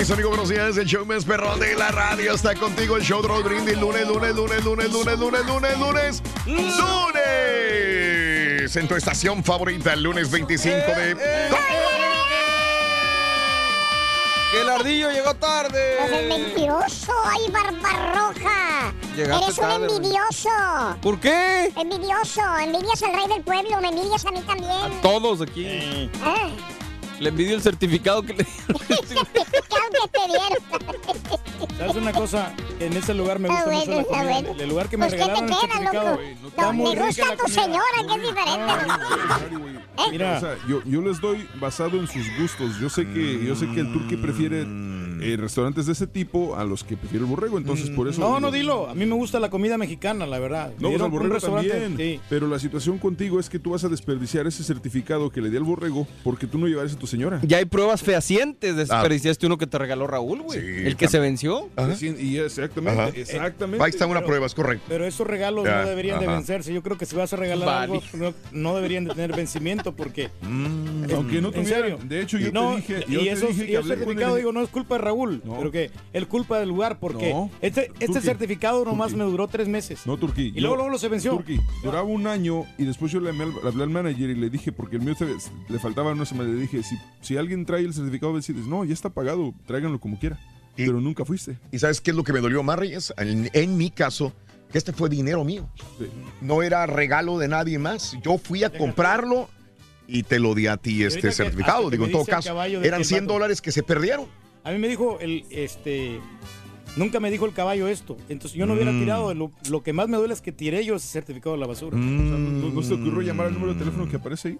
mis amigos, buenos días. El show más perrón de la radio está contigo. El show Brindis. Lunes, lunes, lunes, lunes, lunes, lunes, lunes, lunes, lunes. En tu estación favorita, el lunes 25 de. Que el ardillo llegó tarde. Pues es mentiroso, ay, barbarroja. Llegaste Eres un tarde, envidioso. ¿Por qué? Envidioso, envidias al rey del pueblo, me envidias a mí también. Todos aquí. Ah, Le envidio el certificado que le certificado que te dieron. ¿Sabes una cosa? En ese lugar me gusta Está mucho bueno, la está comida. bueno. El lugar que me Pues, ¿qué te regalaron el certificado. me gusta tu señora, que es diferente. Mira. O sea, yo, yo les doy basado en sus gustos. Yo sé que, yo sé que el turqui prefiere eh, restaurantes de ese tipo a los que prefiere el borrego. Entonces, por eso. No, digo, no, dilo. A mí me gusta la comida mexicana, la verdad. No, pues al un borrego restaurante- también. Sí. Pero la situación contigo es que tú vas a desperdiciar ese certificado que le di al borrego porque tú no llevares a tu señora. Ya hay pruebas fehacientes. Ah. Desperdiciaste uno que te regaló Raúl, güey. el que se venció. Sí, y exactamente, Ajá. exactamente. Ahí está una prueba, es correcto. Pero esos regalos Ya, no deberían de ajá. vencerse. Yo creo que si vas a regalar Vale. algo, no, no deberían de tener vencimiento porque... aunque no de hecho, yo te No, dije- yo Y te eso, dije que y con certificado, digo, no es culpa de Raúl, No. pero que es culpa del lugar porque No. este, este certificado nomás Turqui. me duró tres meses. No, Turquí. Y luego, luego lo se venció. Turquí, duraba un año y después yo le hablé al, le hablé al manager y le dije, porque el mío se- le faltaba una semana, le dije, si, si alguien trae el certificado, decides, no, ya está pagado, tráiganlo como quiera. Pero nunca fuiste. ¿Y sabes qué es lo que me dolió más, Reyes? En, en mi caso, que este fue dinero mío. No era regalo de nadie más. Yo fui a comprarlo y te lo di a ti este certificado. Digo, me en todo caso, eran que 100 vato- dólares que se perdieron. A mí me dijo el, este, nunca me dijo el caballo esto. Entonces yo no hubiera Mm. tirado. Lo, lo que más me duele es que tiré yo ese certificado a la basura. O sea, ¿no, no se te ocurrió llamar al número de teléfono que aparece ahí?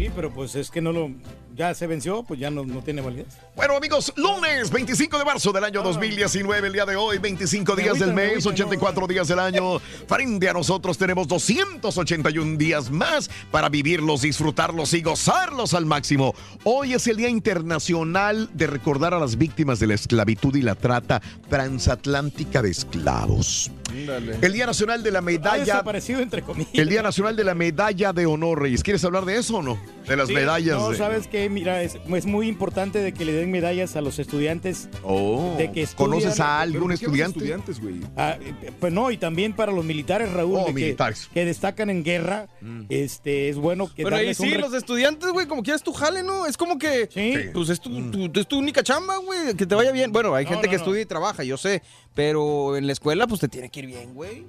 Sí, pero pues es que no lo, ya se venció, pues ya no, no tiene validez. Bueno, amigos, lunes 25 de marzo del año 2019, el día de hoy, 25 Me días del me mes, agüita, 84 días del año. Frente a nosotros tenemos 281 días más para vivirlos, disfrutarlos y gozarlos al máximo. Hoy es el Día Internacional de recordar a las víctimas de la esclavitud y la trata transatlántica de esclavos. El Día Nacional de la Ha Medalla. desaparecido entre comillas. El Día Nacional de la Medalla de Honor, Reyes. ¿Quieres hablar de eso o no? De las Sí, medallas. No, de- sabes que, mira, es, es muy importante de que le den medallas a los estudiantes. Oh, de que estudian- ¿Conoces a algún ¿Pero por qué los estudiante? estudiantes, güey. Ah, eh, pues no, y también para los militares, Raúl, Oh, de militares. Que, destacan en guerra, este, es bueno que Pero ahí un sí, los estudiantes, güey, como quieras tu jale, ¿no? Es como que, pues es tu, tu- es tu única chamba, güey, que te vaya bien. Bueno, hay No, gente no, que no. estudia y trabaja, yo sé, pero en la escuela, pues te tiene que ir bien, güey.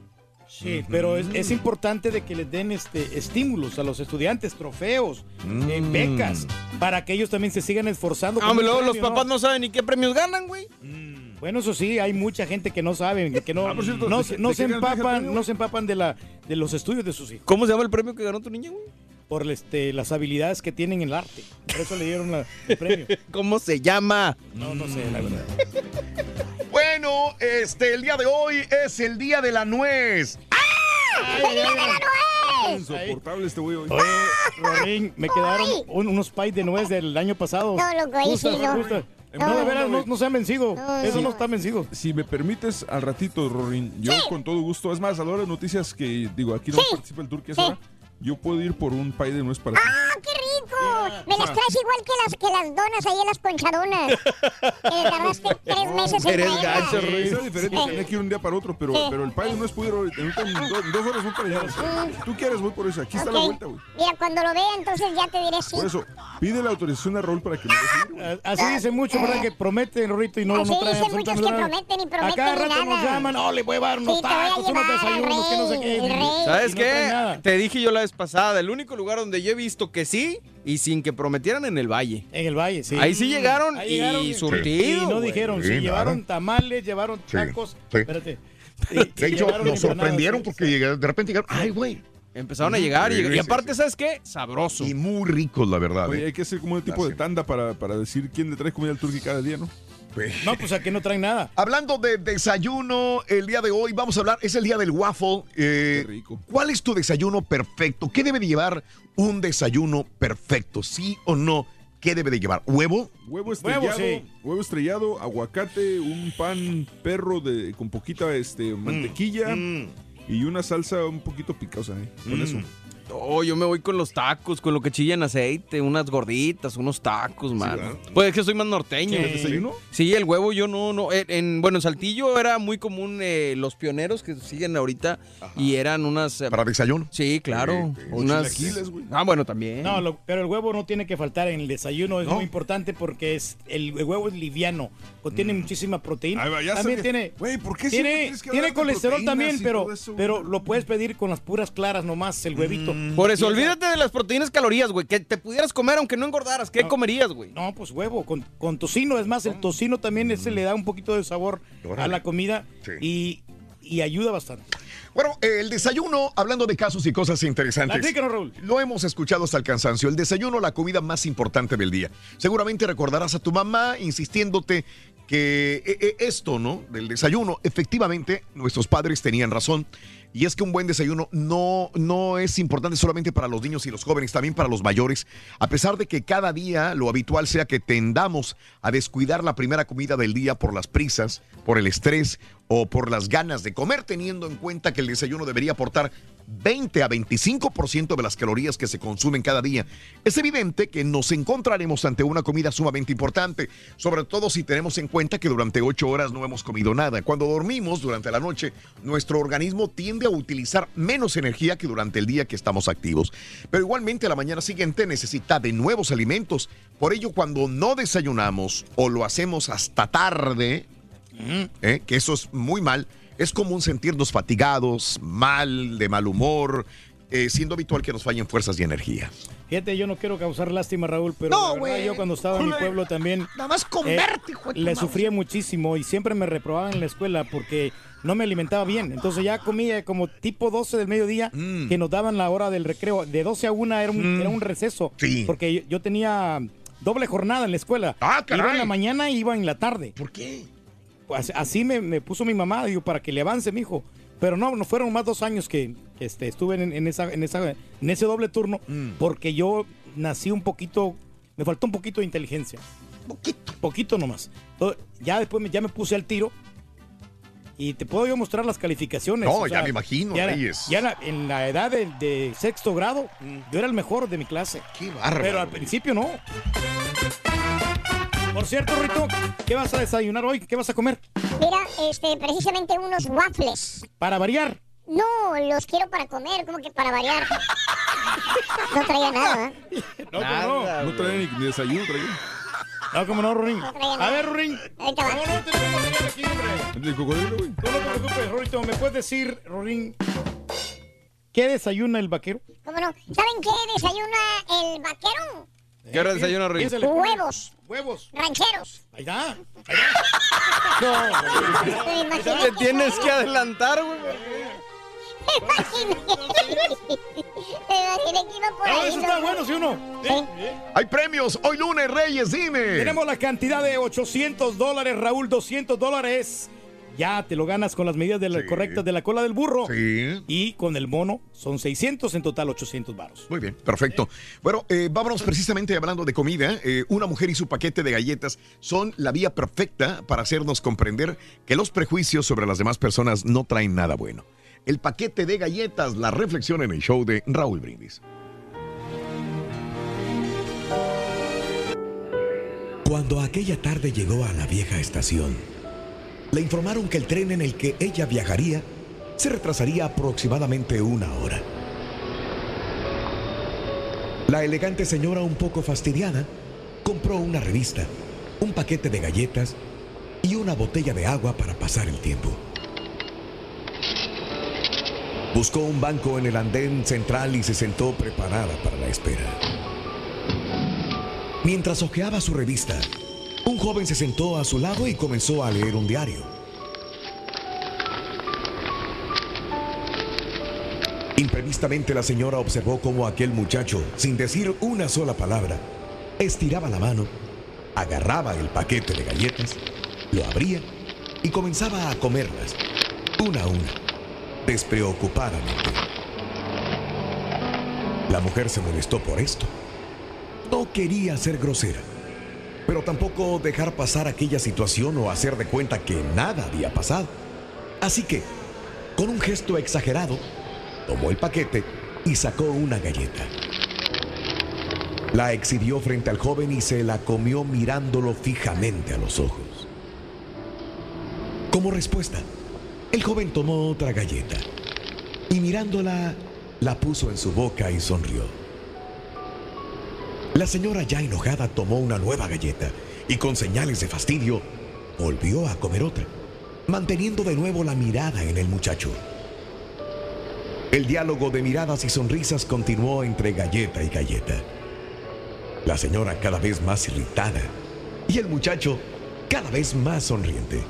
Sí, pero es, es importante de que les den este estímulos a los estudiantes, trofeos, eh, Mm. becas, para que ellos también se sigan esforzando. Ah, luego los papás no saben ni qué premios ganan, güey. Bueno, eso sí, hay mucha gente que no sabe, que no, Ah, por cierto, no, ¿de se- qué- no de se empapan, no se empapan de la de los estudios de sus hijos. ¿Cómo se llama el premio que ganó tu niña, güey? Por este, las habilidades que tienen en el arte. Por eso le dieron la- el premio. ¿Cómo se llama? No, no sé, la verdad. Bueno, este, el día de hoy es el día de la nuez. Insoportable este güey hoy. Oye, Rorín, me quedaron un- unos pies de nuez del año pasado. No, loco, ahí sí, no. No, No, de veras, no, se ha vencido. No, Eso no. no está vencido. Si me permites, al ratito, Rorín, yo con todo gusto. Es más, a la hora de noticias que, digo, aquí no participa el turque, Sí. ahora, yo puedo ir por un pay de nuez para ti. ¡Ah, qué Me las traes igual que las, que las donas ahí en las ponchadonas. que le tardaste tres meses en Eres gacho, Rorín. es diferente, Sí. tenía que ir un día para otro, pero, Sí. pero el nuez pudiera ahorita, ahorita en do- en dos horas voy para allá. Tú quieres, voy por eso. Aquí está la vuelta, güey. Mira, cuando lo vea, entonces ya te diré sí. Por eso, pide la autorización a Raúl para que me deje. Así dicen muchos, ¿verdad? Que prometen, Rorito, y no, Así no traen dicen muchos que prometen y prometen A cada y rato nos llaman, no, le voy a dar unos tacos, unos desayunos, que no sé qué. ¿Sabes no qué? Te dije yo la vez pasada, el único lugar donde yo he visto que sí y sin que prometieran en el Valle. En el valle, sí. Ahí sí llegaron Ahí y llegaron surtido, Y no güey. dijeron, Sí, sí, llevaron tamales, llevaron Sí, tacos. sí. Espérate. Y- De hecho, nos sorprendieron sí. porque llegaron- de repente llegaron. Ay, güey. Empezaron a llegar y, Sí, y sí, aparte, sí. ¿sabes qué? Sabroso. Y muy ricos, la verdad. Oye, ¿eh? hay que hacer como un tipo de tanda para, para decir quién le trae comida al turque cada día, ¿no? No, pues aquí no traen nada. Hablando de desayuno, el día de hoy vamos a hablar, es el día del waffle. Eh, Qué rico. ¿Cuál es tu desayuno perfecto? ¿Qué debe de llevar un desayuno perfecto? ¿Sí o no? ¿Qué debe de llevar? ¿Huevo? Huevo estrellado, Huevo, estrellado, aguacate, un pan perro de con poquita este mantequilla Mm. y una salsa un poquito picosa, ¿eh? Con Mm. eso. Oh, yo me voy con los tacos, con lo que chilla en aceite, unas gorditas, unos tacos, mano. pues es que soy más norteño. Sí. ¿El desayuno? Sí, el huevo yo no, no. En, en- bueno, en Saltillo era muy común eh, los pioneros que siguen ahorita y eran unas. eh, ¿Para desayuno? sí, claro. Sí, sí. O unas. güey. Ah, bueno, también. No, lo- pero el huevo no tiene que faltar en el desayuno, es No. muy importante porque es el, el huevo es liviano, contiene muchísima proteína. También tiene Güey, ¿por qué tiene, tienes que tiene colesterol también, pero eso, pero lo puedes pedir con las puras claras nomás, el huevito. Por eso, olvídate de las proteínas calorías, güey. Que te pudieras comer aunque no engordaras. ¿Qué No. comerías, güey? No, pues huevo, con, con tocino. Es más, el tocino también ese le da un poquito de sabor a la comida Sí. y, y ayuda bastante. Bueno, el desayuno, hablando de casos y cosas interesantes. Platícanos, Raúl. Lo hemos escuchado hasta el cansancio. El desayuno, la comida más importante del día. Seguramente recordarás a tu mamá insistiéndote que eh, eh, esto, ¿no? Del desayuno, efectivamente, nuestros padres tenían razón. Y es que un buen desayuno no, no es importante solamente para los niños y los jóvenes, también para los mayores. A pesar de que cada día lo habitual sea que tendamos a descuidar la primera comida del día por las prisas, por el estrés o por las ganas de comer, teniendo en cuenta que el desayuno debería aportar 20 a 25% de las calorías que se consumen cada día. Es evidente que nos encontraremos ante una comida sumamente importante, sobre todo si tenemos en cuenta que durante 8 horas no hemos comido nada. Cuando dormimos durante la noche, nuestro organismo tiende a utilizar menos energía que durante el día que estamos activos. Pero igualmente a la mañana siguiente necesita de nuevos alimentos. Por ello, cuando no desayunamos o lo hacemos hasta tarde, ¿eh? que eso es muy mal. Es común sentirnos fatigados, mal, de mal humor, eh, siendo habitual que nos fallen fuerzas y energía. Fíjate, yo no quiero causar lástima, Raúl, pero No, la verdad, yo cuando estaba en mi pueblo también Nada más eh, hijo le sufría muchísimo y siempre me reprobaban en la escuela porque no me alimentaba bien. Entonces ya comía como tipo 12 del mediodía Mm. que nos daban la hora del recreo. De 12 a 1 era un, era un receso. Sí. Porque yo, yo tenía doble jornada en la escuela. Ah, caray. Iba en la mañana y iba en la tarde. ¿Por qué? Así me, me puso mi mamá, digo, para que le avance, mijo. Pero no, no fueron más dos años que, este, estuve en, en esa, en, esa, en ese doble turno, Mm. porque yo nací un poquito, me faltó un poquito de inteligencia. Poquito. Poquito nomás. Entonces, ya después me, ya me puse al tiro y te puedo yo mostrar las calificaciones. No, ya me imagino, ya Reyes. ya en la edad de, de sexto grado, yo era el mejor de mi clase. Qué bárbaro. Pero al principio no. Por cierto, Rito, ¿qué vas a desayunar hoy? ¿Qué vas a comer? Mira, este, precisamente unos waffles. Para variar. No, los quiero para comer, como que para variar. No traía nada. ¿eh? No, cómo no. No trae ni, ni desayuno, trae. No, como no, Rurín. No traía A nada. ver, Rurín. Ahí te va. No, no, tenemos material aquí, hombre. El cocodrilo, güey. Tú no te preocupes, Rorito. ¿Me puedes decir, Rurín, qué desayuna el vaquero? ¿Cómo no? ¿Saben qué desayuna el vaquero? ¿Qué hora Rey? Piénsale, Huevos Huevos. rancheros. Ahí está. Ahí está. Me imaginé Te tienes que adelantar, güey. Me imaginé que iba por No, ahí. eso está ¿no? bueno, ¿sí o no? Hay premios hoy lunes, Reyes, dime. Tenemos la cantidad de 800 dólares, Raúl, 200 dólares. Ya te lo ganas con las medidas de la- correctas de la cola del burro. Sí. Y con el mono son 600, en total 800 varos. Muy bien, perfecto. Bueno, eh, vámonos precisamente hablando de comida. Eh, una mujer y su paquete de galletas son la vía perfecta para hacernos comprender que los prejuicios sobre las demás personas no traen nada bueno. El paquete de galletas, la reflexión en el show de Raúl Brindis. Cuando aquella tarde llegó a la vieja estación, le informaron que el tren en el que ella viajaría se retrasaría aproximadamente una hora. La elegante señora, un poco fastidiada, compró una revista, un paquete de galletas y una botella de agua para pasar el tiempo. Buscó un banco en el andén central y se sentó preparada para la espera. Mientras hojeaba su revista, un joven se sentó a su lado y comenzó a leer un diario. Imprevistamente la señora observó cómo aquel muchacho, sin decir una sola palabra, estiraba la mano, agarraba el paquete de galletas, lo abría y comenzaba a comerlas, una a una, despreocupadamente. La mujer se molestó por esto. No quería ser grosera, pero tampoco dejar pasar aquella situación o hacer de cuenta que nada había pasado. Así que, con un gesto exagerado, tomó el paquete y sacó una galleta. La exhibió frente al joven y se la comió mirándolo fijamente a los ojos. Como respuesta, el joven tomó otra galleta y mirándola, la puso en su boca y sonrió. La señora ya enojada tomó una nueva galleta y con señales de fastidio volvió a comer otra, manteniendo de nuevo la mirada en el muchacho. El diálogo de miradas y sonrisas continuó entre galleta y galleta. La señora cada vez más irritada y el muchacho cada vez más sonriente.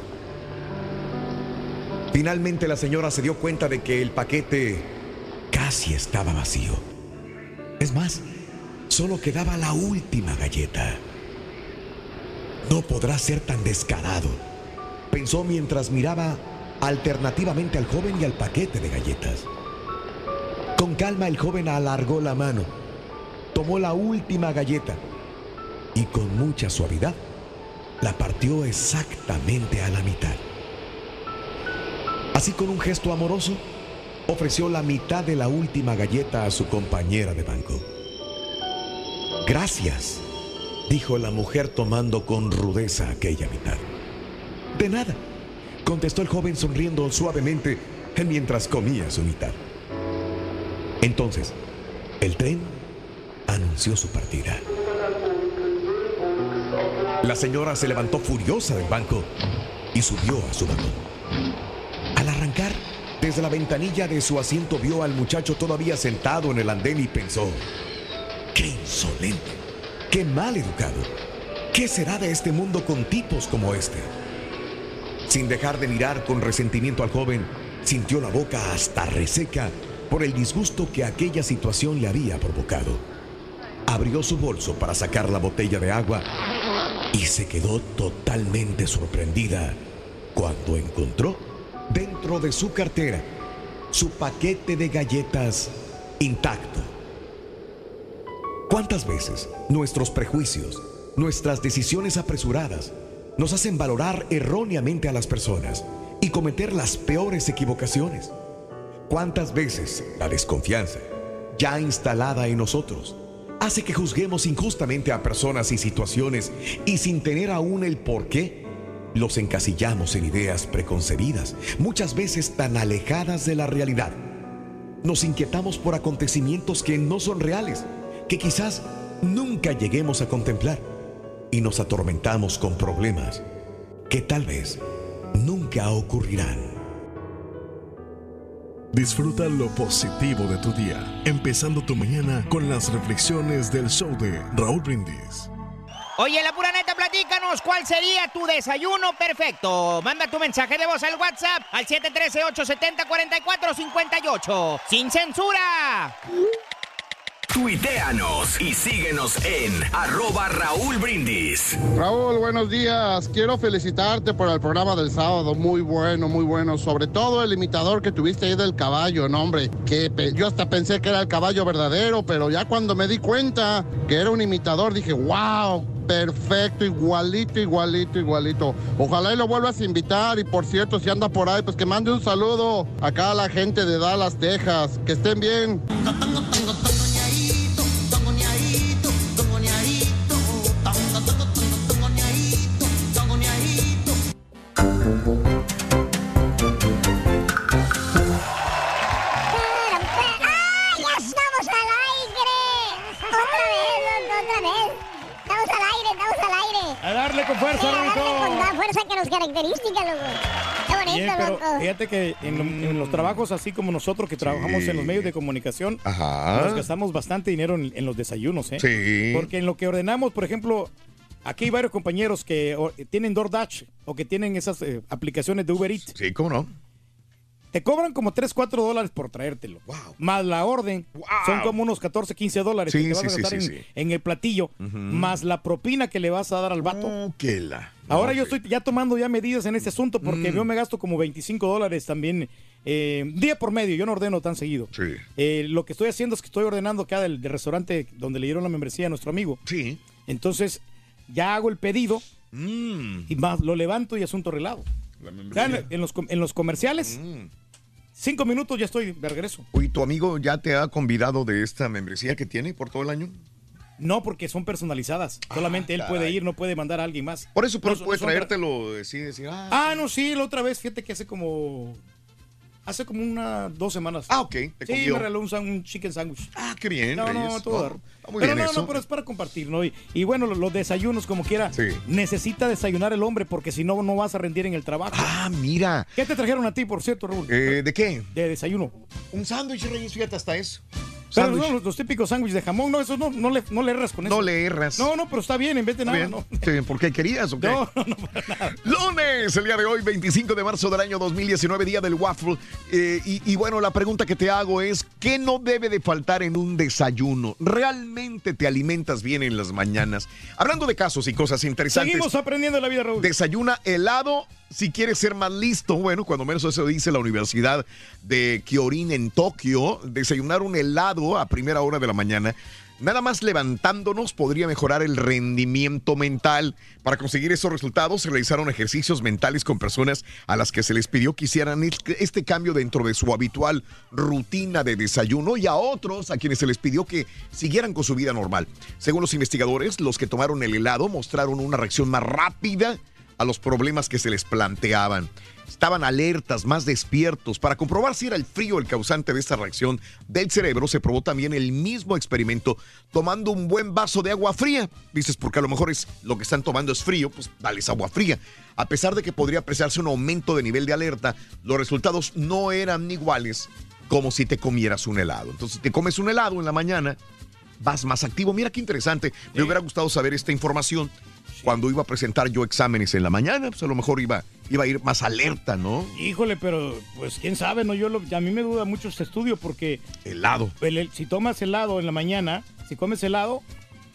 Finalmente la señora se dio cuenta de que el paquete casi estaba vacío. Es más, solo quedaba la última galleta. No podrá ser tan descarado, pensó mientras miraba alternativamente al joven y al paquete de galletas. Con calma el joven alargó la mano, tomó la última galleta y con mucha suavidad la partió exactamente a la mitad. Así con un gesto amoroso, ofreció la mitad de la última galleta a su compañera de banco. Gracias, dijo la mujer tomando con rudeza aquella mitad. De nada, contestó el joven sonriendo suavemente mientras comía su mitad. Entonces, el tren anunció su partida. La señora se levantó furiosa del banco y subió a su vagón. Al arrancar, desde la ventanilla de su asiento vio al muchacho todavía sentado en el andén y pensó, ¡qué insolente! ¡Qué mal educado! ¿Qué será de este mundo con tipos como este? Sin dejar de mirar con resentimiento al joven, sintió la boca hasta reseca por el disgusto que aquella situación le había provocado. Abrió su bolso para sacar la botella de agua y se quedó totalmente sorprendida cuando encontró dentro de su cartera su paquete de galletas intacto. ¿Cuántas veces nuestros prejuicios, nuestras decisiones apresuradas, nos hacen valorar erróneamente a las personas y cometer las peores equivocaciones? ¿Cuántas veces la desconfianza, ya instalada en nosotros, hace que juzguemos injustamente a personas y situaciones y sin tener aún el por qué, los encasillamos en ideas preconcebidas, muchas veces tan alejadas de la realidad? Nos inquietamos por acontecimientos que no son reales, que quizás nunca lleguemos a contemplar y nos atormentamos con problemas que tal vez nunca ocurrirán. Disfruta lo positivo de tu día, empezando tu mañana con las reflexiones del show de Raúl Brindis. Oye, la pura neta, platícanos cuál sería tu desayuno perfecto. Manda tu mensaje de voz al WhatsApp al 713-870-4458. ¡Sin censura! Tuiteanos y síguenos en arroba Raúl Brindis. Raúl, buenos días. Quiero felicitarte por el programa del sábado. Muy bueno, muy bueno. Sobre todo el imitador que tuviste ahí del caballo, no, hombre. Que yo hasta pensé que era el caballo verdadero, pero ya cuando me di cuenta que era un imitador, dije, wow, perfecto, igualito, igualito, igualito. Ojalá y lo vuelvas a invitar. Y por cierto, si anda por ahí, pues que mande un saludo acá a la gente de Dallas, Texas. Que estén bien. A darle con fuerza, Sí, a darle Rorrito. con la fuerza que nos caracteriza, loco. Qué bonito, Bien, pero loco. fíjate que en, lo- en los trabajos así como nosotros que trabajamos en los medios de comunicación, Ajá. nos gastamos bastante dinero en, en los desayunos, ¿eh? Sí. Porque en lo que ordenamos, por ejemplo, aquí hay varios compañeros que o- tienen DoorDash o que tienen esas eh, aplicaciones de Uber Eats. Sí, ¿cómo no? Te cobran como 3, 4 dólares por traértelo. Más la orden. Son como unos 14, 15 dólares Sí, que te vas sí, a gastar sí, en, el platillo. Más la propina que le vas a dar al vato. que la. Ahora yo estoy ya tomando ya medidas en este asunto porque Mm. yo me gasto como 25 dólares también eh, día por medio. Yo no ordeno tan seguido. Sí. Eh, lo que estoy haciendo es que estoy ordenando acá del, del restaurante donde le dieron la membresía a nuestro amigo. Sí. Entonces ya hago el pedido y más lo levanto y asunto arreglado. En, en los, en los comerciales, cinco minutos ya estoy de regreso. Oye, ¿tu amigo ya te ha convidado de esta membresía que tiene por todo el año? No, porque son personalizadas. Solamente él puede ir, no puede mandar a alguien más. Por eso No, pero son- puede traértelo, decir, decir, ah, Ah, no, sí, la otra vez, fíjate que hace como. Hace como una, dos semanas. Ah, ok, te Sí, me regaló un, chicken sandwich. Ah, qué bien, No, no, todo No, está muy pero bien no, eso. no, pero es para compartir, ¿no? Y, y bueno, los, los desayunos, como quiera, Sí. necesita desayunar el hombre porque si no, no vas a rendir en el trabajo. Ah, mira. ¿Qué te trajeron a ti, por cierto, Raúl? Eh, ¿De qué? De desayuno. Un sándwich, Reyes, fíjate hasta eso. Pero Sándwich. no, los, los típicos sándwiches de jamón, no, eso no, no, le, no le erras con eso. No le erras. No, no, pero está bien, en vez de nada, Bien. no. ¿Por qué querías o qué? No, Lunes, el día de hoy, 25 de marzo del año 2019, día del waffle. Eh, y, y bueno, la pregunta que te hago es, ¿qué no debe de faltar en un desayuno? ¿Realmente te alimentas bien en las mañanas? Hablando de casos y cosas interesantes. Seguimos aprendiendo la vida, Raúl. Desayuna helado si quieres ser más listo. Bueno, cuando menos eso dice la Universidad de Kyorin en Tokio. Desayunar un helado a primera hora de la mañana. Nada más levantándonos podría mejorar el rendimiento mental. Para conseguir esos resultados se realizaron ejercicios mentales con personas a las que se les pidió que hicieran este este cambio dentro de su habitual rutina de desayuno y a otros a quienes se les pidió que siguieran con su vida normal. Según los investigadores, los que tomaron el helado mostraron una reacción más rápida a los problemas que se les planteaban. Estaban alertas, más despiertos. Para comprobar si era el frío el causante de esta reacción del cerebro, se probó también el mismo experimento tomando un buen vaso de agua fría. Dices, porque a lo mejor es lo que están tomando es frío, pues dales agua fría. A pesar de que podría apreciarse un aumento de nivel de alerta, los resultados no eran iguales como si te comieras un helado. Entonces, si te comes un helado en la mañana, vas más activo. Mira qué interesante. Me hubiera gustado saber esta información cuando iba a presentar yo exámenes en la mañana. Pues a lo mejor iba, iba a ir más alerta, ¿no? Híjole, pero pues quién sabe, no yo lo- a mí me duda mucho este estudio porque Helado. el- el- si tomas helado en la mañana, si comes helado,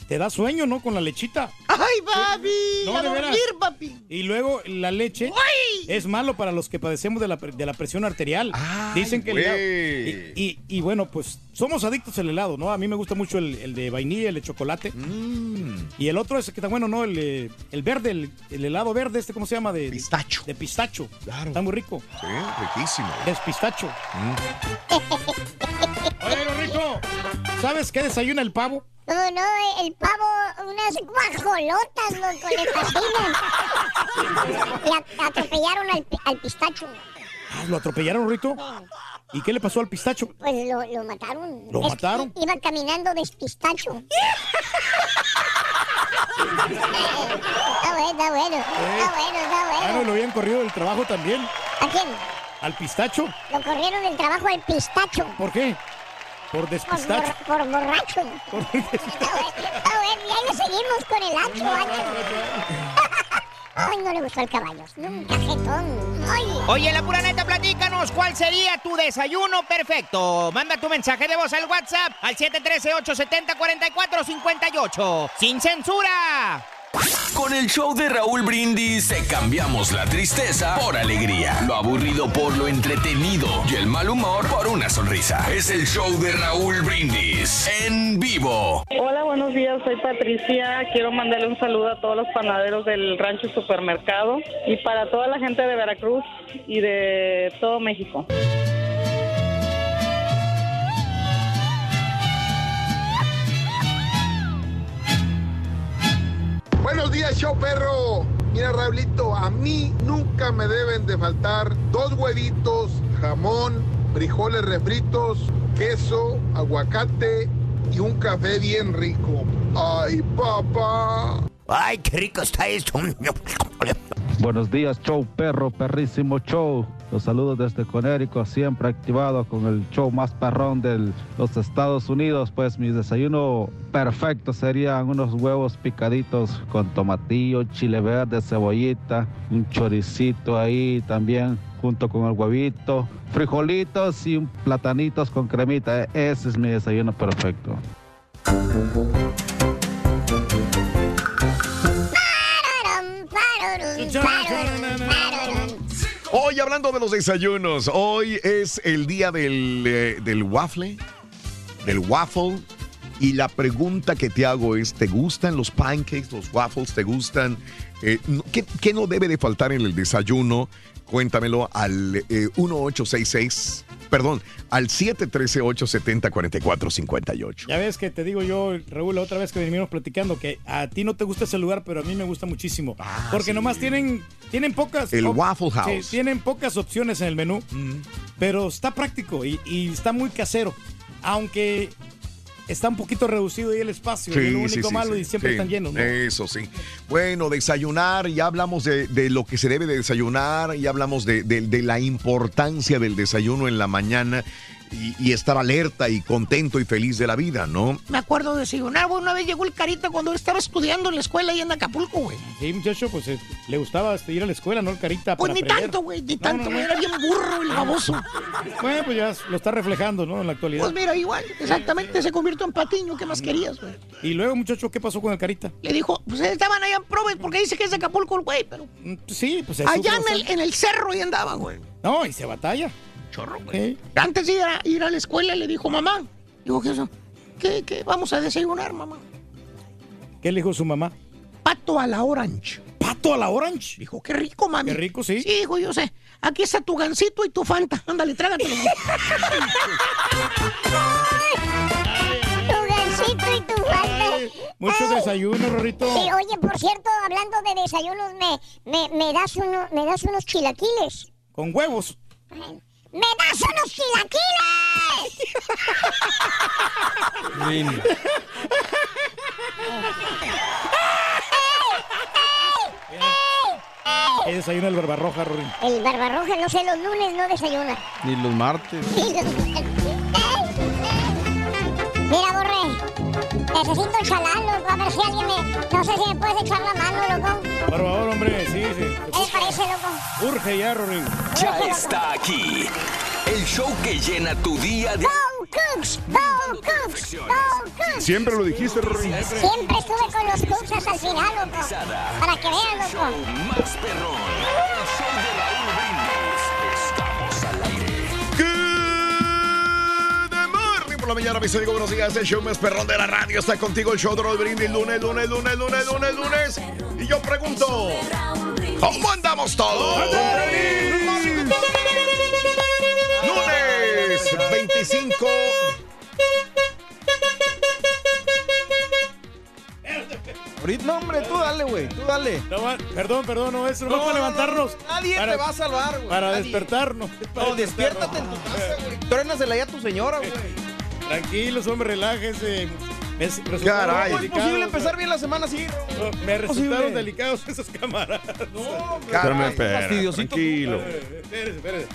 te da sueño, ¿no? Con la lechita. ¡Ay, papi! No, a de dormir, papi! Y luego la leche es malo para los que padecemos de la, de la presión arterial. Dicen que güey. y, y- y bueno, pues somos adictos al helado, ¿no? A mí me gusta mucho el, el de vainilla, el de chocolate. Mm. Y el otro es que está bueno, ¿no? El, eh, el verde, el, el helado verde, este, ¿cómo se llama? De pistacho. De pistacho. Claro. Está muy rico. Sí, riquísimo. Es pistacho. Mm. Oye, Rorrito, ¿sabes qué desayuna el pavo? No, no, el pavo, unas guajolotas, loco, le fascinan. Y a- atropellaron al, al pistacho. Ah, ¿Lo atropellaron, Rorrito? ¿Y qué le pasó al pistacho? Pues lo, lo mataron. ¿Lo Es mataron? Iba caminando despistacho. Está bueno, está bueno. Está bueno, está no, bueno. lo habían corrido del trabajo también. ¿A quién? ¿Al pistacho? Lo corrieron del trabajo al pistacho. ¿Por qué? Por despistacho. Por, por borracho. A ver, y ahí seguimos con el hacho, hacho. Ay, no le gustó el caballo. Un cajetón. Ay. Oye, la pura neta, platícanos cuál sería tu desayuno perfecto. Manda tu mensaje de voz al WhatsApp al 713-870-4458. ¡Sin censura! Con el show de Raúl Brindis te cambiamos la tristeza por alegría, lo aburrido por lo entretenido y el mal humor por una sonrisa. Es el show de Raúl Brindis en vivo. Hola, buenos días, soy Patricia. Quiero mandarle un saludo a todos los panaderos del Rancho Supermercado y para toda la gente de Veracruz y de todo México. Buenos días, show perro. Mira, Raulito, a mí nunca me deben de faltar dos huevitos, jamón, frijoles refritos, queso, aguacate y un café bien rico. Ay, papá. Ay, qué rico está esto. Buenos días, show perro, perrísimo show. Los saludos desde Conérico, siempre activado con el show más perrón de los Estados Unidos. Pues mi desayuno perfecto serían unos huevos picaditos con tomatillo, chile verde, cebollita, un choricito ahí también junto con el huevito, frijolitos y un platanitos con cremita. Ese es mi desayuno perfecto. Hoy hablando de los desayunos, hoy es el día del, eh, del waffle, del waffle. Y la pregunta que te hago es, ¿te gustan los pancakes, los waffles? ¿Te gustan? Eh, no- ¿qué, qué no debe de faltar en el desayuno? Cuéntamelo al eh, 1866, perdón, al 713-870-4458. Ya ves que te digo yo, Raúl, la otra vez que venimos platicando, que a ti no te gusta ese lugar, pero a mí me gusta muchísimo. porque sí. nomás tienen, tienen pocas... El Waffle House. Sí, tienen pocas opciones en el menú, pero está práctico y, y está muy casero. Aunque está un poquito reducido ahí el espacio. y lo único malo y siempre sí. están llenos, ¿no? Eso sí. Bueno, desayunar, ya hablamos de, de lo que se debe de desayunar, ya hablamos de, de- de la importancia del desayuno en la mañana y, y estar alerta y contento y feliz de la vida, ¿no? Me acuerdo de güey. Una vez llegó el carita cuando él estaba estudiando en la escuela ahí en Acapulco, güey. Sí, muchacho, pues eh, le gustaba este, ir a la escuela, ¿no? El carita. Pues para ni aprender. tanto, güey, ni No, tanto, no, güey. no. Era bien burro el baboso. Bueno, pues ya lo está reflejando, ¿no? En la actualidad. Pues mira, igual, exactamente, se convirtió en patiño. ¿Qué más querías, güey? Y luego, muchacho, ¿qué pasó con el carita? Le dijo, pues estaban allá en Probes porque dice que es de Acapulco el güey, pero. Sí, pues eso Allá en el, en el cerro y andaba, güey. No, y se batalla. Chorro, güey. Antes de ir a, ir a la escuela le dijo, mamá, digo, ¿qué eso? ¿Qué, qué vamos a desayunar, mamá? ¿Qué le dijo su mamá? Pato a la orange. ¿Pato a la orange? Dijo, qué rico, mami. Qué rico, sí. Sí, hijo, yo sé. Aquí está tu gancito y tu fanta. Ándale, trágatelo. Tu gancito y tu falda. Mucho desayuno, Rorrito. Sí, oye, por cierto, hablando de desayunos, me, me, me, das, uno, me das unos chilaquiles. Con huevos. ¡Me das unos chilaquiles! ¿Qué desayuna el barbarroja, Rorín? El barbarroja, no sé, los lunes no desayuna. Ni los martes. Mira, Borre, necesito chalarlos, a ver si alguien me... No sé si me puedes echar la mano, loco. Por favor, hombre, sí, sí. ¿Qué le parece, loco? Urge ya, Rorín. Ya está aquí. El show que llena tu día de... Go Cooks, Go Cooks, Go Cooks. Siempre lo dijiste, Rory. Siempre estuve con los Cooks hasta el final, loco. Para que vean, loco. Más perrón. El show de Raúl Brindis. Por la mañana, mis amigos, buenos días. El show más perrón de la radio está contigo. El show de Raúl Brindis, lunes, lunes, lunes, lunes, lunes, lunes. Y yo pregunto, ¿cómo andamos todos? Lunes 25. Ahorita, no, hombre, tú dale, güey, tú dale. No, perdón, perdón, no, eso no, No, para no, levantarnos. no, nadie Para- te va a salvar, güey. Para nadie. despertarnos. para No, despiértate en tu casa, güey. Trónasela ya a tu señora, güey. Tranquilos, hombre, relájense. Me resultaron Caray. ¿Cómo es delicados, posible empezar bien la semana así? No, me resultaron posible. delicados esos camaradas. No, Espérame, espera, fastidiosito. tranquilo. Espérese, espérese.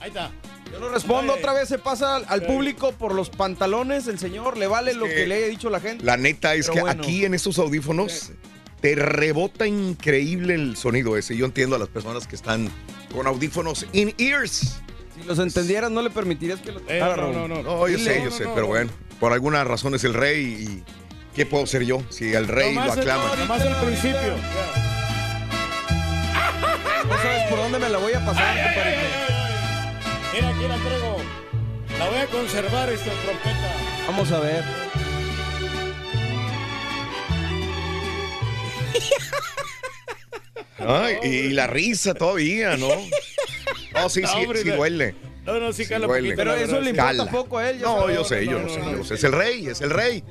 Ahí está. Yo no respondo, otra vez se pasa al, al público por los pantalones, el señor, le vale lo que le haya dicho la gente. La neta es Pero que bueno. aquí en estos audífonos te rebota increíble el sonido ese. Yo entiendo a las personas que están con audífonos in-ears. Si los entendieras, no le permitirías que los Eh, tocara, no, no, no. No, yo sé, yo sé, pero bueno, por alguna razón es el rey y ¿qué puedo ser yo si el rey lo aclama? Nomás el principio. No sabes por dónde me la voy a pasar, compadre. Mira, aquí la traigo. La voy a conservar esta trompeta. Vamos a ver. Ay, y la risa todavía, ¿no? No, sí, sí, sí no. duele. No, no, sí, cala duele. poquito, Pero eso le sí. importa poco a él, No, yo sé, yo sé, yo sé. Es el rey, es el rey.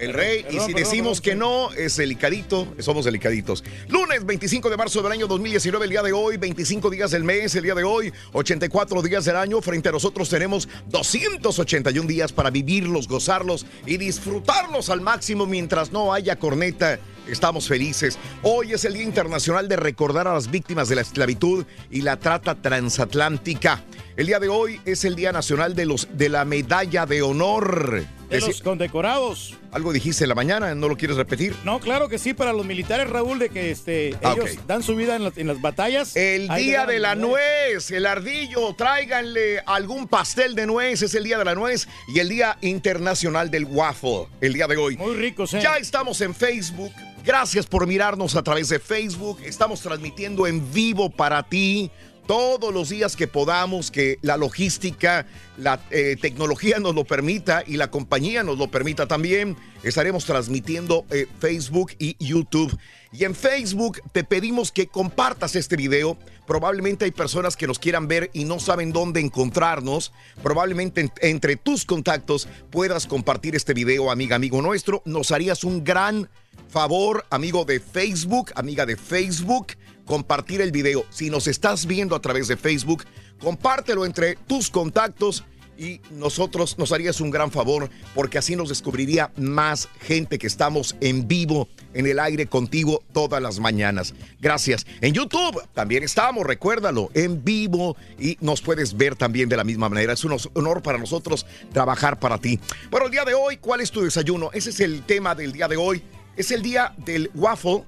El rey, y si perdón, decimos que no, es delicadito, somos delicaditos. Lunes 25 de marzo del año 2019, el día de hoy, 25 días del mes, el día de hoy, 84 días del año. Frente a nosotros tenemos 281 días para vivirlos, gozarlos y disfrutarlos al máximo mientras no haya corneta. Estamos felices. Hoy es el Día Internacional de recordar a las víctimas de la esclavitud y la trata transatlántica. El día de hoy es el Día Nacional de, los, de la Medalla de Honor. De los condecorados. algo dijiste en la mañana, ¿no lo quieres repetir? No, claro que sí, para los militares, Raúl, de que este, Ah, ellos dan su vida en las, en las batallas. El día de la nuez, el ardillo, tráiganle algún pastel de nuez, es el día de la nuez y el día internacional del waffle, el día de hoy. Muy ricos, ¿eh? Ya estamos en Facebook. Gracias por mirarnos a través de Facebook. Estamos transmitiendo en vivo para ti todos los días que podamos, que la logística, la eh, tecnología nos lo permita y la compañía nos lo permita también. Estaremos transmitiendo eh, Facebook y YouTube. Y en Facebook te pedimos que compartas este video. Probablemente hay personas que nos quieran ver y no saben dónde encontrarnos. Probablemente en- entre tus contactos puedas compartir este video, amiga, amigo nuestro. Nos harías un gran favor, amigo de Facebook, amiga de Facebook, compartir el video. Si nos estás viendo a través de Facebook, compártelo entre tus contactos y nosotros nos harías un gran favor porque así nos descubriría más gente que estamos en vivo en el aire contigo todas las mañanas. Gracias. En YouTube también estamos, recuérdalo, en vivo y nos puedes ver también de la misma manera. Es un honor para nosotros trabajar para ti. Bueno, el día de hoy, ¿cuál es tu desayuno? Ese es el tema del día de hoy. Es el día del waffle.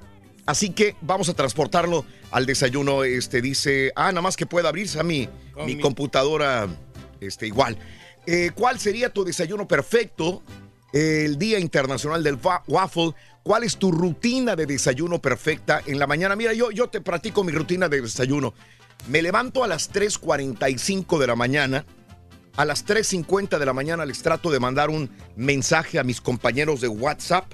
Así que vamos a transportarlo al desayuno. Este dice, ah, nada más que pueda abrirse a mi, mi mi- computadora este, igual. Eh, ¿Cuál sería tu desayuno perfecto? El Día Internacional del Wa- Waffle. ¿Cuál es tu rutina de desayuno perfecta en la mañana? Mira, yo, yo te practico mi rutina de desayuno. Me levanto a las 3.45 de la mañana. A las 3.50 de la mañana les trato de mandar un mensaje a mis compañeros de WhatsApp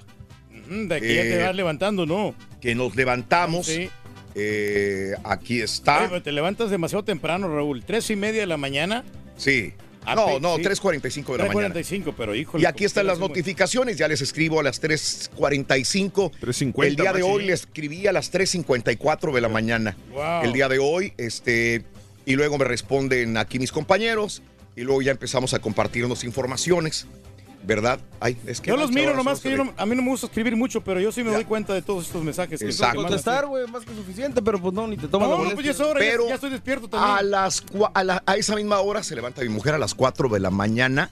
De que ya te Eh, vas levantando, ¿no? que nos levantamos. Sí. Eh, aquí está. Oye, pero te levantas demasiado temprano, Raúl. Tres y media de la mañana. Sí. Ah, No, pe- no, sí. 3.45 de la mañana. 3.45, pero híjole. Y aquí están las notificaciones, ya les escribo a las 3.45. 3.50 El día de hoy sí. les escribí a las 3.54 de la mañana. Wow. El día de hoy, este, y luego me responden aquí mis compañeros, y luego ya empezamos a compartirnos informaciones, ¿verdad? Ay, es que Yo no, los miro nomás, que yo no- a mí no me gusta escribir mucho, pero yo sí me doy cuenta de todos estos mensajes. que son Exacto. que mandas. Contestar, güey, más que suficiente, pero pues no, ni te tomas No, la no, molestia. pues ya es hora, ya- Pero ya, estoy despierto también. A, las, cua- a, la- a esa misma hora se levanta mi mujer a las 4 de la mañana.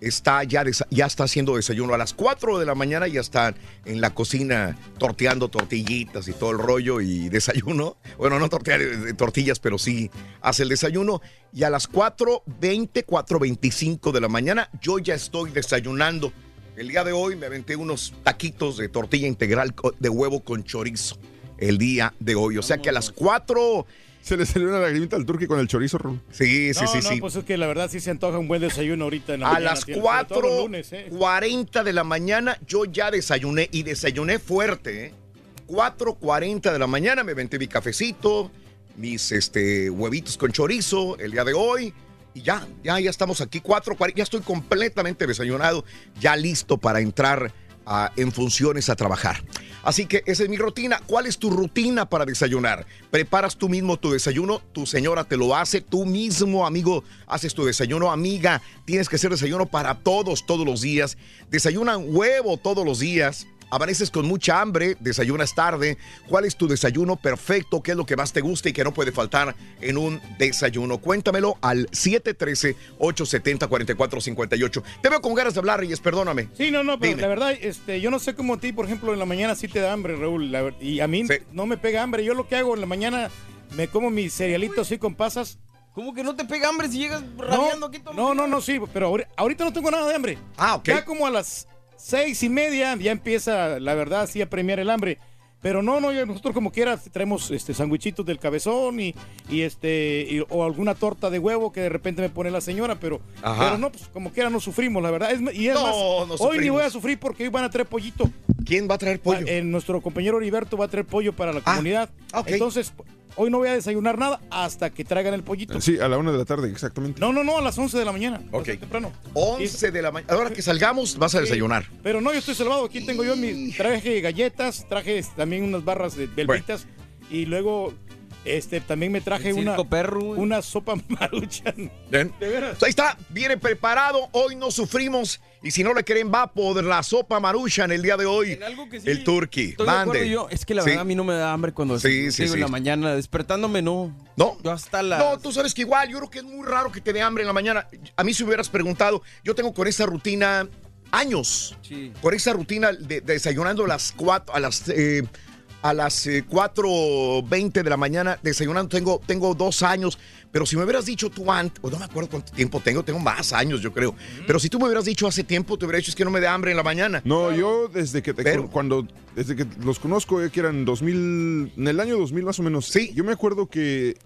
Está ya, ya está haciendo desayuno. A las 4 de la mañana ya está en la cocina torteando tortillitas y todo el rollo y desayuno. Bueno, no tortear eh, tortillas, pero sí hace el desayuno. Y a las 4.20, 4.25 de la mañana yo ya estoy desayunando. El día de hoy me aventé unos taquitos de tortilla integral de huevo con chorizo. El día de hoy. O sea que a las 4... Se le salió una lagrimita al turqui con el chorizo. Sí, sí, no, sí, no, sí. pues es que la verdad sí se antoja un buen desayuno ahorita en la A mañana, las tío, sobre todo los lunes, ¿eh? 4.40 de la mañana yo ya desayuné y desayuné fuerte. ¿eh? 4.40 de la mañana me aventé mi cafecito, mis este, huevitos con chorizo el día de hoy. Y ya, ya, ya estamos aquí, 4.40, ya estoy completamente desayunado, ya listo para entrar en funciones a trabajar. Así que esa es mi rutina. ¿Cuál es tu rutina para desayunar? ¿Preparas tú mismo tu desayuno? ¿Tu señora te lo hace? ¿Tú mismo, amigo, haces tu desayuno? Amiga, tienes que hacer desayuno para todos, todos los días. Desayunan huevo todos los días. Amaneces con mucha hambre, desayunas tarde. ¿Cuál es tu desayuno perfecto? ¿Qué es lo que más te gusta y que no puede faltar en un desayuno? Cuéntamelo al 713-870-4458. Te veo con ganas de hablar, Reyes, perdóname. Sí, no, no, pero Dime. la verdad, este, yo no sé cómo a ti, por ejemplo, en la mañana sí te da hambre, Raúl. la y a mí no me pega hambre. Yo lo que hago en la mañana, me como mi cerealito así con pasas. ¿Cómo que no te pega hambre si llegas rabiando aquí todo No, no, no, sí, pero ahori- ahorita no tengo nada de hambre. Ah, ok. Ya como a las seis y media ya empieza, la verdad, sí a premiar el hambre. Pero no, no, nosotros como quiera traemos este sandwichitos del cabezón y, y este y- o alguna torta de huevo que de repente me pone la señora, pero, Ajá. pero no, pues como quiera no sufrimos, la verdad. Es y es No, más, no hoy ni voy a sufrir porque hoy van a traer pollito. ¿Quién va a traer pollo? Eh, nuestro compañero Heriberto va a traer pollo para la comunidad. Entonces, hoy no voy a desayunar nada hasta que traigan el pollito. Sí, a la una de la tarde, exactamente. No, no, no, a las 11 de la mañana. Ok. temprano. 11 de la mañana. Ahora que salgamos, vas a desayunar. Pero no, yo estoy salvado. Aquí tengo yo mi traje galletas, traje también unas barras de belvitas y luego este también me traje El una perro, una sopa maruchan. ¿Ven? Pues ahí está, viene preparado. Hoy no sufrimos. Y si no le creen, va por la sopa maruchan el día de hoy. el turkey. Estoy de Mande. acuerdo yo. Es que la Sí. verdad a mí no me da hambre cuando Sí, sí, digo, sí. en la mañana. Despertándome no. No. Yo hasta la... No, tú sabes que igual, yo creo que es muy raro que te dé hambre en la mañana. A mí si me hubieras preguntado, yo tengo con esa rutina años. Sí. Con esa rutina de, de desayunando a las 4, a las, eh, a las eh, 4.20 de la mañana, desayunando, tengo, tengo dos años. Pero si me hubieras dicho tú antes, o no me acuerdo cuánto tiempo tengo, tengo más años, yo creo. Pero si tú me hubieras dicho hace tiempo, te hubiera dicho es que no me dé hambre en la mañana. No, yo desde que te Pero- cuando desde que los conozco, eh, que eran 2000, en el año 2000 más o menos. Sí. Yo me acuerdo que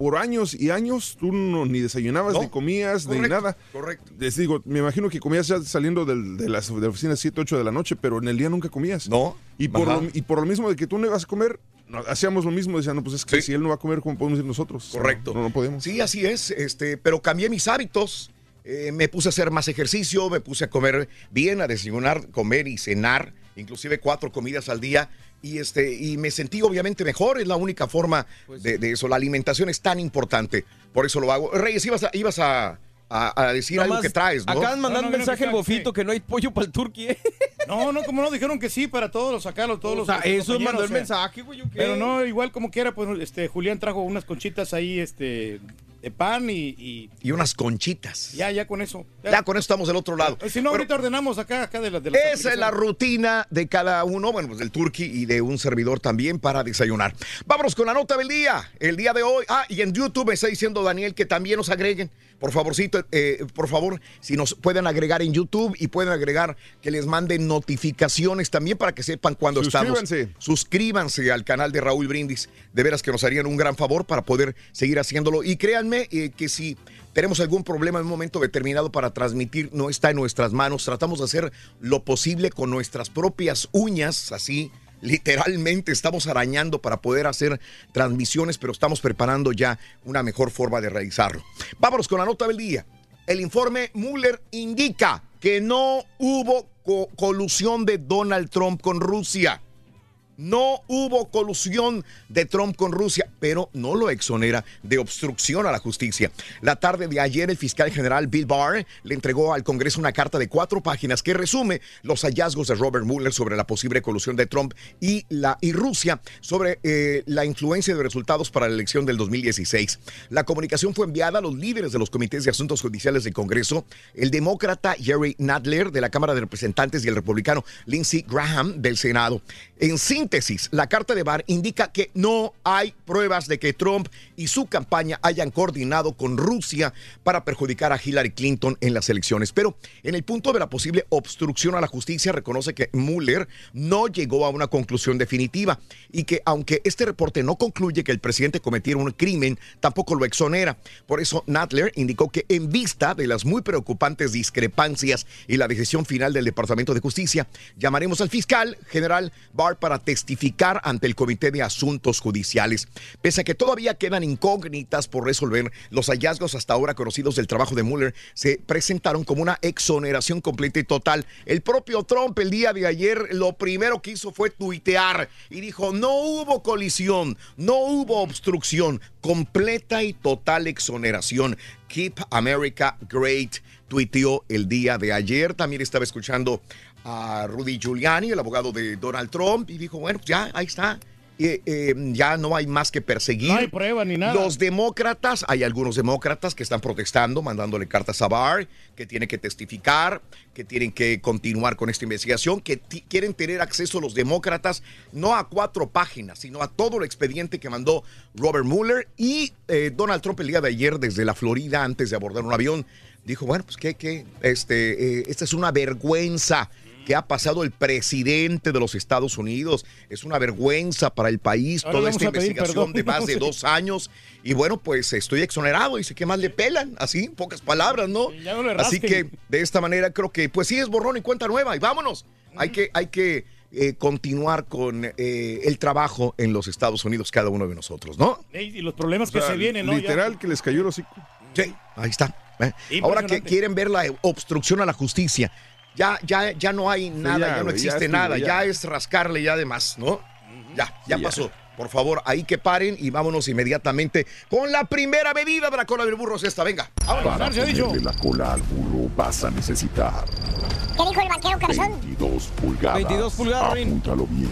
por años y años tú no, ni desayunabas, No. ni comías, ni nada. Correcto. Les digo, me imagino que comías ya saliendo del- de las de la oficina 7, 8 de la noche, pero en el día nunca comías. No. Y por, lo, y por lo mismo de que tú no ibas a comer, hacíamos lo mismo, decían, no, pues es que si él no va a comer, ¿cómo podemos ir nosotros? Correcto. No, no podemos. Sí, así es, este, pero cambié mis hábitos. eh, me puse a hacer más ejercicio, me puse a comer bien, a desayunar, comer y cenar, inclusive cuatro comidas al día. Y, este, y me sentí obviamente mejor, es la única forma Pues de, de eso. La alimentación es tan importante, por eso lo hago. Reyes, ibas a, ibas a, a- a decir algo que traes, ¿no? Acaban No, un no, mensaje que- bofito que no hay pollo para el turqui, ¿eh? No, no, como no, dijeron que sí para todos los acá, los- todos O los sea, los eso mandó el o sea. mensaje, güey. Pero no, igual como quiera, pues este Julián trajo unas conchitas ahí, este, de pan y, y Y unas conchitas. ya, ya con eso. Ya con eso estamos del otro lado. Si no, ahorita ordenamos acá, acá de las de las Esa es la rutina de cada uno, bueno, pues del turqui y de un servidor también para desayunar. Vámonos con la nota del día, el día de hoy. Ah, y en YouTube me está diciendo Daniel que también nos agreguen. Por favorcito, eh, por favor, si nos pueden agregar en YouTube y pueden agregar que les manden notificaciones también para que sepan cuándo estamos. Suscríbanse. Suscríbanse al canal de Raúl Brindis. De veras que nos harían un gran favor para poder seguir haciéndolo. Y créanme eh, que si tenemos algún problema en un momento determinado para transmitir, no está en nuestras manos. Tratamos de hacer lo posible con nuestras propias uñas, así. Literalmente estamos arañando para poder hacer transmisiones, pero estamos preparando ya una mejor forma de realizarlo. Vámonos con la nota del día. El informe Mueller indica que no hubo co- colusión de Donald Trump con Rusia. No hubo colusión de Trump con Rusia, pero no lo exonera de obstrucción a la justicia. La tarde de ayer, el fiscal general Bill Barr le entregó al Congreso una carta de cuatro páginas que resume los hallazgos de Robert Mueller sobre la posible colusión de Trump y, la, y Rusia sobre eh, la influencia de resultados para la elección del 2016. La comunicación fue enviada a los líderes de los comités de asuntos judiciales del Congreso, el demócrata Jerry Nadler de la Cámara de Representantes y el republicano Lindsey Graham del Senado. En síntesis, la carta de Barr indica que no hay pruebas de que Trump y su campaña hayan coordinado con Rusia para perjudicar a Hillary Clinton en las elecciones. Pero en el punto de la posible obstrucción a la justicia, reconoce que Mueller no llegó a una conclusión definitiva y que aunque este reporte no concluye que el presidente cometiera un crimen, tampoco lo exonera. Por eso Nadler indicó que en vista de las muy preocupantes discrepancias y la decisión final del Departamento de Justicia, llamaremos al fiscal general Barr para testificar ante el Comité de Asuntos Judiciales. Pese a que todavía quedan incógnitas por resolver, los hallazgos hasta ahora conocidos del trabajo de Mueller se presentaron como una exoneración completa y total. El propio Trump el día de ayer lo primero que hizo fue tuitear y dijo, no hubo colisión, no hubo obstrucción, completa y total exoneración. Keep America Great tuiteó el día de ayer. También estaba escuchando a Rudy Giuliani, el abogado de Donald Trump, y dijo, bueno, ya, ahí está. Eh, eh, ya no hay más que perseguir. No hay prueba ni nada. Los demócratas, hay algunos demócratas que están protestando, mandándole cartas a Barr, que tiene que testificar, que tienen que continuar con esta investigación, que quieren tener acceso los demócratas no a cuatro páginas, sino a todo el expediente que mandó Robert Mueller y eh, Donald Trump el día de ayer desde la Florida antes de abordar un avión. Dijo, bueno, pues que, que este, eh, esta es una vergüenza que ha pasado el presidente de los Estados Unidos. Es una vergüenza para el país Ahora toda esta investigación perdón, de más ¿no? de Sí. dos años. Y bueno, pues estoy exonerado. Dice que más le pelan, así, en pocas palabras, ¿no? ya no le así que de esta manera creo que, pues sí, es borrón y cuenta nueva. Y vámonos. Hay que, hay que eh, continuar con eh, el trabajo en los Estados Unidos, cada uno de nosotros, ¿no? Y los problemas O sea, que se vienen, ¿no? Ya. Literal que les cayó el hocico. Sí, ahí está. ¿eh? Ahora que quieren ver la obstrucción a la justicia, ya, ya, ya no hay nada, ya, ya, no ya existe estuvo, nada, ya. ya. es rascarle ya de más, ¿no? Ya, ya Sí, ya. pasó. Por favor, ahí que paren y vámonos inmediatamente con la primera medida de la cola del burro es esta. Venga, vámonos. Para ponerle la cola al burro vas a necesitar ¿Qué dijo el vaquero Cabezón? 22 pulgadas. 22 pulgadas. Apúntalo bien.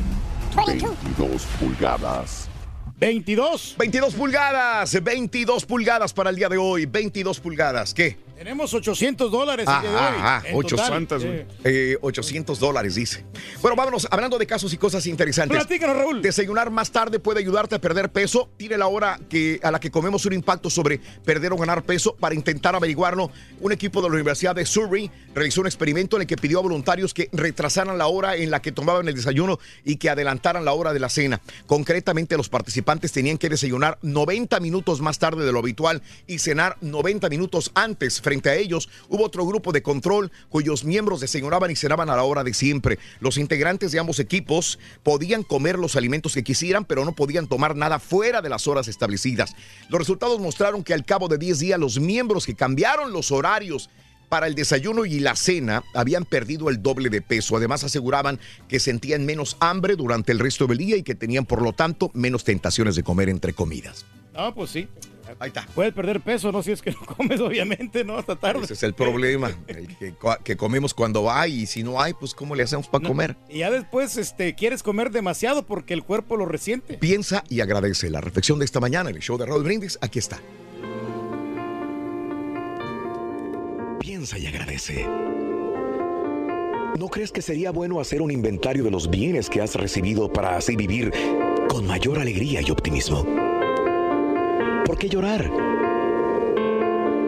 22. 22 pulgadas. 22. 22 pulgadas, 22 pulgadas para el día de hoy, 22 pulgadas. ¿Qué? Tenemos 800 dólares. Ajá, en 800, total. güey. Eh, 800 dólares, dice. Bueno, vámonos, hablando de casos y cosas interesantes. Platícanos, Raúl. Desayunar más tarde puede ayudarte a perder peso. Tiene la hora que, a la que comemos un impacto sobre perder o ganar peso. Para intentar averiguarlo, un equipo de la Universidad de Surrey realizó un experimento en el que pidió a voluntarios que retrasaran la hora en la que tomaban el desayuno y que adelantaran la hora de la cena. Concretamente, los participantes tenían que desayunar 90 minutos más tarde de lo habitual y cenar 90 minutos antes. Frente a ellos, hubo otro grupo de control cuyos miembros desayunaban y cenaban a la hora de siempre. Los integrantes de ambos equipos podían comer los alimentos que quisieran, pero no podían tomar nada fuera de las horas establecidas. Los resultados mostraron que al cabo de 10 días, los miembros que cambiaron los horarios para el desayuno y la cena habían perdido el doble de peso. Además aseguraban que sentían menos hambre durante el resto del día y que tenían por lo tanto menos tentaciones de comer entre comidas. Ah, pues sí. Ahí está. Puedes perder peso, ¿no? Si es que no comes, obviamente, ¿no? Hasta tarde. Ese es el problema, el que, que comemos cuando hay y si no hay, pues ¿cómo le hacemos para comer? Y ya después este, quieres comer demasiado porque el cuerpo lo resiente. Piensa y agradece. La reflexión de esta mañana en el show de Raúl Brindis, aquí está. Piensa y agradece. ¿No crees que sería bueno hacer un inventario de los bienes que has recibido para así vivir con mayor alegría y optimismo? ¿Por qué llorar?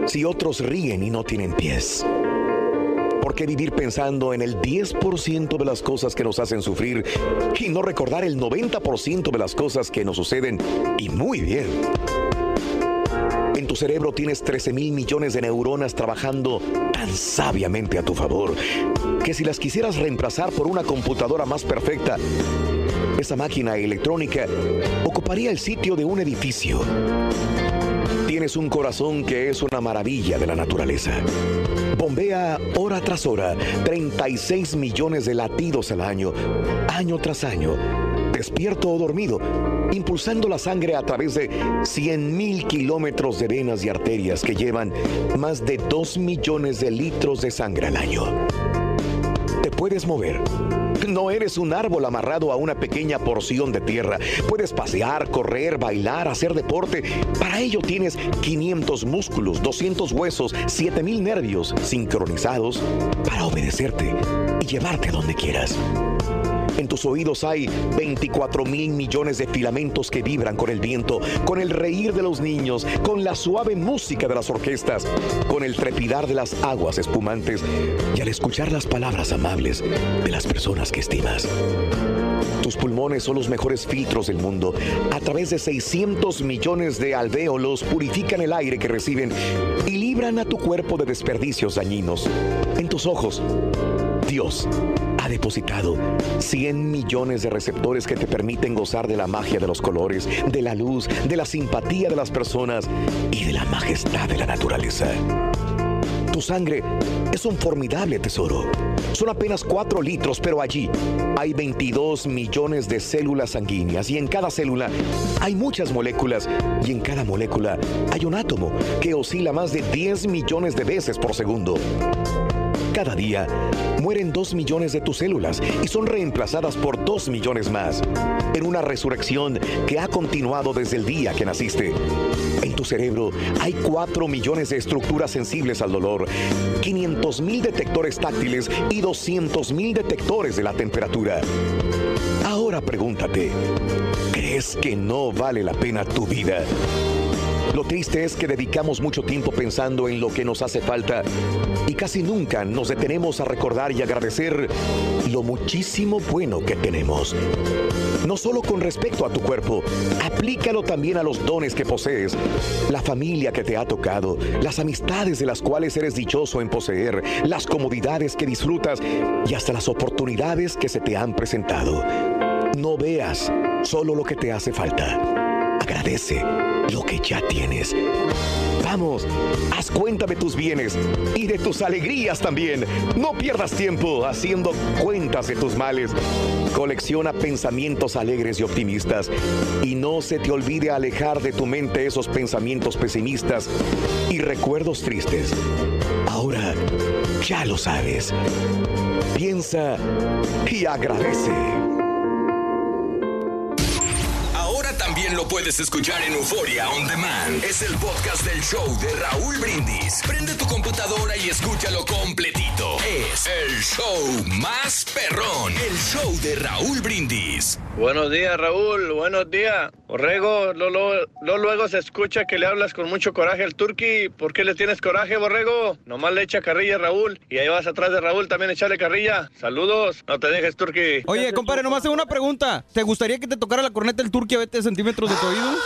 Si otros ríen y no tienen pies. ¿Por qué vivir pensando en el 10% de las cosas que nos hacen sufrir y no recordar el 90% de las cosas que nos suceden y muy bien? En tu cerebro tienes 13 mil millones de neuronas trabajando tan sabiamente a tu favor que si las quisieras reemplazar por una computadora más perfecta, esa máquina electrónica ocuparía el sitio de un edificio. Tienes un corazón que es una maravilla de la naturaleza. Bombea hora tras hora 36 millones de latidos al año, año tras año, despierto o dormido, impulsando la sangre a través de 100 mil kilómetros de venas y arterias que llevan más de 2 millones de litros de sangre al año. Te puedes mover. No eres un árbol amarrado a una pequeña porción de tierra. Puedes pasear, correr, bailar, hacer deporte. Para ello tienes 500 músculos, 200 huesos, 7000 nervios sincronizados para obedecerte y llevarte donde quieras. En tus oídos hay 24 mil millones de filamentos que vibran con el viento, con el reír de los niños, con la suave música de las orquestas, con el trepidar de las aguas espumantes y al escuchar las palabras amables de las personas que estimas. Tus pulmones son los mejores filtros del mundo. A través de 600 millones de alvéolos purifican el aire que reciben y libran a tu cuerpo de desperdicios dañinos. En tus ojos, Dios ha depositado 100 millones de receptores que te permiten gozar de la magia de los colores, de la luz, de la simpatía de las personas y de la majestad de la naturaleza. Tu sangre es un formidable tesoro. Son apenas 4 litros, pero allí hay 22 millones de células sanguíneas y en cada célula hay muchas moléculas y en cada molécula hay un átomo que oscila más de 10 millones de veces por segundo. Cada día mueren dos millones de tus células y son reemplazadas por dos millones más. En una resurrección que ha continuado desde el día que naciste. En tu cerebro hay cuatro millones de estructuras sensibles al dolor, 500 mil detectores táctiles y 200 mil detectores de la temperatura. Ahora pregúntate, ¿crees que no vale la pena tu vida? Lo triste es que dedicamos mucho tiempo pensando en lo que nos hace falta y casi nunca nos detenemos a recordar y agradecer lo muchísimo bueno que tenemos. No solo con respecto a tu cuerpo, aplícalo también a los dones que posees, la familia que te ha tocado, las amistades de las cuales eres dichoso en poseer, las comodidades que disfrutas y hasta las oportunidades que se te han presentado. No veas solo lo que te hace falta. Agradece lo que ya tienes. Vamos, haz cuenta de tus bienes y de tus alegrías también. No pierdas tiempo haciendo cuentas de tus males. Colecciona pensamientos alegres y optimistas y no se te olvide alejar de tu mente esos pensamientos pesimistas y recuerdos tristes. Ahora ya lo sabes. Piensa y agradece. También lo puedes escuchar en Euforia On Demand. Es el podcast del show de Raúl Brindis. Prende tu computadora y escúchalo completito. Es el show más perrón. El show de Raúl Brindis. Buenos días, Raúl. Buenos días. Borrego, lo, lo- lo- luego se escucha que le hablas con mucho coraje al Turqui. ¿Por qué le tienes coraje, Borrego? Nomás le echa carrilla a Raúl. Y ahí vas atrás de Raúl también echarle carrilla. Saludos. No te dejes, Turqui. Oye, compadre, nomás tengo una pregunta. ¿Te gustaría que te tocara la corneta del Turquía a 20 centímetros de tu oído?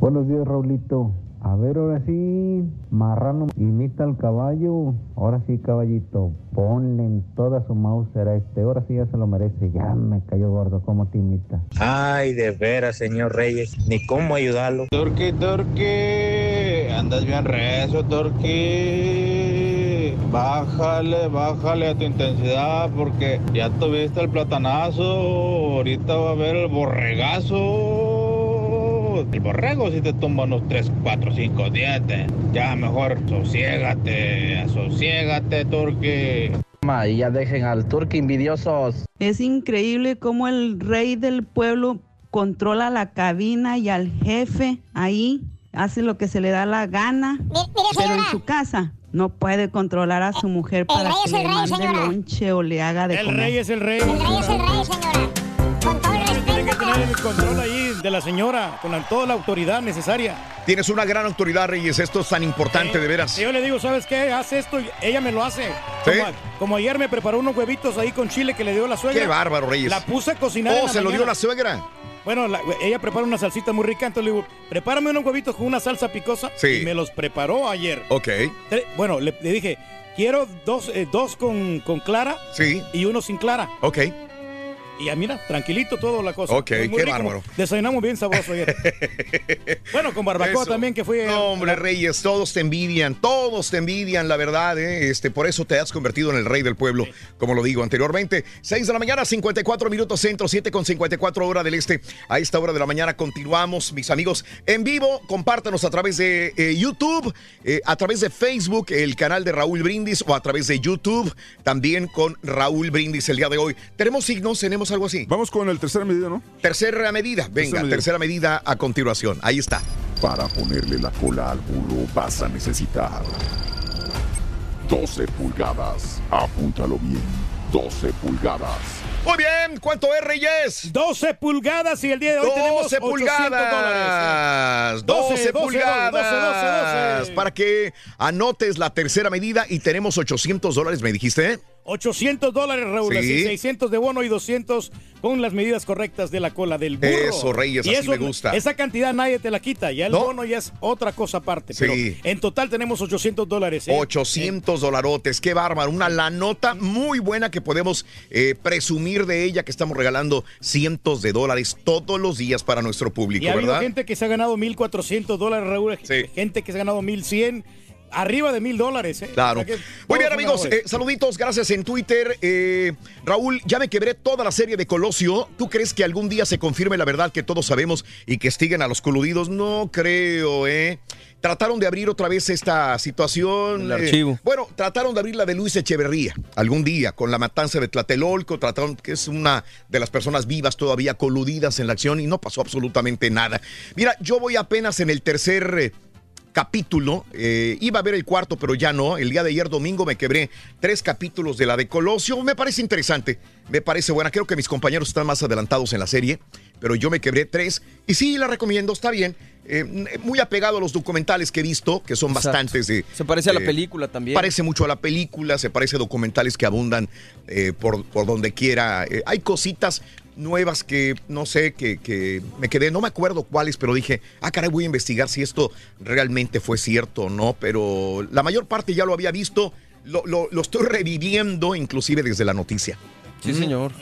Buenos días, Raulito. A ver, ahora sí, marrano imita al caballo. Ahora sí, caballito, ponle en toda su Mauser a este. Ahora sí ya se lo merece. Ya me cayó gordo, ¿cómo te imita? Ay, de veras, señor Reyes, ni cómo ayudarlo. Turqui, Turqui, andas bien rezo, Turqui. Bájale, bájale a tu intensidad porque ya tuviste el platanazo, ahorita va a haber el borregazo. El borrego si te tumba unos 3, 4, 5 dientes. Ya mejor sosiégate, sosiégate, Turqui. Y ya dejen al turqui envidiosos. Es increíble cómo el rey del pueblo controla la cabina y al jefe ahí hace lo que se le da la gana, pero en su casa no puede controlar a su mujer para rey que es le el rey, mande señora. lonche o le haga de El comer. rey es el rey. El rey es el rey, señora. Con todo el respeto. Tiene que tener el control ahí de la señora, con la- toda la autoridad necesaria. Tienes una gran autoridad, Reyes. Esto es tan importante, de veras. Y yo le digo, ¿sabes qué? Haz esto y ella me lo hace. Como, como ayer me preparó unos huevitos ahí con chile que le dio la suegra. Qué bárbaro, Reyes. La puse a cocinar. Oh, en la ¿se lo dio la suegra? Bueno, la- ella prepara una salsita muy rica, entonces le digo, prepárame unos huevitos con una salsa picosa. Sí. Y me los preparó ayer. Ok. Bueno, le, le dije, quiero dos, eh, dos con, con clara Sí. y uno sin clara. Ok. Y ya mira, tranquilito todo la cosa. Ok, Muy- qué rico. bárbaro. Desayunamos bien sabroso ayer. bueno, con barbacoa Eso. también que fue. No, hombre, Reyes, todos te envidian, todos te envidian, la verdad, ¿eh? Este, por eso te has convertido en el rey del pueblo, como lo digo anteriormente. 6 de la mañana, 54 minutos centro, 7 con 54 hora del este. A esta hora de la mañana continuamos, mis amigos, en vivo. Compártanos a través de eh, YouTube, eh, a través de Facebook, el canal de Raúl Brindis, o a través de YouTube, también con Raúl Brindis el día de hoy. ¿Tenemos signos? ¿Tenemos algo así? Vamos con el tercera medida, ¿no? Tercera medida, venga, medida. tercera medida a continuación. Ahí está. Para ponerle la cola al burro vas a necesitar 12 pulgadas. Apúntalo bien. 12 pulgadas. Muy bien, ¿cuánto es, Reyes? 12 pulgadas y el día de hoy 12 tenemos 800 pulgadas. 12, 12, 12, pulgadas. 12, 12. Para que anotes la tercera medida y tenemos 800 dólares, me dijiste. ¿Eh? 800 dólares, Raúl. Sí. así, 600 de bono y 200 con las medidas correctas de la cola del burro. Eso, Reyes, Y así me gusta. Esa cantidad nadie te la quita. Ya el No. bono ya es otra cosa aparte. Sí. Pero en total tenemos 800 dólares. ¿eh? 800 dolarotes, qué bárbaro. Una la nota muy buena que podemos eh, presumir de ella, que estamos regalando cientos de dólares todos los días para nuestro público, Y ha ¿verdad? gente que se ha ganado 1.400 dólares, Raúl. Gente que se ha ganado 1.100. arriba de mil dólares. ¿eh? Claro. O sea que Muy bien, amigos. eh, saluditos, gracias en Twitter. Eh, Raúl, ya me quebré toda la serie de Colosio. ¿Tú crees que algún día se confirme la verdad que todos sabemos y que estiguen a los coludidos? No creo, ¿eh? Trataron de abrir otra vez esta situación. El eh, archivo. bueno, trataron de abrir la de Luis Echeverría algún día con la matanza de Tlatelolco. Trataron, que es una de las personas vivas todavía coludidas en la acción y no pasó absolutamente nada. Mira, yo voy apenas en el tercer. Eh, capítulo. eh, iba a ver el cuarto, pero ya no. El día de ayer domingo me quebré tres capítulos de la de Colosio. Me parece interesante, me parece buena. Creo que mis compañeros están más adelantados en la serie, pero yo me quebré tres. Y sí, la recomiendo, está bien. Eh, muy apegado a los documentales que he visto, que son Exacto. bastantes. de- Se parece a la de- película también. Parece mucho a la película, se parece a documentales que abundan eh, por, por donde quiera. Eh, hay cositas nuevas que no sé, que, que me quedé, no me acuerdo cuáles, pero dije, ah, caray, voy a investigar si esto realmente fue cierto o no, pero la mayor parte ya lo había visto, lo, lo- lo estoy reviviendo inclusive desde la noticia. Sí, señor.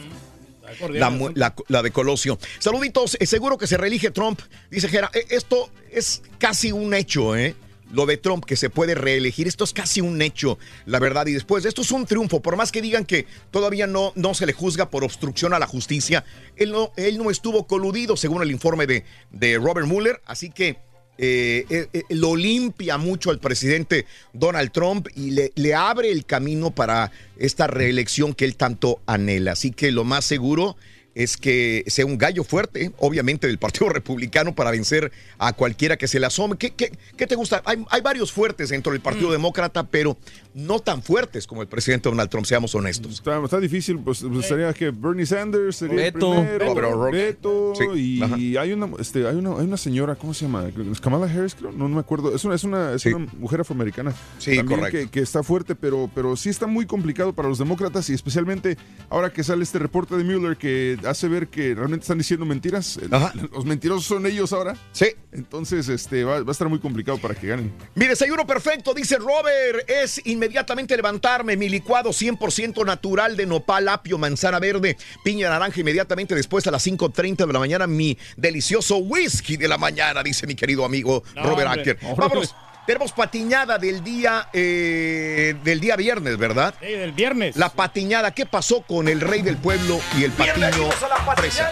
La, la- la de Colosio. Saluditos, eh, seguro que se reelige Trump. Dice Gera, "Eh, esto es casi un hecho, ¿eh? Lo de Trump, que se puede reelegir, esto es casi un hecho, la verdad. Y después, esto es un triunfo, por más que digan que todavía no, no se le juzga por obstrucción a la justicia, él no, él no estuvo coludido, según el informe de, de Robert Mueller, así que eh, eh, eh, lo limpia mucho al presidente Donald Trump y le, le abre el camino para esta reelección que él tanto anhela. Así que lo más seguro es que sea un gallo fuerte, obviamente, del Partido Republicano para vencer a cualquiera que se le asome. ¿Qué, qué- qué te gusta? Hay, hay varios fuertes dentro del Partido Demócrata, pero no tan fuertes como el presidente Donald Trump, seamos honestos. Está, está difícil, pues, pues, sería que Bernie Sanders sería Beto. el primero, Beto. Beto. Beto, Sí, y hay una, este, hay una, hay una señora, ¿cómo se llama? Kamala Harris, creo, no, no me acuerdo. Es una, es una, es una mujer afroamericana. Sí, también correcto. Que, que está fuerte, pero, pero sí está muy complicado para los demócratas y especialmente ahora que sale este reporte de Mueller que hace ver que realmente están diciendo mentiras. El- Los mentirosos son ellos ahora. Sí. Entonces, este, va, va a estar muy complicado para que ganen. Mi desayuno perfecto, dice Robert, es inmediatamente levantarme. Mi licuado 100% natural de nopal, apio, manzana verde, piña naranja. Inmediatamente después a las 5.30 de la mañana, mi delicioso whisky de la mañana, dice mi querido amigo No, Robert hombre. Acker. Vámonos. Tenemos patiñada del día eh, del día viernes, ¿verdad? Sí, del viernes. La patiñada, ¿qué pasó con el rey del pueblo y el patiño fresa?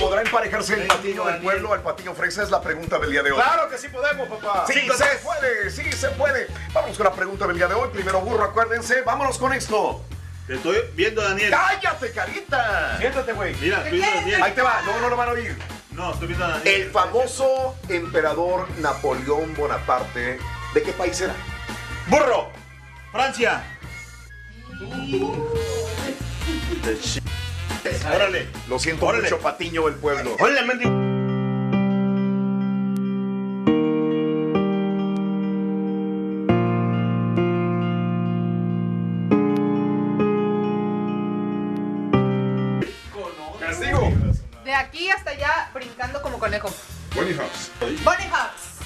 ¿Podrá emparejarse el patiño del pueblo al patiño fresa? Es la pregunta del día de hoy. Claro que sí podemos, papá. Sí, se puede, sí se puede. Vamos con la pregunta del día de hoy. Primero burro, acuérdense. Vámonos con esto. Te estoy viendo, Daniel. ¡Cállate, carita! Siéntate, güey. Mira, estoy viendo a Daniel. Ahí te va, no, no lo van a oír. No, estoy viendo a Daniel. El famoso emperador Napoleón Bonaparte, ¿de qué país era? ¡Burro! ¡Francia! Órale. Lo siento Órale. mucho, patiño del pueblo. ¡Órale, mendigo! Aquí hasta allá brincando como conejo. Bonnie House. Bunny Hops.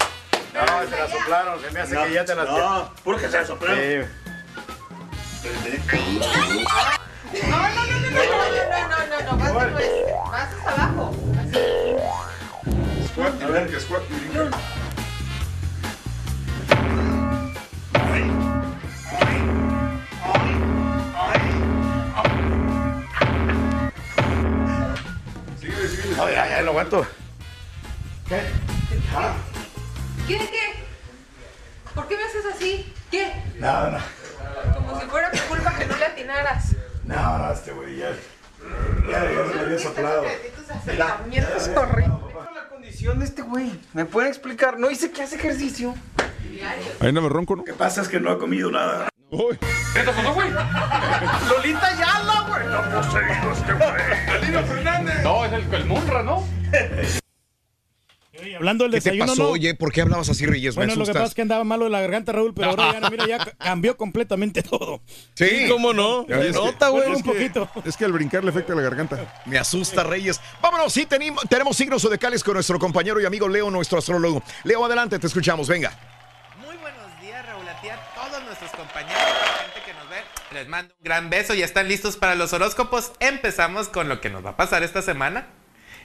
No, se la soplaron. Se me hace que ya te las. No, ¿por qué se la soplaron? Sí. No, no, no, no, no, no, no, no, no, más después. Más hasta abajo. Así. Squat y brinca, squat y brinca. No, ya, ya lo aguanto. ¿Qué, qué? ¿Por qué me haces así? ¿Qué? No, no. Como si fuera tu culpa que no le atinaras. No, no, este güey ya. Ya, ya se le había soplado. Tus acercamientos horribles. La condición de este güey. ¿Me pueden explicar? No dice que hace ejercicio. Ahí no me ronco, ¿no? Lo que pasa es que no ha comido nada. Uy. ¿Qué te pasó, güey? Lolita Yala, güey. No, no sé, el, el Munra, ¿no? Oye, hablando del ¿Qué te desayuno, pasó, ¿no? oye? ¿Por qué hablabas así, Reyes? Bueno, me lo que pasa es que andaba malo de la garganta, Raúl, pero ahora ya, no, mira, ya ca- cambió completamente todo. Sí. ¿Cómo no? Se nota, güey. un poquito. Es que al brincar le afecta la garganta. Me asusta, Reyes. Vámonos, sí, tenemos, tenemos signos zodiacales con nuestro compañero y amigo Leo, nuestro astrólogo. Leo, adelante, te escuchamos, venga. Muy buenos días, Raúl, a ti, a todos nuestros compañeros, la gente que nos ve. Les mando un gran beso. ¿Ya están listos para los horóscopos? Empezamos con lo que nos va a pasar esta semana.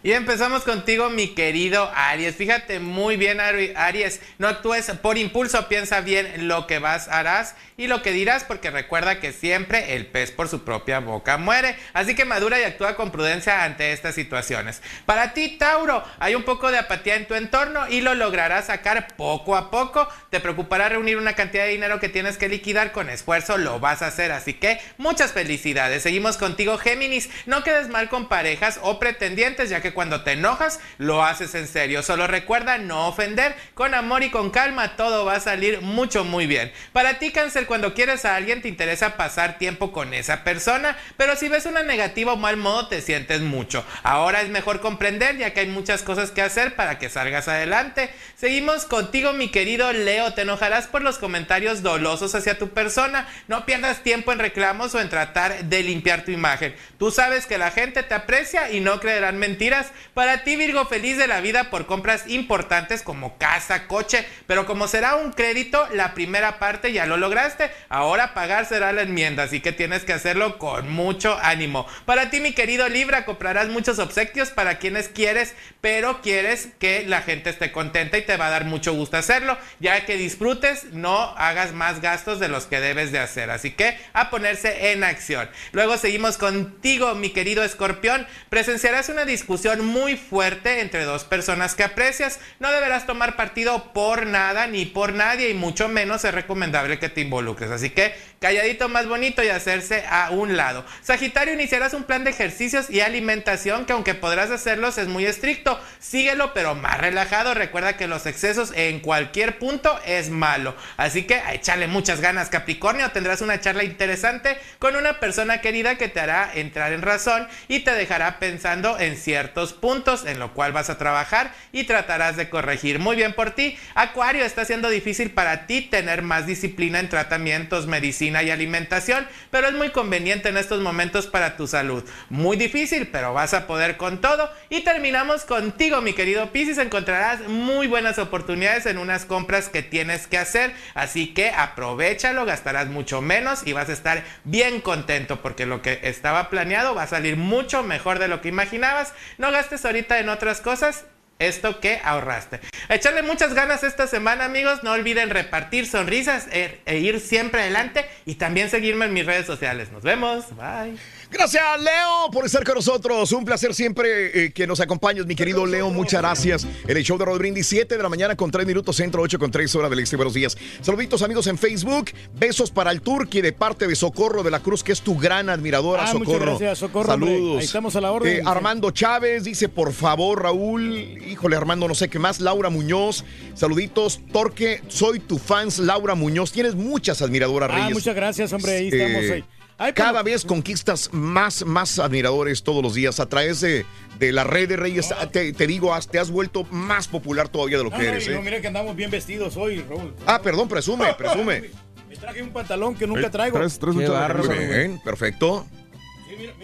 Y empezamos contigo, mi querido Aries. Fíjate muy bien, Ari- Aries. No actúes por impulso, piensa bien lo que vas, harás y lo que dirás, porque recuerda que siempre el pez por su propia boca muere. Así que madura y actúa con prudencia ante estas situaciones. Para ti, Tauro, hay un poco de apatía en tu entorno y lo lograrás sacar poco a poco. Te preocupará reunir una cantidad de dinero que tienes que liquidar con esfuerzo, lo vas a hacer. Así que muchas felicidades. Seguimos contigo, Géminis. No quedes mal con parejas o pretendientes, ya que cuando te enojas, lo haces en serio. Solo recuerda no ofender. Con amor y con calma, todo va a salir mucho, muy bien. Para ti, Cáncer, cuando quieres a alguien, te interesa pasar tiempo con esa persona, pero si ves una negativa o mal modo, te sientes mucho. Ahora es mejor comprender, ya que hay muchas cosas que hacer para que salgas adelante. Seguimos contigo, mi querido Leo. Te enojarás por los comentarios dolosos hacia tu persona. No pierdas tiempo en reclamos o en tratar de limpiar tu imagen. Tú sabes que la gente te aprecia y no creerán mentiras. Para ti, Virgo, feliz de la vida por compras importantes como casa, coche, pero como será un crédito, la primera parte ya lo lograste. Ahora pagar será la enmienda, así que tienes que hacerlo con mucho ánimo. Para ti, mi querido Libra, comprarás muchos obsequios para quienes quieres, pero quieres que la gente esté contenta y te va a dar mucho gusto hacerlo, ya que disfrutes, no hagas más gastos de los que debes de hacer. Así que a ponerse en acción. Luego seguimos contigo, mi querido escorpión. Presenciarás una discusión muy fuerte entre dos personas que aprecias. No deberás tomar partido por nada ni por nadie y mucho menos es recomendable que te involucres. Así que calladito más bonito y hacerse a un lado. Sagitario, iniciarás un plan de ejercicios y alimentación que aunque podrás hacerlos es muy estricto. Síguelo pero más relajado. Recuerda que los excesos en cualquier punto es malo. Así que a echarle muchas ganas Capricornio. Tendrás una charla interesante con una persona querida que te hará entrar en razón y te dejará pensando en ciertos puntos en lo cual vas a trabajar y tratarás de corregir. Muy bien por ti. Acuario, está siendo difícil para ti tener más disciplina en tratamientos, medicina y alimentación, pero es muy conveniente en estos momentos para tu salud. Muy difícil, pero vas a poder con todo. Y terminamos contigo, mi querido Piscis. Encontrarás muy buenas oportunidades en unas compras que tienes que hacer, así que aprovechalo, gastarás mucho menos y vas a estar bien contento porque lo que estaba planeado va a salir mucho mejor de lo que imaginabas. Gastes ahorita en otras cosas esto que ahorraste. Echarle muchas ganas esta semana, amigos. No olviden repartir sonrisas e, e ir siempre adelante y también seguirme en mis redes sociales. Nos vemos. Bye. Gracias, Leo, por estar con nosotros. Un placer siempre eh, que nos acompañes, mi querido Leo. Muchas gracias. En el show de Rod Brindis, 7 de la mañana con 3 minutos centro, 8 con 3 horas del este. Buenos días. Saluditos, amigos, en Facebook. Besos para el Turqui de parte de Socorro de la Cruz, que es tu gran admiradora, Ah, Socorro. gracias, Socorro, hombre. Saludos. Ahí estamos a la orden. Eh, Armando Chávez dice, por favor, Raúl. Híjole, Armando, no sé qué más. Laura Muñoz. Saluditos. Torque, soy tu fans, Laura Muñoz. Tienes muchas admiradoras, Ah, Reyes. muchas gracias, hombre. Ahí estamos. Eh, ahí. Ay, pero- cada vez conquistas más, más admiradores todos los días a través de, de la red de Reyes. Te, te digo, has- te has vuelto más popular todavía de lo No, que no, eres. no, ¿eh? mira que andamos bien vestidos hoy, Raúl. Ah, perdón, presume, presume. Me traje un pantalón que nunca traigo. traes un Qué chorro de bárbaro, camisa, Muy bien, perfecto.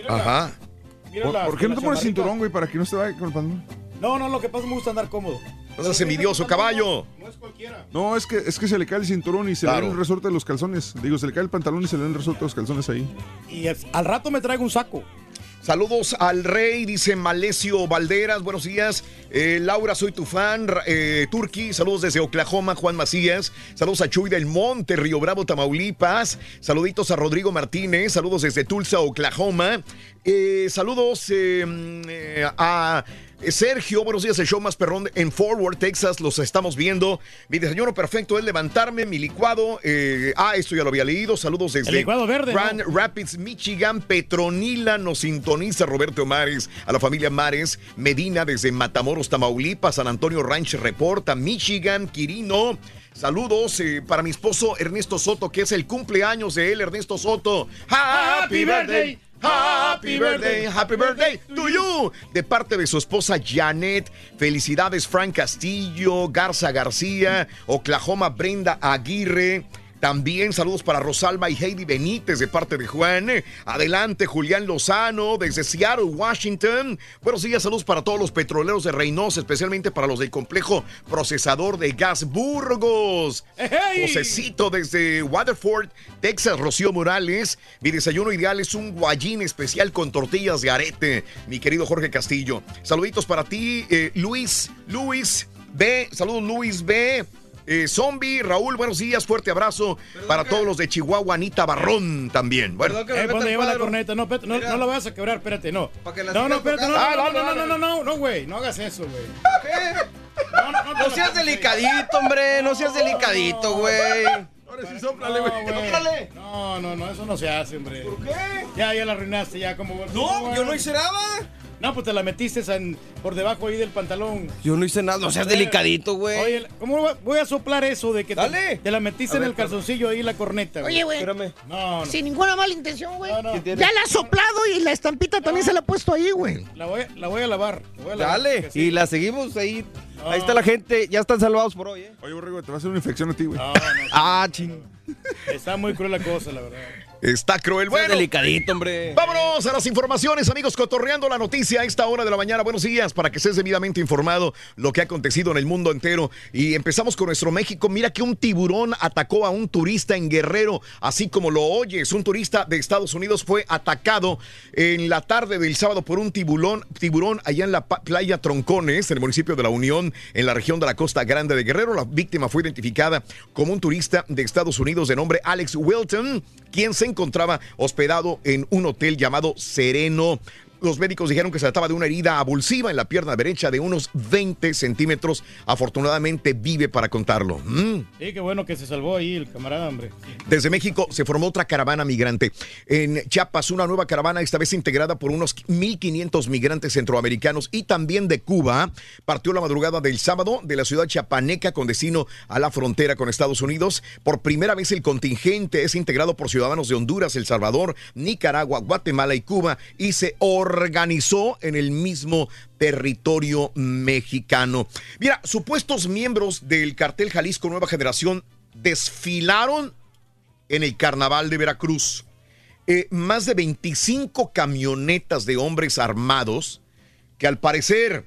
Ajá. Mira ¿Por, la- por qué no la te pones cinturón, güey, para que no se vaya con el pantalón? No, no, lo que pasa es que me gusta andar cómodo. No seas envidioso, caballo. No es cualquiera. No, es que, es que se le cae el cinturón y se le ve el resorte de los calzones. Digo, se le cae el pantalón y se le ve el resorte de los calzones ahí. Y es- al rato me traigo un saco. Saludos al rey, dice Malesio Valderas, buenos días. Eh, Laura, soy tu fan. Eh, Turki, saludos desde Oklahoma, Juan Macías. Saludos a Chuy del Monte, Río Bravo, Tamaulipas. Saluditos a Rodrigo Martínez, saludos desde Tulsa, Oklahoma. Eh, saludos eh, mm, eh, a Sergio, buenos días, el show más perrón en Forward, Texas, los estamos viendo. Mi desayuno perfecto es levantarme, mi licuado. eh, ah, esto ya lo había leído. Saludos desde El licuado verde, Grand ¿no? Rapids, Michigan, Petronila nos sintoniza Roberto Mares, a la familia Mares, Medina desde Matamoros, Tamaulipas, San Antonio Ranch reporta, Michigan, Quirino. Saludos eh, para mi esposo Ernesto Soto, que es el cumpleaños de él, Ernesto Soto. Happy birthday. Happy birthday, happy birthday to you. De parte de su esposa Janet. Felicidades, Frank Castillo, Garza García, Oklahoma, Brenda Aguirre. También saludos para Rosalba y Heidi Benítez de parte de Juan. Adelante, Julián Lozano desde Seattle, Washington. Buenos días, saludos para todos los petroleros de Reynosa, especialmente para los del complejo procesador de gas Burgos. Josecito desde Waterford, Texas, Rocío Morales. Mi desayuno ideal es un guayín especial con tortillas de arete, mi querido Jorge Castillo. Saluditos para ti, eh, Luis, Luis B. Saludos, Luis B. Eh, zombie, Raúl, buenos días, fuerte abrazo para todos los de Chihuahua, Anita Barrón también. Bueno, Eh, ¿dónde lleva la corneta? No, espérate, no, no la vas a quebrar, espérate, no. que No, no, espérate, no, no, Ah, no, no, no, no, no, no, güey, no hagas eso, güey. No seas delicadito, hombre. No seas delicadito, güey. Ahora sí, sóplale, güey. No, no, no, eso no se hace, hombre. ¿Por qué? Ya, ya la arruinaste, ya, como. No, yo no hice nada. No, pues te la metiste en- por debajo ahí del pantalón. Yo no hice nada. No seas delicadito, güey. Oye, ¿cómo voy a soplar eso de que te- Dale. Te, la metiste en el calzoncillo ahí la corneta? Oye, güey. Espérame. No, no. Sin ninguna mala intención, güey. no. Ya la ha soplado y la estampita también se la ha puesto ahí, güey. La voy, la voy a lavar. la voy a lavar, Dale. sí. Y la seguimos ahí. No. Ahí está la gente. Ya están salvados por hoy, ¿eh? Oye, Borrego, te va a hacer una infección a ti, güey. No, no, Ah, ching. está muy cruel la cosa, la verdad. Está cruel. Bueno. Bueno, delicadito, hombre. Vámonos a las informaciones, amigos, cotorreando la noticia a esta hora de la mañana. Buenos días, para que estés debidamente informado lo que ha acontecido en el mundo entero. Y empezamos con nuestro México. Mira que un tiburón atacó a un turista en Guerrero, así como lo oyes. Un turista de Estados Unidos fue atacado en la tarde del sábado por un tiburón, tiburón allá en la playa Troncones, en el municipio de La Unión, en la región de la Costa Grande de Guerrero. La víctima fue identificada como un turista de Estados Unidos de nombre Alex Wilton, quien se encontraba hospedado en un hotel llamado Sereno. Los médicos dijeron que se trataba de una herida abulsiva en la pierna derecha de unos 20 centímetros. Afortunadamente vive para contarlo. Mm. Sí, qué bueno que se salvó ahí el camarada, hombre. Desde México se formó otra caravana migrante. En Chiapas, una nueva caravana, esta vez integrada por unos 1.500 migrantes centroamericanos y también de Cuba, partió la madrugada del sábado de la ciudad chiapaneca con destino a la frontera con Estados Unidos. Por primera vez el contingente es integrado por ciudadanos de Honduras, El Salvador, Nicaragua, Guatemala y Cuba y se organizó en el mismo territorio mexicano. Mira, supuestos miembros del cartel Jalisco Nueva Generación desfilaron en el carnaval de Veracruz. Eh, más de 25 camionetas de hombres armados que al parecer,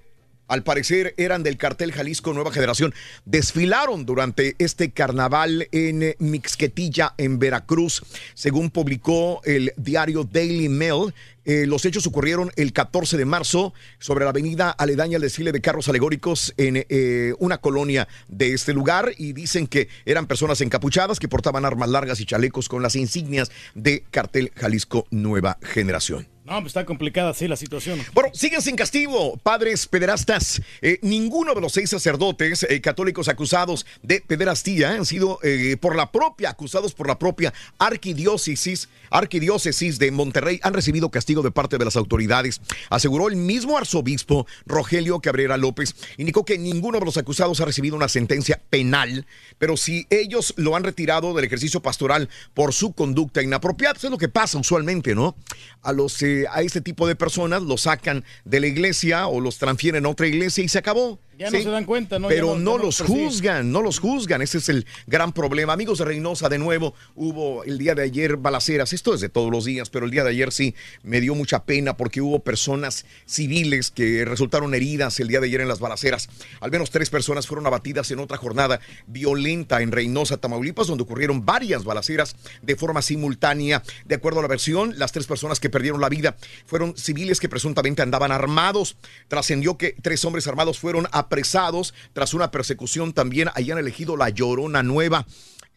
al parecer eran del cartel Jalisco Nueva Generación, desfilaron durante este carnaval en eh, Mixquetilla, en Veracruz, según publicó el diario Daily Mail. eh, los hechos ocurrieron el 14 de marzo sobre la avenida aledaña al desfile de carros alegóricos en eh, una colonia de este lugar y dicen que eran personas encapuchadas que portaban armas largas y chalecos con las insignias de cartel Jalisco Nueva Generación. No, pues está complicada así la situación. Bueno, siguen sin castigo, padres pederastas. Eh, ninguno de los seis sacerdotes eh, católicos acusados de pederastía han sido eh, por la propia, acusados por la propia arquidiócesis, arquidiócesis de Monterrey, han recibido castigo de parte de las autoridades. Aseguró el mismo arzobispo Rogelio Cabrera López. Indicó que ninguno de los acusados ha recibido una sentencia penal, pero si ellos lo han retirado del ejercicio pastoral por su conducta inapropiada, eso es lo que pasa usualmente, ¿no? A los eh, a este tipo de personas los sacan de la iglesia o los transfieren a otra iglesia y se acabó. Ya no ¿sí? se dan cuenta, ¿no? Pero no- no, ya no los persiguen. juzgan, no los juzgan. Ese es el gran problema. Amigos de Reynosa, de nuevo, hubo el día de ayer balaceras. Esto es de todos los días, pero el día de ayer sí me dio mucha pena porque hubo personas civiles que resultaron heridas el día de ayer en las balaceras. Al menos tres personas fueron abatidas en otra jornada violenta en Reynosa, Tamaulipas, donde ocurrieron varias balaceras de forma simultánea. De acuerdo a la versión, las tres personas que perdieron la vida fueron civiles que presuntamente andaban armados. Trascendió que tres hombres armados fueron apresados tras una persecución también han elegido La Llorona Nueva.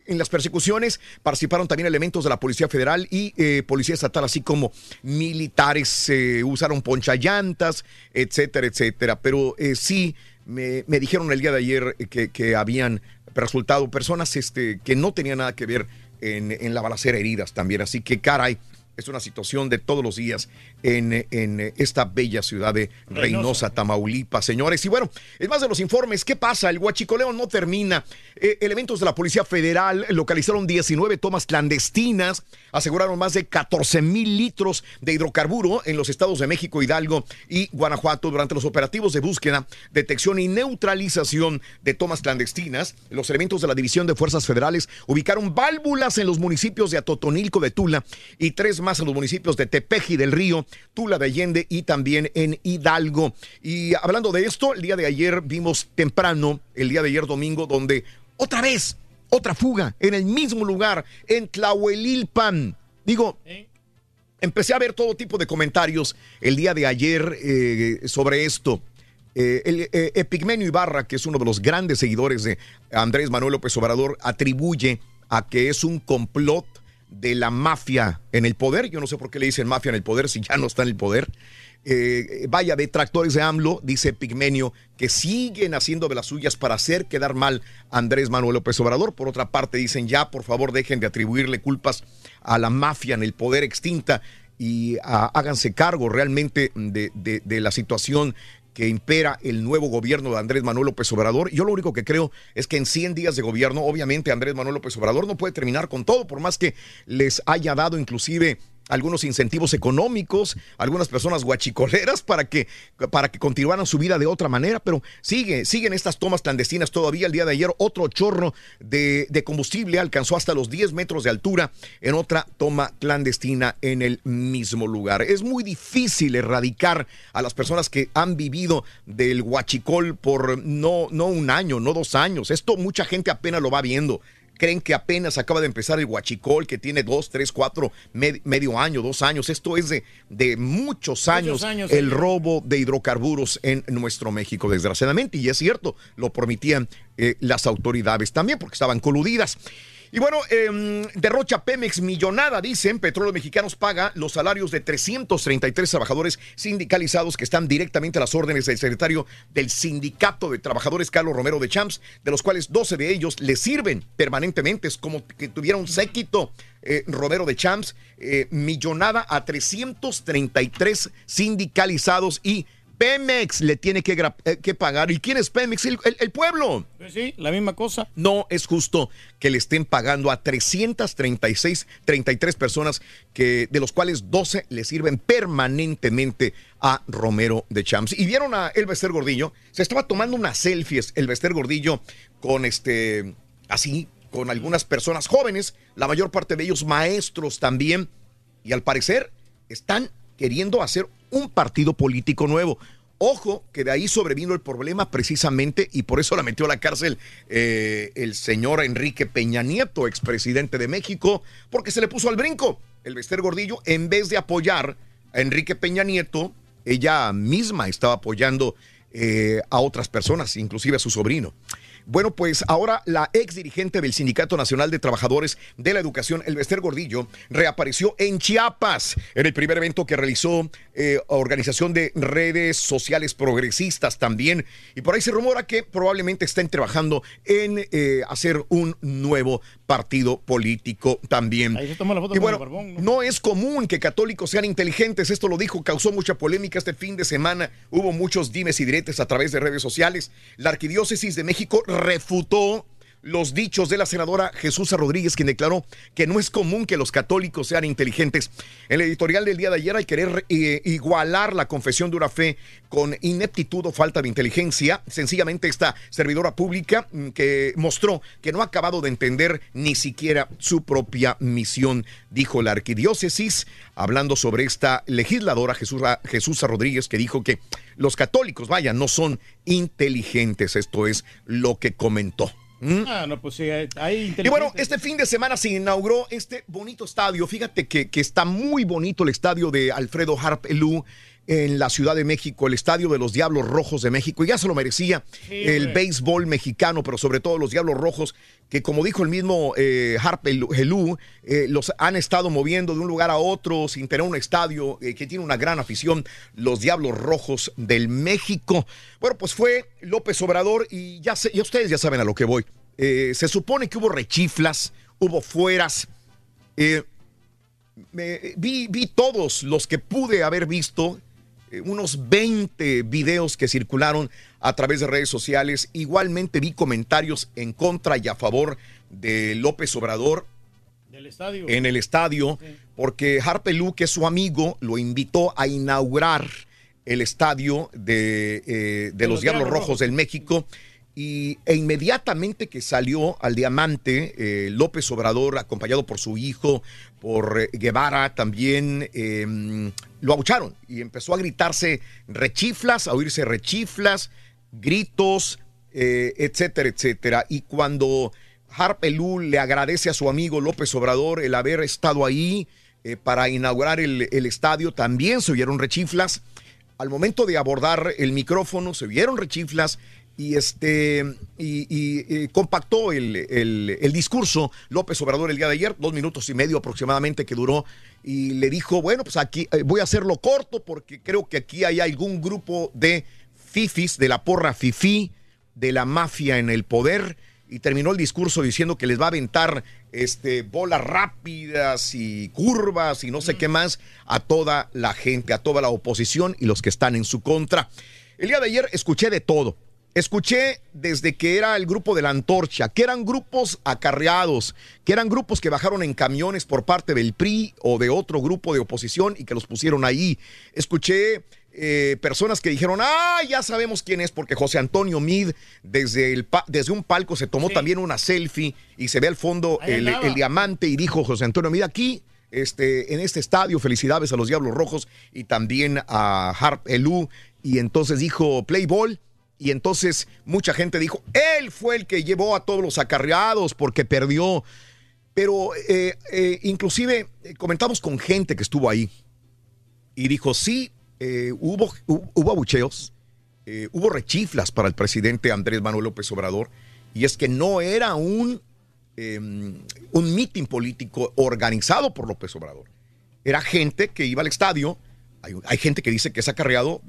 En las persecuciones participaron también elementos de la Policía Federal y eh, Policía Estatal, así como militares, eh, usaron ponchallantas, etcétera, etcétera. Pero eh, sí, me, me dijeron el día de ayer que, que habían resultado personas este, que no tenían nada que ver en, en la balacera heridas también. Así que, caray, es una situación de todos los días en, en esta bella ciudad de Reynosa, Tamaulipas, señores. Y bueno, es más de los informes. ¿Qué pasa? El huachicoleo no termina. Eh, elementos de la Policía Federal localizaron 19 tomas clandestinas, aseguraron más de 14 mil litros de hidrocarburo en los estados de México, Hidalgo y Guanajuato durante los operativos de búsqueda, detección y neutralización de tomas clandestinas. Los elementos de la División de Fuerzas Federales ubicaron válvulas en los municipios de Atotonilco de Tula y tres más en los municipios de Tepeji del Río, Tula de Allende y también en Hidalgo. Y hablando de esto, el día de ayer vimos temprano, el día de ayer domingo, donde otra vez, otra fuga en el mismo lugar, en Tlahuelilpan. Digo, empecé a ver todo tipo de comentarios el día de ayer eh, sobre esto. Eh, el eh, Epigmenio Ibarra, que es uno de los grandes seguidores de Andrés Manuel López Obrador, atribuye a que es un complot de la mafia en el poder. Yo no sé por qué le dicen mafia en el poder si ya no está en el poder. Eh, vaya, detractores de AMLO, dice Pigmenio, que siguen haciendo de las suyas para hacer quedar mal a Andrés Manuel López Obrador. Por otra parte, dicen ya, por favor, dejen de atribuirle culpas a la mafia en el poder extinta y ah, háganse cargo realmente de, de, de la situación que impera el nuevo gobierno de Andrés Manuel López Obrador. Yo lo único que creo es que en 100 días de gobierno, obviamente Andrés Manuel López Obrador no puede terminar con todo, por más que les haya dado inclusive algunos incentivos económicos, algunas personas guachicoleras para que, para que continuaran su vida de otra manera, pero sigue, siguen estas tomas clandestinas todavía. El día de ayer otro chorro de, de combustible alcanzó hasta los 10 metros de altura en otra toma clandestina en el mismo lugar. Es muy difícil erradicar a las personas que han vivido del huachicol por no, no un año, no dos años. Esto mucha gente apenas lo va viendo creen que apenas acaba de empezar el huachicol, que tiene dos, tres, cuatro, medio año, dos años. Esto es de, de muchos años, Muchos años, el sí. robo de hidrocarburos en nuestro México, desgraciadamente. Y es cierto, lo prometían eh, las autoridades también, porque estaban coludidas. Y bueno, eh, derrocha Pemex millonada, dicen. Petróleos Mexicanos paga los salarios de 333 trabajadores sindicalizados que están directamente a las órdenes del secretario del Sindicato de Trabajadores, Carlos Romero de Champs, de los cuales 12 de ellos le sirven permanentemente. Es como que tuviera un séquito. eh, Romero de Champs, eh, millonada a 333 sindicalizados y Pemex le tiene que, eh, que pagar. ¿Y quién es Pemex? El- el- el pueblo. Pues sí, la misma cosa. No es justo que le estén pagando a 336, 33 personas, que, de los cuales 12 le sirven permanentemente a Romero de Champs. Y vieron a El Bester Gordillo, se estaba tomando unas selfies, El Bester Gordillo, con este, así, con algunas personas jóvenes, la mayor parte de ellos maestros también, y al parecer están queriendo hacer un partido político nuevo. Ojo, que de ahí sobrevino el problema precisamente y por eso la metió a la cárcel eh, el señor Enrique Peña Nieto, expresidente de México, porque se le puso al brinco. El Bester Gordillo, en vez de apoyar a Enrique Peña Nieto, ella misma estaba apoyando eh, a otras personas, inclusive a su sobrino. Bueno, pues ahora la ex dirigente del Sindicato Nacional de Trabajadores de la Educación, el Bester Gordillo, reapareció en Chiapas en el primer evento que realizó eh, Organización de Redes Sociales Progresistas también. Y por ahí se rumora que probablemente estén trabajando en eh, hacer un nuevo partido político también. Ahí se toma la foto Y con bueno, el barbón, ¿no? no es común que católicos sean inteligentes. Esto lo dijo, causó mucha polémica este fin de semana. Hubo muchos dimes y diretes a través de redes sociales. La Arquidiócesis de México refutó los dichos de la senadora Jesús Rodríguez, quien declaró que no es común que los católicos sean inteligentes. En el editorial del día de ayer, al querer eh, igualar la confesión de una fe con ineptitud o falta de inteligencia, sencillamente esta servidora pública mm, que mostró que no ha acabado de entender ni siquiera su propia misión, dijo la arquidiócesis, hablando sobre esta legisladora Jesús, Jesús Rodríguez, que dijo que los católicos, vaya, no son inteligentes. Esto es lo que comentó. ¿Mm? Ah, no, pues sí, hay, Y bueno, este fin de semana se inauguró este bonito estadio. Fíjate que, que está muy bonito el estadio de Alfredo Harp Elú en la Ciudad de México, el estadio de los Diablos Rojos de México. Y ya se lo merecía Sí, el béisbol mexicano, pero sobre todo los Diablos Rojos, que como dijo el mismo eh, Harp Elú, eh, los han estado moviendo de un lugar a otro sin tener un estadio eh, que tiene una gran afición, los Diablos Rojos del México. Bueno, pues fue López Obrador y ya, sé, ya ustedes ya saben a lo que voy. Eh, se supone que hubo rechiflas, hubo fueras. Eh, vi, vi todos los que pude haber visto, unos 20 videos que circularon a través de redes sociales. Igualmente vi comentarios en contra y a favor de López Obrador Del estadio. en el estadio, porque Harpelú, que es su amigo, lo invitó a inaugurar el estadio de, eh, de los Diablos Rojos del México. Y, e inmediatamente que salió al diamante, eh, López Obrador, acompañado por su hijo, por eh, Guevara también, eh, lo abucharon y empezó a gritarse rechiflas, a oírse rechiflas, gritos, eh, etcétera, etcétera. Y cuando Harpelú le agradece a su amigo López Obrador el haber estado ahí para inaugurar el, el estadio, también se oyeron rechiflas. Al momento de abordar el micrófono, se oyeron rechiflas y este y, y, compactó el, el- el discurso López Obrador el día de ayer, dos minutos y medio aproximadamente que duró, y le dijo, bueno, pues aquí eh, voy a hacerlo corto porque creo que aquí hay algún grupo de fifis, de la porra fifí, de la mafia en el poder, y terminó el discurso diciendo que les va a aventar este, bolas rápidas y curvas y no sé qué más a toda la gente, a toda la oposición y los que están en su contra. El día de ayer escuché de todo. Escuché desde que era el grupo de la antorcha, que eran grupos acarreados, que eran grupos que bajaron en camiones por parte del PRI o de otro grupo de oposición y que los pusieron ahí. Escuché eh, personas que dijeron, ah, ya sabemos quién es, porque José Antonio Mid desde, el pa- desde un palco se tomó también una selfie y se ve al fondo el, diamante y dijo José Antonio Mid aquí. Este, en este estadio, felicidades a los Diablos Rojos y también a Harp Elú. Y entonces dijo Play Ball. Y entonces mucha gente dijo, él fue el que llevó a todos los acarreados porque perdió. Pero eh, eh, inclusive eh, comentamos con gente que estuvo ahí y dijo, sí, hubo, hu- hubo abucheos, hubo rechiflas para el presidente Andrés Manuel López Obrador, y es que no era un, eh, un mitin político organizado por López Obrador. Era gente que iba al estadio, hay, hay gente que dice que es acarreado,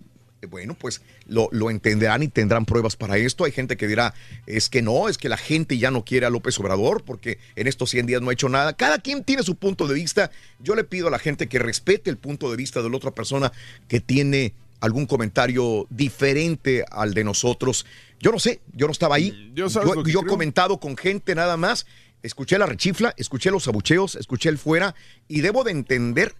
bueno, pues lo, lo entenderán y tendrán pruebas para esto. Hay gente que dirá, es que no, es que la gente ya no quiere a López Obrador porque en estos 100 días no ha hecho nada. Cada quien tiene su punto de vista. Yo le pido a la gente que respete el punto de vista de la otra persona que tiene algún comentario diferente al de nosotros. Yo no sé, yo no estaba ahí. Yo sabes yo he comentado con gente nada más. Escuché la rechifla, escuché los abucheos, escuché el fuera y debo de entender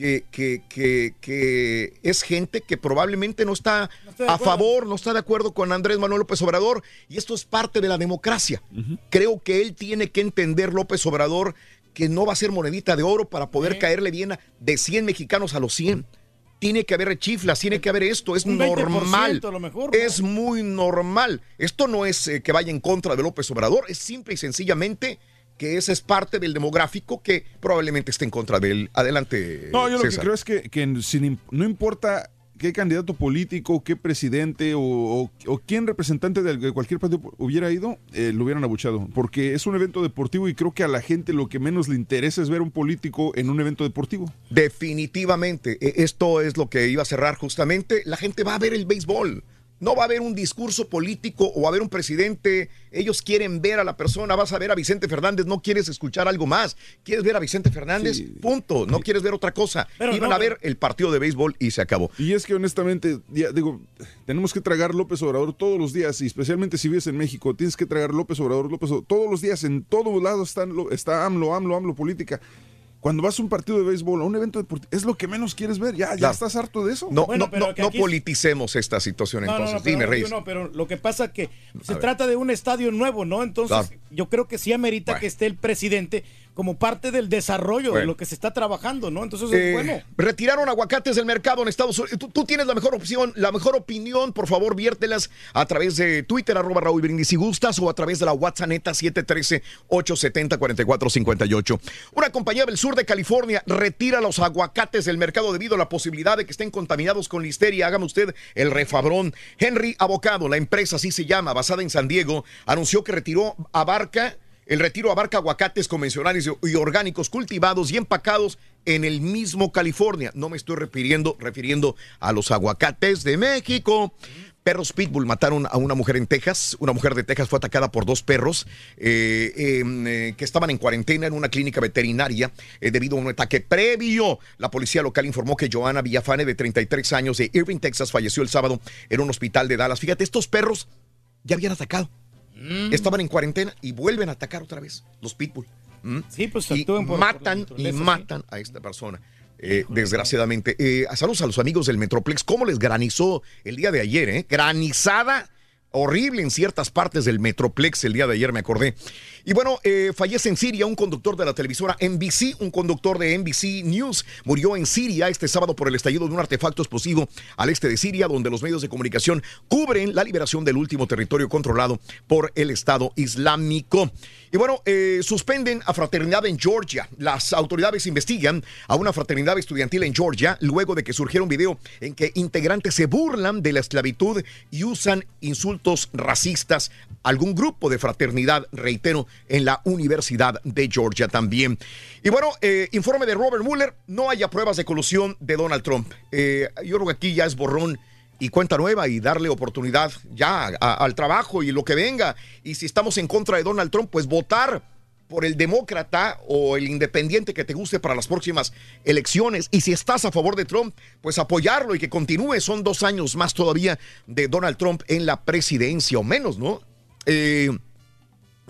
que, que, que, que es gente que probablemente no está, a favor, no está de acuerdo con Andrés Manuel López Obrador y esto es parte de la democracia. Creo que él tiene que entender, López Obrador, que no va a ser monedita de oro para poder caerle bien a- de 100 mexicanos a los 100. Tiene que haber rechiflas, tiene que haber esto, es Un 20% normal. a lo mejor, ¿no? Es muy normal. Esto no es eh, que vaya en contra de López Obrador, es simple y sencillamente que ese es parte del demográfico que probablemente esté en contra de él. Adelante. No, yo lo que creo es que, que sin no importa qué candidato político, qué presidente o, o- o quién representante de de cualquier partido hubiera ido, eh, lo hubieran abuchado. Porque es un evento deportivo y creo que a la gente lo que menos le interesa es ver un político en un evento deportivo. Definitivamente, e- esto es lo que iba a cerrar justamente. La gente va a ver el béisbol. No va a haber un discurso político o va a haber un presidente. Ellos quieren ver a la persona. Vas a ver a Vicente Fernández. No quieres escuchar algo más. ¿Quieres ver a Vicente Fernández? Punto. No quieres ver otra cosa. Pero Iban no, a ver el partido de béisbol y se acabó. Y es que honestamente, ya digo, tenemos que tragar López Obrador todos los días, y especialmente si vives en México, tienes que tragar López Obrador, López Obrador, todos los días, en todos lados están, está AMLO, AMLO, AMLO política. Cuando vas a un partido de béisbol, a un evento deportivo, es lo que menos quieres ver. Ya, ya Claro. estás harto de eso. No, Bueno, no, pero no, no aquí- politicemos esta situación No, entonces. Dime, Reyes. no, pero lo que pasa que se trata de un estadio nuevo, ¿no? Entonces, Claro. yo creo que sí amerita que esté el presidente como parte del desarrollo de lo que se está trabajando, ¿no? Entonces Eh, bueno. Retiraron aguacates del mercado en Estados Unidos. Tú, tú tienes la mejor opción, la mejor opinión. Por favor, viértelas a través de Twitter, arroba Raúl Brindis si gustas, o a través de la WhatsApp neta 713-870-4458. Una compañía del sur de California retira los aguacates del mercado debido a la posibilidad de que estén contaminados con listeria. Hágame usted el refabrón. Henry Avocado, la empresa así se llama, basada en San Diego, anunció que retiró abarca el retiro abarca aguacates convencionales y orgánicos cultivados y empacados en el mismo California. No me estoy refiriendo, refiriendo a los aguacates de México. Perros Pitbull mataron a una mujer en Texas. Una mujer de Texas fue atacada por dos perros eh, em, eh, que estaban en cuarentena en una clínica veterinaria eh, debido a un ataque previo. La policía local informó que Joana Villafane, de 33 años, de Irving, Texas, falleció el sábado en un hospital de Dallas. Fíjate, estos perros ya habían atacado. Mm. Estaban en cuarentena y vuelven a atacar otra vez los Pitbull. ¿Mm? Sí, pues y actúan por- por matan y sí. matan a esta persona. eh, desgraciadamente. Eh, saludos a los amigos del Metroplex. ¿Cómo les granizó el día de ayer? Eh? Granizada horrible en ciertas partes del Metroplex el día de ayer, me acordé. Y bueno, eh, fallece en Siria un conductor de la televisora NBC, un conductor de NBC News, murió en Siria este sábado por el estallido de un artefacto explosivo al este de Siria, donde los medios de comunicación cubren la liberación del último territorio controlado por el Estado Islámico. Y bueno, eh, suspenden a fraternidad en Georgia. Las autoridades investigan a una fraternidad estudiantil en Georgia luego de que surgiera un video en que integrantes se burlan de la esclavitud y usan insultos racistas. Algún grupo de fraternidad, reitero, en la Universidad de Georgia también. Y bueno, eh, informe de Robert Mueller, no haya pruebas de colusión de Donald Trump. Eh, yo creo que aquí ya es borrón y cuenta nueva y darle oportunidad ya al trabajo y lo que venga. Y si estamos en contra de Donald Trump, pues votar por el demócrata o el independiente que te guste para las próximas elecciones. Y si estás a favor de Trump, pues apoyarlo y que continúe. Son dos años más todavía de Donald Trump en la presidencia o menos, ¿no? Eh,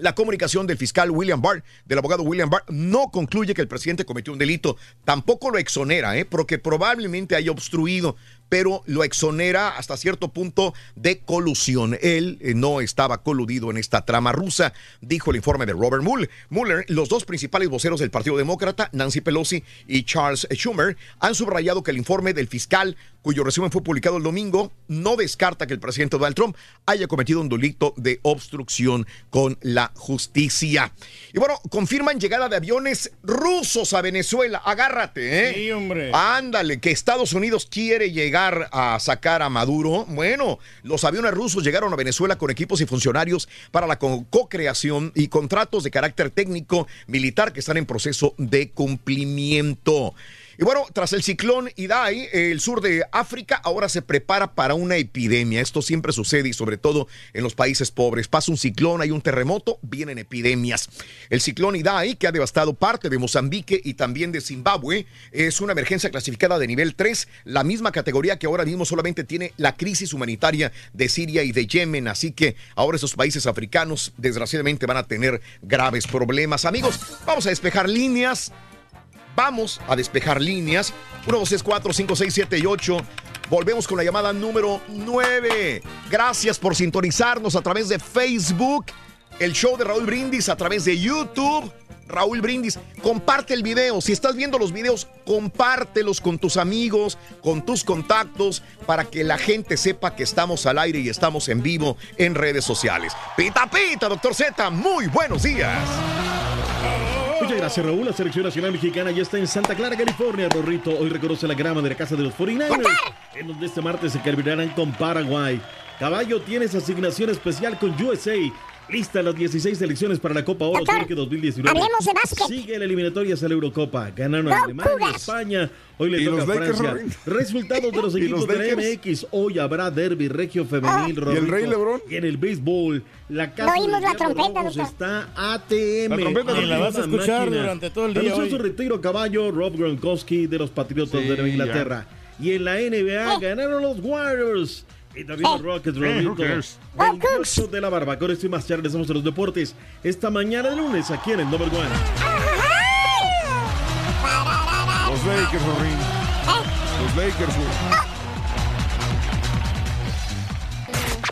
la comunicación del fiscal William Barr, del abogado William Barr, no concluye que el presidente cometió un delito. Tampoco lo exonera, ¿eh? porque probablemente haya obstruido, pero lo exonera hasta cierto punto de colusión. Él eh, no estaba coludido en esta trama rusa, dijo el informe de Robert Mueller. Mueller, los dos principales voceros del Partido Demócrata, Nancy Pelosi y Charles Schumer, han subrayado que el informe del fiscal, cuyo resumen fue publicado el domingo, no descarta que el presidente Donald Trump haya cometido un delito de obstrucción con la justicia. Y bueno, confirman llegada de aviones rusos a Venezuela. Agárrate, ¿eh? Sí, hombre. Ándale, que Estados Unidos quiere llegar a sacar a Maduro. Bueno, los aviones rusos llegaron a Venezuela con equipos y funcionarios para la co- co-creación y contratos de carácter técnico militar que están en proceso de cumplimiento. Y bueno, tras el ciclón Idai, el sur de África ahora se prepara para una epidemia. Esto siempre sucede y sobre todo en los países pobres. Pasa un ciclón, hay un terremoto, vienen epidemias. El ciclón Idai, que ha devastado parte de Mozambique y también de Zimbabue, es una emergencia clasificada de nivel 3, la misma categoría que ahora mismo solamente tiene la crisis humanitaria de Siria y de Yemen. Así que ahora esos países africanos desgraciadamente van a tener graves problemas. Amigos, vamos a despejar líneas. Vamos a despejar líneas. 1, 2, 3, 4, 5, 6, 7 y 8. Volvemos con la llamada número 9. Gracias por sintonizarnos a través de Facebook. El show de Raúl Brindis a través de YouTube. Raúl Brindis, comparte el video. Si estás viendo los videos, compártelos con tus amigos, con tus contactos, para que la gente sepa que estamos al aire y estamos en vivo en redes sociales. Pita pita, doctor Z, muy buenos días. Muchas gracias, Raúl. La selección nacional mexicana ya está en Santa Clara, California. Rorrito hoy reconoce la grama de la casa de los 49ers, en donde este martes se carburarán con Paraguay. Caballo tienes asignación especial con USA. Lista las 16 selecciones para la Copa Oro Turquía 2019. hablemos de básquet. Sigue la eliminatoria hacia la Eurocopa. Ganaron a Alemania, España. Hoy le ¿Y toca los a Lakers, Francia. Resultados de los ¿Y equipos los de la? MX. Hoy habrá derby regio femenil. ¿Y el. Rey Lebrón? Y en el béisbol, la casa No oímos la trompeta, Rojos doctor. está ATM. La trompeta la vas a escuchar durante todo el día Anunció su retiro caballo Rob Gronkowski de los Patriotas Sí, de Nueva Inglaterra. Y en la NBA ganaron los Warriors. Y también los Rockets, Rolito. who cares? 28 de la barba. Con esto y más ya regresamos a los deportes. Esta mañana de lunes aquí en el Number One. Los Lakers, Rorín. Los Lakers,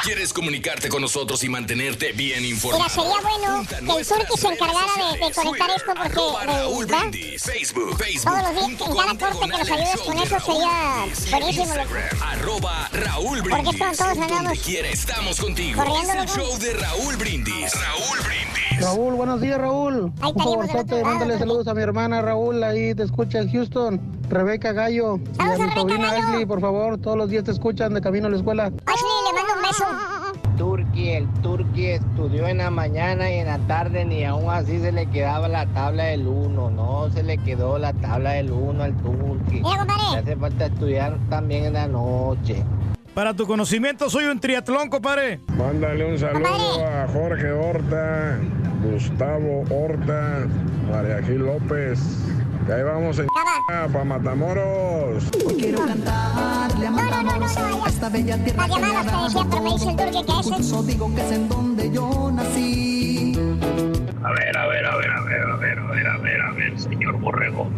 ¿Quieres comunicarte con nosotros y mantenerte bien Mira, informado? sería bueno que el Turki se encargara de, de conectar esto porque Raúl eh, ¿va? Brindis, Facebook, todos los días en cada corte que nos ayudes con eso sería buenísimo. arroba Raúl Porque Brindis. estamos todos Donde andamos quiera estamos contigo. corriendo, Es el show de Raúl Brindis. Raúl Brindis. Raúl, buenos días, Raúl. Ahí Un favorzote, mándale saludos a mi hermana Raúl, ahí te escucha en Houston. Rebeca Gallo. y a Saludos a mi Rebeca sobrina Gallo. Ashley, por favor, todos los días te escuchan de camino a la escuela. Ashley, beso. Turqui, el Turqui estudió en la mañana y en la tarde ni aún así se le quedaba la tabla del 1, no se le quedó la tabla del 1 al Turqui. Le hace falta estudiar también en la noche. Para tu conocimiento, soy un triatlón, compadre. Mándale un saludo a Jorge Horta, Gustavo Horta, María Gil López. Que ahí vamos en para Matamoros. Quiero cantarle a Matamoros a esta bella tierra que me ha dado. Por eso digo que es en donde yo nací. A ver, a ver, a ver, a ver, a ver, a ver, a ver, a ver, señor Borrego.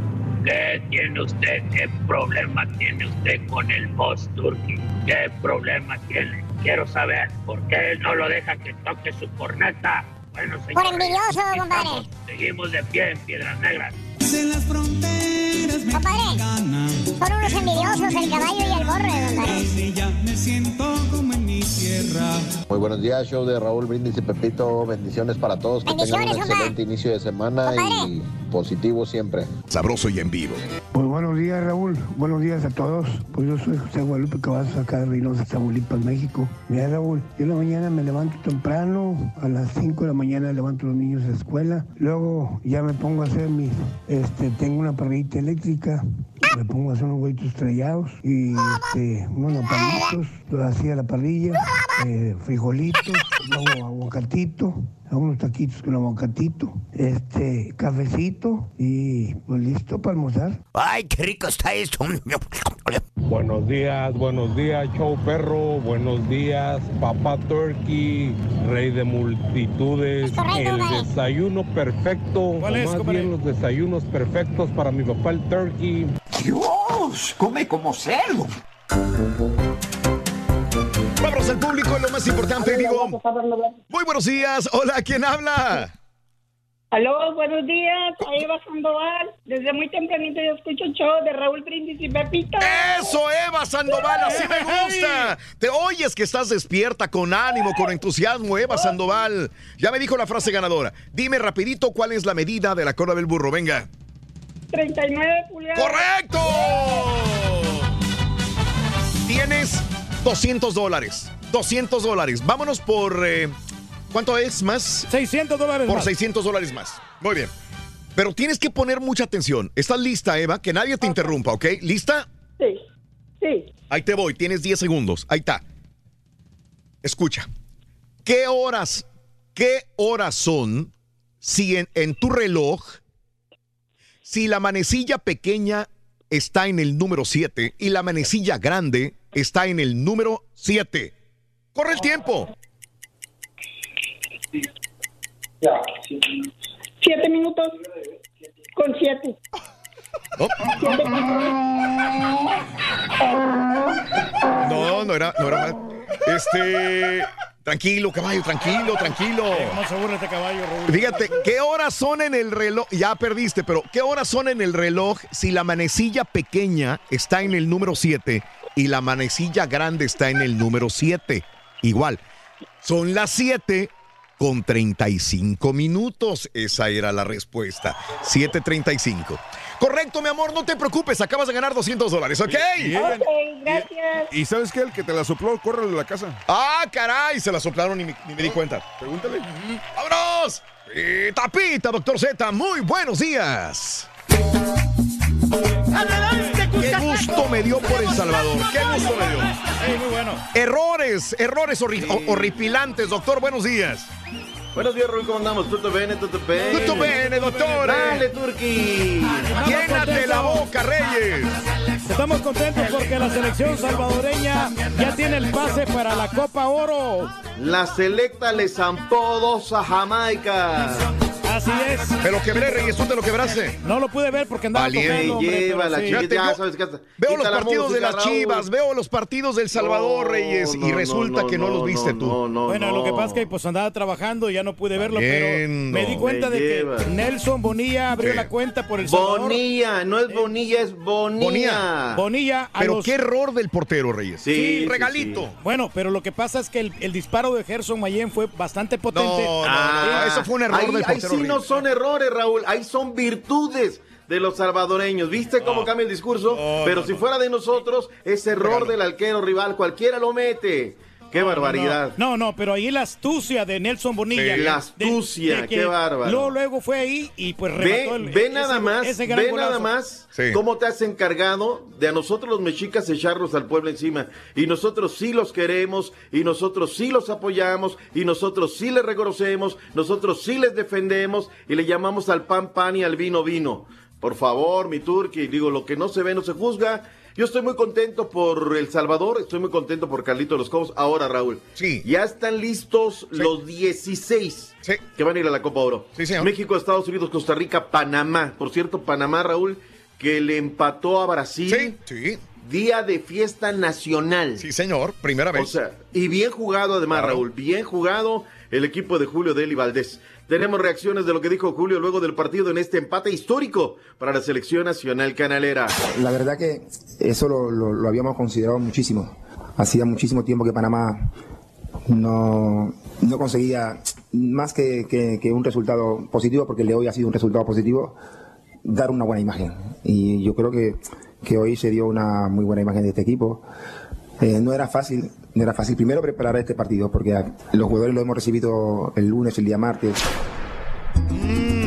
¿Qué tiene usted? ¿Qué problema tiene usted con el boss Turkey? ¿Qué problema tiene? Quiero saber por qué no lo deja que toque su corneta. Bueno, señor. Por envidioso, compadre. Seguimos de pie en Piedras Negras. De las fronteras Compadre, son unos envidiosos el caballo y el borre, compadre. Ya me siento como en mi tierra. Muy buenos días, show de Raúl Brindis y Pepito. Bendiciones para todos. Que tengan un excelente inicio de semana y positivo siempre. Sabroso y en vivo. Pues buenos días, Raúl. Buenos días a todos. Pues yo soy José Guadalupe Cavazos, acá de Reynosa, Tamaulipas, México. Mira, Raúl, yo en la mañana me levanto temprano. A las 5 de la mañana levanto a los niños a la escuela. Luego ya me pongo a hacer mis... Este, tengo una parrillita eléctrica. Me pongo a hacer unos huevitos estrellados y este, unos nopalitos, lo hacía a la parrilla, eh, frijolitos, luego aguacatito, hago unos taquitos con aguacatito, este, cafecito y pues listo para almorzar. Ay, qué rico está esto. Buenos días, buenos días, show perro. Buenos días, papá Turkey, rey de multitudes. El desayuno perfecto. ¿Cuál es, o más bien los desayunos perfectos para mi papá el Turkey. Dios, come como cerdo. Vámonos al público, lo más importante, digo. Muy buenos días. Hola, ¿quién habla? Aló, buenos días, ahí va Sandoval. Desde muy tempranito yo escucho el show de Raúl Brindis y Pepito. Eso, Eva Sandoval, así me gusta. Te oyes que estás despierta, con ánimo, con entusiasmo, Eva Sandoval. Ya me dijo la frase ganadora. Dime rapidito cuál es la medida de la cola del burro, venga. 39 pulgadas. ¡Correcto! Tienes 200 dólares. 200 dólares. Vámonos por... eh, ¿Cuánto es más? 600 dólares Por más. 600 dólares más. Muy bien. Pero tienes que poner mucha atención. ¿Estás lista, Eva? Que nadie te interrumpa, ¿ok? ¿Lista? Sí, sí. Ahí te voy, tienes 10 segundos. Ahí está. Escucha. ¿Qué horas, qué horas son si en, en tu reloj, si la manecilla pequeña está en el número 7 y la manecilla grande está en el número 7? Corre el tiempo. Siete minutos con siete. No, no era, no era mal. Este. Tranquilo, caballo, tranquilo, tranquilo. No se este caballo, Raúl. Fíjate, ¿qué horas son en el reloj? Ya perdiste, pero ¿qué horas son en el reloj si la manecilla pequeña está en el número 7 y la manecilla grande está en el número 7? Igual, son las 7 con 35 minutos. Esa era la respuesta. 7.35. Correcto, mi amor, no te preocupes, acabas de ganar 200 dólares, ¿ok? Ella- gracias. ¿Y sabes qué? El que te la sopló, corre de la casa. Ah, caray, se la soplaron y me, ni me di cuenta. Pregúntale. ¡Vámonos! Y tapita, doctor Z, muy buenos días. Qué gusto me dio por El Salvador. Qué gusto me dio. muy bueno. Errores, errores horri- ho- horripilantes, doctor. Buenos días. Buenos días, Rui, ¿cómo andamos? Tutto bene, tutto bene. Tutto bene, dottore. Dale, Turki. Llénate la boca, Reyes. Estamos contentos porque la selección salvadoreña ya tiene el pase para la Copa Oro. La selecta le zampó dos a Jamaica. Así es. Me lo quebré, Reyes, tú te lo quebraste. No lo pude ver porque andaba Valiente. tocando, hombre, Lleva pero la sí. Fíjate, ya yo sabes que hasta- Veo quita los la partidos de música, las Raúl. Chivas, veo los partidos del Salvador, No, Reyes, y no, resulta no, que no, no, los viste no, tú. no, no, Bueno, no. lo que pasa es que pues andaba trabajando y ya no pude verlo, pero me di cuenta Me de lleva. que Nelson Bonilla abrió la cuenta por el Salvador. Bonilla, no es Bonilla, es Bonilla. Bonilla. Bonilla a Pero los- qué error del portero, Reyes. Sí, sí, regalito. sí. Bueno, pero lo que pasa es que el, el disparo de Gerson Mayen fue bastante potente. No, no, Ah, no, eso fue un error ahí, del ahí portero. sí no son errores, Raúl. Ahí son virtudes de los salvadoreños. ¿Viste cómo cambia el discurso? Pero no, si fuera de nosotros, es error del arquero rival. Cualquiera lo mete. Qué barbaridad. No, no, pero ahí la astucia de Nelson Bonilla. Sí. La astucia, de qué bárbaro. Luego, luego fue ahí y pues Ve, remató el, ve ese- nada más, ese gran ve golazo. nada más Sí. cómo te has encargado de a nosotros los mexicas echarnos al pueblo encima. Y nosotros sí los queremos, y nosotros sí los apoyamos, y nosotros sí les reconocemos, nosotros sí les defendemos, y le llamamos al pan pan y al vino vino. Por favor, mi turqui, digo, lo que no se ve no se juzga. Yo estoy muy contento por El Salvador, estoy muy contento por Carlito Los Cobos. Ahora, Raúl, Sí. ya están listos los 16 Sí. que van a ir a la Copa Oro. Sí, señor. México, Estados Unidos, Costa Rica, Panamá. Por cierto, Panamá, Raúl, que le empató a Brasil. Sí, sí. Día de fiesta nacional. Sí, señor. Primera vez. O sea, y bien jugado además, Claro. Raúl. Bien jugado el equipo de Julio Deli Valdés. Tenemos reacciones de lo que dijo Julio luego del partido en este empate histórico para la selección nacional canalera. La verdad que eso lo, lo- lo habíamos considerado muchísimo. Hacía muchísimo tiempo que Panamá no, no conseguía más que, que- que un resultado positivo, porque el de hoy ha sido un resultado positivo, dar una buena imagen. Y yo creo que, que hoy se dio una muy buena imagen de este equipo. Eh, no era fácil, no era fácil primero preparar este partido, porque los jugadores lo hemos recibido el lunes, el día martes.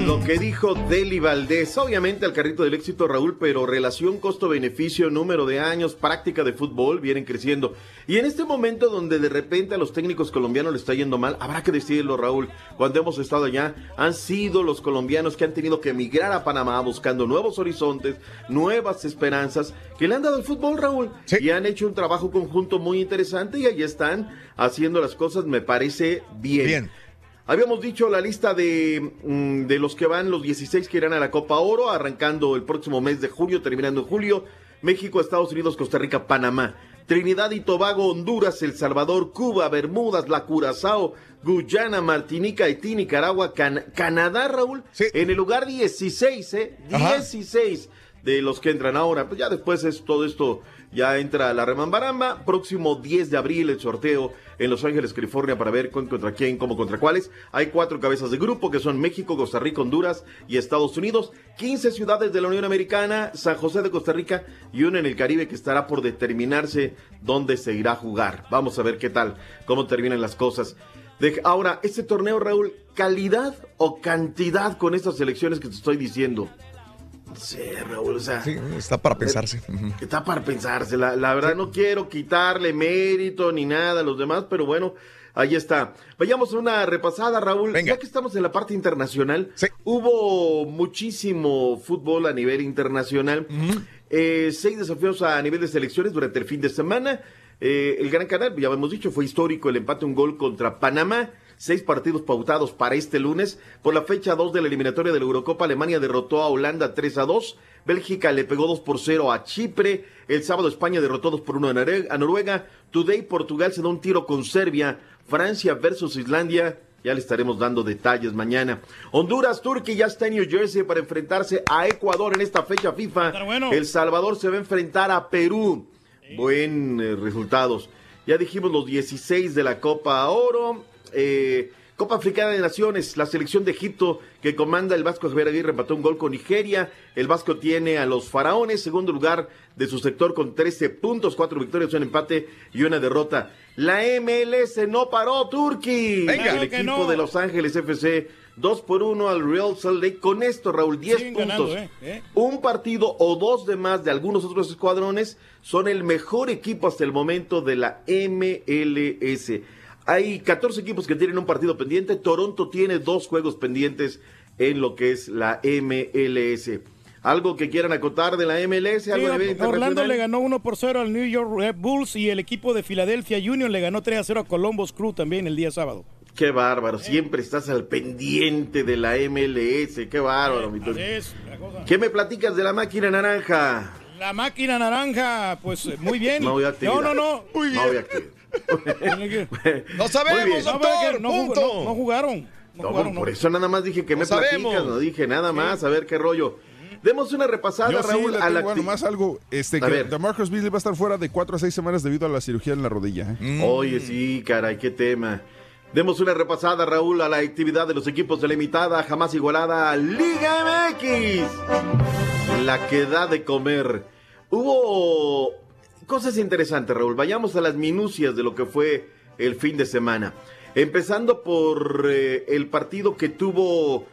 Lo que dijo Deli Valdés, obviamente al carrito del éxito Raúl, pero relación costo-beneficio, número de años, práctica de fútbol vienen creciendo. Y en este momento donde de repente a los técnicos colombianos les está yendo mal, habrá que decirlo Raúl, cuando hemos estado allá, han sido los colombianos que han tenido que emigrar a Panamá buscando nuevos horizontes, nuevas esperanzas, que le han dado al fútbol Raúl. Y han hecho un trabajo conjunto muy interesante y ahí están haciendo las cosas, me parece bien. Bien. Habíamos dicho la lista de, mm, de los que van, los 16 que irán a la Copa Oro, arrancando el próximo mes de julio, terminando en julio. México, Estados Unidos, Costa Rica, Panamá. Trinidad y Tobago, Honduras, El Salvador, Cuba, Bermudas, la Curazao, Guyana, Martinica, Haití, Nicaragua, Can- Canadá, Raúl. En el lugar 16, ¿eh? Ajá. 16 de los que entran ahora. Pues ya después es todo esto, ya entra la remambaramba. Próximo 10 de abril el sorteo en Los Ángeles, California, para ver contra quién, cómo contra cuáles. Hay cuatro cabezas de grupo que son México, Costa Rica, Honduras y Estados Unidos. 15 ciudades de la Unión Americana, San José de Costa Rica y una en el Caribe que estará por determinarse dónde se irá a jugar. Vamos a ver qué tal, cómo terminan las cosas. De- ahora, este torneo, Raúl, ¿calidad o cantidad con estas selecciones que te estoy diciendo? No sé, Raúl, o sea. Sí, está para pensarse. Ujú. Está para pensarse. La, la verdad, no quiero quitarle mérito ni nada a los demás, pero bueno, ahí está. Vayamos a una repasada, Raúl. Ya que estamos en la parte internacional, hubo muchísimo fútbol a nivel internacional. Eh, seis desafíos a nivel de selecciones durante el fin de semana. Eh, el Gran Canal, ya hemos dicho, fue histórico el empate un gol contra Panamá. Seis partidos pautados para este lunes. Por la fecha 2 de la eliminatoria de la Eurocopa, Alemania derrotó a Holanda 3 a 2. Bélgica le pegó 2 por 0 a Chipre. El sábado España derrotó 2 por 1 a Noruega. Today Portugal se da un tiro con Serbia. Francia versus Islandia. Ya le estaremos dando detalles mañana. Honduras, Turquía ya está en New Jersey para enfrentarse a Ecuador en esta fecha FIFA. El Salvador se va a enfrentar a Perú. Buen eh, resultados. Ya dijimos los 16 de la Copa Oro. Eh, Copa Africana de Naciones, la selección de Egipto que comanda el Vasco Javier Aguirre empató un gol con Nigeria. El Vasco tiene a los faraones, segundo lugar de su sector con 13 puntos, cuatro victorias, un empate y una derrota. La MLS no paró. Venga. El equipo no. de Los Ángeles FC, 2 por 1 al Real Salt Lake. Con esto, Raúl, 10 Siguen puntos. ganando, ¿eh? ¿Eh? Un partido o dos de más de algunos otros escuadrones son el mejor equipo hasta el momento de la MLS. Hay 14 equipos que tienen un partido pendiente. Toronto tiene dos juegos pendientes en lo que es la MLS. ¿Algo que quieran acotar de la MLS? ¿Algo de nivel Orlando le ganó 1 por 0 al New York Red Bulls y el equipo de Philadelphia Union le ganó 3 a 0 a Columbus Crew también el día sábado. Qué bárbaro, siempre estás al pendiente de la MLS. Qué bárbaro, mi. ¿Qué me platicas de la máquina naranja? La máquina naranja, pues eh, muy bien. No voy a no, no, no. No voy a. No sabemos, doctor. no, punto. no- no jugaron. No No, jugaron, por no. eso nada más dije que No me sabemos. platicas, no dije nada más, a ver qué rollo. Demos una repasada, Yo sí Raúl, a la acti- nomás algo. Este, A que ver. DeMarcus Beasley va a estar fuera de 4 a 6 semanas debido a la cirugía en la rodilla. ¿eh? Oye, sí, caray, qué tema. Demos una repasada, Raúl, a la actividad de los equipos de la imitada, jamás igualada Liga MX. La que da de comer. Hubo cosas interesantes, Raúl. Vayamos a las minucias de lo que fue el fin de semana. Empezando por eh, el partido que tuvo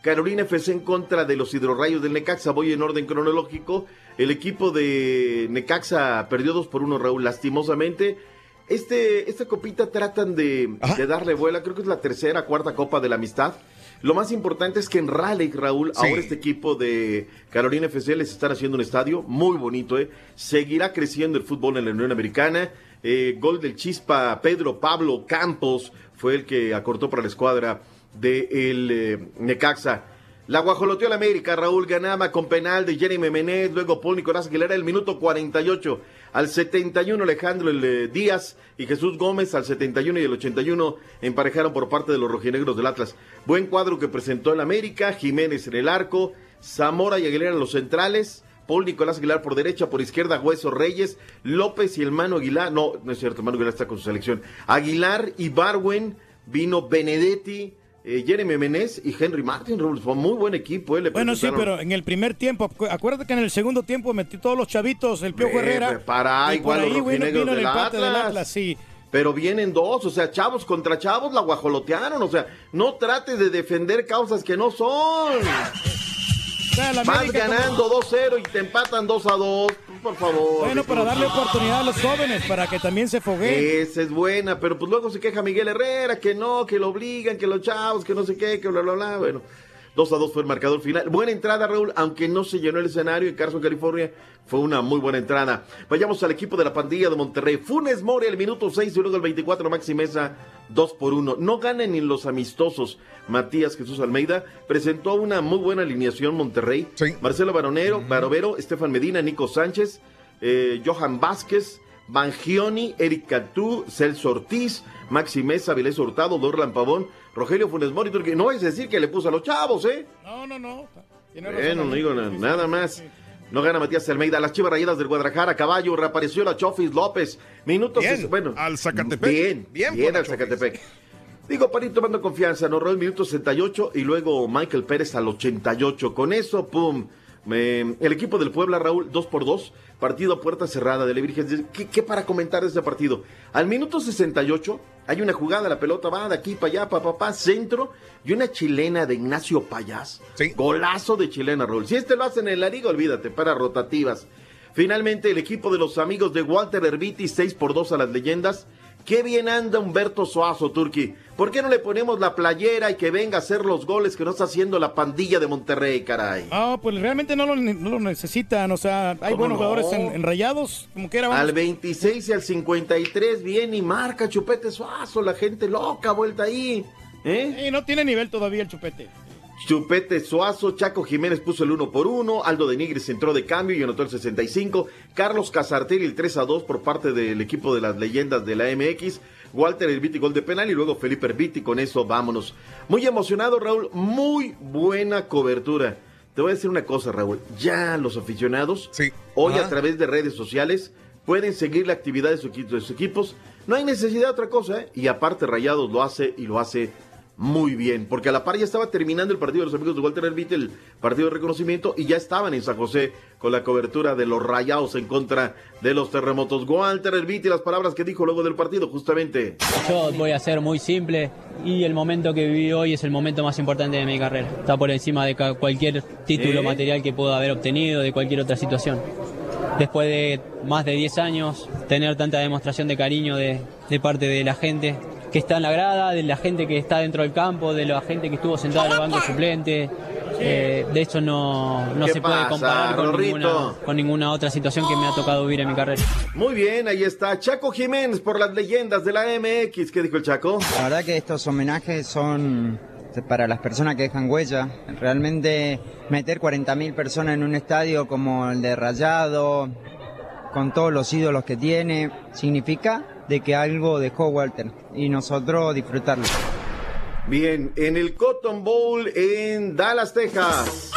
Carolina FC en contra de los hidrorrayos del Necaxa. Voy en orden cronológico. El equipo de Necaxa perdió 2 por 1, Raúl, lastimosamente. Este, esta copita tratan de, de darle vuela. Creo que es la tercera, cuarta copa de la amistad. Lo más importante es que en Raleigh, Raúl, Sí. ahora este equipo de Carolina FC les están haciendo un estadio muy bonito, ¿eh? Seguirá creciendo el fútbol en la Unión Americana. Eh, gol del Chispa Pedro Pablo Campos fue el que acortó para la escuadra del eh, Necaxa. La guajoloteó la América, Raúl ganaba con penal de Jeremy Menez, luego Paul Nicolás Aguilera el minuto 48, al 71 Alejandro el, eh, Díaz y Jesús Gómez al 71 y el 81 emparejaron por parte de los rojinegros del Atlas. Buen cuadro que presentó el América, Jiménez en el arco, Zamora y Aguilera en los centrales, Paul Nicolás Aguilar por derecha, por izquierda Hueso Reyes, López y el Mano Aguilar, no, no es cierto, Mano Aguilar está con su selección, Aguilar y Barwen, vino Benedetti, eh, Jeremy Menez y Henry Martin, fue muy buen equipo. eh, le Bueno, sí, pero en el primer tiempo, acu- acuérdate que en el segundo tiempo metí todos los chavitos, el Piojo Eh, Herrera. para, igual los ahí vino, vino el empate del Atlas. Atlas, sí. Pero vienen dos, o sea, chavos contra chavos la guajolotearon, o sea, no trates de defender causas que no son. Vas como- ganando 2-0 y te empatan 2-2, por favor. Bueno, para darle oportunidad a los jóvenes, para que también se fogueen. Esa es buena, pero pues luego se queja Miguel Herrera que no, que lo obligan, que los chavos, que no sé qué, que bla, bla, bla. Bueno, 2 a 2 fue el marcador final. Buena entrada, Raúl, aunque no se llenó el escenario en Carson, California. Fue una muy buena entrada. Vayamos al equipo de la pandilla de Monterrey. Funes Mori, el minuto 6 y luego el 24, Maxi Mesa, 2 por 1. No ganan ni los amistosos. Matías Jesús Almeida presentó una muy buena alineación Monterrey. Marcelo Baronero, Barovero, Estefan Medina, Nico Sánchez, eh, Johan Vázquez, Bangioni, Eric Cantú, Celso Ortiz, Maxi Mesa, Vilés Hurtado, Dorlan Pavón, Rogelio Funes Mori, porque no es decir que le puso a los chavos, ¿eh? No, no, no. Tiene razón, no digo na- nada más. No gana Matías Almeida. Las Chivas Rayadas del Guadalajara, caballo, reapareció la Chofis López. Minutos. Bien, bueno, al Zacatepec. Bien, Bien bien, al Zacatepec. Digo, para ir tomando confianza, ¿no? El minuto 68 y luego Michael Pérez al 88. Con eso, pum. El equipo del Puebla, Raúl, 2 por 2 partido a puerta cerrada de la Virgen. ¿Qué, qué para comentar de ese partido? Al minuto 68 hay una jugada, la pelota va de aquí para allá, pa, pa, pa, centro, y una chilena de Ignacio Payás. Golazo de chilena, Raúl. Si este lo hacen en la liga, olvídate, para rotativas. Finalmente, el equipo de los amigos de Walter Herbiti, 6 por 2 a las leyendas. Qué bien anda Humberto Suazo, Turqui. ¿Por qué no le ponemos la playera y que venga a hacer los goles que no está haciendo la pandilla de Monterrey, caray? Ah, pues realmente no lo, no lo necesitan. O sea, hay ¿Cómo buenos no? jugadores en, en rayados, como que era. vamos. Al 26 y al 53 viene y marca Chupete Suazo, la gente loca vuelta ahí. ¿eh? Sí, no tiene nivel todavía el chupete. Chupete Suazo, Chaco Jiménez puso el 1 por 1, Aldo de Nigris entró de cambio y anotó el 65, Carlos Casartelli el 3 a 2 por parte del equipo de las leyendas de la MX, Walter Herbiti gol de penal y luego Felipe Herbiti, con eso vámonos. Muy emocionado Raúl, muy buena cobertura. Te voy a decir una cosa Raúl, ya los aficionados hoy Ajá. a través de redes sociales pueden seguir la actividad de, su equi- de sus equipos, no hay necesidad de otra cosa, ¿eh? y aparte Rayados lo hace y lo hace muy bien, porque a la par ya estaba terminando el partido de los amigos de Walter Herbiti, el partido de reconocimiento, y ya estaban en San José con la cobertura de los rayados en contra de los terremotos. Walter Herbiti, las palabras que dijo luego del partido, justamente. Yo voy a ser muy simple y el momento que viví hoy es el momento más importante de mi carrera. Está por encima de cualquier título ¿Eh? material que pueda haber obtenido, de cualquier otra situación. Después de más de 10 años, tener tanta demostración de cariño de, de parte de la gente que está en la grada, de la gente que está dentro del campo, de la gente que estuvo sentada en el banco suplente. eh, de eso no, no ¿Qué se puede comparar con ninguna, con ninguna otra situación que me ha tocado vivir en mi carrera. Muy bien, ahí está Chaco Jiménez por las leyendas de la MX. ¿Qué dijo el Chaco? La verdad que estos homenajes son para las personas que dejan huella. Realmente meter 40.000 personas en un estadio como el de Rayado, con todos los ídolos que tiene, significa de que algo dejó Walter y nosotros disfrutarlo. Bien, en el Cotton Bowl en Dallas, Texas.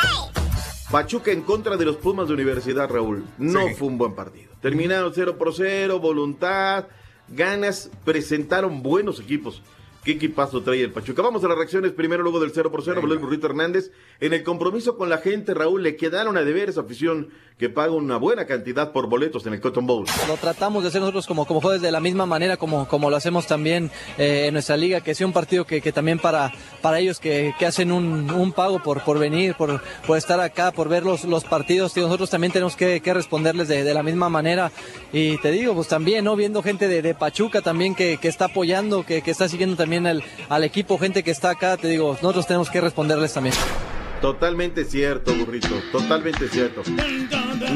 Pachuca en contra de los Pumas de Universidad, Raúl. No fue un buen partido. Terminaron 0 por 0, voluntad, ganas, presentaron buenos equipos. ¿Qué equipazo trae el Pachuca? Vamos a las reacciones primero, luego del 0 por 0. Habló el Burrito Hernández. En el compromiso con la gente, Raúl, le quedaron a deber esa afición que paga una buena cantidad por boletos en el Cotton Bowl. Lo tratamos de hacer nosotros como, como jueves de la misma manera como, como lo hacemos también eh, en nuestra liga, que sea un partido que, que también para, para ellos que, que hacen un, un pago por, por venir, por, por estar acá, por ver los, los partidos. Tío, nosotros también tenemos que, que responderles de, de la misma manera. Y te digo, pues también, ¿no? Viendo gente de, de Pachuca también que, que está apoyando, que, que está siguiendo también al, al equipo, gente que está acá, te digo, nosotros tenemos que responderles también. Totalmente cierto, burrito. Totalmente cierto.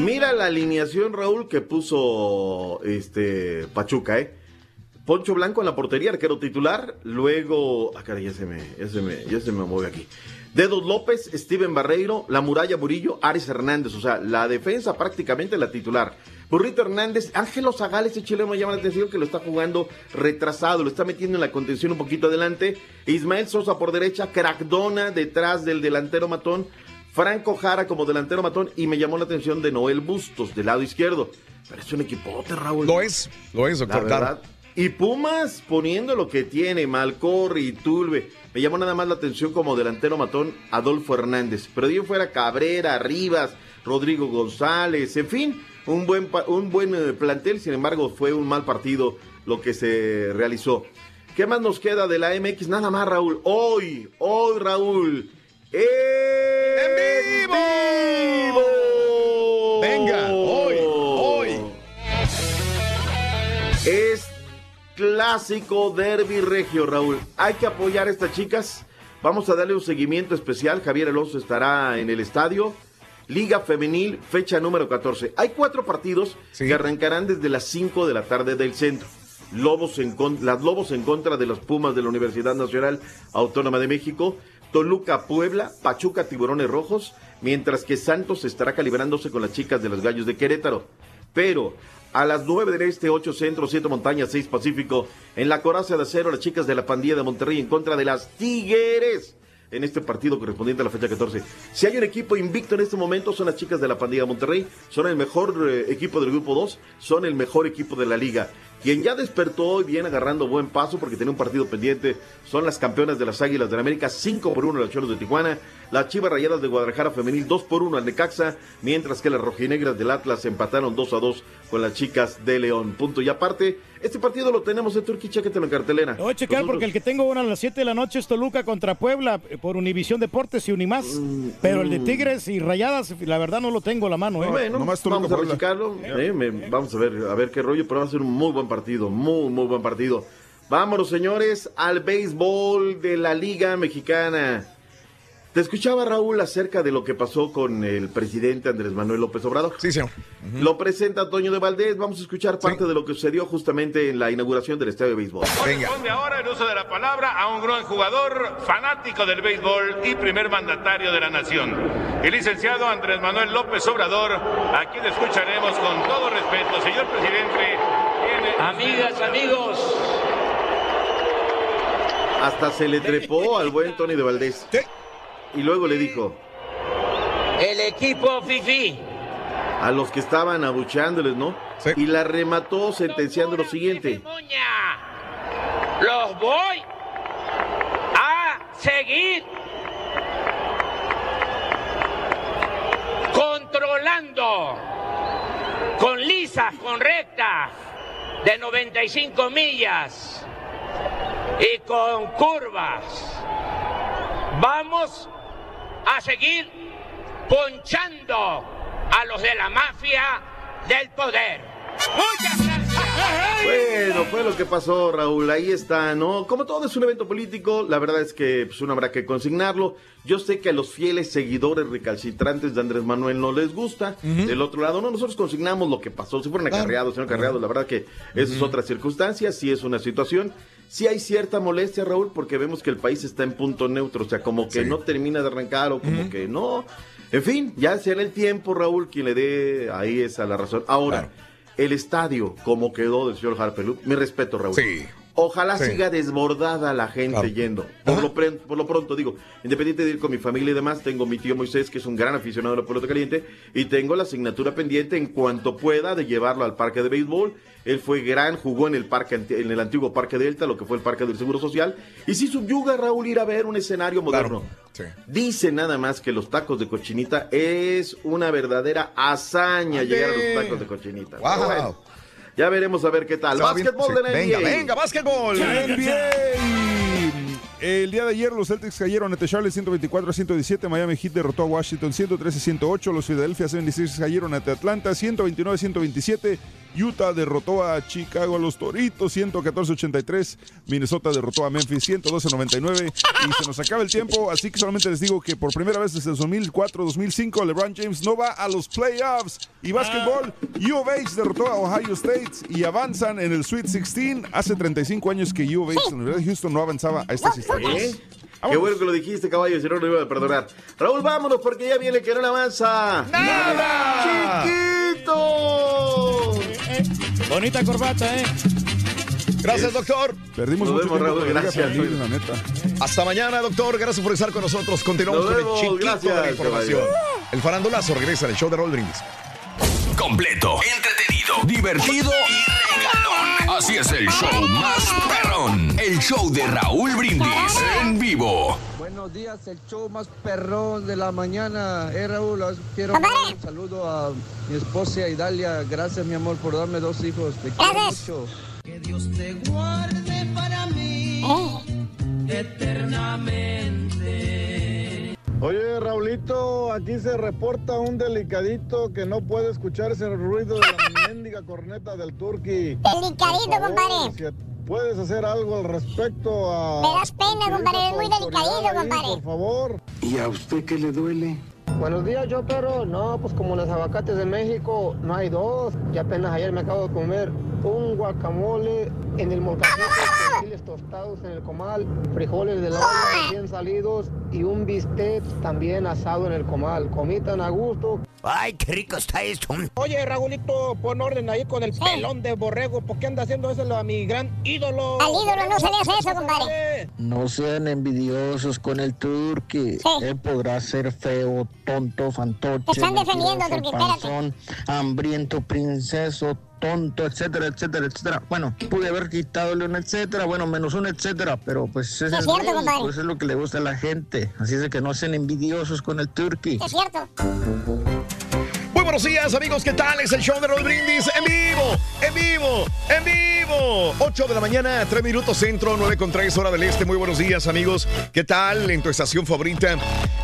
Mira la alineación, Raúl, que puso este Pachuca, ¿eh? Poncho Blanco en la portería, arquero titular. Luego. Ah, caray, ya se me, ya se me, ya se me mueve aquí. Dedos López, Steven Barreiro, La Muralla Murillo, Ares Hernández. O sea, la defensa prácticamente la titular. Burrito Hernández, Ángelo Zagal, ese chileno me llama la atención que lo está jugando retrasado, lo está metiendo en la contención un poquito adelante. Ismael Sosa por derecha, Crackdona detrás del delantero matón, Franco Jara como delantero matón y me llamó la atención de Noel Bustos del lado izquierdo. Pero es un equipote, Raúl. Lo es, lo es, doctor. La verdad. Y Pumas poniendo lo que tiene, Malcorri Tulbe. Me llamó nada más la atención como delantero matón Adolfo Hernández. Pero ahí fuera Cabrera, Rivas, Rodrigo González, en fin, un buen, un buen eh, plantel. Sin embargo, fue un mal partido lo que se realizó. ¿Qué más nos queda de la MX? Nada más, Raúl. Hoy, hoy, Raúl. ¡En vivo! Venga, hoy, hoy. Es clásico derby regio, Raúl. Hay que apoyar a estas chicas. Vamos a darle un seguimiento especial. Javier Alonso estará en el estadio. Liga Femenil, fecha número 14. Hay cuatro partidos que arrancarán desde las 5 de la tarde del centro. Lobos en con- las Lobos en contra de los Pumas de la Universidad Nacional Autónoma de México. Toluca Puebla, Pachuca Tiburones Rojos, mientras que Santos estará calibrándose con las chicas de los Gallos de Querétaro. Pero a las 9 del Este, 8 Centro, 7 Montañas, 6 Pacífico, en la coraza de acero, las chicas de la pandilla de Monterrey en contra de las Tigres en este partido correspondiente a la fecha 14. Si hay un equipo invicto en este momento, son las chicas de la pandilla de Monterrey, son el mejor eh, equipo del grupo 2, son el mejor equipo de la liga. Quien ya despertó y viene agarrando buen paso porque tiene un partido pendiente son las campeonas de las Águilas de la América, 5 por 1 los Cholos de Tijuana, las Chivas Rayadas de Guadalajara Femenil 2 por 1 al Necaxa, mientras que las Rojinegras del Atlas empataron 2 a 2 con las chicas de León. Punto y aparte, este partido lo tenemos en Turquía, chéquetelo en cartelera. Lo voy a checar porque el que tengo ahora a las 7 de la noche es Toluca contra Puebla eh, por Univisión Deportes y Unimás. Pero el de Tigres y Rayadas, la verdad no lo tengo a la mano. ¿eh? Bueno, vamos a verificarlo. eh, me- vamos a ver, a ver qué rollo, pero va a ser un muy buen partido, muy, muy buen partido. Vámonos, señores, al béisbol de la Liga Mexicana. Te escuchaba, Raúl, acerca de lo que pasó con el presidente Andrés Manuel López Obrador. Sí, señor. Lo presenta Antonio de Valdés. Vamos a escuchar parte de lo que sucedió justamente en la inauguración del estadio de béisbol. Corresponde ahora el uso de la palabra a un gran jugador fanático del béisbol y primer mandatario de la nación, el licenciado Andrés Manuel López Obrador, a quien escucharemos con todo respeto. Señor presidente, tiene... Amigas, amigos, Hasta se le trepó al buen Tony de Valdés. Y luego le dijo el equipo FIFI a los que estaban abucheándoles, ¿no? Y la remató sentenciando lo siguiente. los voy a seguir controlando con lisas, con rectas de 95 millas y con curvas. Vamos a seguir ponchando a los de la mafia del poder. Muchas gracias. Bueno, fue lo que pasó, Raúl. Ahí está, ¿no? Como todo es un evento político, la verdad es que pues, uno habrá que consignarlo. Yo sé que a los fieles seguidores recalcitrantes de Andrés Manuel no les gusta. Del otro lado, no, nosotros consignamos lo que pasó. Si fueron acarreados, si no acarreados, la verdad que esa es otra circunstancia, sí es una situación. Sí hay cierta molestia, Raúl, porque vemos que el país está en punto neutro, o sea, como que no termina de arrancar o como que no. En fin, ya será el tiempo, Raúl, quien le dé ahí esa la razón. Ahora, el estadio, como quedó del señor Harpelup, mi respeto, Raúl. Sí. Ojalá Sí. siga desbordada la gente Claro. yendo. Por lo, pre- por lo pronto, digo, independiente de ir con mi familia y demás, tengo mi tío Moisés, que es un gran aficionado de la pelota caliente, y tengo la asignatura pendiente en cuanto pueda de llevarlo al parque de béisbol. Él fue gran, jugó en el parque en el antiguo Parque Delta, lo que fue el Parque del Seguro Social, y sí subyuga Raúl ir a ver un escenario moderno. Dice nada más que los tacos de cochinita es una verdadera hazaña llegar a los tacos de cochinita. Wow. Ya veremos a ver qué tal. Básquetbol sí. de la Venga, NBA. venga, básquetbol. NBA. El día de ayer los Celtics cayeron ante Charlotte 124 a 117, Miami Heat derrotó a Washington 113 a 108, los Philadelphia 76 cayeron ante Atlanta 129 a 127, Utah derrotó a Chicago a los Toritos 114 a 83, Minnesota derrotó a Memphis 112 a 99 y se nos acaba el tiempo, así que solamente les digo que por primera vez desde el 2004-2005 LeBron James no va a los playoffs. Y básquetbol U of H derrotó a Ohio State y avanzan en el Sweet 16. Hace 35 años que U of H, la Universidad de Houston, no avanzaba a instancias. ¿Eh? Qué bueno que lo dijiste, caballo, si no, no iba a perdonar. Raúl, vámonos porque ya viene que no le avanza. ¡Nada! ¡Chiquito! Bonita corbata, ¿eh? Gracias, doctor. Perdimos Nos mucho vemos, tiempo Raúl, la gracias. La neta. Hasta mañana, doctor. Gracias por estar con nosotros. Continuamos Nos con vemos, el chiquito gracias, de la información. El farandulazo regresa el show de Raúl Brindis. Completo, entretenido, divertido y regalón. Así es el show más perrón. El show de Raúl Brindis en vivo. Buenos días, el show más perrón de la mañana. Eh, Raúl, quiero mandar un saludo a mi esposa Idalia. Gracias, mi amor, por darme dos hijos. Te quiero mucho. Que Dios te guarde para mí eternamente. Oye, Raulito, aquí se reporta un delicadito que no puede escucharse el ruido de la mendiga corneta del turqui. Delicadito, compadre. si puedes hacer algo al respecto a... Me das pena, compadre, es muy delicadito, compadre. Por favor. ¿Y a usted qué le duele? Buenos días, yo perro. No, pues como los aguacates de México, no hay dos. Ya apenas ayer me acabo de comer un guacamole en el molcajete, con chiles tostados en el comal, frijoles de la olla recién salidos y un bistec también asado en el comal. Comí tan a gusto. Ay, qué rico está esto. Oye, Raulito, pon orden ahí con el pelón de borrego. ¿Por qué anda haciendo eso a mi gran ídolo? Al ídolo no se le hace eso, compadre. No sean envidiosos con el turqui. Él podrá ser feo, tonto, fantoche, están defendiendo, panzón, hambriento, princeso, tonto, etcétera, etcétera, etcétera. Bueno, pude haber quitándole un etcétera, bueno, menos un etcétera, pero pues es, Es cierto, pues es lo que le gusta a la gente. Así es de que no sean envidiosos con el turqui. Es cierto. Buenos días, amigos. ¿Qué tal? Es el show de Raúl Brindis en vivo, en vivo, en vivo. 8 de la mañana, 3 minutos centro, 9 con 3 hora del este. Muy buenos días, amigos. ¿Qué tal en tu estación favorita?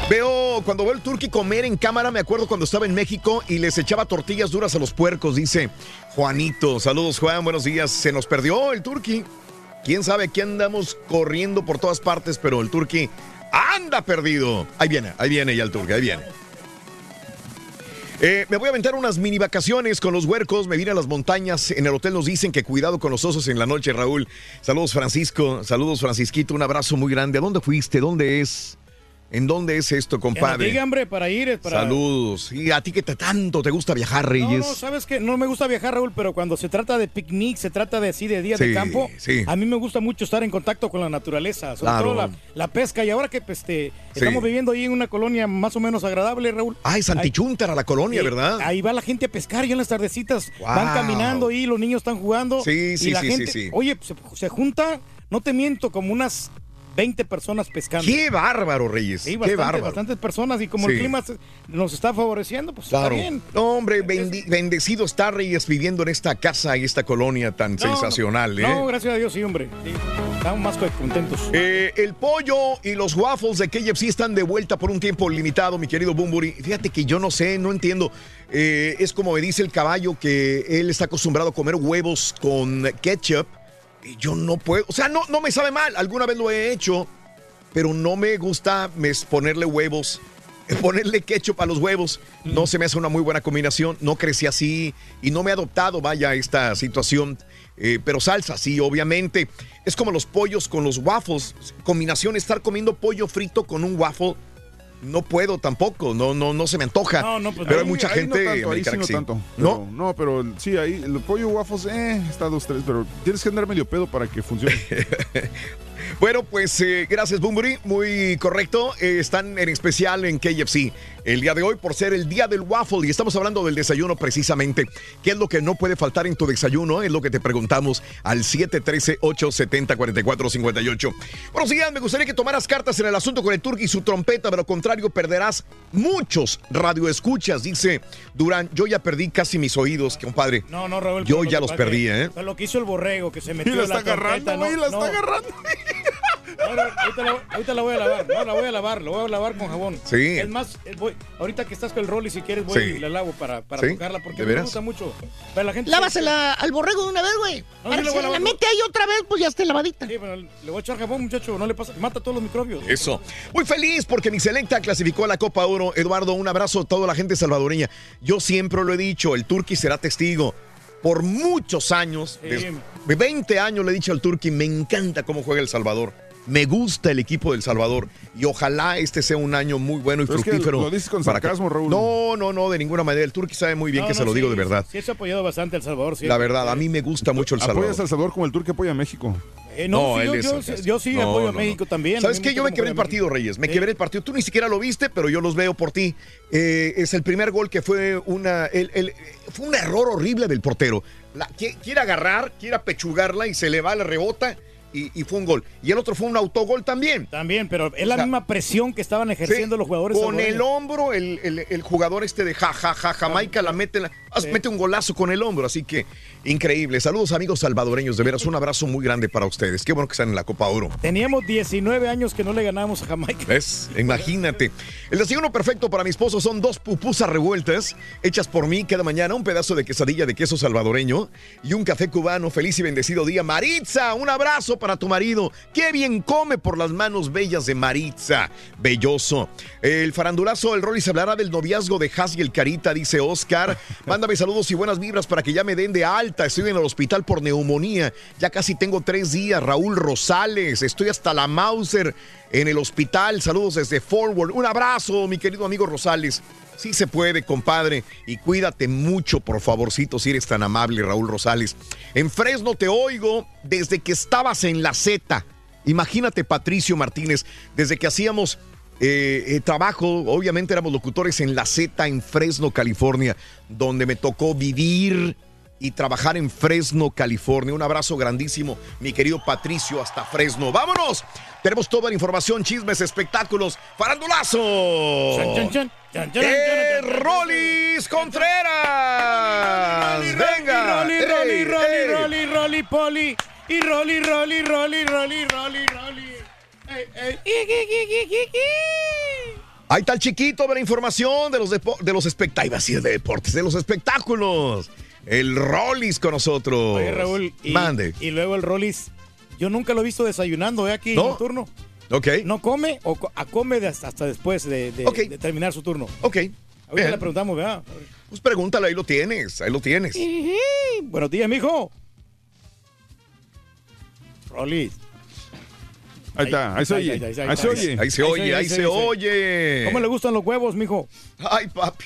Veo, cuando veo el turqui comer en cámara, me acuerdo cuando estaba en México y les echaba tortillas duras a los puercos, dice Juanito. Saludos, Juan, buenos días. Se nos perdió el turqui. Quién sabe que andamos corriendo por todas partes, pero el turqui anda perdido. Ahí viene, ahí viene ya el turqui, ahí viene. Eh, me voy a aventar unas mini vacaciones con los huercos. Me vine a las montañas. En el hotel nos dicen que cuidado con los osos en la noche, Raúl. Saludos, Francisco. Saludos, Francisquito. Un abrazo muy grande. ¿A dónde fuiste? ¿Dónde es? ¿En dónde es esto, compadre? diga, hombre, para ir. Para... Saludos. Y a ti que te, tanto te gusta viajar, No, Reyes. no, sabes que no me gusta viajar, Raúl, pero cuando se trata de picnic, se trata de así de día de campo, sí. a mí me gusta mucho estar en contacto con la naturaleza, sobre Claro. todo la, la pesca. Y ahora que pues, este, estamos Sí. viviendo ahí en una colonia más o menos agradable, Raúl. Ay, Santichúntara, la colonia, Sí, ¿verdad? Ahí va la gente a pescar y en las tardecitas van caminando y los niños están jugando. Sí, sí, y la sí, gente, oye, se, se junta, no te miento, como unas 20 personas pescando. Qué bárbaro, Reyes. Sí, Qué bárbaro. bastantes personas y como Sí. el clima nos está favoreciendo, pues Claro. está bien. No, hombre, bendi- bendecido está Reyes viviendo en esta casa y esta colonia tan No, sensacional, ¿eh? No, gracias a Dios, sí, hombre. Sí, estamos más contentos. Eh, el pollo y los waffles de KFC están de vuelta por un tiempo limitado, mi querido Bumburi. Fíjate que yo no sé, no entiendo. Eh, es como me dice el caballo que él está acostumbrado a comer huevos con ketchup. Yo no puedo. O sea, no, no me sabe mal. Alguna vez lo he hecho, pero no me gusta mes- ponerle huevos. Ponerle ketchup a los huevos no se me hace una muy buena combinación. No crecí así y no me he adoptado, vaya, esta situación. Eh, pero salsa, sí, obviamente. Es como los pollos con los waffles. Combinación, estar comiendo pollo frito con un waffle. No puedo tampoco, no, no, no se me antoja. No, no, pues pero hay mucha ahí gente no tanto, ahí sí americana no sí. tanto. ¿No? Pero- no, pero sí, ahí el pollo waffles, eh, está dos, tres, pero tienes que andar medio pedo para que funcione. Bueno, pues eh, gracias, Bumburi. Muy correcto. Eh, están en especial en KFC el día de hoy por ser el día del waffle y estamos hablando del desayuno precisamente. ¿Qué es lo que no puede faltar en tu desayuno? Es lo que te preguntamos al 713-870-4458. Buenos días, me gustaría que tomaras cartas en el asunto con el turco y su trompeta, de lo contrario perderás muchos radioescuchas, dice Durán. Yo ya perdí casi mis oídos, compadre. No, no, Raúl. Yo ya los perdí, ¿eh? Lo que hizo el borrego, que se metió Y la está agarrando, no, la está no. agarrando. Ahorita, la, ahorita la voy a lavar, no, la voy a lavar, la voy a lavar con jabón. Sí. Es más, eh, voy, ahorita que estás con el Rolly, si quieres, voy Sí. y la lavo para, para Sí, tocarla, porque ¿de me gusta mucho. Pero la gente Lávasela al borrego de una vez, güey. No, Para se la mete ahí otra vez, pues ya esté lavadita. Sí, pero le voy a echar jabón, muchacho, no le pasa, mata todos los microbios. Eso. Muy feliz porque mi selecta clasificó a la Copa Oro. Eduardo, un abrazo a toda la gente salvadoreña. Yo siempre lo he dicho, el Turqui será testigo. Por muchos años, Sí. desde 20 años le he dicho al Turqui, me encanta cómo juega El Salvador. Me gusta el equipo del Salvador y ojalá este sea un año muy bueno y Pero es que fructífero. lo dices con sarcasmo, Raúl. No, no, no, de ninguna manera. El Turqui sabe muy bien No, que no, se lo digo de verdad. Sí, se ha apoyado bastante El Salvador, sí. La verdad, a mí me gusta mucho El Salvador. Apoyas El Salvador como el turco apoya a México. Eh, no, sí, él yo, es yo, sí No, apoyo no, a no. México también. ¿Sabes qué? Yo me quebré el partido, Reyes. Me Sí. quebré el partido. Tú ni siquiera lo viste, pero yo los veo por ti. Eh, es el primer gol que fue una. el- el- fue un error horrible del portero. La, qui- quiere agarrar, quiere apechugarla y se le va, le rebota y, y fue un gol. Y el otro fue un autogol también. También, pero es la O sea, misma presión que estaban ejerciendo Sí, los jugadores. Con el hombro, el, el- el jugador este de ja, ja, ja, Jamaica la mete, la- ah, mete un golazo con el hombro, así que increíble. Saludos amigos salvadoreños, de veras, un abrazo muy grande para ustedes. Qué bueno que están en la Copa Oro. Teníamos 19 años que no le ganábamos a Jamaica. ¿Ves? Imagínate. El desayuno perfecto para mi esposo son dos pupusas revueltas hechas por mí cada mañana, un pedazo de quesadilla de queso salvadoreño y un café cubano. Feliz y bendecido día. Maritza, un abrazo para tu marido. Qué bien come por las manos bellas de Maritza. Belloso. El farandulazo, el Rollis hablará del noviazgo de Has y el Carita, dice Oscar. Mándame saludos y buenas vibras para que ya me den de alta. Estoy en el hospital por neumonía. Ya casi tengo tres días. Raúl Rosales, estoy hasta la Mauser en el hospital. Saludos desde Forward. Un abrazo, mi querido amigo Rosales. Sí se puede, compadre. Y cuídate mucho, por favorcito, si eres tan amable, Raúl Rosales. En Fresno te oigo desde que estabas en la Z. Imagínate, Patricio Martínez, desde que hacíamos eh, eh, trabajo, obviamente éramos locutores en la Z en Fresno, California, donde me tocó vivir y trabajar en Fresno, California. Un abrazo grandísimo, mi querido Patricio, hasta Fresno. ¡Vámonos! Tenemos toda la información, chismes, espectáculos. ¡Farandulazo! ¡Eh. Rolis Contreras! ¡Venga! Rolly, ¡Ey, Rolly, Rolly, ey! Rolly, Rolly, Poli. Y Rolly, Rolly, Rolly, Rolly, Rolly, Rolly. Ey, ey. Ahí está el chiquito de la información de los, de los espectáculos, de deportes, de los espectáculos. El Rollis con nosotros. Oye, Raúl, y, Mande. y luego el Rollis, yo nunca lo he visto desayunando, ¿eh? Aquí ¿No? en el turno. Ok. No come o co- a come de hasta, hasta después de, de- Ok. de terminar su turno. Ok. Ahorita le preguntamos, ¿verdad? Pues pregúntale, ahí lo tienes, ahí lo tienes. Buenos días, mijo. Rollis. Ahí está, ahí se oye. Ahí se oye. Ahí se oye, ahí se oye. ¿Cómo le gustan los huevos, mijo? Ay, papi.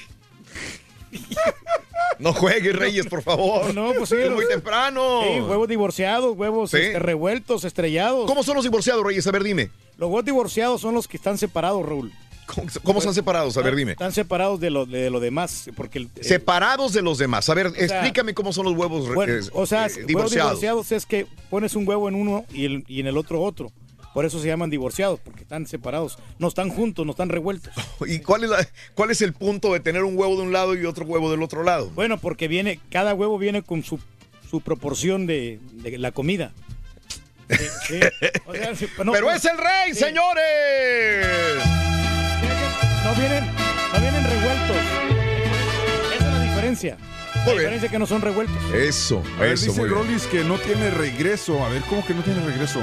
No juegues, Reyes, por favor. No, pues sí. Es muy los- temprano. Sí, huevos divorciados, huevos Sí. este, revueltos, estrellados. ¿Cómo son los divorciados, Reyes? A ver, dime. Los huevos divorciados son los que están separados, Raúl. ¿Cómo, cómo están separados? A ver, dime. Están separados de lo, de lo demás, porque el, Separados de los demás. A ver, sea, explícame cómo son los huevos bueno, eh, o sea, eh, huevos divorciados. divorciados es que pones un huevo en uno y, el- y en el otro otro. Por eso se llaman divorciados, porque están separados. No están juntos, no están revueltos. ¿Y cuál es, la- cuál es el punto de tener un huevo de un lado y otro huevo del otro lado? Bueno, porque viene, cada huevo viene con su, su proporción de, de la comida. Sí, sí. O sea, sí, no, ¡Pero no, es el rey, sí. señores! No vienen, no vienen revueltos. Esa es la diferencia. La bien. diferencia es que no son revueltos. Eso, A ver, eso, dice bien. Rollis que no tiene regreso. A ver, ¿cómo que no tiene regreso?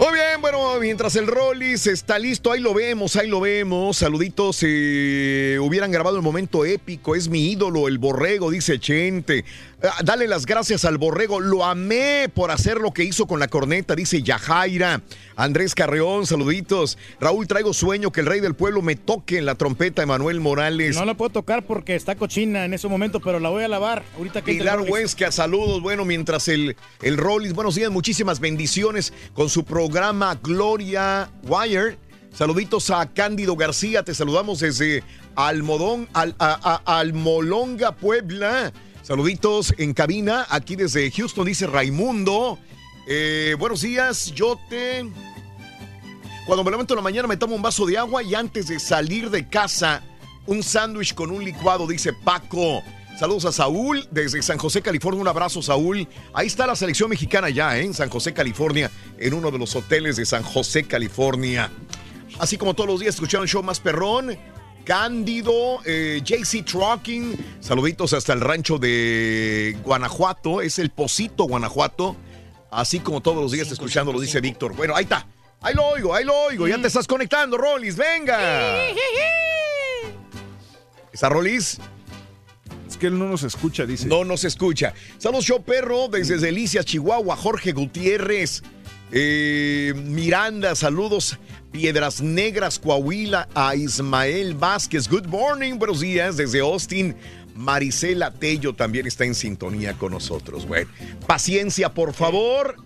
Muy bien, bueno, mientras el Rollis está listo, ahí lo vemos, ahí lo vemos. Saluditos, eh, hubieran grabado el momento épico, es mi ídolo, el borrego, dice Chente. Ah, Dale las gracias al borrego, lo amé por hacer lo que hizo con la corneta, dice Yajaira. Andrés Carreón, saluditos. Raúl, traigo sueño que el rey del pueblo me toque en la trompeta, Emanuel Morales. No la puedo tocar porque está cochina en ese momento, pero la voy a lavar ahorita que Pilar. Huesca, saludos. Bueno, mientras el, el Rollis, buenos días, muchísimas bendiciones con su programa Gloria Wire. Saluditos a Cándido García, te saludamos desde Almodón, Al- a- a- Almolonga, Puebla. Saluditos en cabina, aquí desde Houston, dice Raimundo. Eh, buenos días, yo te... Cuando me levanto en la mañana me tomo un vaso de agua y antes de salir de casa, un sándwich con un licuado, dice Paco. Saludos a Saúl desde San José, California. Un abrazo, Saúl. Ahí está la selección mexicana ya, ¿eh? en San José, California, en uno de los hoteles de San José, California. Así como todos los días escucharon el show más perrón. Cándido, eh, JC Trucking, saluditos hasta el rancho de Guanajuato, es el Pocito, Guanajuato. Así como todos los días escuchando, lo dice Víctor. Bueno, ahí está. Ahí lo oigo, ahí lo oigo. Ya te estás conectando, Rolis, venga. ¿Está Rolis? Es que él no nos escucha, dice. No nos escucha. Saludos, show perro, desde Delicias, Chihuahua, Jorge Gutiérrez. Eh, Miranda, saludos. Piedras Negras, Coahuila, a Ismael Vázquez. Good morning, buenos días desde Austin. Marisela Tello también está en sintonía con nosotros. Bueno, paciencia, por favor.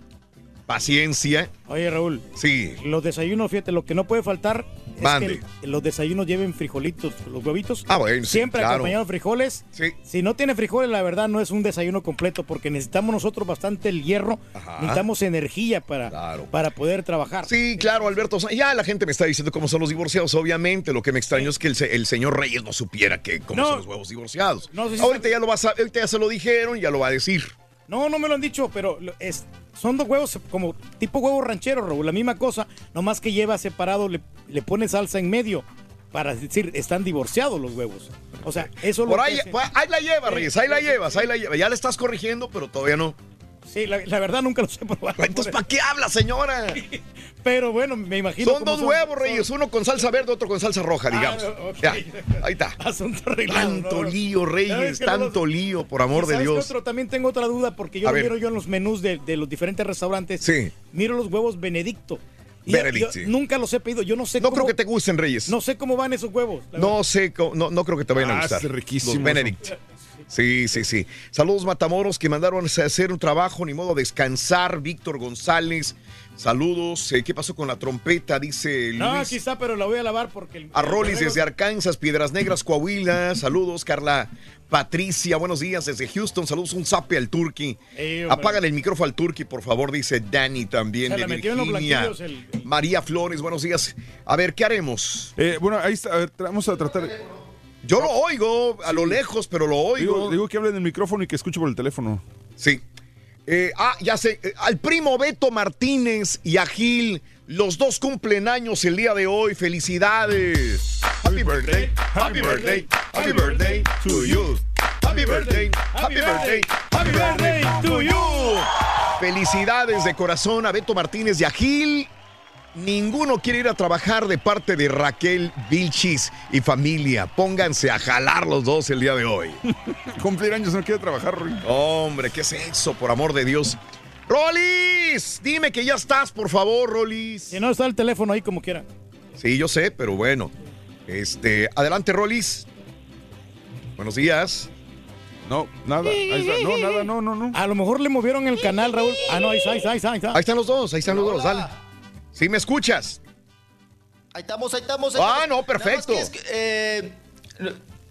Paciencia. Oye, Raúl. Sí. Los desayunos, fíjate, lo que no puede faltar es Mande. que los desayunos lleven frijolitos, los huevitos. Ah, bueno, sí, Siempre claro. acompañado de frijoles. Si no tiene frijoles, la verdad no es un desayuno completo porque necesitamos nosotros bastante el hierro, necesitamos energía para, para poder trabajar. Sí, claro, Alberto. Ya la gente me está diciendo cómo son los divorciados. Obviamente, lo que me extrañó es que el, el señor Reyes no supiera que cómo No. son los huevos divorciados. No, sí, sí, ahorita ya lo vas a, ahorita ya se lo dijeron, ya lo va a decir. No, no me lo han dicho, pero es, son dos huevos como tipo huevo ranchero, Raúl, la misma cosa, nomás que lleva separado, le, le pone salsa en medio para decir, están divorciados los huevos. O sea, eso es lo Por ahí, que ahí la llevas, Reyes, ahí la llevas, ahí la llevas. Ya le estás corrigiendo, pero todavía no. Sí, la, la verdad nunca los he probado. Entonces, ¿para qué habla, señora? Pero bueno, me imagino. Son dos huevos, Reyes, uno con salsa verde, otro con salsa roja, digamos. Ah, ok. Ya, ahí está. Asunto arreglado, Tanto ¿no? lío, ¿Sabes Reyes, los- tanto lío, por amor ¿Y de Dios. otro? También tengo otra duda porque yo lo miro yo en los menús de, de los diferentes restaurantes. Sí. Miro los huevos Benedicto. Yo sí. Nunca los he pedido. Yo no sé No cómo, creo que te gusten, Reyes. No sé cómo van esos huevos. No sé, no, no creo que te vayan a Ah, gustar. es riquísimo Los Benedict. Sí, sí, sí. Saludos, Matamoros, que mandaron a hacer un trabajo, ni modo a descansar. Víctor González, saludos. Eh, ¿Qué pasó con la trompeta? Dice Luis. No, aquí está, pero la voy a lavar porque... el- A Rolis desde Arkansas, Piedras Negras, Coahuila. Saludos, Carla Patricia. Buenos días desde Houston. Saludos, un zape al Turqui. Ey. Apágale el micrófono al Turqui, por favor, dice Dani también Se de la metió en los Virginia. blanquillos el- María Flores, buenos días. A ver, ¿qué haremos? Eh, bueno, ahí está. a ver, vamos a tratar. Yo lo oigo a lo lejos, pero lo oigo. Digo, digo que hable en el micrófono y que escuche por el teléfono. Sí. Eh, ah, ya sé. eh, al primo Beto Martínez y a Gil, los dos cumplen años el día de hoy. Felicidades. Happy birthday, happy birthday, happy birthday to you. Happy birthday, happy birthday, happy birthday to you. Felicidades de corazón a Beto Martínez y a Gil. Ninguno quiere ir a trabajar de parte de Raquel Vilchis y familia. Pónganse a jalar los dos el día de hoy. Cumplir años no quiere trabajar, Roy. Hombre, ¿qué es eso, por amor de Dios? Rolis, dime que ya estás, por favor, Rolis. Si no, está el teléfono ahí como quiera. Sí, yo sé, pero bueno. Este, adelante, Rolis. Buenos días. No, nada. Ahí está. No, nada, no, no, no. A lo mejor le movieron el canal, Raúl. Ah, no, ahí está, ahí está, ahí está. Ahí está, Ahí están los dos, ahí están los dos, dale. Sí, me escuchas. Ahí estamos, ahí estamos. ahí Ah, estamos. no, perfecto. que es que, eh,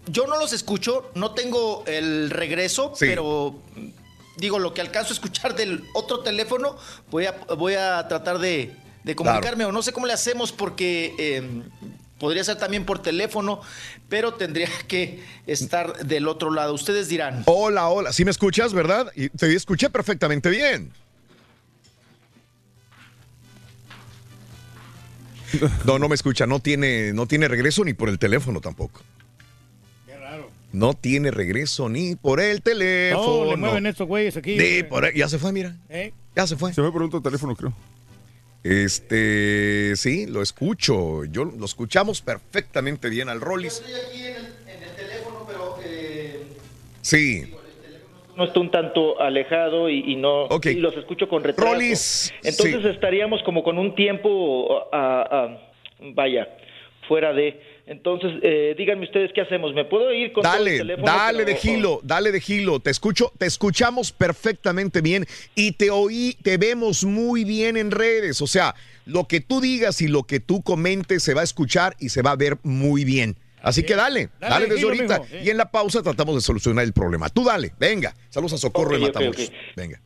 yo no los escucho, no tengo el regreso, Sí. pero mm, digo, lo que alcanzo a escuchar del otro teléfono, voy a, voy a tratar de, de comunicarme, o no sé cómo le hacemos, porque eh, podría ser también por teléfono, pero tendría que estar del otro lado. Ustedes dirán. Hola, hola. Sí me escuchas, ¿verdad? Y te escuché perfectamente bien. No, no me escucha. No tiene, no tiene regreso ni por el teléfono tampoco. Qué raro. No tiene regreso ni por el teléfono. No, Oh, le mueven estos güeyes aquí. Sí, por ahí- ya se fue, mira. ¿Eh? Ya se fue. Se fue por otro teléfono, creo. Este, sí, lo escucho. Yo lo escuchamos perfectamente bien al Rollis. Sí. No está un tanto alejado y, y no y los escucho con retraso. Entonces sí. estaríamos como con un tiempo, ah, ah, vaya, fuera de. Entonces, eh, díganme ustedes qué hacemos. ¿Me puedo ir con todo el Dale, teléfono? dale Pero- de Gilo, dale de Gilo. Te escucho, te escuchamos perfectamente bien y te oí, te vemos muy bien en redes. O sea, lo que tú digas y lo que tú comentes se va a escuchar y se va a ver muy bien. Así que dale, Dale, dale desde ahorita. Y en la pausa tratamos de solucionar el problema. Tú dale, venga. Saludos a Socorro Ok, de ok, Matamoros. Venga,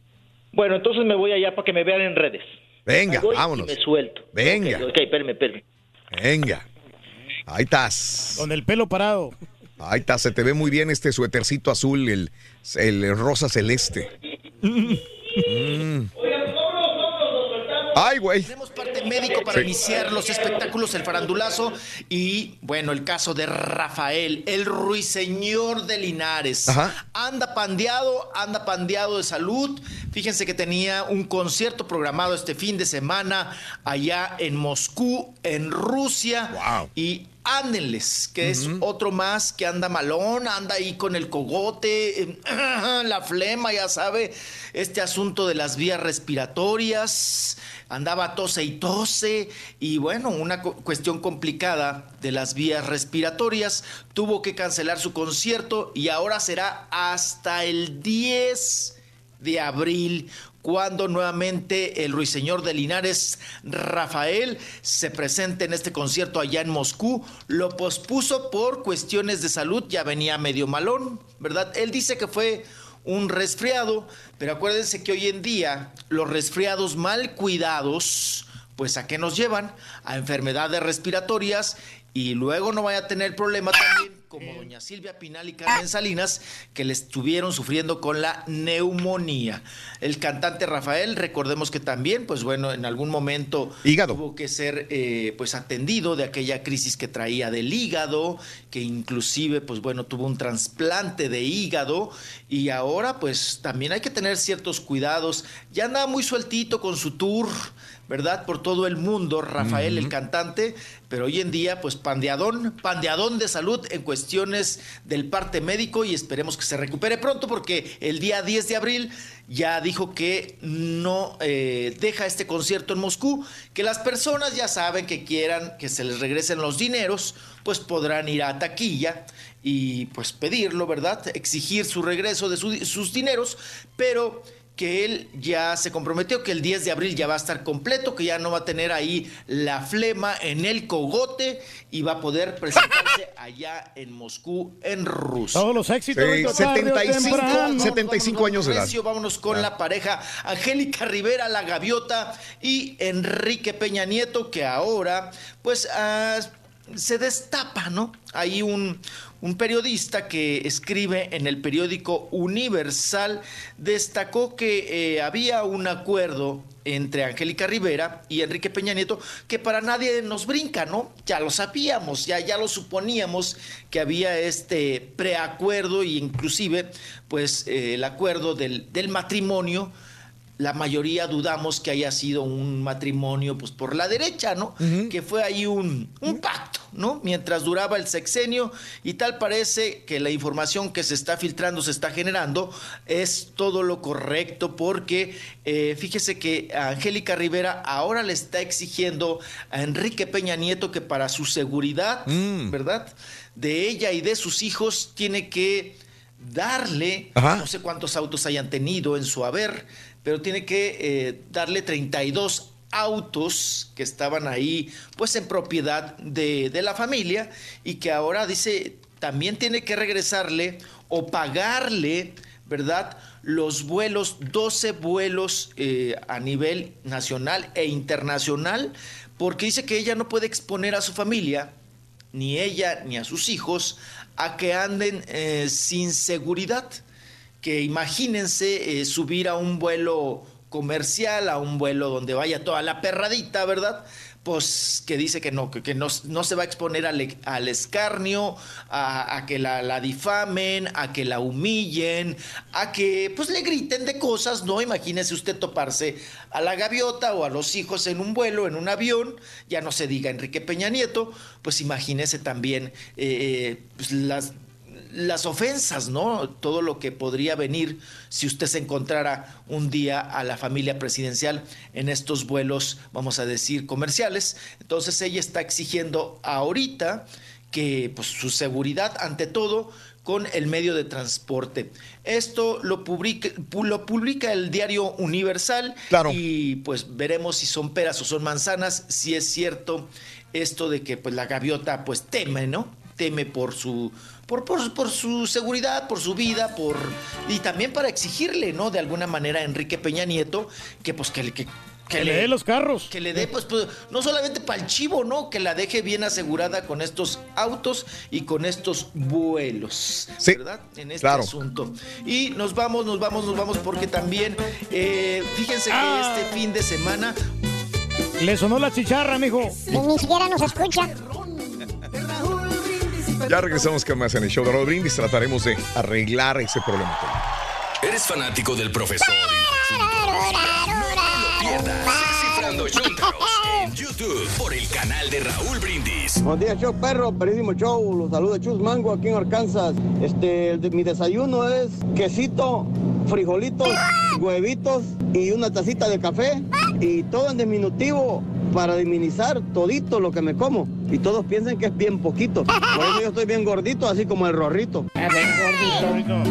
Bueno, entonces me voy allá para que me vean en redes. venga, y vámonos. me suelto. Venga. Ok, ok, espérame, espérame. Venga. Ahí estás. Con el pelo parado. Ahí está, se te ve muy bien este suétercito azul, el, el rosa celeste. Mm. Ay, güey. Tenemos parte médico para Sí. iniciar los espectáculos, el farandulazo y, bueno, el caso de Rafael, el ruiseñor de Linares. Ajá. Anda pandeado, anda pandeado de salud. Fíjense que tenía un concierto programado este fin de semana allá en Moscú, en Rusia. Y ándenles, que es otro más que anda malón, anda ahí con el cogote, eh, la flema, ya sabe, este asunto de las vías respiratorias, andaba tose y tose, y bueno, una cu- cuestión complicada de las vías respiratorias, tuvo que cancelar su concierto y ahora será hasta el 10 de abril, cuando nuevamente el ruiseñor de Linares, Rafael, se presente en este concierto allá en Moscú. Lo pospuso por cuestiones de salud, ya venía medio malón, ¿verdad? Él dice que fue un resfriado, pero acuérdense que hoy en día los resfriados mal cuidados, pues a qué nos llevan? A enfermedades respiratorias y luego no vaya a tener problema también como doña Silvia Pinal y Carmen Salinas, que le estuvieron sufriendo con la neumonía. El cantante Rafael, recordemos que también, pues bueno, en algún momento tuvo que ser eh, pues atendido de aquella crisis que traía del hígado, que inclusive, pues bueno, tuvo un trasplante de hígado y ahora pues también hay que tener ciertos cuidados. Ya anda muy sueltito con su tour, ¿verdad? Por todo el mundo, Rafael, el cantante, pero hoy en día, pues pandeadón, pandeadón de salud en cuestiones del parte médico y esperemos que se recupere pronto porque el día 10 de abril ya dijo que no eh, deja este concierto en Moscú, que las personas ya saben que quieran que se les regresen los dineros, pues podrán ir a taquilla y pues pedirlo, ¿verdad? Exigir su regreso de su- sus dineros, pero que él ya se comprometió que el 10 de abril ya va a estar completo, que ya no va a tener ahí la flema en el cogote y va a poder presentarse allá en Moscú, en Rusia. Todos los éxitos. Sí, ahorita tarde o 75, temprano. 75 años de edad. Vámonos con la pareja Angélica Rivera, la gaviota, y Enrique Peña Nieto, que ahora, pues, ah, se destapa, ¿no? Hay un, un periodista que escribe en el periódico Universal, destacó que eh, había un acuerdo entre Angélica Rivera y Enrique Peña Nieto que para nadie nos brinca, ¿no? Ya lo sabíamos, ya, ya lo suponíamos que había este preacuerdo e inclusive pues eh, el acuerdo del, del matrimonio la mayoría dudamos que haya sido un matrimonio pues por la derecha, ¿no? Que fue ahí un, un pacto, ¿no? Mientras duraba el sexenio y tal parece que la información que se está filtrando, se está generando, es todo lo correcto porque eh, fíjese que Angélica Rivera ahora le está exigiendo a Enrique Peña Nieto que para su seguridad, ¿verdad? De ella y de sus hijos tiene que darle, Ajá. no sé cuántos autos hayan tenido en su haber, pero tiene que eh, darle 32 autos que estaban ahí pues en propiedad de, de la familia y que ahora dice también tiene que regresarle o pagarle, ¿verdad? Los vuelos, 12 vuelos eh, a nivel nacional e internacional, porque dice que ella no puede exponer a su familia, ni ella ni a sus hijos, a que anden eh, sin seguridad que imagínense eh, subir a un vuelo comercial, a un vuelo donde vaya toda la perradita, ¿verdad? pues que dice que no, que, no, se va a exponer al, al escarnio, a, que la, difamen, a que la humillen, a que pues le griten de cosas, ¿no? Imagínese usted toparse a la gaviota o a los hijos en un vuelo, en un avión, ya no se diga Enrique Peña Nieto, pues imagínese también eh, pues, las las ofensas, ¿no? Todo lo que podría venir si usted se encontrara un día a la familia presidencial en estos vuelos, vamos a decir, comerciales. Entonces ella está exigiendo ahorita que pues, su seguridad ante todo con el medio de transporte. Esto lo publica, pu- lo publica el diario Universal y pues veremos si son peras o son manzanas, si es cierto esto de que pues la gaviota pues teme, ¿no? Teme por su por, por, por su seguridad, por su vida, por y también para exigirle, ¿no? De alguna manera a Enrique Peña Nieto que pues que, le- que, Que le dé los carros. que le dé, pues, pues, no solamente para el chivo, ¿no? Que la deje bien asegurada con estos autos y con estos vuelos, ¿verdad? En este claro. asunto. Y nos vamos, nos vamos, nos vamos, porque también, eh, fíjense Ah. que este fin de semana Le sonó la chicharra, mijo. Ni siquiera nos escucha. Ya regresamos con más en el show de Brindis. Trataremos de arreglar ese problema. ¿Eres fanático del profesor? No te lo pierdas. Descifrando Chúntaros en YouTube por el canal de Raúl Brindis. Buenos días, show perro, perísimo show. Los saluda Chus Mango aquí en Arkansas. Este, el de- mi desayuno es quesito, frijolitos, huevitos y una tacita de café. Y todo en diminutivo para diminizar todito lo que me como. Y todos piensan que es bien poquito. Por eso yo estoy bien gordito, así como el rorrito.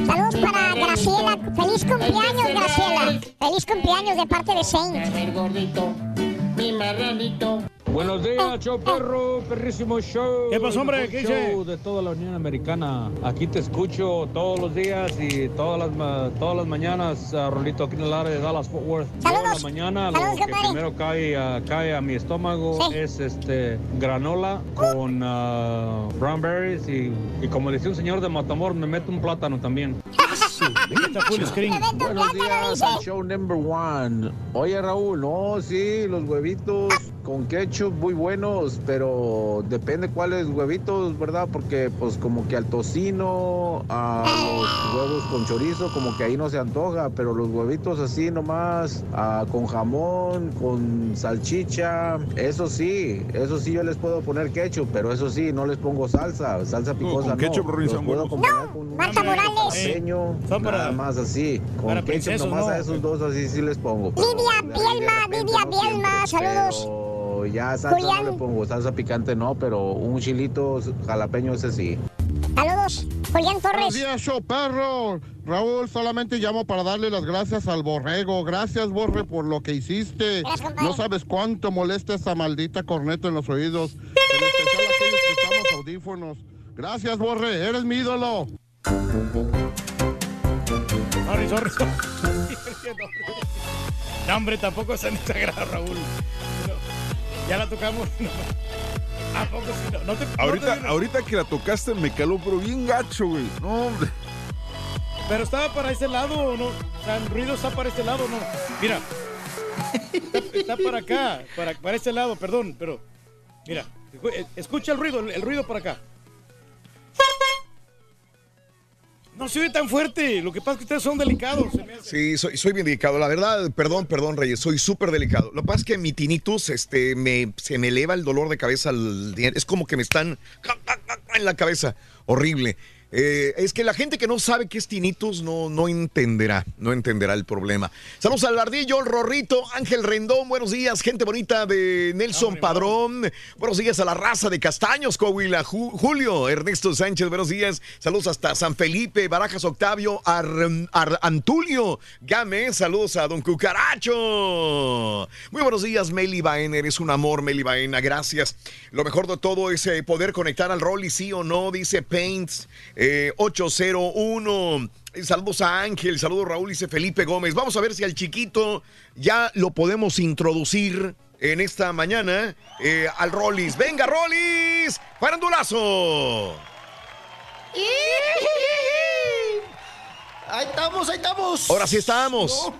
Saludos para Graciela. Feliz cumpleaños, Graciela. Feliz cumpleaños de parte de Saint. Mi marranito. Buenos días, show perro, perrísimo show. ¿Qué pasó, hombre? ¿Qué dice? show de toda la Unión Americana. Aquí te escucho todos los días y todas las ma- todas las mañanas, ah, Rolito, aquí en el área de Dallas Fort Worth. Toda la mañana lo Saludos, que compadre. primero cae, a- cae a mi estómago es este granola con ah, brown berries y, y como decía un señor de Matamor, me mete un plátano también. Buenos días al show number one. Oye Raúl, no, sí, los huevitos con ketchup muy buenos, pero depende cuáles huevitos, ¿verdad? Porque pues como que al tocino, a los huevos con chorizo, como que ahí no se antoja, pero los huevitos así nomás, ah, con jamón, con salchicha, eso sí, eso sí yo les puedo poner ketchup, pero eso sí, no les pongo salsa, salsa picosa con no. ketchup, Rory, Los puedo acompañar con Morales. Son para- nada más así, con para ketchup princesos, nomás ¿no? a esos dos así sí les pongo. de Bielma, Lidia no Bielma, siempre, saludos. pero ya salsa no Julián. le pongo, salsa picante no, pero un chilito jalapeño ese sí. Saludos, Julián Buenos Torres. días, show perro. Raúl, solamente llamo para darle las gracias al borrego. Gracias, Borre, por lo que hiciste. No sabes cuánto molesta esa maldita corneta en los oídos. En especial aquellos que audífonos. Gracias, Borre, eres mi ídolo. Sorry, sorry, sorry. No, hombre, tampoco es tan exagerado, Raúl. No, ya la tocamos. No. ¿A poco sí? No, no te, no te Ahorita, ahorita que la tocaste me caló, pero bien gacho, güey. No, hombre. Pero estaba para ese lado, ¿no? O sea, el ruido está para este lado, ¿no? Mira. Está, está para acá, para, para este lado, perdón, pero. Mira, eh, escucha el ruido, el, el ruido para acá. No se tan fuerte. Lo que pasa es que ustedes son delicados. Sí, soy, soy bien delicado. La verdad, perdón, perdón, Reyes, soy súper delicado. Lo que pasa es que mi tinnitus, este, me, se me eleva el dolor de cabeza al. Es como que me están en la cabeza. Horrible. Eh, es que la gente que no sabe qué es tinnitus no, no entenderá, no entenderá el problema. Saludos al Ardillo, el Rorrito, Ángel Rendón, buenos días, gente bonita de Nelson Padrón, buenos días a la raza de Castaños, Coahuila, Ju- Julio, Ernesto Sánchez, buenos días, saludos hasta San Felipe, Barajas Octavio, Ar- Ar- Antulio, Game, saludos a Don Cucaracho. Muy buenos días, Meli Baena, eres un amor, Meli Baena, gracias. Lo mejor de todo es eh, poder conectar al Rolly, sí o no, dice Paints eh, 801. Eh, Saludos a Ángel, saludos Raúl, dice Felipe Gómez. Vamos a ver si al chiquito ya lo podemos introducir en esta mañana eh, al Rollis. ¡Venga, Rollis! ¡Farandulazo! Ahí estamos, ahí estamos. Ahora sí estamos. No.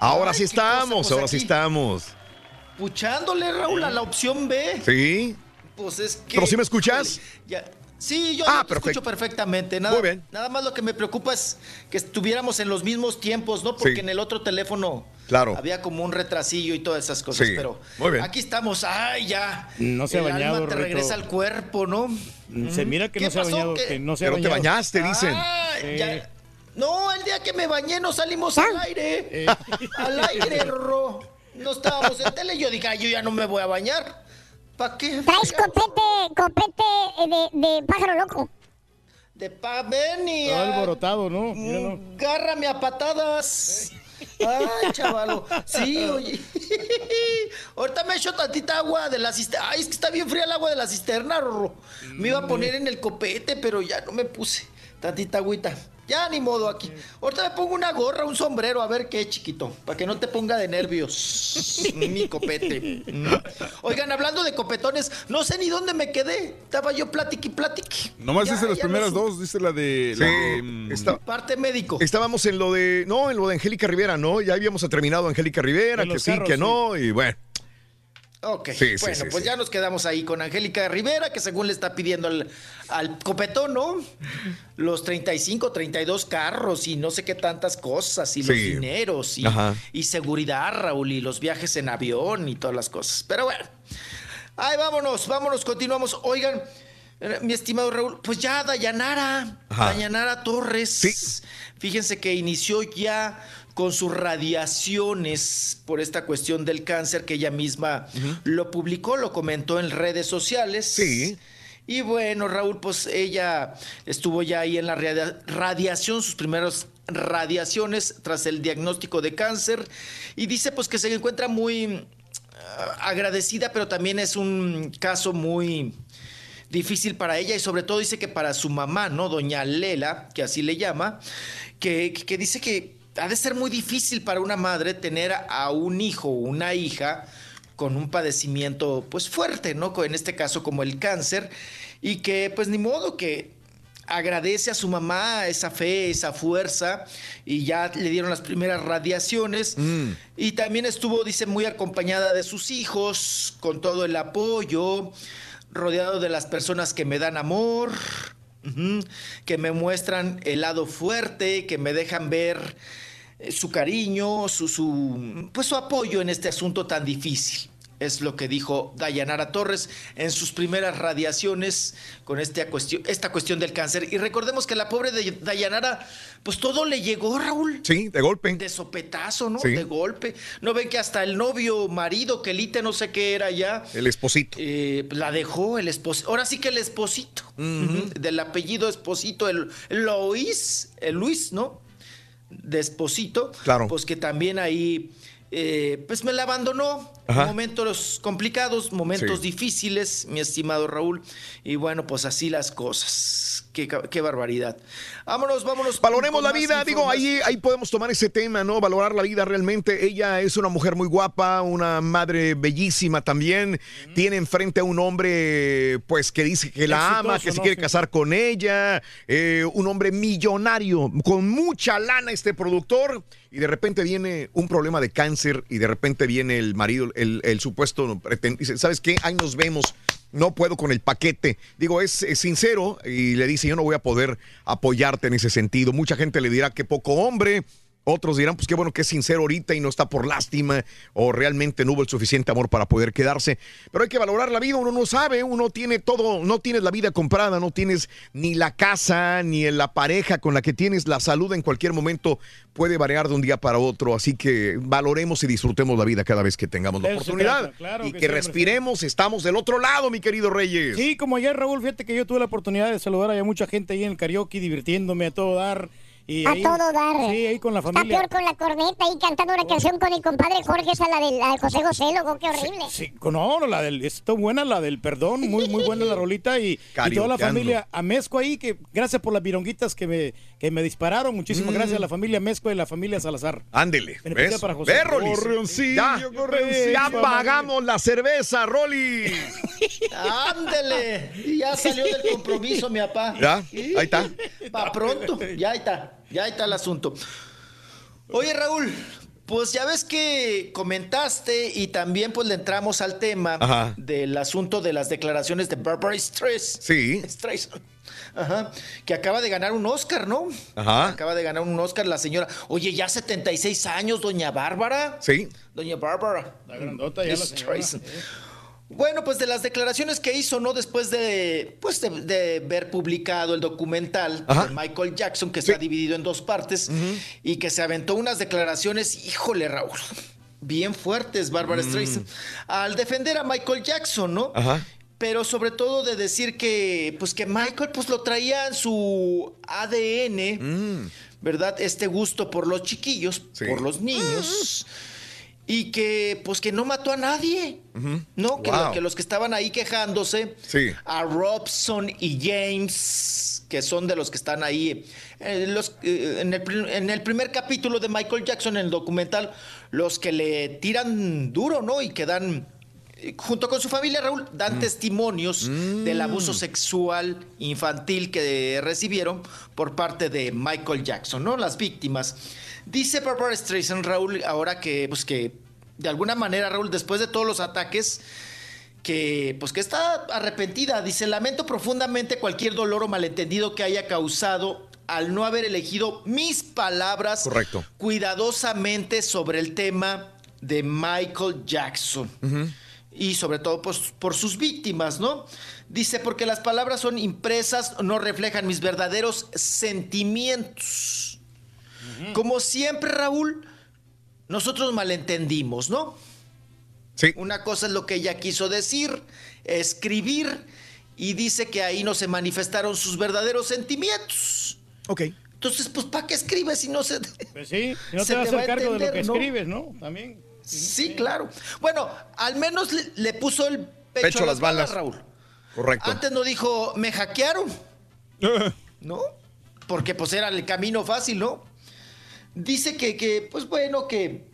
Ahora Ay, sí cosa, estamos, pues ahora sí estamos. puchándole, Raúl, a la opción B. Sí. Pues es que. ¿Pero sí me escuchas? Ya. Sí, yo, Ah, te escucho perfectamente. Nada, Muy bien. nada más lo que me preocupa es que estuviéramos en los mismos tiempos, ¿no? Porque Sí. en el otro teléfono Claro. había como un retrasillo y todas esas cosas. Sí. Pero Muy bien. aquí estamos. ¡Ay, ya! No se ha el bañado, alma te regresa al cuerpo, ¿no? Se mira que ¿Qué no se ha pasó? bañado, ¿Qué? que no se ha Pero te bañaste, dicen. Ah, ya. No, el día que me bañé no salimos Ah. al aire. Eh. Al aire, Rorro. No estábamos en tele. Yo dije, "Ay, yo ya no me voy a bañar. ¿Para qué? Traes copete, copete eh, de, de pájaro loco. De pa, ven y Todo alborotado, ¿no? Míralo. agárrame a patadas. Ay, chavalo. Sí, oye. Ahorita me echo tantita agua de la cisterna. Ay, es que está bien fría el agua de la cisterna, Rorro. Me iba a poner en el copete, pero ya no me puse. Tantita agüita. Ya ni modo aquí. Ahorita me pongo una gorra, un sombrero, a ver qué, chiquito. Para que no te ponga de nervios. Mi copete. Oigan, hablando de copetones, no sé ni dónde me quedé. Estaba yo platique y platique. Nomás Ya- dice las no primeras dos, dice la de... la de, mm, está- Parte médico. Estábamos en lo de. No, en lo de Angélica Rivera, ¿no? Ya habíamos terminado Angélica Rivera, que sí, carros, que sí. no, y bueno. Ok, Sí, bueno, sí, pues ya nos quedamos ahí con Angélica Rivera, que según le está pidiendo al, al copetón, ¿no? Los 35, 32 carros y no sé qué tantas cosas, y los dineros, y, y seguridad, Raúl, y los viajes en avión y todas las cosas. Pero bueno, ay, vámonos, vámonos, continuamos. Oigan, mi estimado Raúl, pues ya Dayanara, Ajá. Dayanara Torres, Sí. fíjense que inició ya con sus radiaciones por esta cuestión del cáncer que ella misma lo publicó, lo comentó en redes sociales. Sí. Y bueno, Raúl, pues ella estuvo ya ahí en la radia- radiación, sus primeras radiaciones tras el diagnóstico de cáncer y dice pues que se encuentra muy ah, agradecida, pero también es un caso muy difícil para ella y sobre todo dice que para su mamá, ¿no? Doña Lela, que así le llama, que, que dice que ha de ser muy difícil para una madre tener a un hijo o una hija con un padecimiento pues fuerte, ¿no? En este caso como el cáncer y que pues ni modo que agradece a su mamá esa fe, esa fuerza y ya le dieron las primeras radiaciones y también estuvo, dice, muy acompañada de sus hijos, con todo el apoyo, rodeado de las personas que me dan amor, que me muestran el lado fuerte, que me dejan ver eh, su cariño, su, su, pues su apoyo en este asunto tan difícil. Es lo que dijo Dayanara Torres en sus primeras radiaciones con esta cuestión, esta cuestión del cáncer. Y recordemos que la pobre de Dayanara, pues todo le llegó, Raúl. Sí, de golpe. De sopetazo, ¿no? Sí. De golpe. No ven que hasta el novio, marido, que elite no sé qué era ya, El esposito. eh, la dejó el esposito. Ahora sí que el esposito. Del apellido esposito, el, el Luis, el Luis, ¿no? De esposito. Claro. Pues que también ahí, eh, pues me la abandonó. Ajá. Momentos complicados, momentos Sí. difíciles, mi estimado Raúl. Y bueno, pues así las cosas. Qué, barbaridad. Vámonos, vámonos. Valoremos la vida, digo, ahí, ahí podemos tomar ese tema, ¿no? Valorar la vida realmente. Ella es una mujer muy guapa, una madre bellísima también. Tiene enfrente a un hombre, pues, que dice que la ama, que se ¿no? quiere Sí. casar con ella. eh, un hombre millonario, con mucha lana este productor. Y de repente viene un problema de cáncer y de repente viene el marido, el, supuesto, ¿sabes qué? Ahí nos vemos. No puedo con el paquete. Digo, es, es sincero y le dice, yo no voy a poder apoyarte en ese sentido. Mucha gente le dirá que poco hombre. Otros dirán, pues qué bueno que es sincero ahorita y no está por lástima o realmente no hubo el suficiente amor para poder quedarse. Pero hay que valorar la vida, uno no sabe, uno tiene todo, no tienes la vida comprada, no tienes ni la casa, ni la pareja con la que tienes, la salud en cualquier momento puede variar de un día para otro, así que valoremos y disfrutemos la vida cada vez que tengamos la eso oportunidad. trata, claro y que que respiremos, estamos del otro lado, mi querido Reyes. Sí, como ayer, Raúl, fíjate que yo tuve la oportunidad de saludar a mucha gente ahí en el karaoke, divirtiéndome a todo dar. Y A ahí- todo dar. Sí, ahí con la Está familia. peor con la corneta ahí cantando una canción con el compadre Jorge, esa la de, la de José José, loco, qué horrible. Sí, no, no, la del, está buena la del perdón, muy muy buena la rolita y, y toda la familia a Mezco ahí, que gracias por las vironguitas que me, que me dispararon, muchísimas Mm. gracias a la familia Mezco y la familia Salazar. Ándele. Para José. Ve, Rolis. Correoncillo, Ya, correoncillo, ya pagamos la cerveza, Rolis. Ándele. Y ya salió del compromiso, mi papá. Ya, ahí está. Va pronto. Ya está. Ya está el asunto. Oye, Raúl. Pues ya ves que comentaste y también pues le entramos al tema Ajá. del asunto de las declaraciones de Barbara Streisand. Sí. Streisand. Ajá. Que acaba de ganar un Oscar, ¿no? Ajá. Acaba de ganar un Oscar la señora. Oye, ya 76 años, doña Bárbara. Sí. Doña Bárbara. La grandota ya la señora. Bueno, pues de las declaraciones que hizo, ¿no? Después de, pues de, de ver publicado el documental Ajá. de Michael Jackson, que está dividido en dos partes, y que se aventó unas declaraciones, híjole, Raúl, bien fuertes, Bárbara Mm. Streisand, al defender a Michael Jackson, ¿no? Ajá. Pero sobre todo de decir que, pues que Michael, pues lo traía en su ADN, ¿verdad? Este gusto por los chiquillos, por los niños. Y que, pues que no mató a nadie. ¿no? Que, Wow. lo- que los que estaban ahí quejándose, Sí. a Robson y James, que son de los que están ahí, eh, los, eh, en, el, en el primer capítulo de Michael Jackson, en el documental, los que le tiran duro, ¿no? Y que dan, eh, junto con su familia, Raúl, dan testimonios del abuso sexual infantil que recibieron por parte de Michael Jackson, ¿no? Las víctimas. Dice Barbara Streisand, Raúl, ahora que, pues que, de alguna manera, Raúl, después de todos los ataques, que pues que está arrepentida. Dice, lamento profundamente cualquier dolor o malentendido que haya causado al no haber elegido mis palabras Correcto. cuidadosamente sobre el tema de Michael Jackson. Y sobre todo pues, por sus víctimas, ¿no? Dice, porque las palabras son impresas, no reflejan mis verdaderos sentimientos. Como siempre, Raúl, nosotros malentendimos, ¿no? Sí. Una cosa es lo que ella quiso decir, escribir, y dice que ahí no se manifestaron sus verdaderos sentimientos. Ok. Entonces, pues, ¿para qué escribes si no se... Pues sí, si no se te vas a hacer cargo de lo entender, que ¿no? escribes, ¿no? También. Sí, claro. Bueno, al menos le, le puso el pecho, Pecho a las balas. Raúl. Correcto. Antes no dijo, me hackearon. ¿No? Porque pues era el camino fácil, ¿no? Dice que, que, pues bueno, que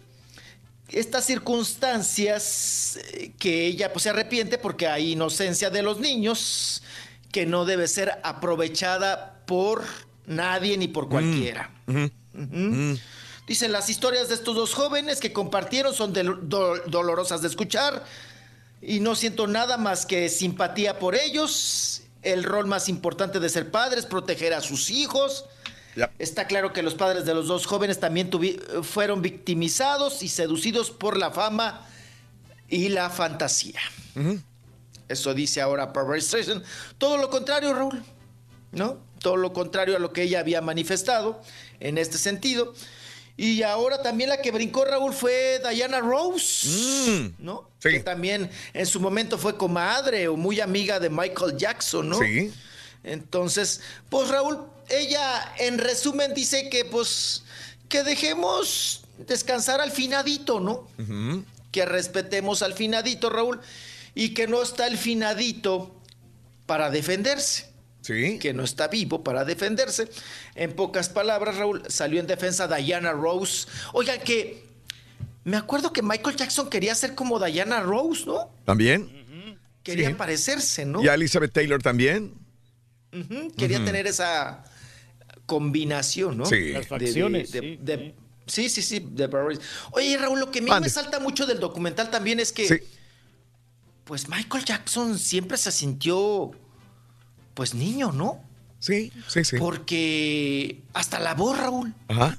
estas circunstancias eh, que ella pues se arrepiente porque hay inocencia de los niños que no debe ser aprovechada por nadie ni por cualquiera. Ujú. Dice, las historias de estos dos jóvenes que compartieron son do- dolorosas de escuchar y no siento nada más que simpatía por ellos. El rol más importante de ser padre es proteger a sus hijos. Está claro que los padres de los dos jóvenes también tuvi- fueron victimizados y seducidos por la fama y la fantasía. Eso dice ahora Barbara Streisand. Todo lo contrario, Raúl. ¿No? Todo lo contrario a lo que ella había manifestado en este sentido. Y ahora también la que brincó Raúl fue Diana Rose, ¿no? Que también en su momento fue comadre o muy amiga de Michael Jackson, ¿no? Sí. Entonces, pues Raúl, ella en resumen dice que pues que dejemos descansar al finadito, ¿no? Que respetemos al finadito, Raúl, y que no está el finadito para defenderse. Sí. Que no está vivo para defenderse. En pocas palabras, Raúl, salió en defensa Diana Rose. Oigan, que me acuerdo que Michael Jackson quería ser como Diana Rose, ¿no? También. Quería Sí. parecerse, ¿no? Y a Elizabeth Taylor también. Quería tener esa combinación, ¿no? Sí. Las De- de- sí, de- sí, sí, sí, de Barry. Oye, Raúl, lo que a mí me salta mucho del documental también es que, Sí. pues Michael Jackson siempre se sintió, pues niño, ¿no? Sí, sí, sí. Porque hasta la voz, Raúl, Ajá.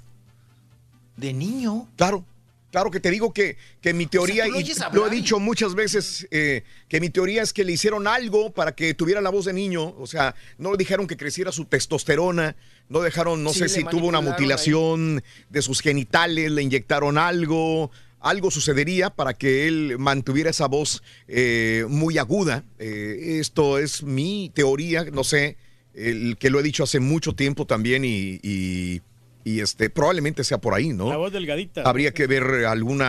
de niño. Claro. Claro que te digo que, que mi teoría, y lo he dicho muchas veces, eh, que mi teoría es que le hicieron algo para que tuviera la voz de niño. O sea, no le dijeron que creciera su testosterona, no dejaron, no Sí, sé si tuvo una mutilación de sus genitales, le inyectaron algo. Algo sucedería para que él mantuviera esa voz eh, muy aguda. Eh, esto es mi teoría, no sé, el que lo he dicho hace mucho tiempo también y, y- y, este probablemente sea por ahí, ¿no? La voz delgadita. Habría que ver algún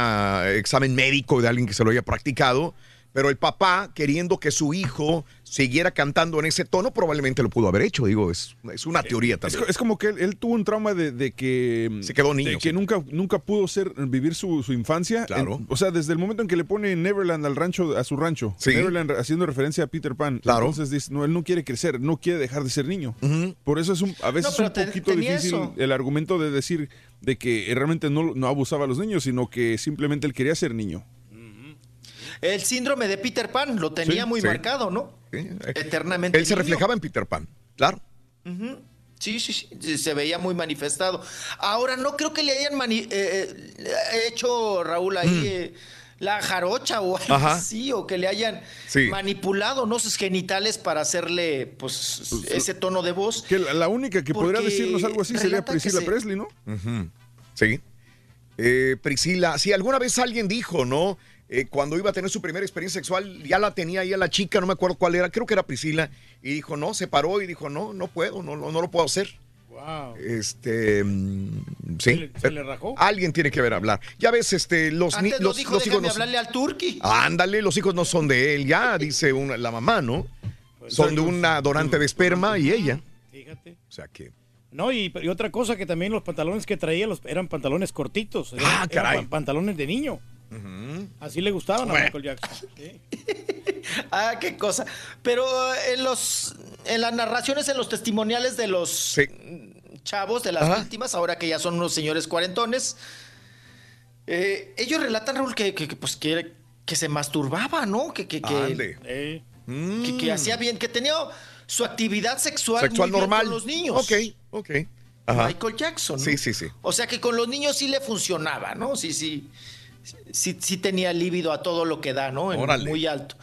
examen médico de alguien que se lo haya practicado, Pero el papá, queriendo que su hijo siguiera cantando en ese tono, probablemente lo pudo haber hecho. Digo, es, es una teoría Es, también. es como que él, él tuvo un trauma de, de que Se quedó niño, de que sí. nunca nunca pudo ser vivir su, su infancia. Claro. En- o sea, desde el momento en que le pone Neverland al rancho a su rancho, Sí. Neverland haciendo referencia a Peter Pan. Claro. Entonces dice, no, él no quiere crecer, no quiere dejar de ser niño. Por eso es un, a veces No, un te- poquito difícil eso. el argumento de decir de que realmente no, no abusaba a los niños, sino que simplemente él quería ser niño. El síndrome de Peter Pan lo tenía Sí, muy sí. marcado, ¿no? Eternamente. Él se niño. reflejaba en Peter Pan, claro. Sí, sí, sí, se veía muy manifestado. Ahora, no creo que le hayan mani- eh, eh, hecho, Raúl, ahí eh, la jarocha o algo Mm. Ajá. así, o que le hayan Sí. manipulado, ¿no? Sus genitales para hacerle, pues, ese tono de voz. Que la, la única que podría decirnos algo así sería Priscila se- Presley, ¿no? Sí. Eh, Priscila, sí, alguna vez alguien dijo, ¿no? Eh, cuando iba a tener su primera experiencia sexual, ya la tenía ahí a la chica, no me acuerdo cuál era, creo que era Priscila, y dijo, no, se paró y dijo, no, no puedo, no, no, no lo puedo hacer. Wow. Este, mm, sí. ¿Se le- se le rajó? Alguien tiene que ver hablar. Ya ves, este, los, Antes los, dijo, los hijos no son- hablarle al turqui. Ándale, los hijos no son de él, ya, dice una, la mamá, ¿no? Pues, Son de una donante de esperma y ella. Fíjate. O sea que. No, y, y otra cosa que también los pantalones que traía los, eran pantalones cortitos. Eran, Ah, eran caray. pa- pantalones de niño. Así le gustaban a. Michael Jackson. Ah, qué cosa. Pero eh, en los en las narraciones, en los testimoniales de los chavos, de las Ajá. víctimas, ahora que ya son unos señores cuarentones, eh, ellos relatan, Raúl, que, que- que, pues, que, que se masturbaba, ¿no? Que, que, que. Eh, que hacía bien, que tenía su actividad sexual, Sexual muy bien normal. con los niños. Ok, ok. Ajá. Michael Jackson. ¿no? Sí, sí, sí. O sea que con los niños sí le funcionaba, ¿no? Sí, sí. Sí, sí tenía líbido a todo lo que da, ¿no? En- muy alto.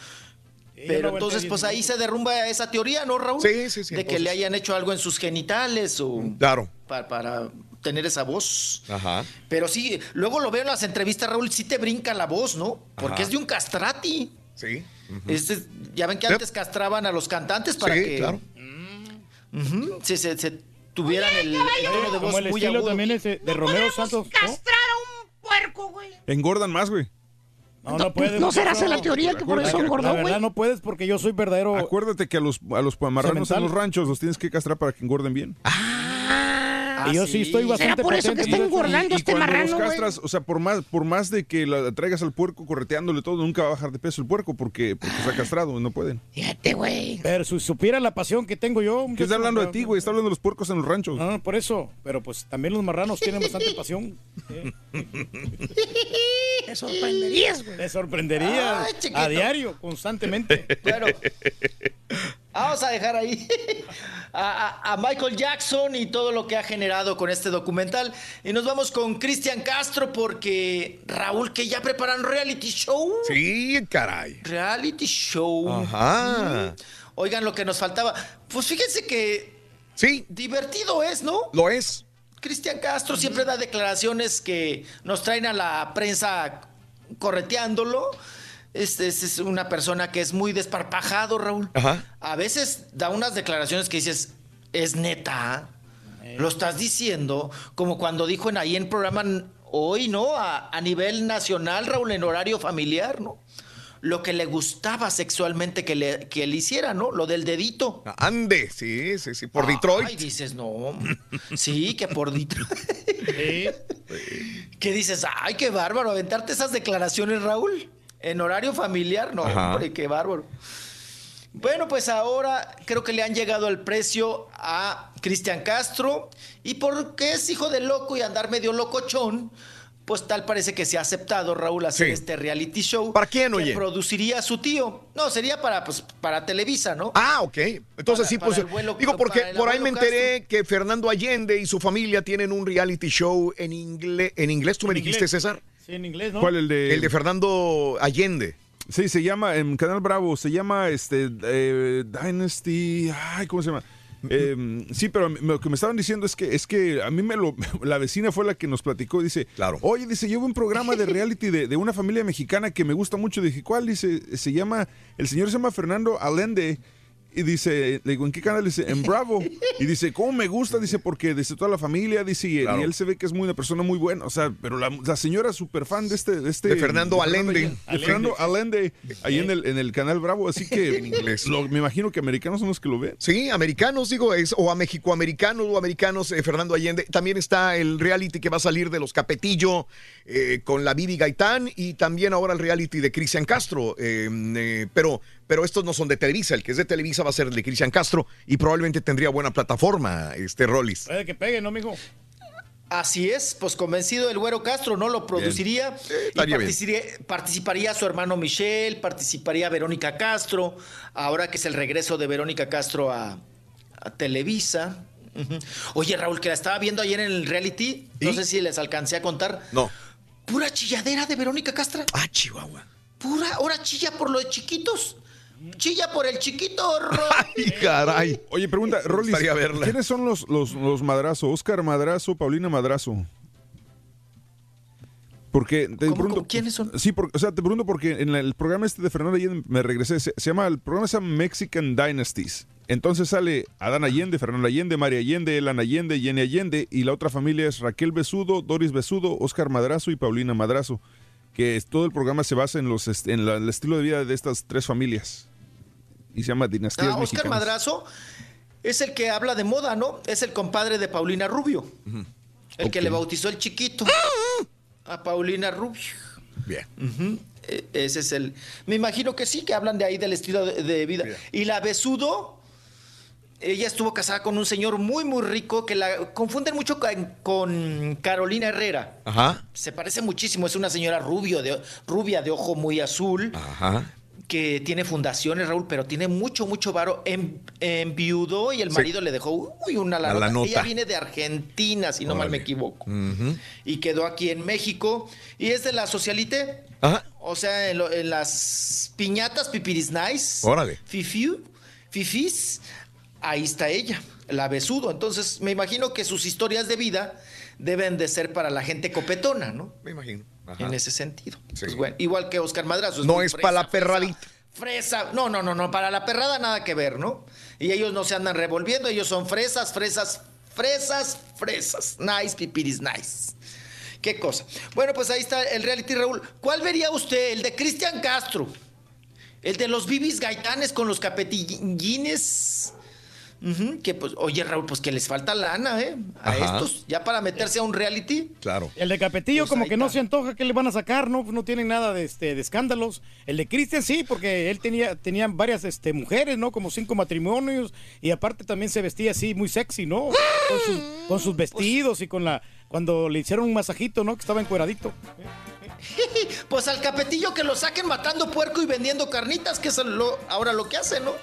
Pero no entonces, pues ahí se derrumba esa teoría, ¿no, Raúl? Sí, sí, sí, De que le hayan hecho algo en sus genitales o Claro. para, para tener esa voz. Ajá. Pero sí, luego lo veo en las entrevistas, Raúl, sí te brinca la voz, ¿no? Porque Ajá. es de un castrati. Sí. Este- ya ven que Yep. antes castraban a los cantantes para Sí, que claro. Ujú, se, se- se tuvieran el, el tono de voz como el muy estilo agudo. también ese de Romeo Santos. ¿no? Puerco, güey. Engordan más, güey. No, no puedes. ¿No será esa la teoría que por eso engordó, güey? no puedes porque yo soy verdadero. Acuérdate que a los, a los marranos en los ranchos los tienes que castrar para que engorden bien. Y yo sí estoy bastante ¿Será por eso que está engordando y este cuando marrano, los castras, o sea, por más, por más de que la traigas al puerco correteándole todo, nunca va a bajar de peso el puerco porque, porque está castrado, no pueden. Fíjate, güey. Pero si supiera la pasión que tengo yo. ¿Qué está hablando de ti, güey? Está hablando de los puercos en los ranchos. No, no, por eso. Pero pues también los marranos tienen bastante pasión. Te sorprenderías, güey. Te sorprendería Ay, a diario, constantemente. Bueno, vamos a dejar ahí a, Michael Jackson y todo lo que ha generado con este documental. Y nos vamos con Cristian Castro porque Raúl, que ya preparan reality show. Sí, caray. Reality show. Ajá. Mm. Oigan, lo que nos faltaba. Pues fíjense que Sí, divertido es, ¿no? lo es. Cristian Castro siempre da declaraciones que nos traen a la prensa correteándolo. Este, este es una persona que es muy desparpajado, Raúl. Ajá. A veces da unas declaraciones que dices, es neta. Lo estás diciendo, como cuando dijo en ahí en programa hoy, ¿no? A, a nivel nacional, Raúl, en horario familiar, ¿no? Lo que le gustaba sexualmente que le, que le hiciera, ¿no? Lo del dedito. Ande, sí, sí, sí. Por Ay, Detroit. dices, no. Sí, que por Detroit. ¿Qué dices? Ay, qué bárbaro. Aventarte esas declaraciones, Raúl. En horario familiar, no, Ajá. hombre, qué bárbaro. Bueno, pues ahora creo que le han llegado el precio a Cristian Castro. Y porque es hijo de loco y andar medio locochón, pues tal parece que se ha aceptado, Raúl, hacer Sí. este reality show. ¿Para quién, que oye? produciría su tío. No, sería para, pues, para Televisa, ¿no? Ah, ok. Entonces Para- sí, pues digo porque por ahí me enteré que Fernando Allende y su familia tienen un reality show en inglés. ¿En inglés tú me En dijiste, inglés. César? Sí, en inglés, ¿no? ¿Cuál el de? El de Fernando Allende. Sí, se llama, en Canal Bravo, se llama este eh, Dynasty. Ay, ¿cómo se llama? Eh, sí, pero lo que me estaban diciendo es que es que a mí me lo la vecina fue la que nos platicó, dice, Claro. oye, dice, yo veo un programa de reality de, de una familia mexicana que me gusta mucho, dije, ¿cuál? Dice, se llama, el señor se llama Fernando Allende Y dice, le digo, ¿en qué canal? Dice, en Bravo. Y dice, ¿cómo me gusta? Dice, porque dice toda la familia, dice, y, Claro. y él se ve que es muy una persona muy buena. O sea, pero la, la señora es súper fan de este, de este. De Fernando Allende. De Fernando Allende, ahí en el, en el canal Bravo. Así que En inglés. lo- me imagino que americanos son los que lo ven. Sí, americanos, digo, es, o a mexicoamericanos o americanos, eh, Fernando Allende. También está el reality que va a salir de los Capetillo eh, con la Bibi Gaitán y también ahora el reality de Cristian Castro. eh, pero, pero estos no son de Televisa. El que es de Televisa va a ser el de Cristian Castro y probablemente tendría buena plataforma, este Rollis. Puede que pegue, ¿no, mijo? Así es, pues convencido el Güero Castro, ¿no? Lo produciría. y participaría, participaría su hermano Michelle, participaría Verónica Castro, ahora que es el regreso de Verónica Castro a, a Televisa. Oye, Raúl, que la estaba viendo ayer en el reality, no sé si les alcancé a contar. No. Pura chilladera de Verónica Castro. Ah, Chihuahua. Pura, ahora chilla por los chiquitos. Chilla por el chiquito. Ay, caray. Oye, pregunta, verla. ¿quiénes son los, los, los Madrazo? Oscar Madrazo, Paulina Madrazo. Porque te ¿Cómo, pregunto, cómo? ¿Quiénes son? Sí, por- o sea, te pregunto porque en la- el programa este de Fernando Allende me regresé. Se, se llama el programa se llama Mexican Dynasties. Entonces sale Adán Allende, Fernando Allende, María Allende, Elan Allende, Jenny Allende y la otra familia es Raquel Besudo, Doris Besudo, Oscar Madrazo y Paulina Madrazo. Que es- todo el programa se basa en los en la- el estilo de vida de estas tres familias y se llama Dinastías Ah, Oscar Mexicanas. Madrazo es el que habla de moda, ¿no? Es el compadre de Paulina Rubio. El que le bautizó el chiquito a Paulina Rubio. Bien. E- Ese es el. Me imagino que sí, que hablan de ahí del estilo de, de vida. Y la Besudo, ella estuvo casada con un señor muy, muy rico que la confunden mucho con, con Carolina Herrera. Ajá. Se parece muchísimo, es una señora rubio de, rubia de ojo muy azul Ajá. Que tiene fundaciones, Raúl, pero tiene mucho, mucho varo. En, enviudó y el Sí. marido le dejó uy, una la lanota. nota. Ella viene de Argentina, si no mal me equivoco. Y quedó aquí en México. Y es de la socialite. Ajá. O sea, en, lo- en las piñatas pipiris nice. Órale. Fifiu, fifis. Ahí está ella, la besudo. Entonces, me imagino que sus historias de vida deben de ser para la gente copetona, ¿no? Me imagino. Ajá. En ese sentido. Sí. Pues bueno, igual que Oscar Madrazo. No muy es para la fresa, perradita. Fresa, no, no, no, no, para la perrada nada que ver, ¿no? Y ellos no se andan revolviendo, ellos son fresas, fresas, fresas, fresas. Nice, pipiris, nice. Qué cosa. Bueno, pues ahí está el reality, Raúl. ¿Cuál vería usted? ¿El de Cristian Castro? ¿El de los bibis gaitanes con los capetillines? Ujú, que pues, oye, Raúl, pues que les falta lana, ¿eh? A Ajá. estos, ya para meterse a un reality. Claro. El de Capetillo Pues como que no se antoja que le van a sacar, ¿no? No tienen nada de, este, de escándalos. El de Cristian sí, porque él tenía tenían varias este, mujeres, ¿no? Como cinco matrimonios y aparte también se vestía así muy sexy, ¿no? Con sus, con sus vestidos y con la... Cuando le hicieron un masajito, ¿no? Que estaba encueradito. Pues al capetillo que lo saquen matando puerco y vendiendo carnitas, que es lo- ahora lo que hace, ¿no?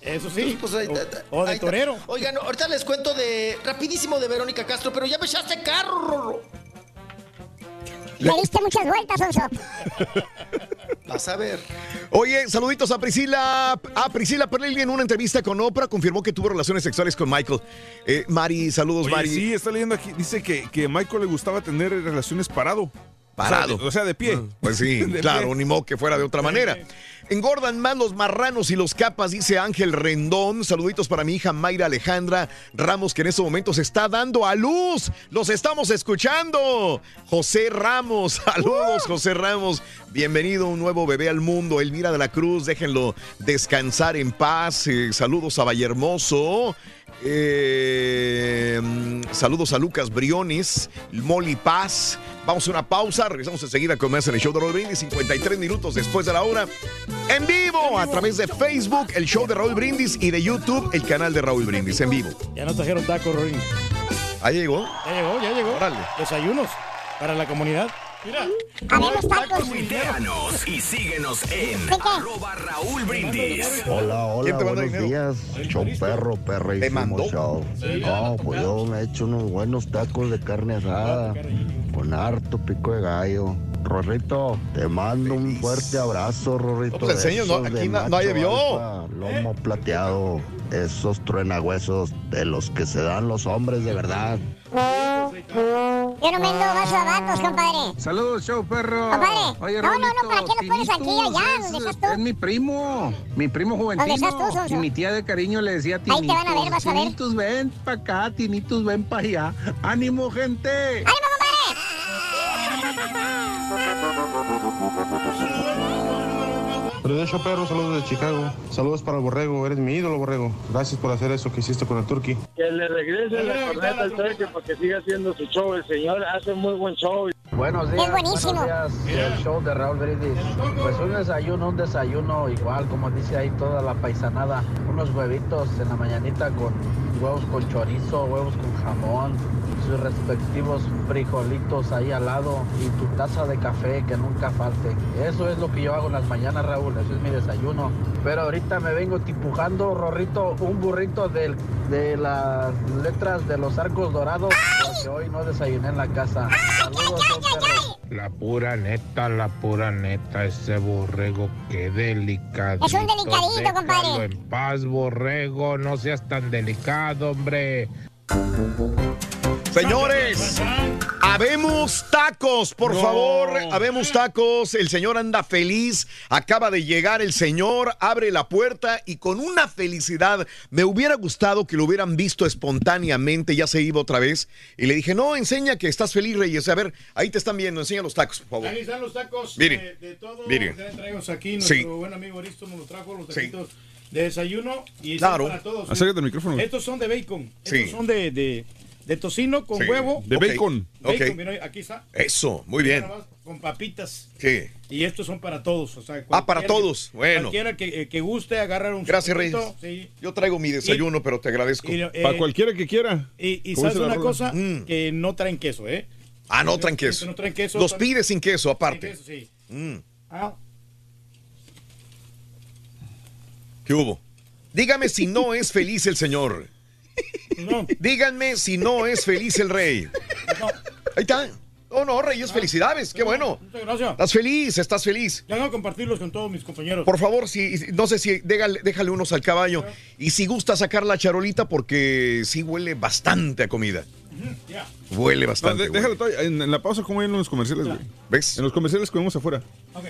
Eso sí. Pues ahí- o, o de torero. Oigan, ahorita les cuento de rapidísimo de Verónica Castro, pero ya me echaste carro, Rorro. Le diste muchas vueltas, Onso. Vas a ver. Oye, saluditos a Priscila. A Priscila Perlelli en una entrevista con Oprah confirmó que tuvo relaciones sexuales con Michael. Eh, Mari, saludos, Oye, Mari. sí, está leyendo aquí. Dice que, que a Michael le gustaba tener relaciones parado. Parado. O sea, de, o sea, de pie. Pues sí, De claro, pie. ni modo que fuera de otra manera. Engordan más los marranos y los capas, dice Ángel Rendón. Saluditos para mi hija Mayra Alejandra Ramos, que en este momento se está dando a luz. Los estamos escuchando. José Ramos, saludos, José Ramos. Bienvenido un nuevo bebé al mundo. Elvira de la Cruz, déjenlo descansar en paz. Eh, saludos a Vallehermoso. Eh, mm, saludos a Lucas Briones, Molly Paz. Vamos a una pausa, regresamos enseguida con más en el show de Raúl Brindis, 53 minutos después de la hora. En vivo, a través de Facebook, el show de Raúl Brindis y de YouTube, el canal de Raúl Brindis, en vivo. Ya nos trajeron tacos, Rorín. Ahí llegó. Ya llegó, ya llegó. Desayunos para la comunidad. Mira. Habemos tacos. Tuiteanos y síguenos en arroba Raúl Brindis. Hola, hola, ¿Quién te manda buenos días. Show perro, perrísimo show. No, pues yo me he hecho unos buenos tacos de carne asada con harto pico de gallo. Rorrito, te mando un fuerte abrazo, Rorrito. No, pues, enseño, no, aquí na- nadie vio. alfa, lomo plateado, esos truenahuesos de los que se dan los hombres de verdad. Yo no vendo vasos a vatos, compadre. Saludos, show perro. Compadre. Oye, no, no, no, ¿para qué lo pones aquí, Tinitus allá, es- donde estás tú? Es mi primo, mi primo ¿Dónde estás tú, juventino. Sonso? Y mi tía de cariño le decía Ahí te Tinitus. van a ver, vas a ver. Tinitus, ven para acá, Tinitus, ven para allá. ¡Ánimo, gente! Pero show perro, saludos de Chicago. Saludos para el borrego, eres mi ídolo, borrego. Gracias por hacer eso que hiciste con el turqui. Que le regrese la corneta al turque para que siga haciendo su show. El señor hace muy buen show. Buenos días, Es buenísimo. buenos días. El show de Raúl Brindis. Pues un desayuno, un desayuno igual, como dice ahí toda la paisanada. Unos huevitos en la mañanita con huevos con chorizo, huevos con jamón, sus respectivos frijolitos ahí al lado y tu taza de café que nunca falte. Eso es lo que yo hago en las mañanas, Raúl. Eso es mi desayuno. Pero ahorita me vengo tipujando, Rorrito, un burrito del- de las letras de los arcos dorados porque hoy no desayuné en la casa. Saludos. La pura neta, la pura neta, ese borrego, qué delicado. Es un delicadito, compadre. en paz, borrego, no seas tan delicado, hombre. Señores, habemos tacos, por No. favor, habemos tacos. El señor anda feliz, acaba de llegar el señor, abre la puerta y con una felicidad. Me hubiera gustado que lo hubieran visto espontáneamente, ya se iba otra vez. Y le dije, no, enseña que estás feliz, Reyes. A ver, ahí te están viendo, enseña los tacos, por favor. Ahí están los tacos Mire, de, de todo. mire. Ya traemos aquí, nuestro Sí. buen amigo Aristo nos lo trajo, los taquitos de desayuno. Y Claro. para todos. ¿eh? Acércate al micrófono. Estos son de bacon. Sí. Estos son de, de, de tocino con Sí. huevo. De bacon. Bacon, Ok. mira, aquí está. Eso, muy bien. Con papitas. Sí. Y estos son para todos. O sea, Ah, para todos. Bueno. Cualquiera que, eh, que guste agarrar un Gracias, Reyes. sí. Yo traigo mi desayuno, pero te agradezco. Y, eh, Para cualquiera que quiera. Y, y ¿Cómo sabes una rola? cosa, que no traen queso, ¿eh? Ah, no traen queso. No traen queso. Los también- pides sin queso, aparte. Sin queso, sí. Mm. Ah, ¿Qué hubo? Dígame si no es feliz el señor. Díganme si no es feliz el rey. Ahí está. Oh, no, Reyes, felicidades. Qué bueno. muchas gracias. Estás feliz, estás feliz. Ya a compartirlos con todos mis compañeros. Por favor, si, no sé si déjale, déjale unos al caballo. Y si gusta sacar la charolita, porque sí huele bastante a comida. Ya. Huele No, bastante. de- déjalo todavía. En, en la pausa, como en los comerciales, güey. ¿Ves? En los comerciales comemos afuera.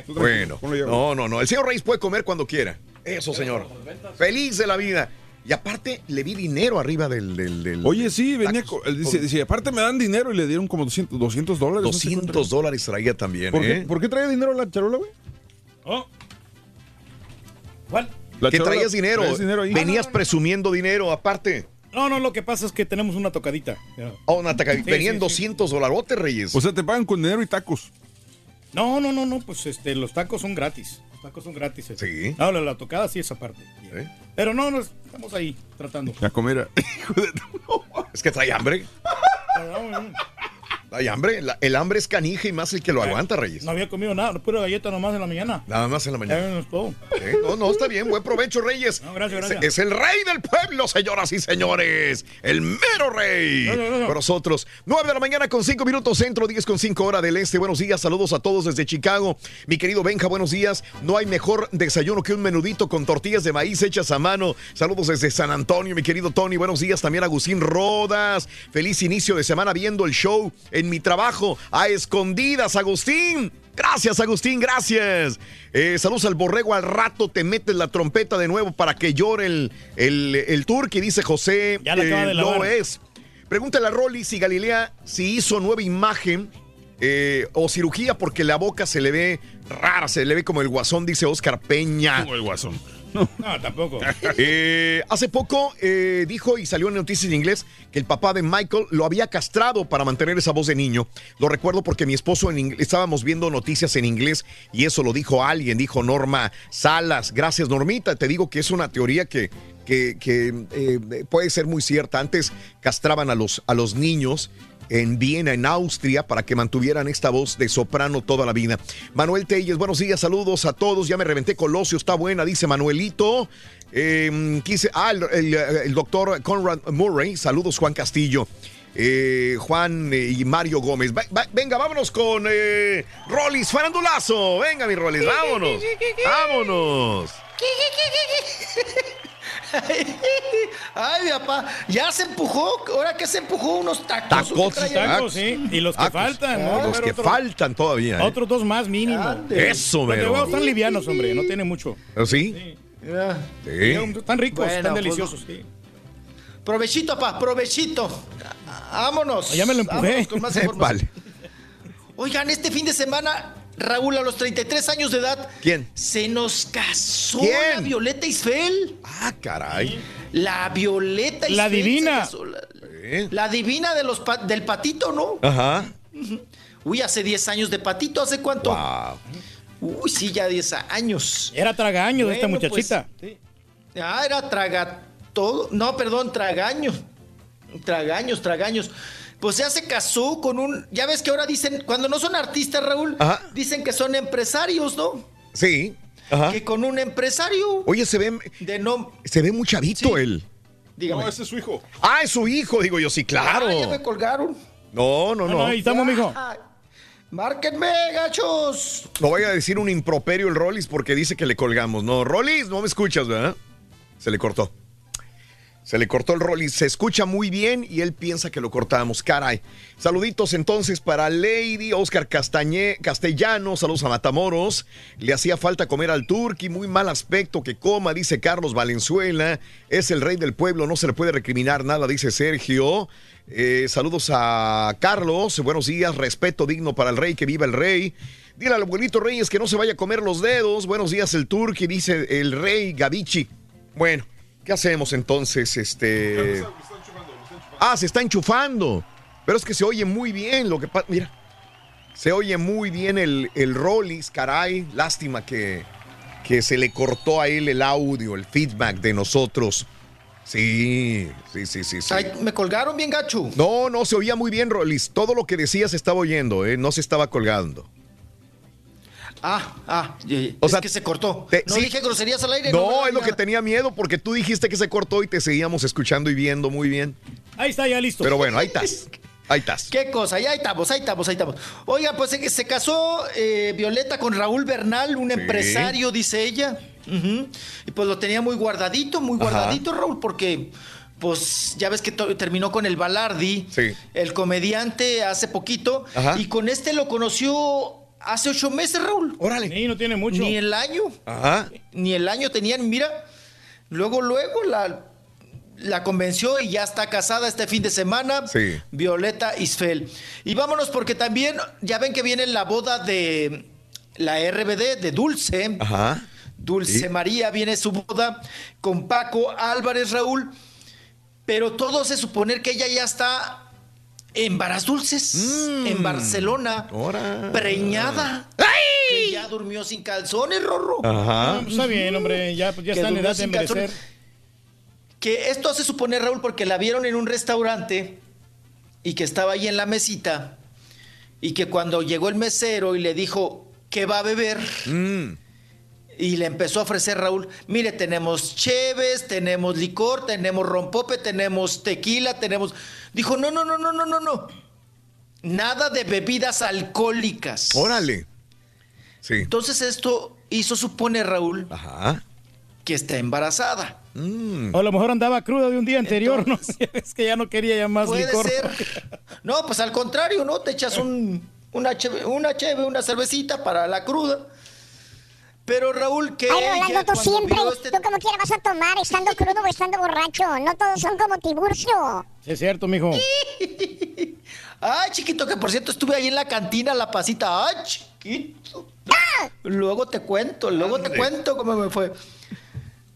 Bueno, no, no, no. El señor Reyes puede comer cuando quiera. Eso, señor. Feliz de la vida. Y aparte, le vi dinero arriba del. del, del- Oye, sí, venía. co- él dice, dice, aparte me dan dinero y le dieron como 200, 200 dólares. no sé 200 cuánto. dólares traía también, ¿Por, ¿eh? qué, ¿Por qué traía dinero la charola, güey? Oh. ¿Cuál? La que charola- traías dinero. traías dinero ahí. Venías presumiendo dinero aparte. No, no, lo que pasa es que tenemos una tocadita. Oh, una taca- Sí, Venían sí, 200 dolarotes, Reyes. O sea, te pagan con dinero y tacos. No, no, no, no, pues este, los tacos son gratis. Los tacos son gratis. este. Sí. No, la, la tocada sí es aparte. Pero no, no, estamos ahí tratando. A comer. Es que trae hambre. Hay hambre. La- el hambre es canija y más el que lo aguanta, Reyes. No había comido nada, pura galleta nomás en la mañana. Nada más en la mañana. No. ¿Eh? No, no, está bien. Buen provecho, Reyes. gracias, Es- gracias. Es, el rey del pueblo, señoras y señores. El mero rey. Gracias, gracias. Con nosotros. 9 de la mañana con 5 minutos centro, 10 con 5 hora del este. Buenos días, saludos a todos desde Chicago. Mi querido Benja, buenos días. No hay mejor desayuno que un menudito con tortillas de maíz hechas a mano. Saludos desde San Antonio, mi querido Tony. Buenos días también Agustín Rodas. Feliz inicio de semana viendo el show en mi trabajo a escondidas, Agustín. Gracias, Agustín, gracias. Eh, saludos al borrego. Al rato te metes la trompeta de nuevo para que llore el, el, el turqui, dice José. Ya la acaba de lavar. lo es. Pregúntale a Rolly si Galilea si hizo nueva imagen eh, o cirugía porque la boca se le ve rara, se le ve como el guasón, dice Oscar Peña. Como el guasón. No, tampoco. Eh, hace poco eh, dijo y salió en noticias en inglés que el papá de Michael lo había castrado para mantener esa voz de niño. Lo recuerdo porque mi esposo en estábamos viendo noticias en inglés y eso lo dijo alguien, dijo Norma Salas. Gracias Normita, te digo que es una teoría que, que, que, eh, puede ser muy cierta. Antes castraban a los, a los niños en Viena, en Austria, para que mantuvieran esta voz de soprano toda la vida. Manuel Telles, buenos días, saludos a todos. Ya me reventé Colosio, está buena, dice Manuelito. Eh, quise, ah, el, el- el doctor Conrad Murray, saludos Juan Castillo. Eh, Juan eh, y Mario Gómez. Va- va- venga, vámonos con eh, Rollis, farandulazo. Venga, mi Rollis, vámonos. Vámonos. Ay, mi papá, ya se empujó, ahora que se empujó unos tacos. Tacos. Tacos, sí. Y los que faltan, ¿no? Los que faltan todavía. ¿eh? Otros dos más mínimo. Eso, Los de mero. huevo están livianos, hombre, no tiene mucho. ¿Oh, ¿Sí? Sí. Están ricos, Bueno, están pues, deliciosos. sí. Provechito, papá, provechito. Vámonos. Ya me lo empujé. Con más. Vale. Oigan, este fin de semana, Raúl, a los 33 años de edad, ¿Quién? se nos casó ¿Quién? la Violeta Isfel. Ah, caray. La Violeta Isfel. La divina. casó, La, la divina de los pa- del patito, ¿no? Ajá. Uy, hace 10 años de patito, ¿hace cuánto? Wow. Uy, sí, ya 10 años. Era tragaños esta Bueno, pues, muchachita. Ah, era traga todo. No, perdón, tragaño. Tragaños, tragaños. Pues ya se casó con un. Ya ves que ahora dicen, cuando no son artistas, Raúl, Ajá. dicen que son empresarios, ¿no? Sí. Ajá. Que con un empresario Oye, se ve, de no. se ve muy chavito él. Dígame. No, ese es su hijo. Ah, es su hijo, digo yo, sí, claro. Ah, ya me colgaron. No, no, No, no. no, ahí estamos, mijo. Márquenme, gachos. No vaya a decir un improperio el Rollis porque dice que le colgamos. No, Rollis, no me escuchas, ¿verdad? Se le cortó. Se le cortó el Rollis. Se escucha muy bien y él piensa que lo cortamos. Caray. Saluditos entonces para Lady, Oscar Castañé, Castellano. Saludos a Matamoros. Le hacía falta comer al Turqui. Muy mal aspecto que coma, dice Carlos Valenzuela. Es el rey del pueblo, no se le puede recriminar nada, dice Sergio. Eh, saludos a Carlos. Buenos días. Respeto digno para el rey. Que viva el rey. Dile al abuelito Reyes que no se vaya a comer los dedos. Buenos días, el Turqui, dice el rey Gavichi. Bueno, ¿qué hacemos entonces? Este. Ah, se está enchufando. Pero es que se oye muy bien lo que pasa. Mira. Se oye muy bien el, el Rollis, caray. Lástima que, que se le cortó a él el audio, el feedback de nosotros. Sí, sí, sí, sí. sí. Ay, me colgaron bien, gacho. No, no, se oía muy bien, Rollis. Todo lo que decía se estaba oyendo, ¿eh? No se estaba colgando. Ah, ah, y- O es sea, que se cortó. te- no sí. dije groserías al aire. No, ¿verdad? es lo que tenía miedo porque tú dijiste que se cortó y te seguíamos escuchando y viendo muy bien. Ahí está, ya listo. Pero bueno, ahí estás. Ahí estás. ¿Qué cosa? Ya ahí estamos, ahí estamos, ahí estamos. Oiga, pues se, se casó eh, Violeta con Raúl Bernal, un empresario, dice ella. Y pues lo tenía muy guardadito, muy Ajá. guardadito, Raúl, porque pues ya ves que terminó con el Balardi, Sí. el comediante, hace poquito. Ajá. Y con este lo conoció hace ocho meses, Raúl. Órale. Sí, no tiene mucho. Ni el año. Ajá. Ni el año tenían, mira. Luego, luego la, la convenció y ya está casada este fin de semana. Sí. Violeta Isfel. Y vámonos porque también, ya ven que viene la boda de la RBD de Dulce. Ajá. Dulce Sí. María viene su boda con Paco Álvarez Raúl. Pero todo se supone que ella ya está en Varas Dulces, en Barcelona, Mm. Ahora. preñada. Que ya durmió sin calzones, Rorro. Ajá. Ah, pues está bien, hombre, ya, ya está en edad de calzones. Que esto hace suponer, Raúl, porque la vieron en un restaurante y que estaba ahí en la mesita y que cuando llegó el mesero y le dijo, ¿qué va a beber? Mm. Y le empezó a ofrecer Raúl, mire, tenemos cheves, tenemos licor, tenemos rompope, tenemos tequila, tenemos... Dijo, no, no, no, no, no, no, no. Nada de bebidas alcohólicas. Órale. Sí. Entonces esto hizo suponer, Raúl, Ajá. que está embarazada. Mm. O a lo mejor andaba cruda de un día anterior, no sé, es que ya no quería ya más Puede licor. ser. No, pues al contrario, ¿no? Te echas un, una, cheve, una cheve, una cervecita para la cruda. Pero Raúl, que Ay, Rolando, tú siempre, este- tú como quieras vas a tomar, estando crudo o estando borracho. No todos son como Tiburcio. Sí, es cierto, mijo. Ay, chiquito, que por cierto estuve ahí en la cantina La Pasita. Ay, chiquito. Luego te cuento, luego te cuento cómo me fue.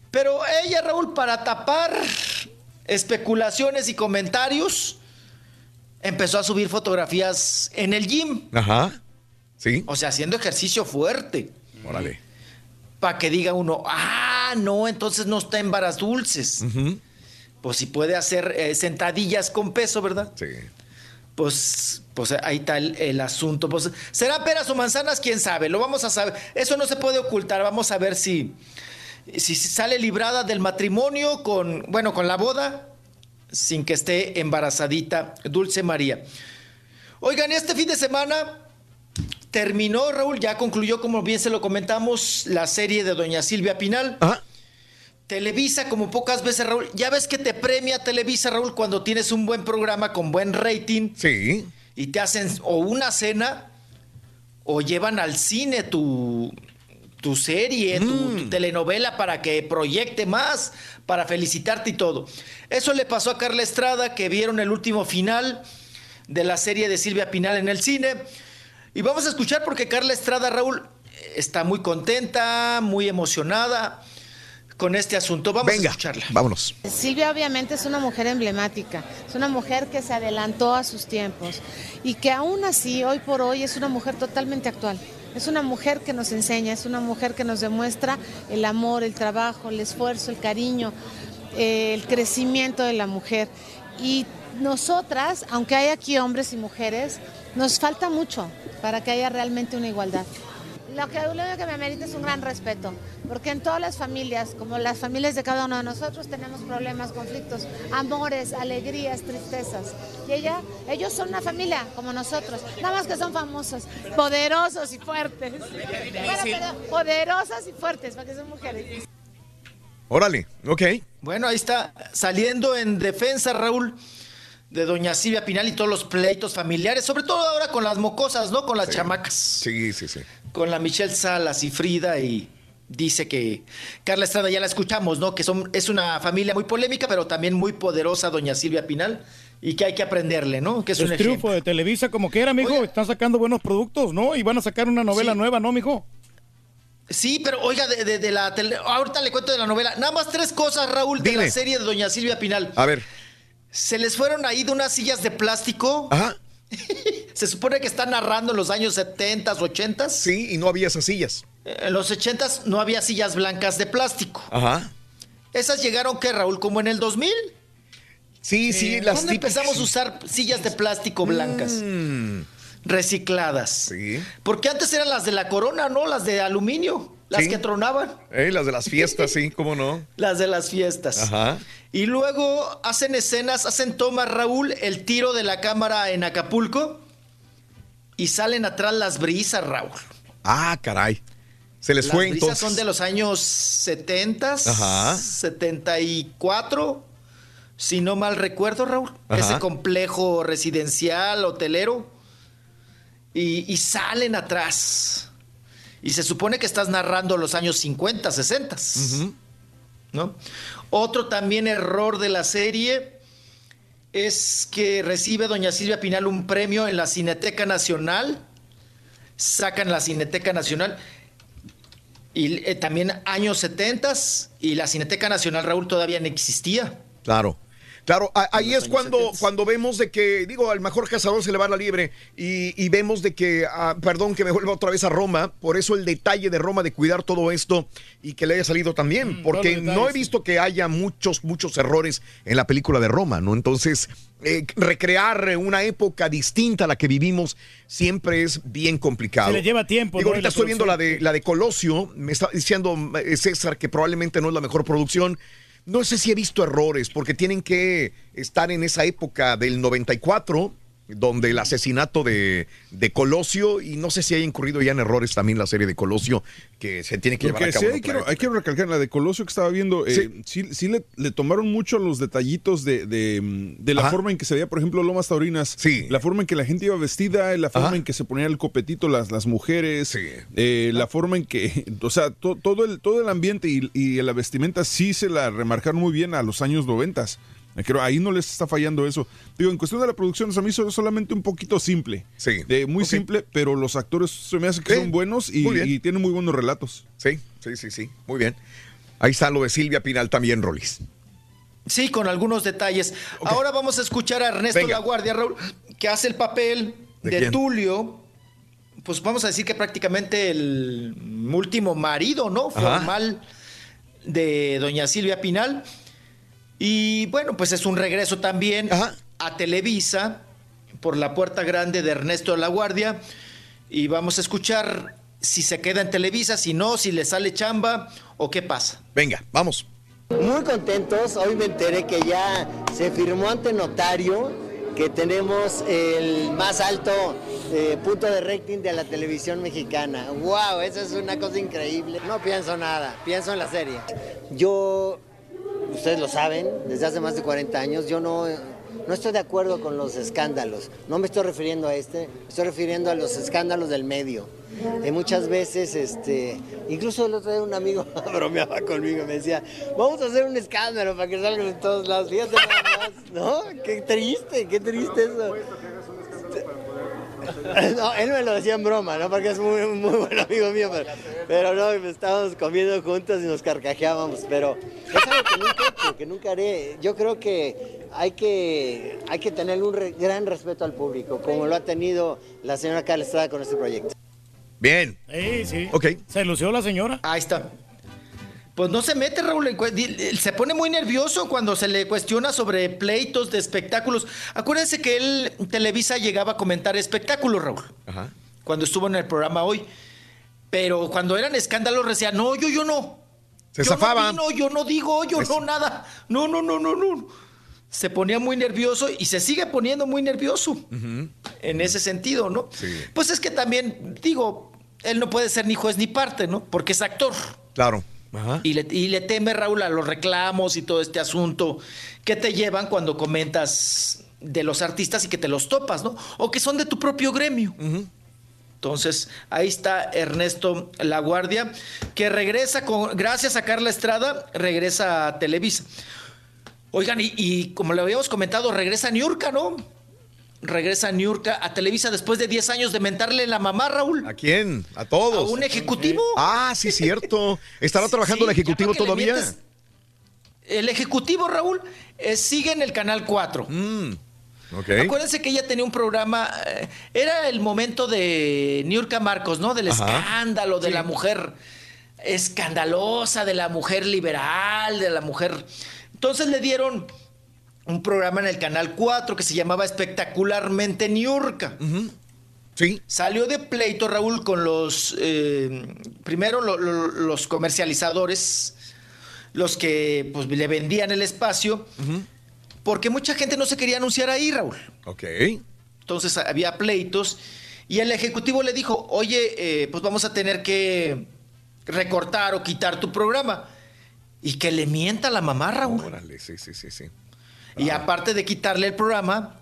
Pero ella, Raúl, para tapar especulaciones y comentarios, empezó a subir fotografías en el gym. Ajá. Sí. O sea, haciendo ejercicio fuerte. Órale. Para que diga uno, ah, no, entonces no está en varas dulces. Pues si puede hacer eh, sentadillas con peso, ¿verdad? Sí. Pues, pues ahí está el, el asunto. Pues, ¿Serán peras o manzanas? ¿Quién sabe? Lo vamos a saber. Eso no se puede ocultar. Vamos a ver si, si sale librada del matrimonio con, bueno, con la boda, sin que esté embarazadita Dulce María. Oigan, este fin de semana terminó, Raúl, ya concluyó, como bien se lo comentamos, la serie de Doña Silvia Pinal. Ajá. Televisa, como pocas veces, Raúl, ya ves que te premia Televisa, Raúl, cuando tienes un buen programa con buen rating. Sí. Y te hacen o una cena o llevan al cine tu, tu serie, tu, Mm. tu telenovela para que proyecte más, para felicitarte y todo. Eso le pasó a Carla Estrada, que vieron el último final de la serie de Silvia Pinal en el cine. Y vamos a escuchar porque Carla Estrada, Raúl, está muy contenta, muy emocionada con este asunto. Vamos Venga, a escucharla. vámonos. Silvia obviamente es una mujer emblemática, es una mujer que se adelantó a sus tiempos y que aún así, hoy por hoy, es una mujer totalmente actual. Es una mujer que nos enseña, es una mujer que nos demuestra el amor, el trabajo, el esfuerzo, el cariño, eh, el crecimiento de la mujer. Y nosotras, aunque hay aquí hombres y mujeres, nos falta mucho para que haya realmente una igualdad. Lo que, lo único que me merita es un gran respeto, porque en todas las familias, como las familias de cada uno de nosotros, tenemos problemas, conflictos, amores, alegrías, tristezas. Y ella, ellos son una familia como nosotros, nada más que son famosos, poderosos y fuertes. Bueno, pero y fuertes, porque son mujeres. Órale, ok. Bueno, ahí está saliendo en defensa, Raúl, de doña Silvia Pinal y todos los pleitos familiares, sobre todo ahora con las mocosas, ¿no? Con las chamacas. Sí, sí, sí. Con la Michelle Salas y Frida y dice que Carla Estrada ya la escuchamos, ¿no? Que son, es una familia muy polémica, pero también muy poderosa, doña Silvia Pinal, y que hay que aprenderle, ¿no? Que es Es un ejemplo. triunfo de Televisa como que era, mijo. Están sacando buenos productos, ¿no? Y van a sacar una novela Sí. nueva, ¿no, mijo? Sí, pero oiga, de, de- de la tele... ahorita le cuento de la novela. Nada más tres cosas, Raúl, de la serie de doña Silvia Pinal. A ver. Se les fueron ahí de unas sillas de plástico. Ajá. Se supone que está narrando en los años 70, 80. Sí, y no había esas sillas. En los 80 no había sillas blancas de plástico. Ajá. Esas llegaron, ¿qué, Raúl? ¿Como en el 2000? Sí, sí, las ¿Cuándo típicas- empezamos a usar sillas de plástico blancas? Mm. Recicladas. Sí. Porque antes eran las de la corona, ¿no? Las de aluminio. Las Sí. que tronaban. Eh, las de las fiestas, sí, cómo no. Las de las fiestas. Ajá. Y luego hacen escenas, hacen tomas, Raúl, el tiro de la cámara en Acapulco. Y salen atrás las brisas, Raúl. Ah, caray. Se les las fue brisas entonces. son de los años 70, Ajá. 74, si no mal recuerdo, Raúl. Ajá. Ese complejo residencial, hotelero. Y, y salen atrás. Y se supone que estás narrando los años 50, 60. ¿no? Otro también error de la serie es que recibe doña Silvia Pinal un premio en la Cineteca Nacional. Sacan la Cineteca Nacional. Y eh, también años 70 y la Cineteca Nacional, Raúl, todavía no existía. Claro. Claro, a- ahí es cuando, cuando vemos de que, digo, al mejor cazador se le va la liebre y, y vemos de que, ah, perdón, que me vuelva otra vez a Roma, por eso el detalle de Roma de cuidar todo esto y que le haya salido también, porque todos los no he visto que haya muchos, muchos errores en la película de Roma, ¿no? Entonces, eh, recrear una época distinta a la que vivimos siempre es bien complicado. Se le lleva tiempo, Digo, ahorita estoy viendo la de, la de Colosio, me está diciendo eh, César que probablemente no es la mejor producción. No sé si he visto errores, porque tienen que estar en esa época del 94, donde el asesinato de, de Colosio, y no sé si haya incurrido ya en errores también la serie de Colosio, que se tiene que llevar a cabo. sí hay, quiero, hay que recalcar, la de Colosio que estaba viendo, eh, sí, sí le, le tomaron mucho los detallitos de, de, de la Ajá. forma en que se veía, por ejemplo, Lomas Taurinas. Sí. La forma en que la gente iba vestida, la forma Ajá. en que se ponía el copetito las, las mujeres, eh, la forma en que, o sea, to- todo, el, todo el ambiente y, y la vestimenta sí se la remarcaron muy bien a los años noventas. Creo ahí no les está fallando eso. Digo, en cuestión de la producción, se me hizo solamente un poquito simple. Sí. Muy simple, pero los actores se me hace que Sí, son buenos y, tienen muy buenos relatos. Sí, sí, sí, sí. Muy bien. Ahí está lo de Silvia Pinal también, Rolis. Sí, con algunos detalles. Ahora vamos a escuchar a Ernesto Venga. Laguardia, Raúl, que hace el papel ¿De? Tulio. Pues vamos a decir que prácticamente el último marido, ¿no? Ajá. Formal de doña Silvia Pinal. Y bueno, pues es un regreso también a Televisa por la puerta grande de Ernesto Laguardia. Y vamos a escuchar si se queda en Televisa, si no, si le sale chamba o qué pasa. Venga, vamos. Muy contentos, hoy me enteré que ya se firmó ante notario que tenemos el más alto eh, punto de rating de la televisión mexicana. ¡Wow! Eso es una cosa increíble. No pienso nada, pienso en la serie. Yo, ustedes lo saben, desde hace más de 40 años, yo no, no estoy de acuerdo con los escándalos. No me estoy refiriendo a este, estoy refiriendo a los escándalos del medio. Eh, muchas veces, este, incluso el otro día un amigo bromeaba conmigo y me decía, vamos a hacer un escándalo para que salgan en todos lados. Fíjate ¿no? Qué triste, qué triste eso. No, él me lo decía en broma, ¿no? Porque es muy, muy buen amigo mío, pero, pero no, estábamos comiendo juntos y nos carcajeábamos, pero es algo que nunca he hecho, que nunca haré. Yo creo que hay que, hay que tener un re- gran respeto al público, como lo ha tenido la señora Carla Estrada con este proyecto. Bien. Sí, sí. Ok. Se lució la señora. Ahí está. Pues no se mete, Raúl. Se pone muy nervioso cuando se le cuestiona sobre pleitos de espectáculos. Acuérdense que él, Televisa, llegaba a comentar espectáculos, Raúl. Ajá. Cuando estuvo en el programa hoy. Pero cuando eran escándalos, decía, no, yo, yo no. Se yo zafaba. No, yo no digo, yo no, nada. No, no, no, no, no. Se ponía muy nervioso y se sigue poniendo muy nervioso en ese sentido, ¿no? Pues es que también, digo, él no puede ser ni juez ni parte, ¿no? Porque es actor. Claro. Ajá. Y le, y le teme, Raúl, a los reclamos y todo este asunto que te llevan cuando comentas de los artistas y que te los topas, ¿no? O que son de tu propio gremio. Entonces, ahí está Ernesto La Guardia, que regresa con, gracias a Carla Estrada, regresa a Televisa. Oigan, y, y como le habíamos comentado, regresa a Niurka, ¿no? Regresa a Niurka a Televisa después de 10 años de mentarle la mamá, Raúl. ¿A quién? A todos. A un ejecutivo. Ah, sí, cierto. ¿Estará trabajando el Sí, ejecutivo que le todavía? mientes- El ejecutivo, Raúl, eh, sigue en el Canal 4. Ok. Acuérdense que ella tenía un programa, eh, era el momento de Niurka Marcos, ¿no? Del Ajá. escándalo, de Sí. la mujer escandalosa, de la mujer liberal, de la mujer... Entonces le dieron un programa en el Canal 4 que se llamaba Espectacularmente Niurka. Sí. Salió de pleito, Raúl, con los, eh, primero lo- lo- los comercializadores, los que pues, le vendían el espacio, porque mucha gente no se quería anunciar ahí, Raúl. Ok. Entonces había pleitos y el ejecutivo le dijo, oye, eh, pues vamos a tener que recortar o quitar tu programa. Y que le mienta a la mamá, Raúl. Órale, sí, sí, sí, sí. Y aparte de quitarle el programa,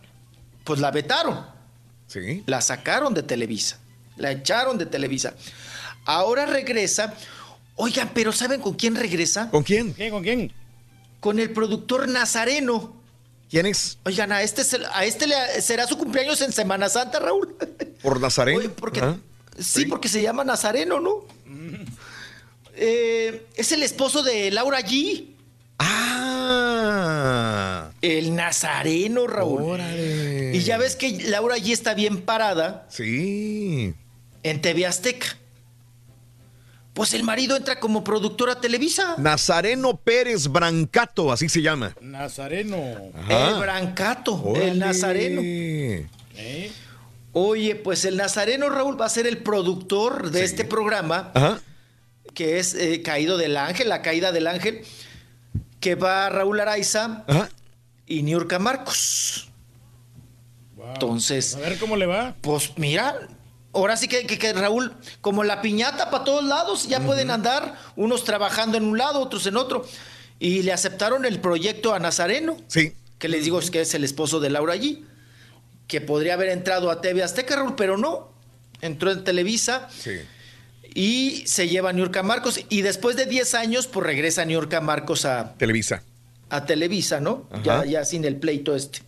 pues la vetaron. Sí. La sacaron de Televisa. La echaron de Televisa. Ahora regresa. Oigan, pero ¿saben con quién regresa? ¿Con quién? ¿Quién? ¿Con quién? Con el productor Nazareno. ¿Quién es? Oigan, a este, se- a este le- será su cumpleaños en Semana Santa, Raúl. ¿Por Nazareno? porque-. Sí, porque se llama Nazareno, ¿no? Eh, es el esposo de Laura G. Ah. El Nazareno, Raúl. Y ya ves que Laura G está bien parada. Sí. En TV Azteca. Pues el marido entra como productor a Televisa. Nazareno Pérez Brancato, así se llama. Nazareno. El Brancato, el Nazareno. ¿Eh? Oye, pues el Nazareno Raúl va a ser el productor de este programa, Ajá. que es eh, Caído del Ángel, la caída del ángel, que va Raúl Araiza y Niurka Marcos. Entonces. A ver cómo le va. Pues mira, ahora sí que, que- que Raúl, como la piñata para todos lados, ya pueden andar, unos trabajando en un lado, otros en otro. Y le aceptaron el proyecto a Nazareno. Sí. Que les digo es que es el esposo de Laura allí. Que podría haber entrado a TV Azteca, Raúl, pero no. Entró en Televisa Sí. Y se lleva a Niurka Marcos. Y después de 10 años, pues regresa Niurka Marcos a, Televisa. a Televisa, ¿no? Ajá. Ya, ya sin el pleito este.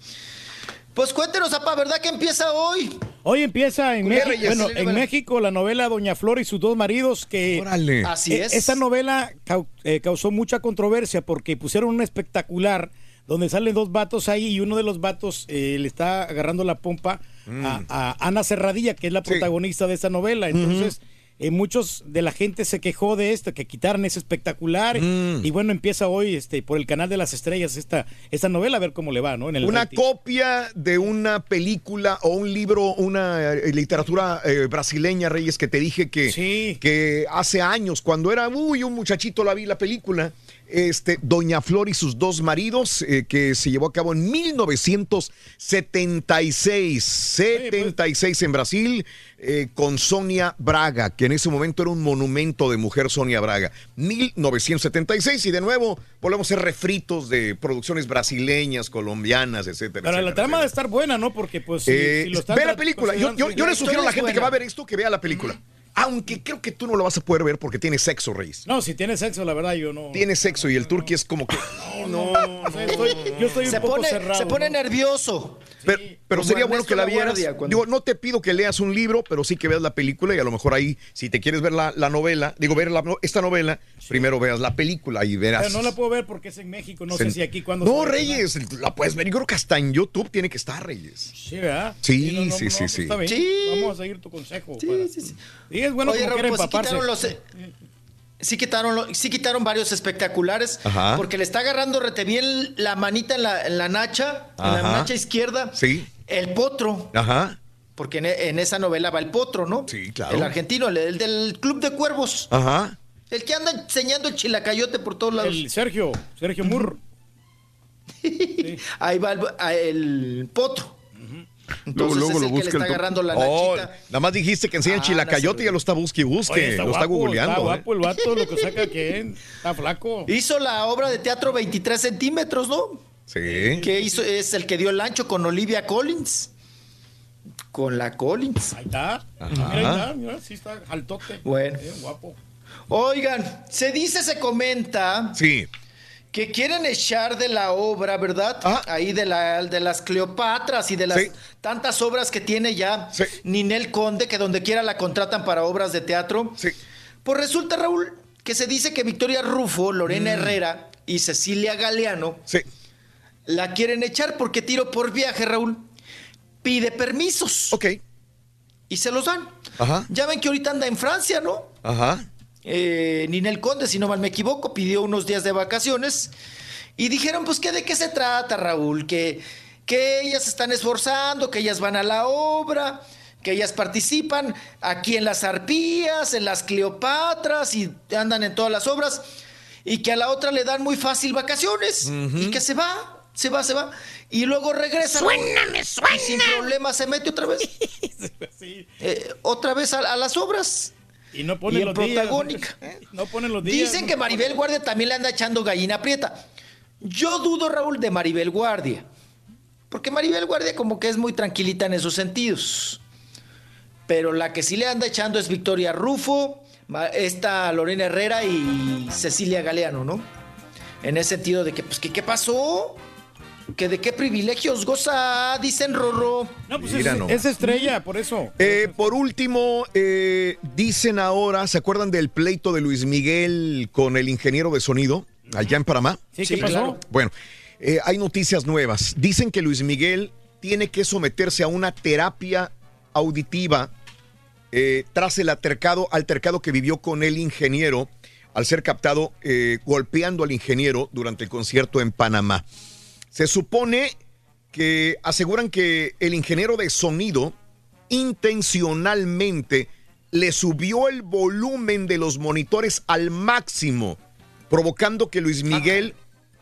Pues cuéntenos, papá, ¿verdad que empieza hoy? Hoy empieza en, México, Reyes, bueno, en. México la novela Doña Flor y sus dos maridos que Órale. Así eh, es. esta novela cau- eh, causó mucha controversia porque pusieron un espectacular donde salen dos vatos ahí y uno de los vatos eh, le está agarrando la pompa a, a Ana Serradilla que es la protagonista de esta novela entonces eh, muchos de la gente se quejó de esto que quitaran ese espectacular y bueno empieza hoy este por el canal de las estrellas esta esta novela a ver cómo le va no en el Una rating. copia de una película o un libro, una eh, literatura eh, brasileña, Reyes, que te dije que, que hace años, cuando era muy un muchachito, la vi la película. Este, Doña Flor y sus dos maridos, eh, que se llevó a cabo en 1976. 76 en Brasil, eh, con Sonia Braga, que en ese momento era un monumento de mujer Sonia Braga. 1976, y de nuevo volvemos a ser refritos de producciones brasileñas, colombianas, etcétera. Pero la trama debe estar buena, ¿no? Porque pues si, eh, si lo están ve la película. Yo, yo- yo le sugiero a la gente que va a ver esto que vea la película. Aunque creo que tú no lo vas a poder ver porque tiene sexo, Reyes. No, si tiene sexo, la verdad, yo no. Tiene sexo y el turqui es como que. No, no, no, estoy- yo estoy se un poco pone, cerrado. se pone nervioso. Pero, sería bueno que la vieras. Cuando- Digo, no te pido que leas un libro, pero sí que veas la película y a lo mejor ahí, si te quieres ver la, la novela, digo, ver la- esta novela, primero veas la película y verás. Pero no la puedo ver porque es en México, no sé Se- si aquí cuando. No, Reyes, la puedes ver. Yo creo que hasta en YouTube tiene que estar, Reyes. Sí, ¿verdad? Sí, no, no, sí, no, sí, sí. Está bien. Sí. Vamos a seguir tu consejo. Sí, sí, sí. Y es bueno Oye, como Raúl, pues sí empaparse. quitaron los, eh, sí quitaron, lo- sí quitaron varios espectaculares Ajá. porque le está agarrando rete bien la manita en la, en la nacha, en la nacha izquierda, Sí. el potro, Ajá. porque en, en esa novela va el potro, ¿no? Sí, claro. El argentino, el, el del Club de Cuervos, Ajá. el que anda enseñando el chilacayote por todos lados. El Sergio, Sergio Murr. Ahí va el potro. Entonces luego es lo el que le está el agarrando la Oh, nada más dijiste que enseñan Ah, chilacayote y ya lo está busque y busque. Oye, lo está guapo, googleando. Está ¿eh? guapo el vato, lo que saca que está flaco. Hizo la obra de teatro 23 centímetros, ¿no? Sí. Que hizo, es el que dio el ancho con Olivia Collins. Con la Collins. Ahí está. Mira, ahí está, mira, sí está altote. Bueno. Eh, guapo. Oigan, se dice, se comenta Sí. Que quieren echar de la obra, ¿verdad? Ahí de, la, de las Cleopatras y de las Sí. tantas obras que tiene ya Ninel Conde, que donde quiera la contratan para obras de teatro. Sí. Pues resulta, Raúl, que se dice que Victoria Rufo, Lorena Mm. Herrera y Cecilia Galeano Sí. la quieren echar porque tiro por viaje, Raúl. Pide permisos. Ok. Y se los dan. Ajá. Ya ven que ahorita anda en Francia, ¿no? Ajá. Eh, Ninel Conde, si no mal me equivoco, pidió unos días de vacaciones y dijeron, pues, ¿qué, ¿de qué se trata, Raúl? Que, que ellas se están esforzando, que ellas van a la obra, que ellas participan aquí en las arpías, en las Cleopatras y andan en todas las obras y que a la otra le dan muy fácil vacaciones y que se va, se va, se va y luego regresa. Raúl, Suéname, Y sin problema se mete otra vez. Eh, otra vez a, a las obras. Y no ponen en los días. No ponen los días. Dicen que Maribel Guardia también le anda echando gallina prieta. Yo dudo, Raúl, de Maribel Guardia. Porque Maribel Guardia como que es muy tranquilita en esos sentidos. Pero la que sí le anda echando es Victoria Rufo, esta Lorena Herrera y Cecilia Galeano, ¿no? En ese sentido de que, pues, ¿qué, qué pasó? ¿Que de qué privilegios goza? Dicen Rorro. No, pues Mira es, estrella, por eso. Eh, por último, eh, dicen ahora, ¿se acuerdan del pleito de Luis Miguel con el ingeniero de sonido allá en Panamá? Sí, ¿qué Sí, pasó? claro. Bueno, eh, hay noticias nuevas. Dicen que Luis Miguel tiene que someterse a una terapia auditiva eh, tras el altercado, altercado que vivió con el ingeniero al ser captado eh, golpeando al ingeniero durante el concierto en Panamá. Se supone que aseguran que el ingeniero de sonido intencionalmente le subió el volumen de los monitores al máximo, provocando que Luis Miguel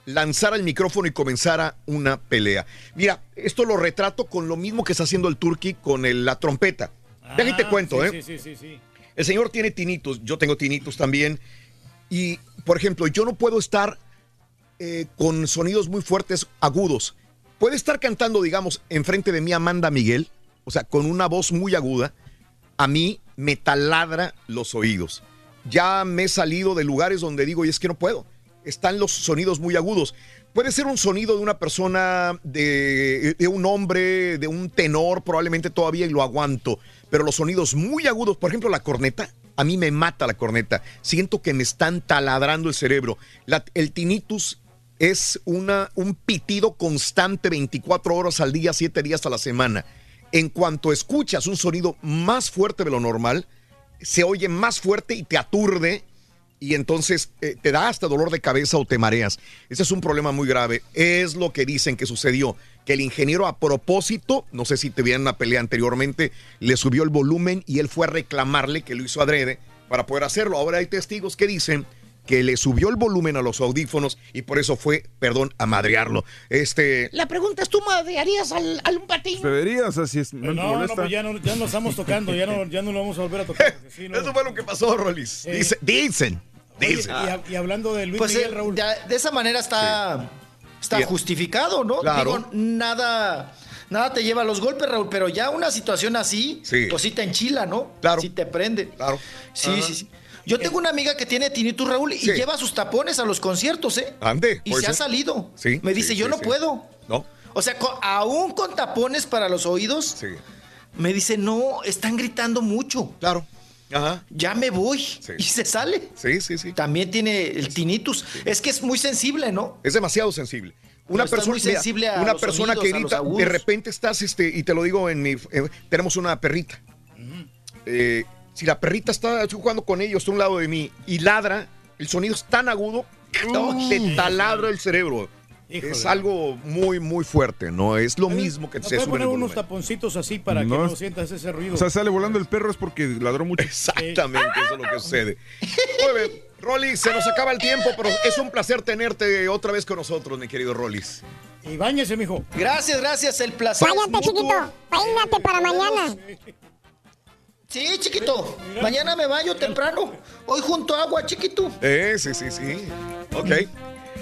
lanzara el micrófono y comenzara una pelea. Mira, esto lo retrato con lo mismo que está haciendo el Turqui con el- la trompeta. Déjate te cuento, Ah, sí, ¿eh? Sí, sí, sí, sí. El señor tiene tinitos, yo tengo tinitos también. Y, por ejemplo, yo no puedo estar eh, con sonidos muy fuertes, agudos. Puede estar cantando, digamos, enfrente de mí Amanda Miguel, o sea, con una voz muy aguda. A mí me taladra los oídos. Ya me he salido de lugares donde digo, y es que no puedo. Están los sonidos muy agudos. Puede ser un sonido de una persona, de, de un hombre, de un tenor, probablemente todavía y lo aguanto. Pero los sonidos muy agudos, por ejemplo, la corneta, a mí me mata la corneta. Siento que me están taladrando el cerebro. La- el tinnitus es una, un pitido constante 24 horas al día, 7 días a la semana. En cuanto escuchas un sonido más fuerte de lo normal, se oye más fuerte y te aturde y entonces eh, te da hasta dolor de cabeza o te mareas. Ese es un problema muy grave. Es lo que dicen que sucedió, que el ingeniero a propósito, no sé si te vieron una pelea anteriormente, le subió el volumen y él fue a reclamarle que lo hizo adrede para poder hacerlo. Ahora hay testigos que dicen que le subió el volumen a los audífonos y por eso fue, perdón, a madrearlo. Este. La pregunta es, ¿tú madrearías al, al un patín? Deberías, así es. No, No, te no, molesta. pues ya no, ya no estamos tocando, ya no, ya no lo vamos a volver a tocar. sí, no. Eso fue lo que pasó, Rolis. Eh. Dice- dicen. Oye, Dicen. y, hab- y hablando de Luis Pues Miguel, eh, Raúl. de, de esa manera está, está justificado, ¿no? Claro. Digo, nada, nada te lleva a los golpes, Raúl, pero ya una situación así, Sí. pues sí te enchila, ¿no? Claro. Sí te prende. Claro. Sí, Ajá. sí, sí. Yo tengo una amiga que tiene tinnitus, Raúl, y Sí. lleva sus tapones a los conciertos, ¿eh? Ande. Y se ha salido. Sí, Me dice, sí, yo sí, no sí. puedo. No. O sea, aún con tapones para los oídos, Sí. me dice, no, están gritando mucho. Claro. Ajá. Ya me voy. Y se sale. Sí, sí, sí. También tiene el tinnitus. Es que es muy sensible, ¿no? Es demasiado sensible. Una Pero persona, muy mira, sensible a una los persona sonidos, que grita, de repente estás, este, y te lo digo en mi, eh, tenemos una perrita. Eh, si la perrita está, jugando con ellos, está a un lado de mí, y ladra, el sonido es tan agudo, no, te taladra el cerebro. Híjole. Es algo muy, muy fuerte, ¿no? Es lo mismo que ¿No se sube poner el unos taponcitos así para que No sientas ese ruido? O sea, sale volando el perro es porque ladró mucho. Exactamente, eso es lo que sucede. Muy bien, Rollis, se nos acaba el tiempo, pero es un placer tenerte otra vez con nosotros, mi querido Rollis. Y báñese, mijo. Gracias, gracias. El placer. Cállate, chiquito. Peínate para mañana. Sí, chiquito. Mañana me baño temprano. Hoy junto a agua, chiquito. Eh, sí, sí, sí. Ok.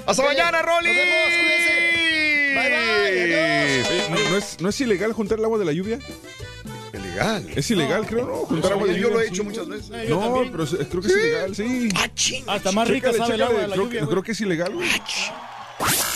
Hasta mañana, Rollis. Nos vemos, cuídense. Bye, bye. Adiós. ¿no, no es, ¿No es ilegal juntar el agua de la lluvia? Ilegal. Es ilegal, creo, ¿no? Juntar agua de Yo lluvia. lo he hecho muchas veces. Eh, yo No, también. pero creo que es ilegal, sí. Hasta más rica Chécale, sabe el agua de la creo, lluvia, creo que es ilegal, güey.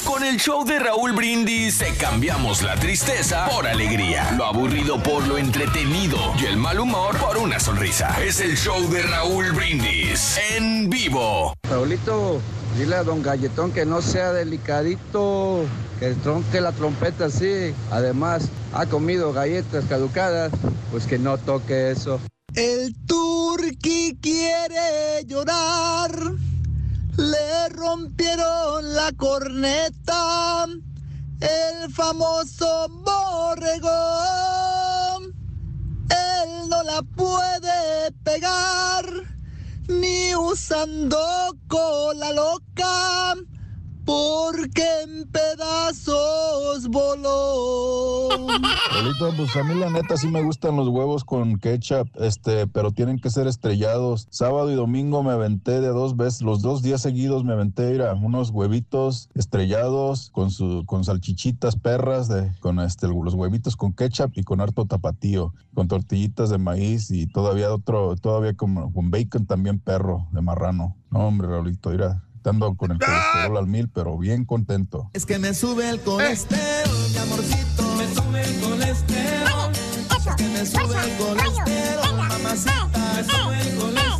Con el show de Raúl Brindis te cambiamos la tristeza por alegría, lo aburrido por lo entretenido y el mal humor por una sonrisa. Es el show de Raúl Brindis en vivo. Raulito, dile a don Galletón que no sea delicadito, que tronque la trompeta así. Además, ha comido galletas caducadas, pues que no toque eso. El turqui quiere llorar. Le rompieron la corneta. El famoso borregón. Él no la puede pegar. Ni usando cola loca. Porque en pedazos voló. Abuelito, pues a mí la neta sí me gustan los huevos con ketchup, este, pero tienen que ser estrellados. Sábado y domingo me aventé de dos veces, los dos días seguidos me aventé unos huevitos estrellados con su, con salchichitas perras de, con este, los huevitos con ketchup y con harto tapatío, con tortillitas de maíz y todavía otro, todavía como con bacon también perro de marrano. No, hombre, Raulito, mira, ando con el colesterol al mil, pero bien contento. Es que me sube el colesterol, mi amorcito. Me sube el colesterol. Es que me sube el colesterol, mamacita. Me sube el colesterol.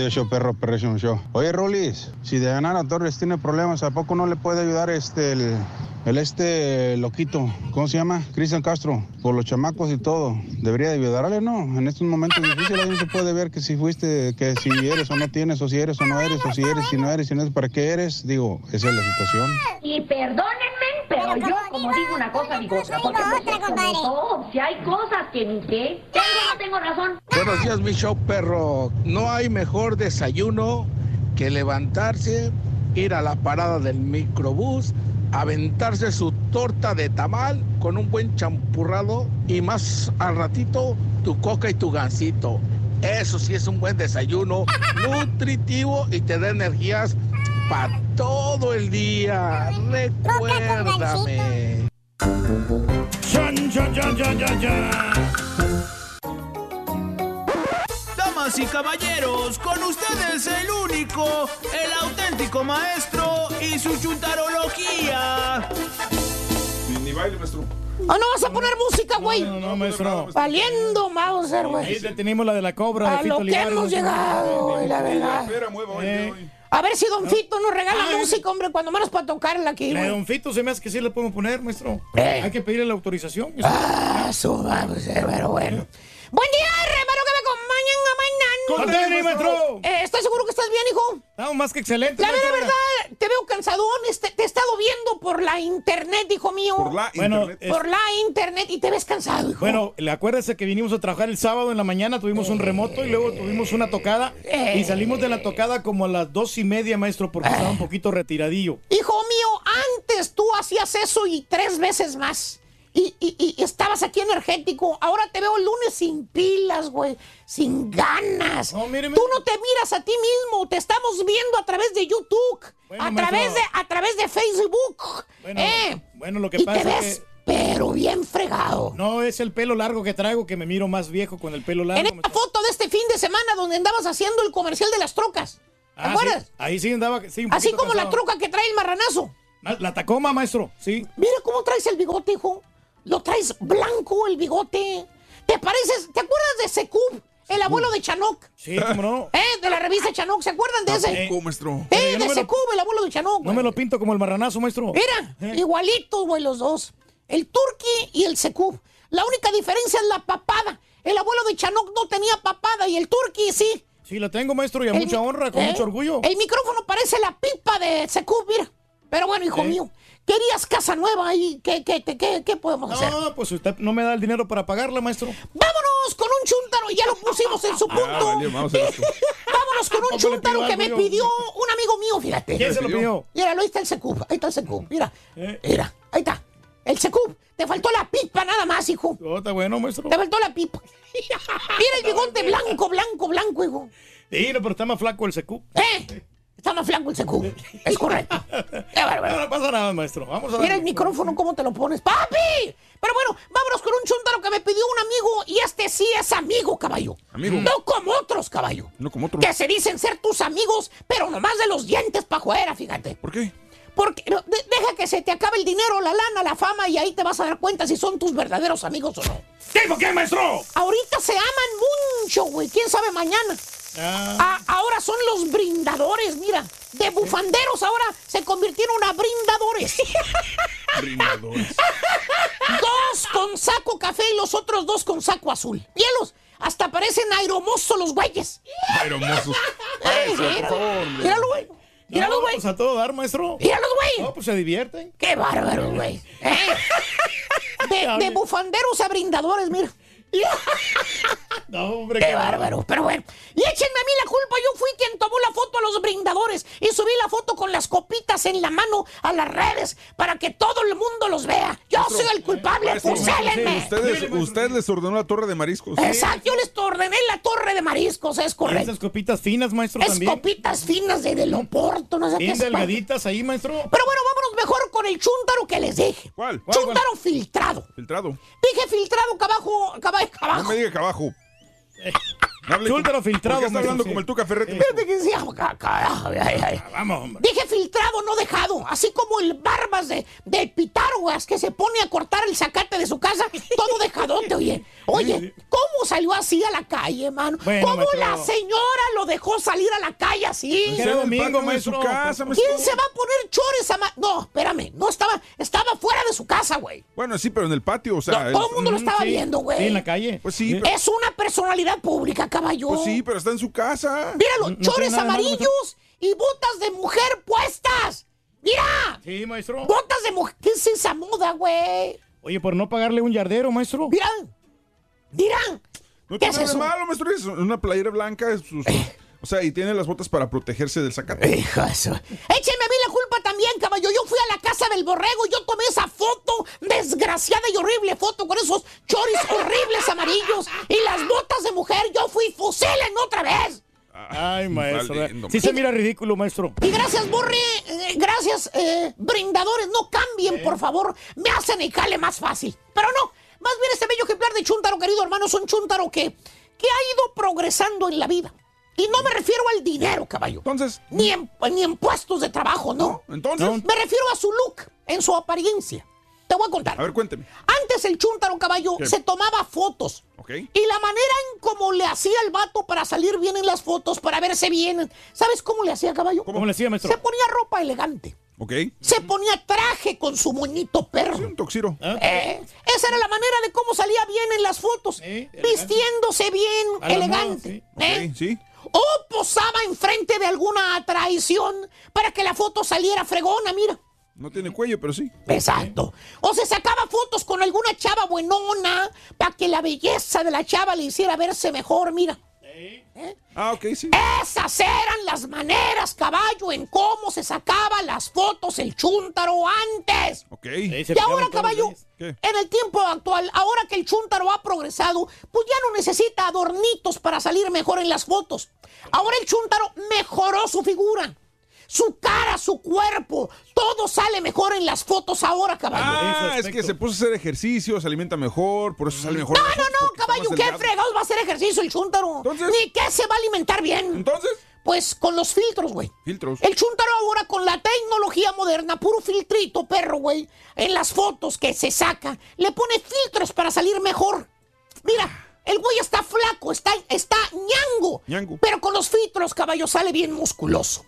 Días, show perro, show. Oye, Rolis, si de Diana Torres tiene problemas, ¿a poco no le puede ayudar este, el, el este loquito? ¿Cómo se llama? Cristian Castro, por los chamacos y todo. Debería de ayudarle, ¿no? En estos momentos difíciles ahí no se puede ver que si fuiste, que si eres o no tienes, o si eres o no eres, o si eres, si no eres, si no eres, ¿para qué eres? Digo, esa es la situación. Y perdónenme, pero yo como digo una cosa digo otra. Porque pues, es como todo, si hay cosas que ni qué. ¿Tengo o no tengo razón? Buenos días, mi show perro. No hay mejor desayuno que levantarse, ir a la parada del microbús, aventarse su torta de tamal con un buen champurrado y más al ratito tu coca y tu gansito. Eso sí es un buen desayuno, nutritivo y te da energías para todo el día. Recuérdame. Chan, chan, chan. Damas y caballeros, con ustedes el único, el auténtico maestro y su chuntarología. Ni, ni baile, maestro. ¿O no vas a poner música, güey? No, no, maestro. Valiendo Mauser, güey. Ahí le tenemos la de la cobra. de A Fito lo que hemos llegado, güey, la verdad. Espera, mueva hoy, Eh. hoy. A ver si Don Fito nos regala música, hombre, cuando menos para tocarla aquí, La de. Don Fito se me hace que sí le podemos poner, maestro. Eh. Hay que pedirle la autorización. Ah, su vamos, eh, pero bueno. Buen día, hermano, que me acompañan a mañana. ¡Con tenis, maestro! Eh, ¿Estás seguro que estás bien, hijo? Estamos más que excelente. La verdad, maestro. verdad, te veo cansadón. Este, te he estado viendo por la internet, hijo mío. Por la Bueno, internet. es- Por la internet y te ves cansado, hijo. Bueno, le acuérdese que vinimos a trabajar el sábado en la mañana, tuvimos un remoto y luego tuvimos una tocada Eh. y salimos de la tocada como a las dos y media, maestro, porque estaba un poquito retiradillo. Hijo mío, antes tú hacías eso y tres veces más. Y, y- y- estabas aquí energético. Ahora te veo el lunes sin pilas, güey. Sin ganas. Tú no te miras a ti mismo. Te estamos viendo a través de YouTube. Bueno, a, maestro. través de, a través de Facebook. Bueno, eh. bueno, lo que y pasa te es ves, que... pero bien fregado. No, es el pelo largo que traigo, que me miro más viejo con el pelo largo. En esta foto de este fin de semana donde andabas haciendo el comercial de las trocas. ¿Te Ah, sí, acuerdas? ahí sí andaba, sí, un Así como la troca que trae el marranazo. La, la Tacoma, maestro, sí. Mira cómo traes el bigote, hijo. Lo traes blanco el bigote. ¿Te pareces? ¿Te acuerdas de Secub, el abuelo de Chanok? Sí, cómo no. ¿Eh? De la revista Chanok, ¿se acuerdan de ese? Tampoco, maestro. Eh, yo no de me lo- el abuelo de Chanok. No me lo pinto como el marranazo, maestro. Mira, Eh. igualitos, güey, los dos. El Turqui y el Secub. La única diferencia es la papada. El abuelo de Chanok no tenía papada y el Turqui sí. Sí, la tengo, maestro, y a El mucha mi- honra, con ¿eh? mucho orgullo. El micrófono parece la pipa de Secub, mira. Pero bueno, hijo ¿Eh? mío, querías casa nueva y ¿qué, qué, qué, qué, qué podemos hacer? No, pues usted no me da el dinero para pagarla, maestro. Vámonos con un chúntaro, ya lo pusimos en su punto. valió, vamos a hacer esto. Vámonos con un chúntaro pidió que me pidió un amigo mío, fíjate. ¿Quién se lo pidió? Mira, ahí está el Secub, ahí está el Secub, mira. ¿Eh? Mira, ahí está. El Secub, te faltó la pipa nada más, hijo. Oh, está bueno, maestro. Te faltó la pipa. Mira el bigote blanco, blanco, blanco, hijo. Sí, no, pero está más flaco el secu. ¿Eh? Está más blanco el Secub. Es correcto. No, no pasa nada, maestro. Vamos a Mira darle. el micrófono, ¿cómo te lo pones? ¡Papi! Pero bueno, vámonos con un chúntaro que me pidió un amigo y este sí es amigo, caballo. Amigo. No como otros, caballo. No como otro. Que se dicen ser tus amigos, pero nomás de los dientes para afuera, fíjate. ¿Por qué? Porque no, de- deja que se te acabe el dinero, la lana, la fama y ahí te vas a dar cuenta si son tus verdaderos amigos o no. ¿Qué? ¿Por qué, maestro? Ahorita se aman mucho, güey. ¿Quién sabe mañana? Ah, Ah, ahora son los brindadores, mira. De bufanderos ahora se convirtieron a brindadores. Brindadores. dos con saco café y los otros dos con saco azul. Míralo, hasta parecen aeromosos los güeyes. Aeromosos. Por míralo. hombre. Míralo, güey. No, güey. pues a todo dar, maestro. Míralos, güey. No, pues se divierten. Qué bárbaro, güey. Eh. De, de bufanderos a brindadores, mira. No, hombre, Qué bárbaro, pero bueno. Y échenme a mí la culpa, yo fui quien tomó la foto a los brindadores y subí la foto con las copitas en la mano a las redes para que todo el mundo los vea. Yo soy el culpable, Maestro, fusélenme. Ustedes, usted les ordenó la torre de mariscos. Exacto, yo les ordené la torre de mariscos, es correcto. esas copitas finas, maestro, Es también. copitas finas de del Oporto, no sé qué Bien es. delgaditas ahí, maestro. Pero bueno, vámonos mejor con el chúntaro que les dije. ¿Cuál? Chúntaro filtrado. Filtrado. Dije filtrado, cabajo, cabajo, No abajo. me diga que abajo. No hable Chúntaro como- filtrado, ¿Por qué está hablando sí. como el Tuca Ferretti? Fíjate que decía, ca- carajo, ay, ay. Vamos, hombre. Dije filtrado, no dejado. Así como el barbas de, de Pitágoras que se pone a cortar el zacate de su casa, todo dejadote, oye. Oye, ¿cómo salió así a la calle, mano? Bueno, ¿Cómo maestro. la señora lo dejó salir a la calle así? Era domingo, de su maestro. casa, maestro. ¿Quién se va a poner chores a ma- No, espérame, no estaba, estaba fuera de su casa, güey. Bueno, sí, pero en el patio, o sea. No, todo el mundo lo Mm, estaba sí. viendo, güey. Sí, en la calle. Pues sí, pero, Es una personalidad pública, caballo. pues sí, pero está en su casa. Míralo, No- no chores malo, amarillos y botas de mujer puestas. Mira, Sí, maestro. botas de mujer. ¿Qué es esa moda, güey? Oye, por no pagarle un yardero, maestro. Mira, mira. No ¿Qué tiene es eso? malo, maestro. Es una playera blanca. es sus- o sea, y tiene las botas para protegerse del zacate. Hijazo. Écheme a mí la culpa también, caballo. Yo fui a la casa del borrego y yo tomé esa foto, desgraciada y horrible foto con esos choris horribles amarillos y las botas de mujer. Yo fui fusilen otra vez. Ay, maestro. Valiendo, Sí se mira ridículo, maestro. Y gracias, Borre. eh, gracias, eh, brindadores. No cambien, por favor. Me hacen el jale más fácil. Pero no. Más bien este bello ejemplar de Chuntaro, querido hermano, es un Chuntaro que, que ha ido progresando en la vida. Y no me refiero al dinero, caballo. Entonces, Ni en, ni en puestos de trabajo, no. entonces. Me refiero a su look, en su apariencia. Te voy a contar. A ver, cuénteme. Antes el Chuntaro caballo ¿Qué? se tomaba fotos. Ok. Y la manera en cómo le hacía el vato para salir bien en las fotos, para verse bien. ¿Sabes cómo le hacía caballo? ¿Cómo le hacía, maestro? Se ponía ropa elegante. Ok. Se ponía traje con su moñito perro. Un toxiro. Eh, esa era la manera de cómo salía bien en las fotos. Sí, elegante. vistiendo bien, elegante. moda, sí. ¿eh? Sí. O posaba enfrente de alguna traición para que la foto saliera fregona, mira. No tiene cuello, pero sí. Exacto. O se sacaba fotos con alguna chava buenona para que la belleza de la chava le hiciera verse mejor, mira. Ah, ok, sí. Esas eran las maneras, caballo, en cómo se sacaba las fotos el chúntaro antes. Ok. Y ahora, caballo, ¿Qué? en el tiempo actual, ahora que el chúntaro ha progresado, pues ya no necesita adornitos para salir mejor en las fotos. Ahora el chúntaro mejoró su figura. Su cara, su cuerpo, todo sale mejor en las fotos ahora, caballo. Ah, es que se puso a hacer ejercicio, se alimenta mejor, por eso sale mejor. No, no, no, caballo, ¿qué fregados va a hacer ejercicio el chúntaro? Ni qué se va a alimentar bien. Entonces. Pues con los filtros, güey. Filtros. El chúntaro ahora con la tecnología moderna, puro filtrito, perro, güey. En las fotos que se saca, le pone filtros para salir mejor. Mira, el güey está flaco, está, está ñango. Ñango. Pero con los filtros, caballo, sale bien musculoso.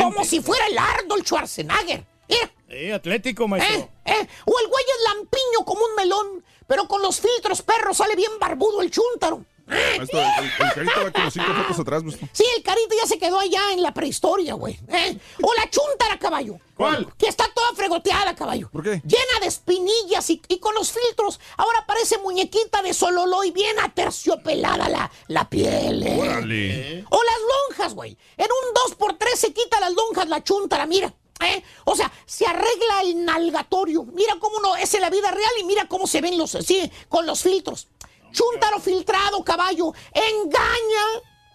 Como si fuera el Arnold Schwarzenegger. Mira. Eh, atlético, maestro. ¿Eh? ¿Eh? O el güey es lampiño como un melón, pero con los filtros, perro, sale bien barbudo el chúntaro. Maestro, el, el- carito va como cinco fotos atrás, maestro. Sí, el carito ya se quedó allá en la prehistoria, güey. ¿eh? O la chúntara, caballo. ¿Cuál? Que está toda fregoteada, caballo. ¿Por qué? Llena de espinillas y, y con los filtros. Ahora parece muñequita de sololo y bien aterciopelada la, la piel. ¿eh? Órale. O las lonjas, güey. En un 2x3 se quita las lonjas la chúntara, mira. ¿eh? O sea, se arregla el nalgatorio. Mira cómo no es en la vida real y mira cómo se ven los así, con los filtros. Chúntaro filtrado, caballo. Engaña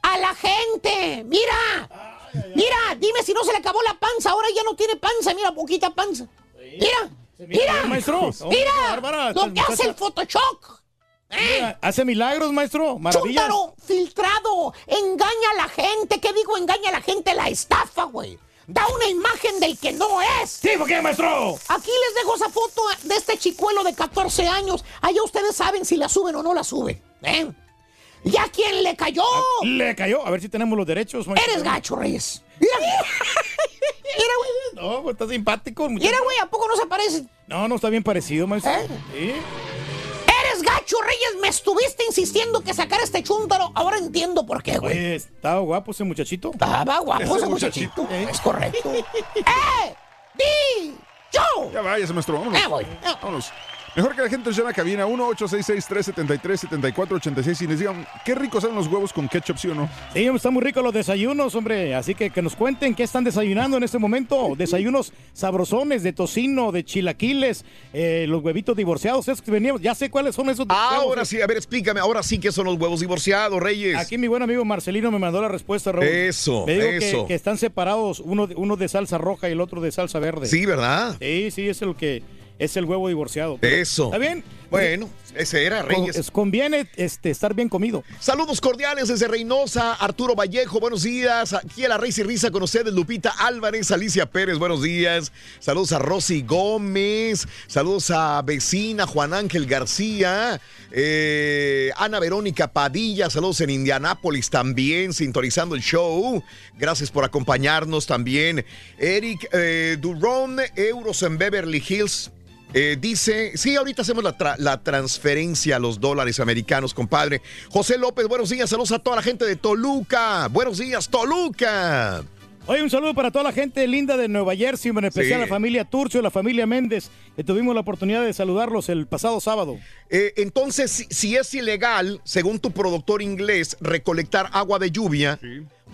a la gente. Mira. Mira, dime si no se le acabó la panza. Ahora ya no tiene panza. Mira, poquita panza. Mira. Mira. maestro. Mira. Lo que hace el Photoshop. ¿eh? Hace milagros, maestro. Maravillas. Chúntaro filtrado. Engaña a la gente. ¿Qué digo? Engaña a la gente. La estafa, güey. Da una imagen del que no es. Sí, ¿por qué, maestro? Aquí les dejo esa foto de este chicuelo de 14 años. Allá ustedes saben si la suben o no la suben. ¿eh? ¿Y a quién le cayó? Le cayó. A ver si tenemos los derechos, maestro. Eres gacho, Reyes. Mira. Mira, güey. No, pues está simpático. Mira, güey, ¿a poco no se parece? No, no está bien parecido, maestro. ¿Eh? Sí. Reyes. Me estuviste insistiendo que sacara este chúntaro. Ahora entiendo por qué, güey. Oye, estaba guapo ese muchachito. Estaba guapo ese muchachito. Es correcto. ¡Eh! ¡Di! ¡Yo! Ya váyase, maestro. Vámonos. Ah, voy. Vámonos. Mejor que la gente llame a cabina 1-866-373-7486 y les digan qué ricos son los huevos con ketchup, ¿sí o no? Sí, están muy ricos los desayunos, hombre. Así que que nos cuenten qué están desayunando en este momento. Desayunos sabrosones de tocino, de chilaquiles, eh, los huevitos divorciados. Esos que veníamos. Ya sé cuáles son esos. Ahora huevos. sí, a ver, explícame. Ahora sí que son los huevos divorciados, Reyes. Aquí mi buen amigo Marcelino me mandó la respuesta, Raúl. Eso, Me dijo que- eso. Que, están separados, uno, de- uno de salsa roja y el otro de salsa verde. Sí, ¿verdad? Sí, sí, es el que es el huevo divorciado. Eso. ¿Está bien? Bueno, ese era Reyes. Con- es- conviene este, estar bien comido. Saludos cordiales desde Reynosa, Arturo Vallejo, buenos días. Aquí a la Risa y Risa con ustedes, Lupita Álvarez, Alicia Pérez, buenos días. Saludos a Rosy Gómez, saludos a vecina Juan Ángel García, eh, Ana Verónica Padilla, saludos en Indianápolis también, sintonizando el show. Gracias por acompañarnos también. Eric eh, Durón, Euros en Beverly Hills. Eh, dice, sí, ahorita hacemos la, tra- la transferencia a los dólares americanos, compadre. José López, buenos días, saludos a toda la gente de Toluca. Buenos días, Toluca. Oye, un saludo para toda la gente linda de Nueva Jersey, en especial Sí. la familia Turcio, la familia Méndez, que tuvimos la oportunidad de saludarlos el pasado sábado. Eh, entonces, si, si es ilegal, según tu productor inglés, recolectar agua de lluvia,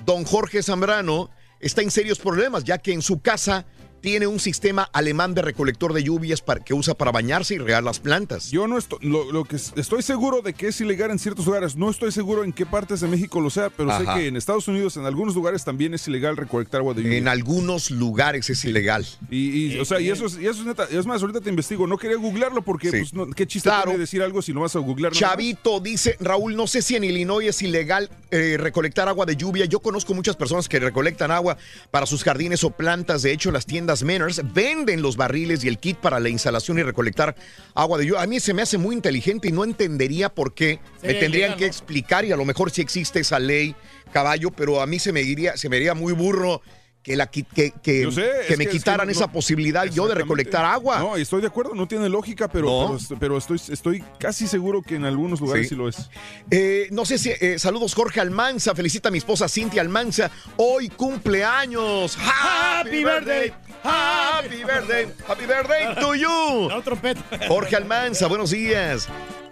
don Jorge Zambrano está en serios problemas, ya que en su casa tiene un sistema alemán de recolector de lluvias para- que usa para bañarse y regar las plantas. Yo no estoy, lo, lo que es- estoy seguro de que es ilegal en ciertos lugares. No estoy seguro en qué partes de México lo sea, pero Ajá. sé que en Estados Unidos, en algunos lugares también es ilegal recolectar agua de lluvia. En algunos lugares es ilegal. Y, y, o sea, y eso, es, y eso es neta. Es más, ahorita te investigo. No quería googlearlo porque, Sí. pues, no- qué chiste Claro. tiene decir algo si no vas a googlear. Chavito dice, Raúl, no sé si en Illinois es ilegal eh, recolectar agua de lluvia. Yo conozco muchas personas que recolectan agua para sus jardines o plantas. De hecho, las tiendas Manners venden los barriles y el kit para la instalación y recolectar agua de lluvia. A mí se me hace muy inteligente y no entendería por qué. Sí, me tendrían que explicar y a lo mejor sí existe esa ley, caballo, pero a mí se me diría, se me diría muy burro que, la, que, que, sé, me que- es quitaran que no- esa posibilidad yo de recolectar agua. No, estoy de acuerdo, no tiene lógica, pero, No. pero, est- pero estoy, estoy casi seguro que en algunos lugares Sí. sí, lo es. Eh, no sé si. eh, saludos, Jorge Almanza. Felicita a mi esposa Cintia Almanza. Hoy cumpleaños. ¡Happy birthday! ¡Happy birthday! ¡Happy birthday to you! No, trompeta. Jorge Almanza, buenos días.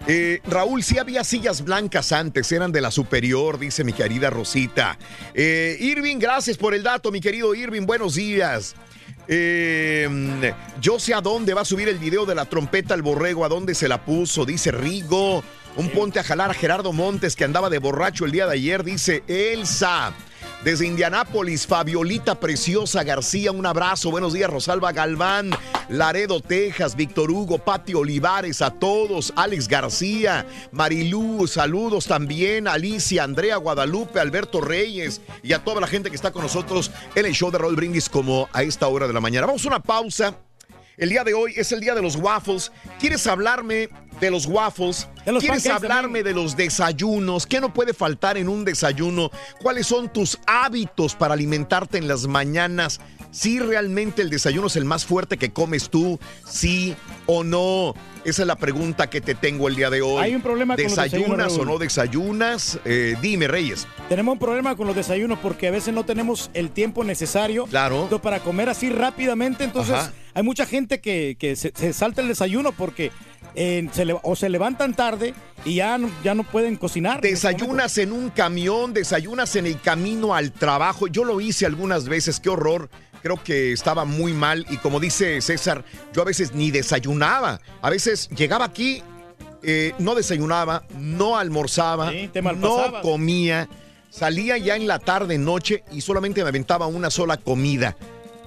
Eh, Raúl, sí había sillas blancas antes, eran de la superior, dice mi querida Rosita. Eh, Irving, gracias por el dato, mi querido Irving, buenos días. Eh, yo sé a dónde va a subir el video de la trompeta al borrego, a dónde se la puso, dice Rigo. Un ponte a jalar a Gerardo Montes que andaba de borracho el día de ayer, dice Elsa. Desde Indianápolis, Fabiolita Preciosa García, un abrazo. Buenos días, Rosalba Galván, Laredo, Texas, Víctor Hugo, Pati Olivares, a todos, Alex García, Marilú, saludos también, Alicia, Andrea Guadalupe, Alberto Reyes y a toda la gente que está con nosotros en el show de Roll Brindis como a esta hora de la mañana. Vamos a una pausa. El día de hoy es el día de los waffles. ¿Quieres hablarme de los waffles? los ¿Quieres hablarme de los desayunos? ¿Qué no puede faltar en un desayuno? ¿Cuáles son tus hábitos para alimentarte en las mañanas? Si realmente el desayuno es el más fuerte que comes tú, sí o no. Esa es la pregunta que te tengo el día de hoy. Hay un problema con los ¿Desayunas desayunos, o no desayunas? Eh, dime, Reyes. Tenemos un problema con los desayunos porque a veces no tenemos el tiempo necesario Claro. para comer así rápidamente. Entonces, Ajá. Hay mucha gente que, que se, se salta el desayuno porque eh, se le- o se levantan tarde y ya no, ya no pueden cocinar. Desayunas en un camión, desayunas en el camino al trabajo. Yo lo hice algunas veces, qué horror. Creo que estaba muy mal y como dice César, yo a veces ni desayunaba. A veces llegaba aquí, eh, no desayunaba, no almorzaba, Sí, no comía, salía ya en la tarde, noche y solamente me aventaba una sola comida.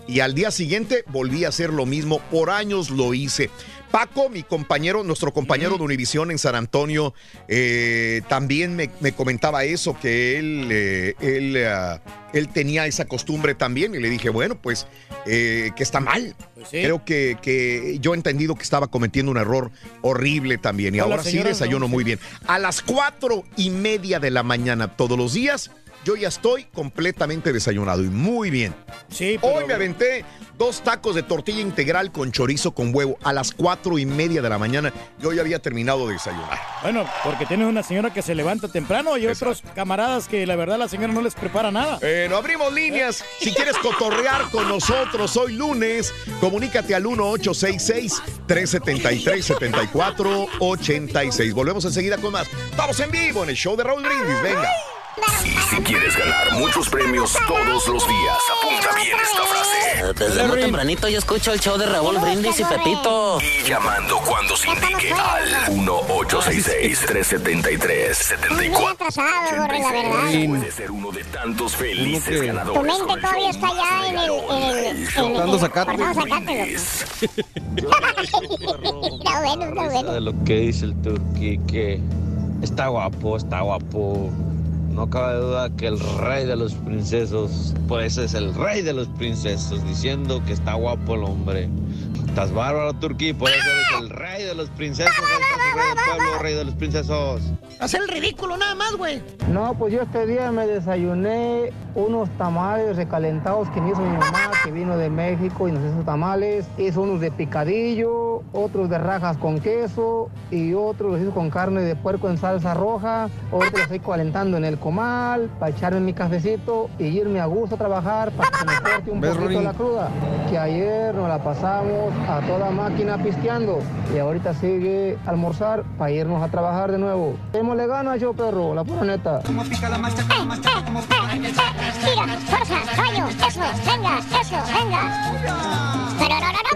Y al día siguiente volví a hacer lo mismo. Por años lo hice. Paco, mi compañero, nuestro compañero de Univisión en San Antonio, eh, también me, me comentaba eso, que él, eh, él, ah, él tenía esa costumbre también. Y le dije, bueno, pues eh, que está mal. sí. Creo que, que yo he entendido que estaba cometiendo un error horrible también. Y Hola, ahora sí desayuno no, muy bien. A las cuatro y media de la mañana todos los días, yo ya estoy completamente desayunado y muy bien. Sí, Hoy me aventé dos tacos de tortilla integral con chorizo con huevo a las cuatro y media de la mañana. Yo ya había terminado de desayunar. Bueno, porque tienes una señora que se levanta temprano y otros camaradas que la verdad la señora no les prepara nada. Bueno, abrimos líneas. Si quieres cotorrear con nosotros hoy lunes, comunícate al 1866-373-7486. Volvemos enseguida con más. Estamos en vivo en el show de Raúl Brindis. Venga. Y si quieres ganar muchos premios todos los días, apunta bien esta frase. Desde muy tempranito yo escucho el show de Raúl Brindis y Pepito. Y llamando cuando se indique al 1-866-373-7486. Puede ser uno de tantos felices Tu ganadores. mente todavía está allá en el. En el, en el Cortando loco. Está bueno, está bueno. de lo que dice el turqui, que está guapo, está guapo. No cabe duda que el rey de los princesos, pues es el rey de los princesos, diciendo que está guapo el hombre. Estás bárbaro, Turqui, por eso eres el rey de los princesos. rey del pueblo, rey de los princesos. Hacer el ridículo nada más, güey. No, pues yo este día me desayuné unos tamales recalentados que me hizo mi mamá, que vino de México y nos hizo tamales. Hizo unos de picadillo, otros de rajas con queso y otros los hizo con carne de puerco en salsa roja. Otros los estoy calentando en el comal para echarme mi cafecito y irme a gusto a trabajar para que me corte un ¿Ves, poquito la cruda. Que ayer nos la pasamos a toda máquina pisteando y ahorita sigue almorzar para irnos a trabajar de nuevo. le gana yo, perro, la pura neta. Tira, fuerza, rayo, eso, venga, eso, venga.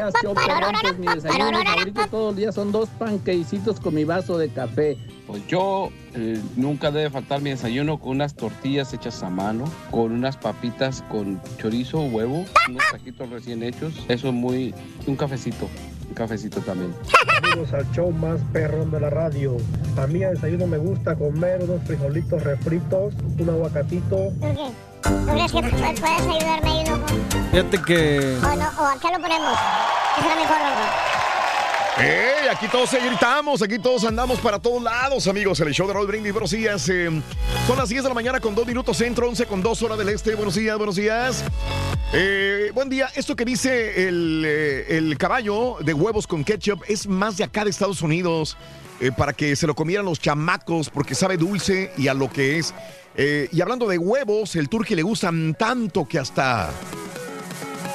Pues favorito todos los días son dos panqueicitos con mi vaso de café. Pues yo eh, nunca debe faltar mi desayuno con unas tortillas hechas a mano, con unas papitas con chorizo, huevo, unos taquitos recién hechos. Eso es muy... un cafecito, un cafecito también. Bienvenidos al show más perrón de la radio. A mí a desayuno me gusta comer unos frijolitos refritos, un aguacatito. ¿Tú crees que pu- puedes ayudarme ahí, loco? Fíjate que ¿O no? ¿O a qué lo ponemos? ¿Qué será mejor, loco? ¡Ey! Aquí todos se gritamos, aquí todos andamos para todos lados, amigos. El show de Raúl Brindis, buenos días. eh, son las 10 de la mañana con 2 minutos centro, 11 con 2 horas del este. Buenos días, buenos días. Eh, buen día. Esto que dice el, eh, el caballo de huevos con ketchup es más de acá de Estados Unidos. para que se lo comieran los chamacos, porque sabe dulce y a lo que es. Y hablando de huevos, el turqui le gustan tanto que hasta.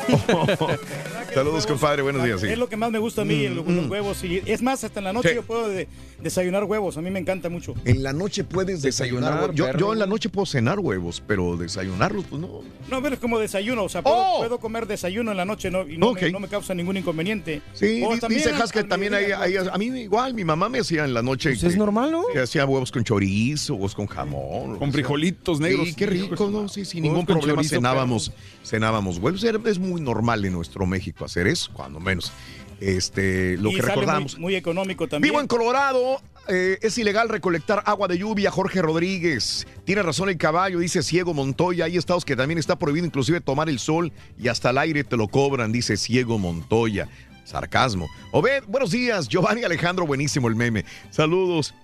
Saludos, compadre. Buenos días. sí. Es lo que más me gusta a mí, Mm, los, mm. huevos. Y es más, hasta en la noche Sí. yo puedo de- desayunar huevos. A mí me encanta mucho. En la noche puedes desayunar, Desayunar, huevos. Yo, en la noche puedo cenar huevos, pero desayunarlos, pues no. No, pero es como desayuno. O sea, puedo, ¡Oh! puedo comer desayuno en la noche no, y no, me, no me causa ningún inconveniente. Sí, O también dice al- Has que al también hay, a mí igual, mi mamá me hacía en la noche. Pues es normal, ¿no? Que hacía huevos con chorizo, huevos con jamón. Con frijolitos negros. Sí, qué rico, ¿no? Sí, sin ningún problema cenábamos, cenábamos huevos. Es muy normal en nuestro México hacer eso, cuando menos. Este, lo y que sale recordamos. Muy, muy económico también. Vivo en Colorado. eh, es ilegal recolectar agua de lluvia, Jorge Rodríguez. Tiene razón el caballo, dice Ciego Montoya. Hay estados que también está prohibido inclusive tomar el sol y hasta el aire te lo cobran, dice Ciego Montoya. Sarcasmo. Obed, buenos días. Giovanni Alejandro, buenísimo el meme. Saludos.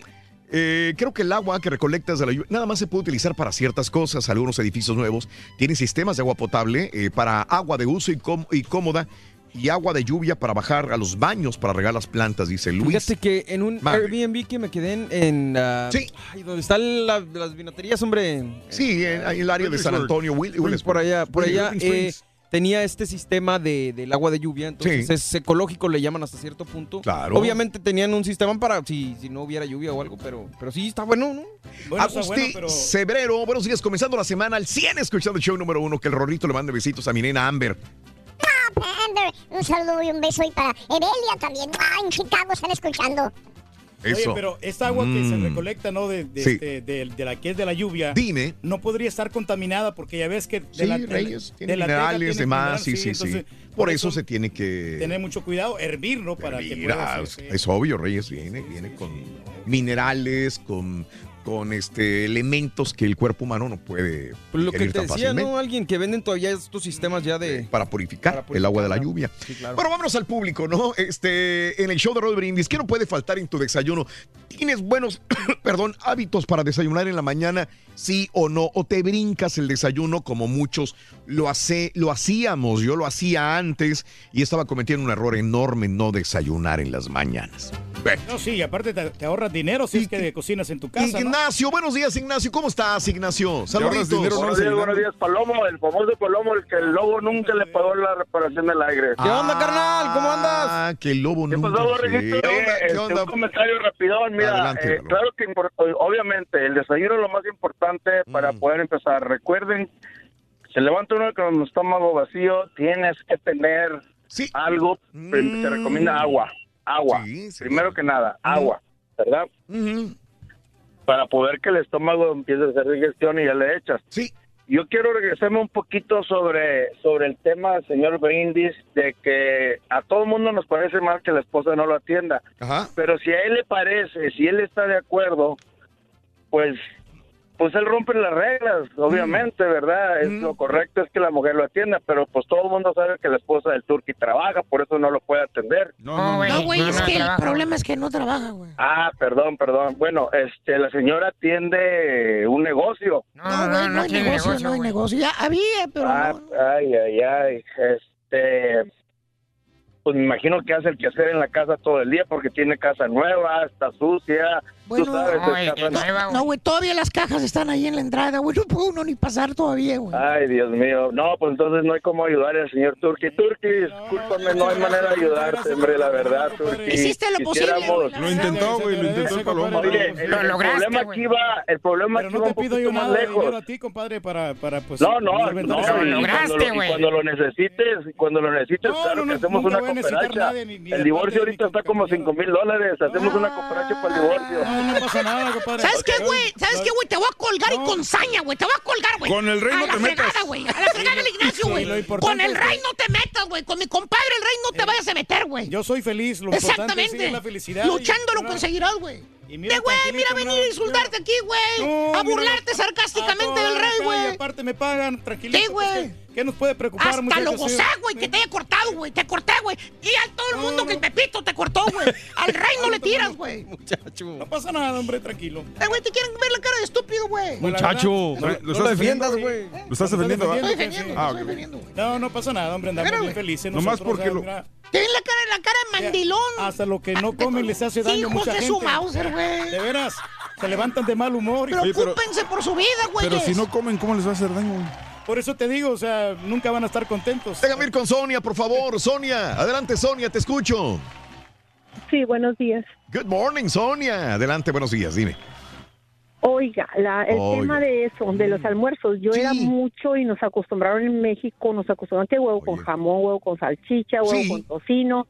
Eh, creo que el agua que recolectas de la lluvia nada más se puede utilizar para ciertas cosas. Algunos edificios nuevos tienen sistemas de agua potable eh, para agua de uso y, y cómoda y agua de lluvia para bajar a los baños para regar las plantas, dice Luis. Fíjate que en un Madre. Airbnb que me quedé en. en ah, ay, donde están la- las vinaterías, hombre. Sí, en, en el área de San Antonio, Will-. Por allá, por Will- allá. Eh, tenía este sistema de, del agua de lluvia, entonces Sí. es ecológico, le llaman hasta cierto punto. Claro. Obviamente tenían un sistema para si, si no hubiera lluvia o algo, pero, pero sí está bueno, ¿no? Agustín Sebrero, buenos días, comenzando la semana al 100 escuchando el show número uno, que el Rorrito le mande besitos a mi nena Amber. Un saludo y un beso y para Evelia también. Ah, en Chicago están escuchando. Oye, Eso. pero esta agua que se Mm. recolecta, ¿no? De, de Sí. este- de- de la que es de la lluvia. Dime. No podría estar contaminada porque ya ves que. De Sí, la, de- Reyes, de tiene la minerales, demás, sí, sí, sí. entonces, Por eso se tiene que... Tener mucho cuidado, hervir, ¿no? Para que Mira, pueda es, ser- es obvio, Reyes viene, viene con minerales, con, con este elementos que el cuerpo humano no puede Pues lo que te tan decía, fácilmente ¿no? Alguien que venden todavía estos sistemas ya de. para purificar, el agua de la lluvia. claro. Bueno, vámonos al público, ¿no? Este, en el show de Roll Brindis, ¿qué no puede faltar en tu desayuno? ¿Tienes buenos, perdón, hábitos para desayunar en la mañana? Sí o no, o te brincas el desayuno como muchos lo hace, lo hacíamos, yo lo hacía antes y estaba cometiendo un error enorme no desayunar en las mañanas. Ve. No, sí, y aparte te, te ahorras dinero si es que cocinas en tu casa. ¿no? Ignacio, buenos días, Ignacio. ¿Cómo estás, Ignacio? Saluditos. Buenos días, buenos días, Palomo, el famoso Palomo, el que el lobo nunca le pagó la reparación del aire. ¿Qué onda, carnal? ¿Cómo andas? Ah, que el lobo ¿Qué nunca. pasó, sí. ¿Qué onda? Oye, ¿Qué este, onda? Un comentario rapidón, mira, Adelante, eh, claro que obviamente el desayuno es lo más importante Mm. para poder empezar. Recuerden, se levanta uno con el estómago vacío, tienes que tener algo, se recomienda agua, agua, primero que nada, agua, ¿verdad? Para poder que el estómago empiece a hacer digestión y ya le echas. Sí. Yo quiero regresarme un poquito sobre, sobre el tema, señor Brindis, de que a todo el mundo nos parece mal que la esposa no lo atienda. Pero si a él le parece, si él está de acuerdo, pues pues él rompe las reglas, obviamente, ¿verdad? Es lo correcto es que la mujer lo atienda, pero pues todo el mundo sabe que la esposa del turqui trabaja, por eso no lo puede atender. No, güey, es que el problema es que no trabaja, güey. Ah, perdón, perdón. Bueno, este, la señora atiende un negocio. No, güey, no, hay negocio, no hay negocio. Ya había, pero Ah, Ay, ay, ay. Este, pues me imagino que hace el quehacer en la casa todo el día porque tiene casa nueva, está sucia. Bueno, sabes, no, güey, todavía las cajas están ahí en la entrada, güey. No puede uno ni pasar todavía, güey. Ay, Dios mío. No, pues entonces no hay cómo ayudar al señor Turki. Turki, discúlpame, no hay manera de ayudarte, hombre, la verdad, Turki. Hiciste lo posible, güey, Lo intentó, güey, lo intentó el Paloma. Oye, el, Lo el lograste, problema güey. aquí va, el problema Pero aquí no va te un pido poquito yo más nada de lejos. dinero a ti, compadre, para, para pues... No, no, no, vender y esa- cuando, lo, lo necesites, cuando lo necesites, claro que hacemos una cooperacha. el divorcio ahorita está como 5 mil dólares, hacemos una cooperacha para el divorcio. No, no pasa nada, compadre. ¿Sabes qué, güey? ¿Sabes qué, güey? Te voy a colgar y con saña, güey. Te voy a colgar, güey. Con el rey a no te metas. fregada, güey. A la fregada del Ignacio, güey. con el rey no te metas, güey. Con mi compadre el rey no te vayas a meter, güey. Yo soy feliz, lo sí Exactamente. es la felicidad. y- Luchando lo conseguirás, güey. De güey, mira venir a insultarte aquí, güey. No, a mira, burlarte sarcásticamente del rey, Y güey. aparte me pagan, tranquilito. Sí, güey. ¿Qué, nos puede preocupar, Hasta muchachos? lo gocé, güey, que te haya cortado, güey. Te corté, güey. Y a todo el mundo que Pepito te cortó, güey. Al rey no le tiras, güey. Muchacho. No pasa nada, hombre, tranquilo. Eh, güey, te quieren ver la cara de estúpido, güey. Muchacho, no, lo estás defiendas, defendiendo, güey. Lo estás No, defendiendo, ¿va? estoy defendiendo, Ah, estoy ok. defendiendo, güey. No, no pasa nada, hombre, andamos bien güey. felices. Nomás porque ah, lo-. Tienen la cara, la cara de mandilón. Hasta lo que no comen les hace daño a Hijos mucha de gente. su Mauser, güey. De veras, se levantan de mal humor. y- Preocúpense por su vida, güey. Pero si no comen, ¿cómo les va a hacer daño? güey? Por eso te digo, o sea, nunca van a estar contentos. Déjame ir con Sonia, por favor. Sonia, adelante, Sonia, te escucho. Sí, buenos días. Good morning, Sonia. Adelante, buenos días, dime. Oiga, la- el Oiga. tema de eso, de los almuerzos, yo era mucho y nos acostumbraron en México, nos acostumbraron que huevo con jamón, huevo con salchicha, huevo Sí. con tocino,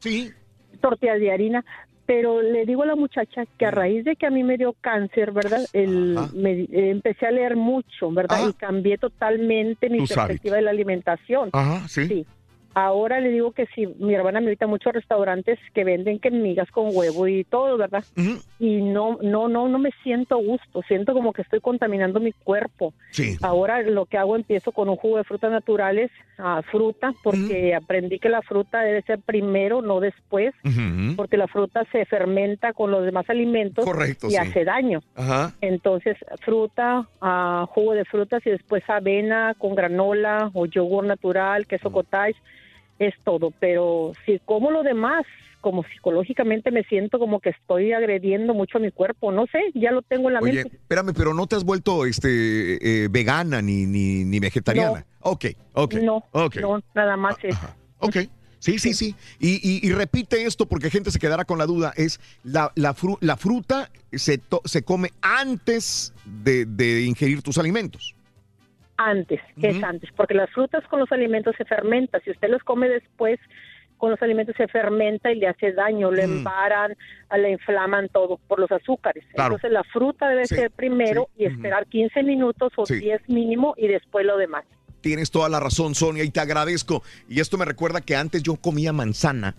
tortillas de harina, pero le digo a la muchacha que a Mm. raíz de que a mí me dio cáncer, ¿verdad? El, me- eh, empecé a leer mucho, ¿verdad? Y cambié totalmente mi Tus perspectiva de la alimentación. Ajá, sí. Ahora le digo que si mi hermana me invita a muchos restaurantes que venden que migas con huevo y todo, ¿verdad? Y no, no, no, no me siento a gusto. Siento como que estoy contaminando mi cuerpo. Sí. Ahora lo que hago empiezo con un jugo de frutas naturales, ah, fruta, porque aprendí que la fruta debe ser primero, no después, porque la fruta se fermenta con los demás alimentos Correcto, y sí. hace daño. Ajá. Entonces, fruta, ah, jugo de frutas y después avena con granola o yogur natural, queso cottage, es todo. Pero si como lo demás, como psicológicamente me siento como que estoy agrediendo mucho a mi cuerpo, no sé, ya lo tengo en la Oye, mente. espérame, pero no te has vuelto este eh, vegana ni, ni, ni vegetariana. Ok, ok. No, ok. no, nada más eso. Ok. Sí, sí, sí. Y, y- y repite esto porque gente se quedará con la duda. Es la, la, fru- la fruta se, to- se come antes de, de ingerir tus alimentos. Antes, es antes, porque las frutas con los alimentos se fermentan. Si usted los come después, con los alimentos se fermenta y le hace daño, le Mm. embaran, le inflaman todo por los azúcares. Claro. Entonces la fruta debe Sí, ser primero y esperar 15 minutos o Sí. 10 mínimo y después lo demás. Tienes toda la razón, Sonia, y te agradezco. Y esto me recuerda que antes yo comía manzana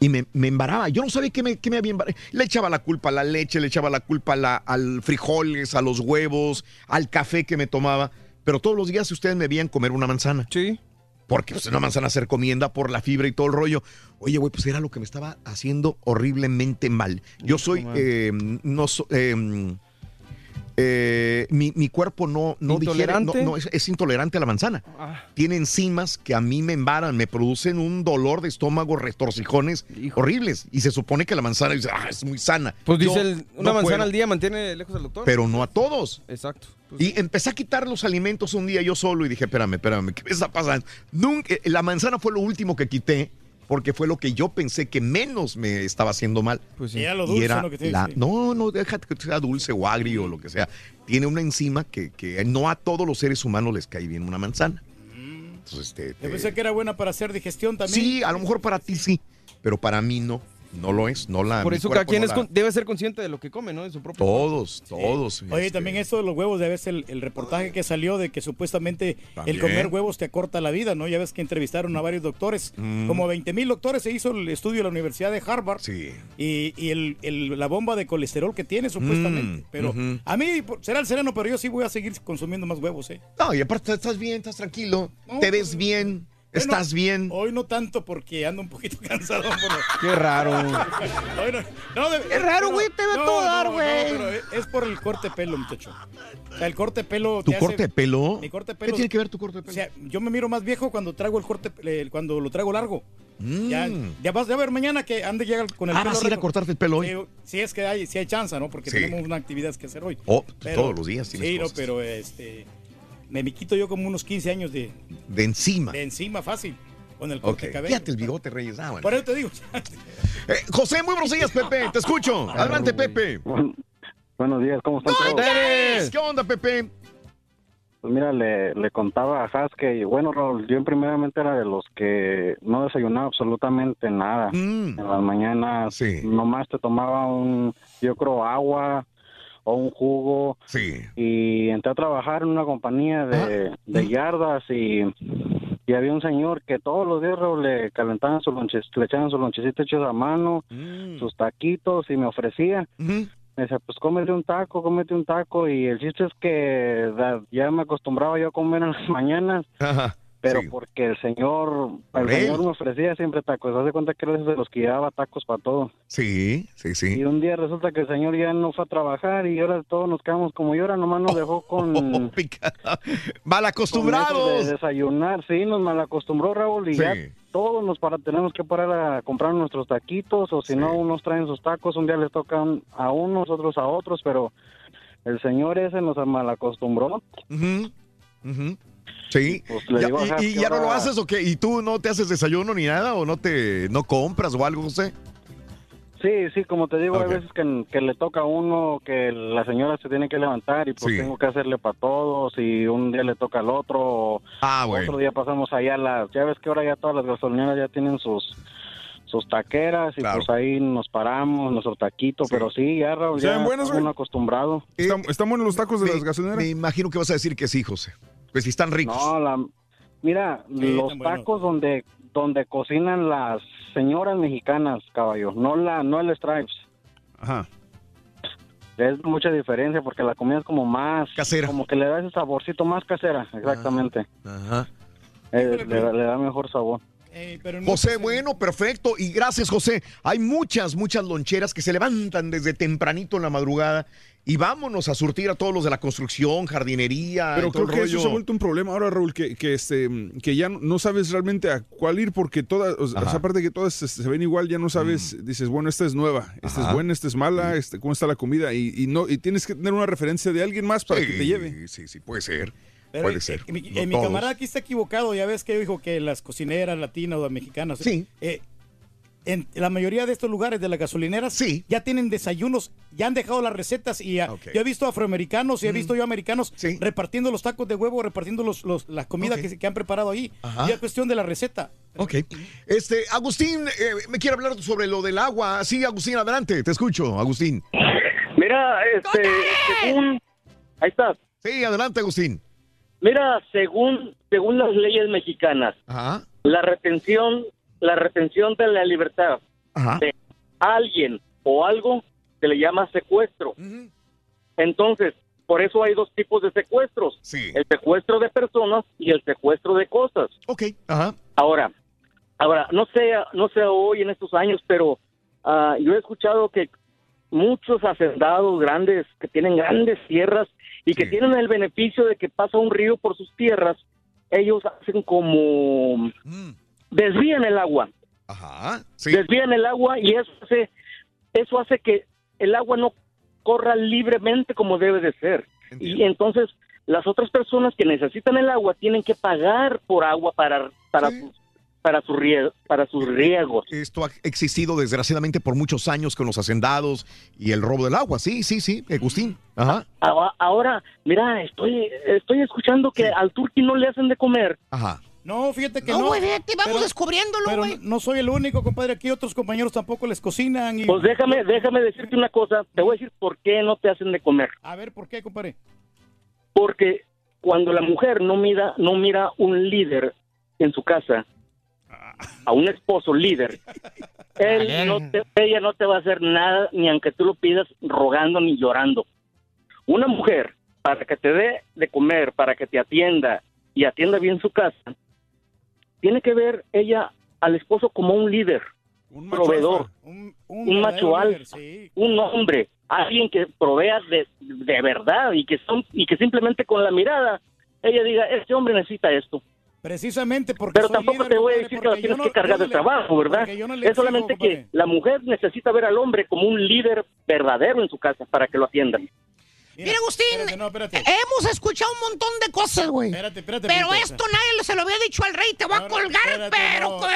y me, me embaraba. Yo no sabía qué me, qué me había embarado. Le echaba la culpa a la leche, le echaba la culpa a la- al frijoles, a los huevos, al café que me tomaba. Pero todos los días ustedes me veían comer una manzana. Sí. Porque pues, una manzana se recomienda por la fibra y todo el rollo. Oye, güey, pues era lo que me estaba haciendo horriblemente mal. Yo soy, eh, no so- eh, eh, mi, mi cuerpo no, no digiere, no, ¿Intolerante? no, es, es intolerante a la manzana. Ah. Tiene enzimas que a mí me embaran, me producen un dolor de estómago, retorcijones horribles. Y se supone que la manzana dice, ah, es muy sana. Pues Yo dice, el- una manzana puedo. al día mantiene lejos al doctor. Pero no a todos. Exacto. Y empecé a quitar los alimentos un día yo solo y dije, espérame, espérame, ¿qué me está pasando? Nunca, la manzana fue lo último que quité porque fue lo que yo pensé que menos me estaba haciendo mal. sí. Y era lo Y dulce, la- sí. no, no, déjate que sea dulce o agrio o lo que sea. Tiene una enzima que, que no a todos los seres humanos les cae bien una manzana. Entonces, este, Yo te- pensé que era buena para hacer digestión también. sí, a lo mejor para ti sí, pero para mí no. No lo es, no la. Por eso cada quien no es la- debe ser consciente de lo que come, ¿no? De su propio Todos, todos. Oye, este, también esto de los huevos, ya ves el, el reportaje que salió de que supuestamente También. el comer huevos te acorta la vida, ¿no? Ya ves que entrevistaron a varios doctores, Mm. como 20 mil doctores se hizo el estudio de la Universidad de Harvard. Sí. Y, y el, el- la bomba de colesterol que tiene supuestamente. Mm, pero a mí será el sereno, pero yo sí voy a seguir consumiendo más huevos, ¿eh? No, y aparte estás bien, estás tranquilo, No, te ves bien, Bueno, estás bien. Hoy no tanto porque ando un poquito cansado. Qué raro. Hoy no, no, de- Qué raro, pero- güey, te veo no, todo no, dar, no, güey. pero es por el corte de pelo, muchacho. O sea, el corte de pelo. ¿Tu te hace- corte de pelo? Mi corte de ¿Qué pelo. tiene que ver tu corte de pelo? O sea, yo me miro más viejo cuando traigo el corte, eh, cuando lo traigo largo. Mm. Ya, ya vas a ver mañana que ande llega con el Ah, pelo vas a ir a cortarte el pelo hoy. Sí, Si es que hay, si hay chance, ¿no? Porque Sí. tenemos una actividad que hacer hoy. Oh, todos los días tienes Sí, no, cosas. pero este. Me, me quito yo como unos 15 años de, De encima. de encima fácil. Con el corte de cabello. fíjate el bigote, Reyes. Ah, bueno. Por eso te digo. Eh, José, muy buenos días, Pepe. Te escucho. Adelante, Pepe. Buenos días, ¿cómo están todos? ¿Qué onda, Pepe? Pues mira, le, le contaba a Has que, bueno, Raúl, yo primeramente era de los que no desayunaba absolutamente nada. Mm. En las mañanas nomás te tomaba un, yo creo, agua o un jugo. Sí. Y entré a trabajar en una compañía de, de yardas y, y había un señor que todos los días le calentaban su lonche, le echaban su lonchecito hechos a mano, sus taquitos y me ofrecía. Me decía, pues cómete un taco, cómete un taco. Y el chiste es que ya me acostumbraba yo a comer en las mañanas. Pero porque el señor, el él. señor me ofrecía siempre tacos. Haz de cuenta que eres de los que llevaba tacos para todo. Sí, sí, sí. Y un día resulta que el señor ya no fue a trabajar y ahora todos nos quedamos como yo. Ahora nomás nos dejó con... Mal acostumbrados. De desayunar, sí, nos mal acostumbró Raúl y Sí. ya todos nos para, tenemos que parar a comprar nuestros taquitos o si no unos traen sus tacos, un día les tocan a unos, otros a otros, pero el señor ese nos mal acostumbró. Ujú, ujú. Sí. Pues Ya- ¿Y, ya no lo haces o qué? ¿Y tú no te haces desayuno ni nada? ¿O no te no compras o algo, José? Sí, sí, como te digo, hay veces que, que le toca a uno que la señora se tiene que levantar y pues Sí. tengo que hacerle para todos y un día le toca al otro. o Ah, bueno. Otro día pasamos allá a las, ya ves que ahora ya todas las gasolineras ya tienen sus sus taqueras y pues ahí nos paramos, nuestro taquito, pero sí, ya Raúl, ya ¿Saben buenos, está uno acostumbrado. ¿Están, están buenos los tacos de Me- las gasolineras? Me imagino que vas a decir que sí, José. Pues si están ricos. No, la, mira, los buenos. tacos donde donde cocinan las señoras mexicanas, caballo, no la no el Stripes. Ajá. Es mucha diferencia porque la comida es como más casera. Como que le da ese saborcito más casera, exactamente. Ajá. Eh, le, da- le da mejor sabor. José, bueno, perfecto. Y gracias, José. Hay muchas, muchas loncheras que se levantan desde tempranito en la madrugada y vámonos a surtir a todos los de la construcción, jardinería. Pero creo que eso se ha vuelto un problema ahora, Raúl, que, que, este, que ya no sabes realmente a cuál ir porque todas, o sea, aparte de que todas se ven igual, ya no sabes, dices, bueno, esta es nueva, esta Ajá. es buena, esta es mala, este, cómo está la comida y, y no y tienes que tener una referencia de alguien más para que te lleve. Sí, sí, puede ser. Pero, puede eh, ser. eh, mi, No eh, mi camarada aquí está equivocado. Ya ves que dijo que las cocineras latinas o mexicanas. Sí. en la mayoría de estos lugares de las gasolineras ya tienen desayunos, ya han dejado las recetas y ya, yo he visto afroamericanos y he visto yo americanos repartiendo los tacos de huevo, repartiendo los, los, la comida que, han preparado ahí. Ajá. Ya es cuestión de la receta. Ok. Este, Agustín, eh, me quiere hablar sobre lo del agua. Sí, Agustín, adelante. Te escucho, Agustín. Mira, este, según, ahí está. Sí, adelante, Agustín. Mira, según, según las leyes mexicanas, Ajá. la retención, la retención de la libertad de alguien o algo se le llama secuestro. Entonces, por eso hay dos tipos de secuestros. El secuestro de personas y el secuestro de cosas. Ok. Ajá. Ahora, ahora, no sé, no sé hoy en estos años, pero ah, yo he escuchado que muchos hacendados grandes que tienen grandes tierras y que tienen el beneficio de que pasa un río por sus tierras, ellos hacen como desvían el agua. Ajá. Desvían el agua y eso hace eso hace que el agua no corra libremente como debe de ser. Y entonces las otras personas que necesitan el agua tienen que pagar por agua para para sus- para su rie- para sus riegos. Esto ha existido desgraciadamente por muchos años con los hacendados y el robo del agua. Sí, sí, sí, Agustín. Ajá. Ahora, ahora, mira, estoy estoy escuchando que al turqui no le hacen de comer. Ajá. No, fíjate que No, no. güey, fíjate, vamos descubriéndolo, Pero güey. no soy el único, compadre. Aquí otros compañeros tampoco les cocinan. Y... Pues déjame déjame decirte una cosa, te voy a decir por qué no te hacen de comer. A ver, ¿por qué, compadre? Porque cuando la mujer no mira no mira un líder en su casa, a un esposo líder, él no te- ella no te va a hacer nada ni aunque tú lo pidas rogando ni llorando. Una mujer para que te dé de comer, para que te atienda y atienda bien su casa, tiene que ver ella al esposo como un líder, un proveedor, un, macho líder, un hombre, alguien que provea de, de verdad y que son y que simplemente con la mirada ella diga este hombre necesita esto. Precisamente porque Pero soy tampoco líder, te voy a decir que la tienes no- que cargar de no trabajo, ¿verdad? no es solamente que la mujer necesita ver al hombre como un líder verdadero en su casa para que lo atiendan. Mira, Agustín, hemos escuchado un montón de cosas, güey. espérate, Pero Pito, esto nadie se lo había dicho al rey. Te voy a colgar, pero no. con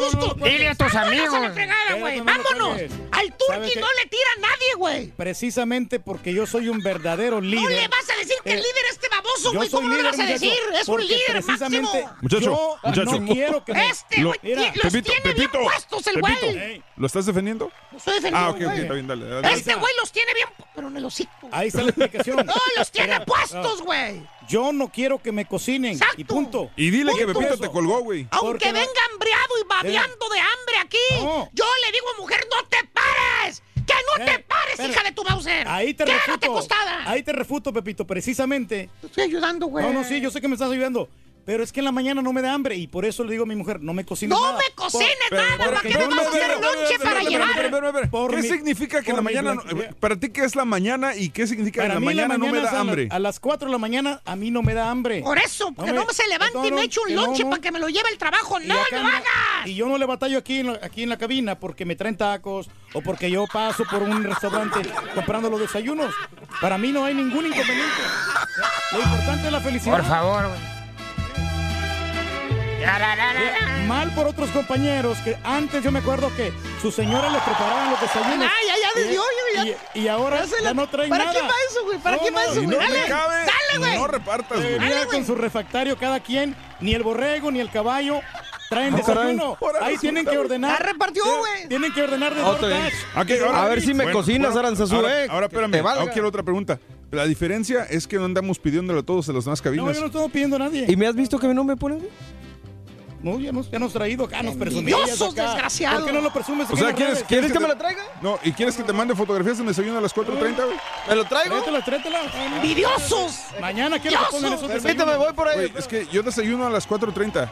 mucho gusto. Dile a tus amigos. la fregada, güey. Espérate, no lo Vámonos. cuelgues. Al ¿Sabes turqui no le tira a nadie, güey. Precisamente porque yo soy un verdadero líder. No le vas a decir que el Eh, líder es este baboso, güey. ¿Cómo no le vas a muchacho, decir? Es un líder precisamente máximo. Muchacho, yo muchacho. no quiero que. Este, güey, Mira, los Pepito, tiene bien puestos el güey. ¿Lo estás defendiendo? Lo estoy defendiendo, Ah, ok, ok, está bien, dale. dale. Este güey los tiene bien, pero en el hocico. Ahí está la explicación. No, los tiene Mira, puestos, no. güey. Yo no quiero que me cocinen. Y punto. Y dile que. Pepito te colgó, güey. Aunque no- venga hambriado y babeando de hambre aquí, yo le digo a mujer, no te pares. ¿Qué no te pares, hija de tu Mauser! Ahí te Quédate refuto. acostada. Ahí te refuto, Pepito, precisamente. Te estoy ayudando, güey. No, no, sí, yo sé que me estás ayudando. Pero es que en la mañana no me da hambre y por eso le digo a mi mujer, no me cocines No nada. me cocines nada, porque ¿para qué me vas a no- hacer lonche para llevar? ¿Qué significa que en la mañana, no- para ti qué es la mañana y qué significa en la mañana, no me da hambre? A las 4 de la mañana a mí no me da hambre. Por eso, porque no, me se levante y me eche un no, lonche no. para que me lo lleve al trabajo. ¡No lo hagas! Y yo no le batallo aquí en, la, aquí en la cabina porque me traen tacos o porque yo paso por un restaurante comprando los desayunos. Para mí no hay ningún inconveniente. Lo importante es la felicidad. Por favor, güey. Mira, Mal por otros compañeros que antes yo me acuerdo que sus señoras les preparaban los desayunos. Ay, ya, ya, desde Y- hoy, ya. Y, y ahora Ya la- no traen ¿Para nada. qué va eso, güey? ¿Para No, qué va no, eso, güey? no Dale, le cabe, dale, güey. No repartas, güey. Dale, con su refractario cada quien, ni el borrego ni el caballo traen Ah, desayuno. Ahí tienen que ordenar. Ah, repartió, Tienen- güey. Tienen que ordenar de Ah. Ok, ahora- A ver si me Bueno, cocinas, bueno, Aranzazú, ahora, eh. ahora espérame, ahora quiero otra pregunta. La diferencia es que no andamos pidiéndole a todos en las demás No, cabinas. yo no estoy pidiendo a nadie. ¿Y me has visto que no me ponen? No, ya nos, ya nos traído acá, nos acá. desgraciados. ¿Por qué no lo presumes? o sea, ¿quieres? ¿Quieres que me te- la traiga? No, ¿y quieres que te mande fotografías de desayuno a las 4.30, güey? ¿Me lo traigo? Tráetela, tráetela. ¡Envidiosos! Mañana quiero que pongan esos Permítame, desayunos. voy por ahí. Es que yo desayuno a las 4.30.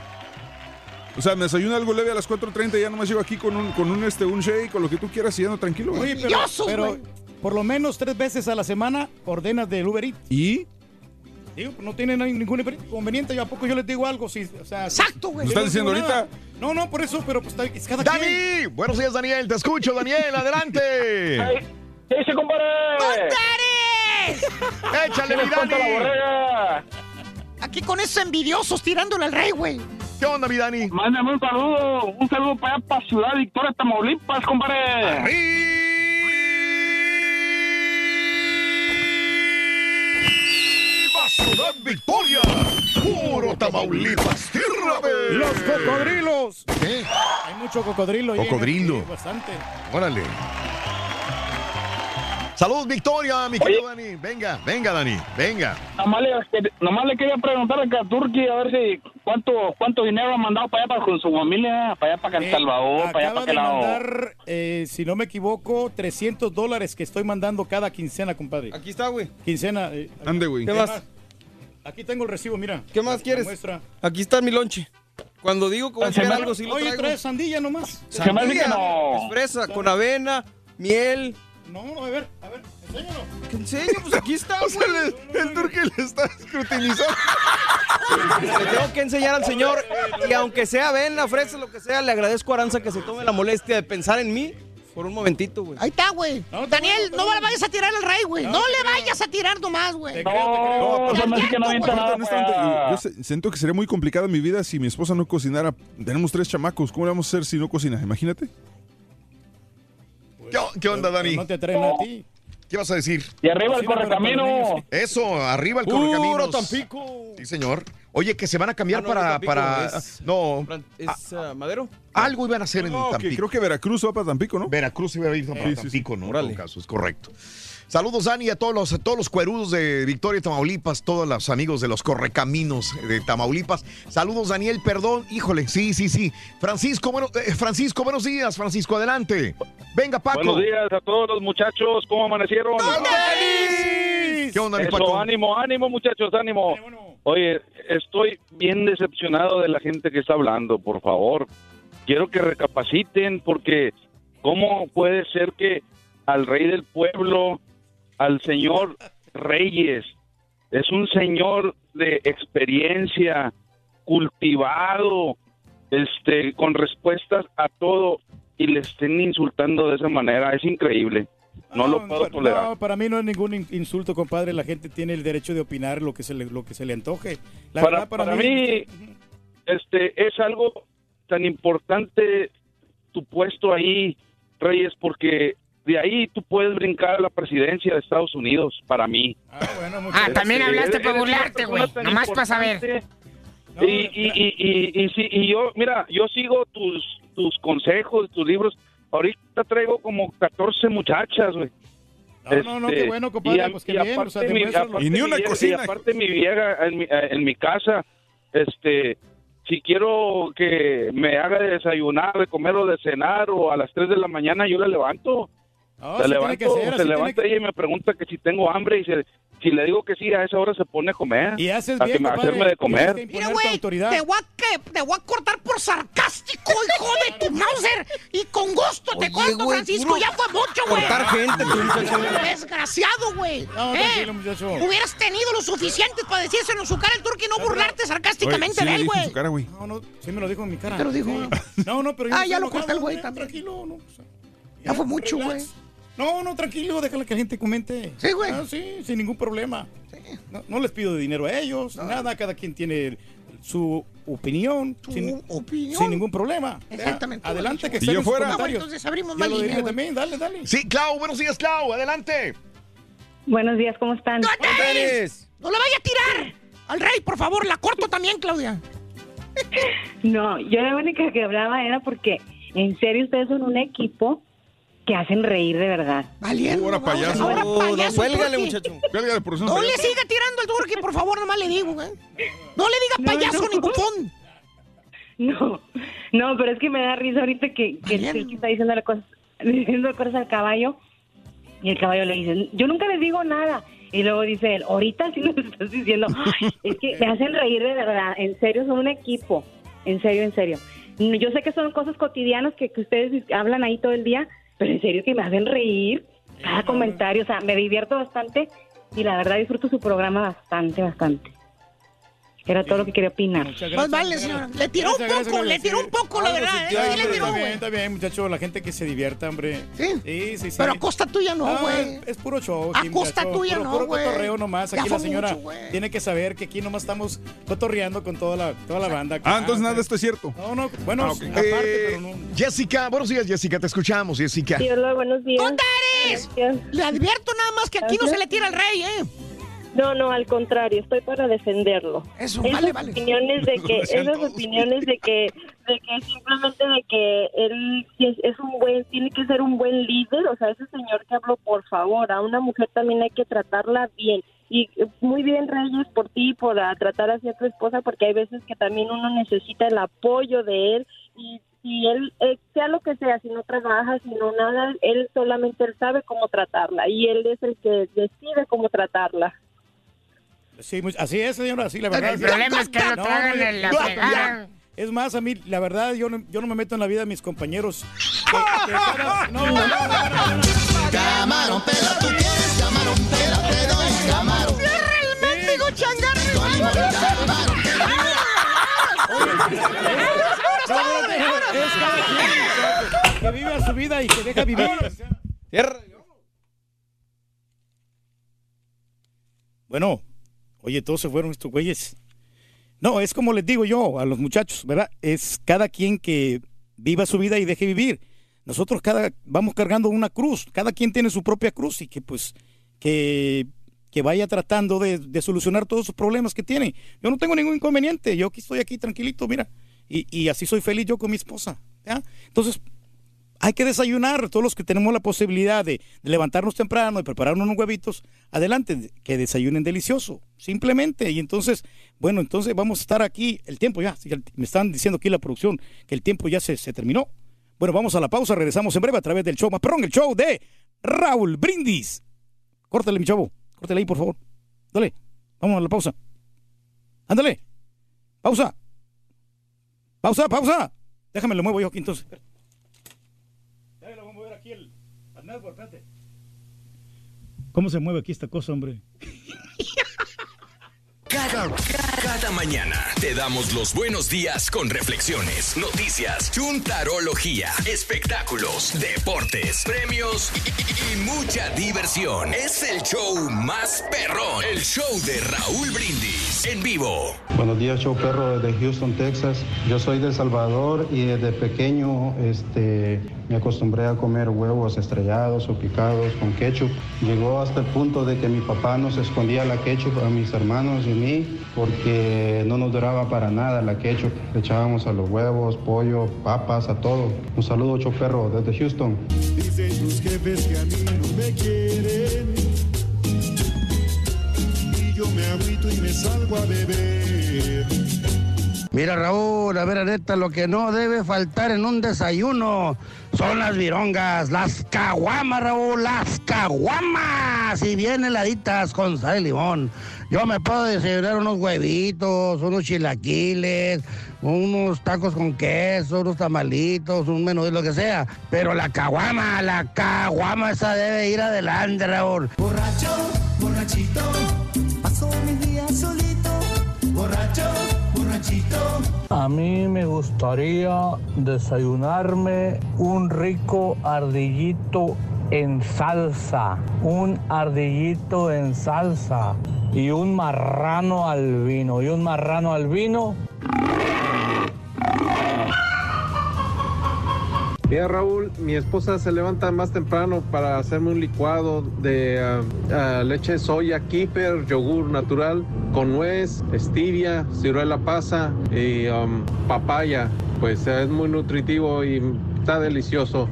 O sea, me desayuno algo leve a las 4.30 y ya nomás llego aquí con un, con un, este, un shake o lo que tú quieras y ya no tranquilo, güey. Oye, pero, pero por lo menos tres veces a la semana ordenas del Uber Eats. ¿Y? Digo, pues, no tiene ningún inconveniente. ¿Yo a poco yo les digo algo? Si, o sea, Exacto, güey. ¿Lo estás diciendo nada. ahorita? No, no, por eso, pero pues está- es cada quien. Dani, buenos días Daniel, te escucho Daniel, adelante. ¿Qué dice, compadre? ¡Contares! Échale ¿Qué mi la Dani. borrega? Aquí con esos envidiosos tirándole al rey, güey. ¿Qué onda mi Dani? Mándame un saludo, un saludo para allá, para Ciudad Victoria, Tamaulipas, compadre. ¡Viva Ciudad Victoria! ¡Puro Tamaulipas! ¡Tierra de... ¡Los cocodrilos! ¿Qué? Hay mucho cocodrilo. Cocodrilo. sí, bastante. Órale. Saludos Victoria, mi querido Dani. Venga, venga Dani, venga. Nomás le, nomás le quería preguntar a Turki a ver si cuánto cuánto dinero ha mandado para allá para con su familia, para allá para El Eh, Salvador, para allá para de aquel lado. mandar, eh, si no me equivoco, 300 dólares que estoy mandando cada quincena, compadre. Aquí está, güey. Quincena. eh, Ande, güey. ¿Qué más? Aquí tengo el recibo, mira. ¿Qué más La quieres? muestra. Aquí está mi lonche. Cuando digo que voy a hacer algo, sí lo Oye, traigo. traes sandía nomás. Hace que no. es fresa, con avena, miel. No, a ver, a ver, enséñalo. ¿Qué enseño? Pues aquí está, O sea, le- el turque le está escrutinizando. Le tengo que enseñar al señor. Y aunque sea avena, fresa, lo que sea, le agradezco a Aranza que se tome la molestia de pensar en mí por un momentito, güey. Ahí está, güey. No, Daniel, no le vayas a tirar al rey, güey. No, No, le vayas a tirar nomás, güey. Te creo, te creo. No, pues no para allá. yo, siento que sería muy complicado en mi vida si mi esposa no cocinara. Tenemos tres chamacos. ¿Cómo le vamos a hacer si no cocina? Imagínate. ¿Qué, qué onda Dani? No te traen a ti. ¿Qué vas a decir? Y arriba el correcamino. Eso, arriba el ¡Puro correcaminos. Tampico! Sí, señor. Oye, que se van a cambiar Ah, no, para, Tampico para... es- No, ¿Es ah, Madero? algo iban a hacer en que Tampico. creo que Veracruz va para Tampico, ¿no? Veracruz iba a ir para Sí, sí, sí. Tampico, ¿no? Órale. En todo caso, es correcto. Saludos, Dani, a todos los, a todos los cuerudos de Victoria, Tamaulipas, todos los amigos de los correcaminos de Tamaulipas. Saludos, Daniel, perdón. Híjole, sí, sí, sí. Francisco, bueno, eh, Francisco, buenos días, Francisco, adelante. Venga, Paco. Buenos días a todos los muchachos, ¿cómo amanecieron? ¿Qué onda, mi Eso, Paco? ánimo, ánimo, muchachos, ánimo. Oye, estoy bien decepcionado de la gente que está hablando, por favor. Quiero que recapaciten porque ¿cómo puede ser que al rey del pueblo, al señor Reyes, es un señor de experiencia, cultivado, este, con respuestas a todo y le estén insultando de esa manera? Es increíble. No lo puedo tolerar. no, para mí no es ningún in- insulto, compadre. La gente tiene el derecho de opinar lo que se le, lo que se le antoje. La para, verdad, para, para mí, este es algo tan importante tu puesto ahí, Reyes, porque de ahí tú puedes brincar a la presidencia de Estados Unidos, para mí. Ah, también Este, hablaste eres- para una burlarte, güey. Nomás para saber. Y, y, y, y, y, sí, y yo, mira, yo sigo tus, tus consejos, tus libros. Ahorita traigo como 14 muchachas, güey. No, no, no, qué Este, bueno, compadre, y pues qué y bien, o sea, mi- Y ni una vieja- cocina. Y aparte mi vieja en mi, en mi casa, este, si quiero que me haga de desayunar, de comer o de cenar o a las 3 de la mañana, yo la levanto. Ah, se así levanta, tiene que ser, se tiene levanta ella y me pregunta que si tengo hambre y se- si le digo que sí, a esa hora se pone a comer. Y haces a bien, que me- compadre. hacerme de comer. Tienes que Mira, güey, autoridad. te voy, a que, te voy a cortar por sarcástico, hijo de tu Mauser. Y con gusto te Oye, corto, güey, Francisco. puro Ya fue mucho, güey. cortar gente, tú, muchacho. Desgraciado, güey. No, ¿Eh? tranquilo, muchacho. Hubieras tenido lo suficiente para decírselo en su cara el turco y no burlarte sarcásticamente Oye, de sí, él, güey. su cara, güey. No, no, sí me lo dijo en mi cara. Te lo dijo. No, no, pero yo Ah, no ya lo enojado, corté el güey también. Tranquilo, no. o sea, Ya fue mucho, güey. No, no, tranquilo, déjala que la gente comente. Sí, güey. Ah, sí, sin ningún problema. No, no les pido dinero a ellos, nada, cada quien tiene su opinión. sin, opinión. Sin ningún problema. Exactamente. Ya, Adelante, que estén yo fuera. Ah, bueno, entonces abrimos más lo línea, también, dale, dale. Sí, Clau, buenos días, Clau, adelante. Buenos días, ¿cómo están? ¡Eres! ¡No la vaya a tirar! Al rey, por favor, la corto también, Claudia. No, yo la única que hablaba era porque en serio ustedes son un equipo que hacen reír de verdad. Valiendo. Ahora payaso. Ahora payaso, cuélgale, muchacho. Cuélgale, por eso No no le siga tirando al turqui, por favor, nomás le digo, güey. No le diga payaso no. ni cupón. No, no, pero es que me da risa ahorita que, que el. Turqui está diciendo cosas, diciendo cosas al caballo y el caballo le dice, yo nunca les digo nada. Y luego dice él, ahorita sí nos estás diciendo, "Ay, es que me hacen reír de verdad, en serio son un equipo, en serio, en serio. Yo sé que son cosas cotidianas que, que ustedes hablan ahí todo el día, pero en serio que me hacen reír cada comentario, o sea, me divierto bastante y la verdad disfruto su programa bastante, bastante. Era todo lo que quería opinar. Muchas Más vale, señora. Le tiró un Gracias, gracias, poco, le tiró un poco, la verdad, sí, ¿eh? Sí le tiró, Está bien, güey. está bien, muchacho, la gente que se divierta, hombre. ¿Sí? Sí, sí, sí. Pero a costa tuya no, Ah, güey. es puro show. A aquí, costa muchacho, tuya puro, no, puro güey. cotorreo nomás. Ya Aquí la señora mucho, tiene que saber que aquí nomás estamos cotorreando con toda la, toda la banda. Ah, entonces nada esto es cierto. No, no, bueno, Ah, aparte, Eh, pero no. Jessica, buenos días, Jessica, te escuchamos, Jessica. Sí, hola, buenos días. ¡Contares! Le advierto nada más que aquí no se le tira al rey, ¿eh? No, no, al contrario, estoy para defenderlo. Eso, esas vale, vale. opiniones de que, esas opiniones de que, de que simplemente de que él es, es un buen, tiene que ser un buen líder, o sea, ese señor que habló, por favor, a una mujer también hay que tratarla bien. Y eh, muy bien, Reyes, por ti, por ah, tratar así a tu esposa, porque hay veces que también uno necesita el apoyo de él y si él, eh, sea lo que sea, si no trabaja, si no nada, él solamente él sabe cómo tratarla y él es el que decide cómo tratarla. Sí, así es, señora, así la verdad. El problema es que lo No, tragan en la ya. Es más, a mí, la verdad, yo no, yo no me meto en la vida de mis compañeros. No, no. Camarón, pela, tú quieres camarón, pela, te doy camarón. ¡Cierra el mendigo es cada quien, que vive a su vida y que deja vivir. Cierra. Bueno, oye, todos se fueron estos güeyes. No, es como les digo yo a los muchachos, ¿verdad? Es cada quien que viva su vida y deje vivir. Nosotros cada vamos cargando una cruz, cada quien tiene su propia cruz y que pues que, que vaya tratando de, de solucionar todos sus problemas que tiene. Yo no tengo ningún inconveniente, yo aquí estoy aquí tranquilito, mira, y, y así soy feliz yo con mi esposa. ¿ya? Entonces, hay que desayunar, todos los que tenemos la posibilidad de, levantarnos temprano, de prepararnos unos huevitos, adelante, que desayunen delicioso, simplemente. Y entonces, bueno, entonces vamos a estar aquí, el tiempo ya, me están diciendo aquí la producción que el tiempo ya se, se terminó. Bueno, vamos a la pausa, regresamos en breve a través del show más perrón, el show de Raúl Brindis. Córtale, mi chavo, córtale ahí, por favor. Dale, vamos a la pausa. Ándale, pausa. Pausa, pausa. Déjame, lo muevo yo aquí entonces. Ya lo vamos a ver aquí el, al network, espérate. ¿Cómo se mueve aquí esta cosa, hombre? Cada, cada mañana te damos los buenos días con reflexiones, noticias, chuntarología, espectáculos, deportes, premios y, y- y mucha diversión. Es el show más perrón, el show de Raúl Brindis en vivo. Buenos días, show perro desde Houston, Texas. Yo soy de El Salvador y desde pequeño este, me acostumbré a comer huevos estrellados o picados con ketchup. Llegó hasta el punto de que mi papá nos escondía la ketchup a mis hermanos y a mí porque no nos duraba para nada la ketchup. Le echábamos a los huevos, pollo, papas, a todo. Un saludo, show perro desde Houston. Dicen tus jefes que a mí no me quieren. Y yo me agüito y me salgo a beber. Mira Raúl, a ver, neta, lo que no debe faltar en un desayuno son las virongas, las caguamas, Raúl, las caguamas. Y bien heladitas con sal y limón. Yo me puedo desayunar unos huevitos, unos chilaquiles, unos tacos con queso, unos tamalitos, un menú lo que sea. Pero la caguama, la caguama esa debe ir adelante, Raúl. Borracho, borrachito, A mí me gustaría desayunarme un rico ardillito en salsa, un ardillito en salsa y un marrano al vino, y un marrano al vino. Mira Raúl, mi esposa se levanta más temprano para hacerme un licuado de ah, leche de soya, kefir, yogur natural con nuez, stevia, ciruela pasa y um, papaya. Pues es muy nutritivo y está delicioso.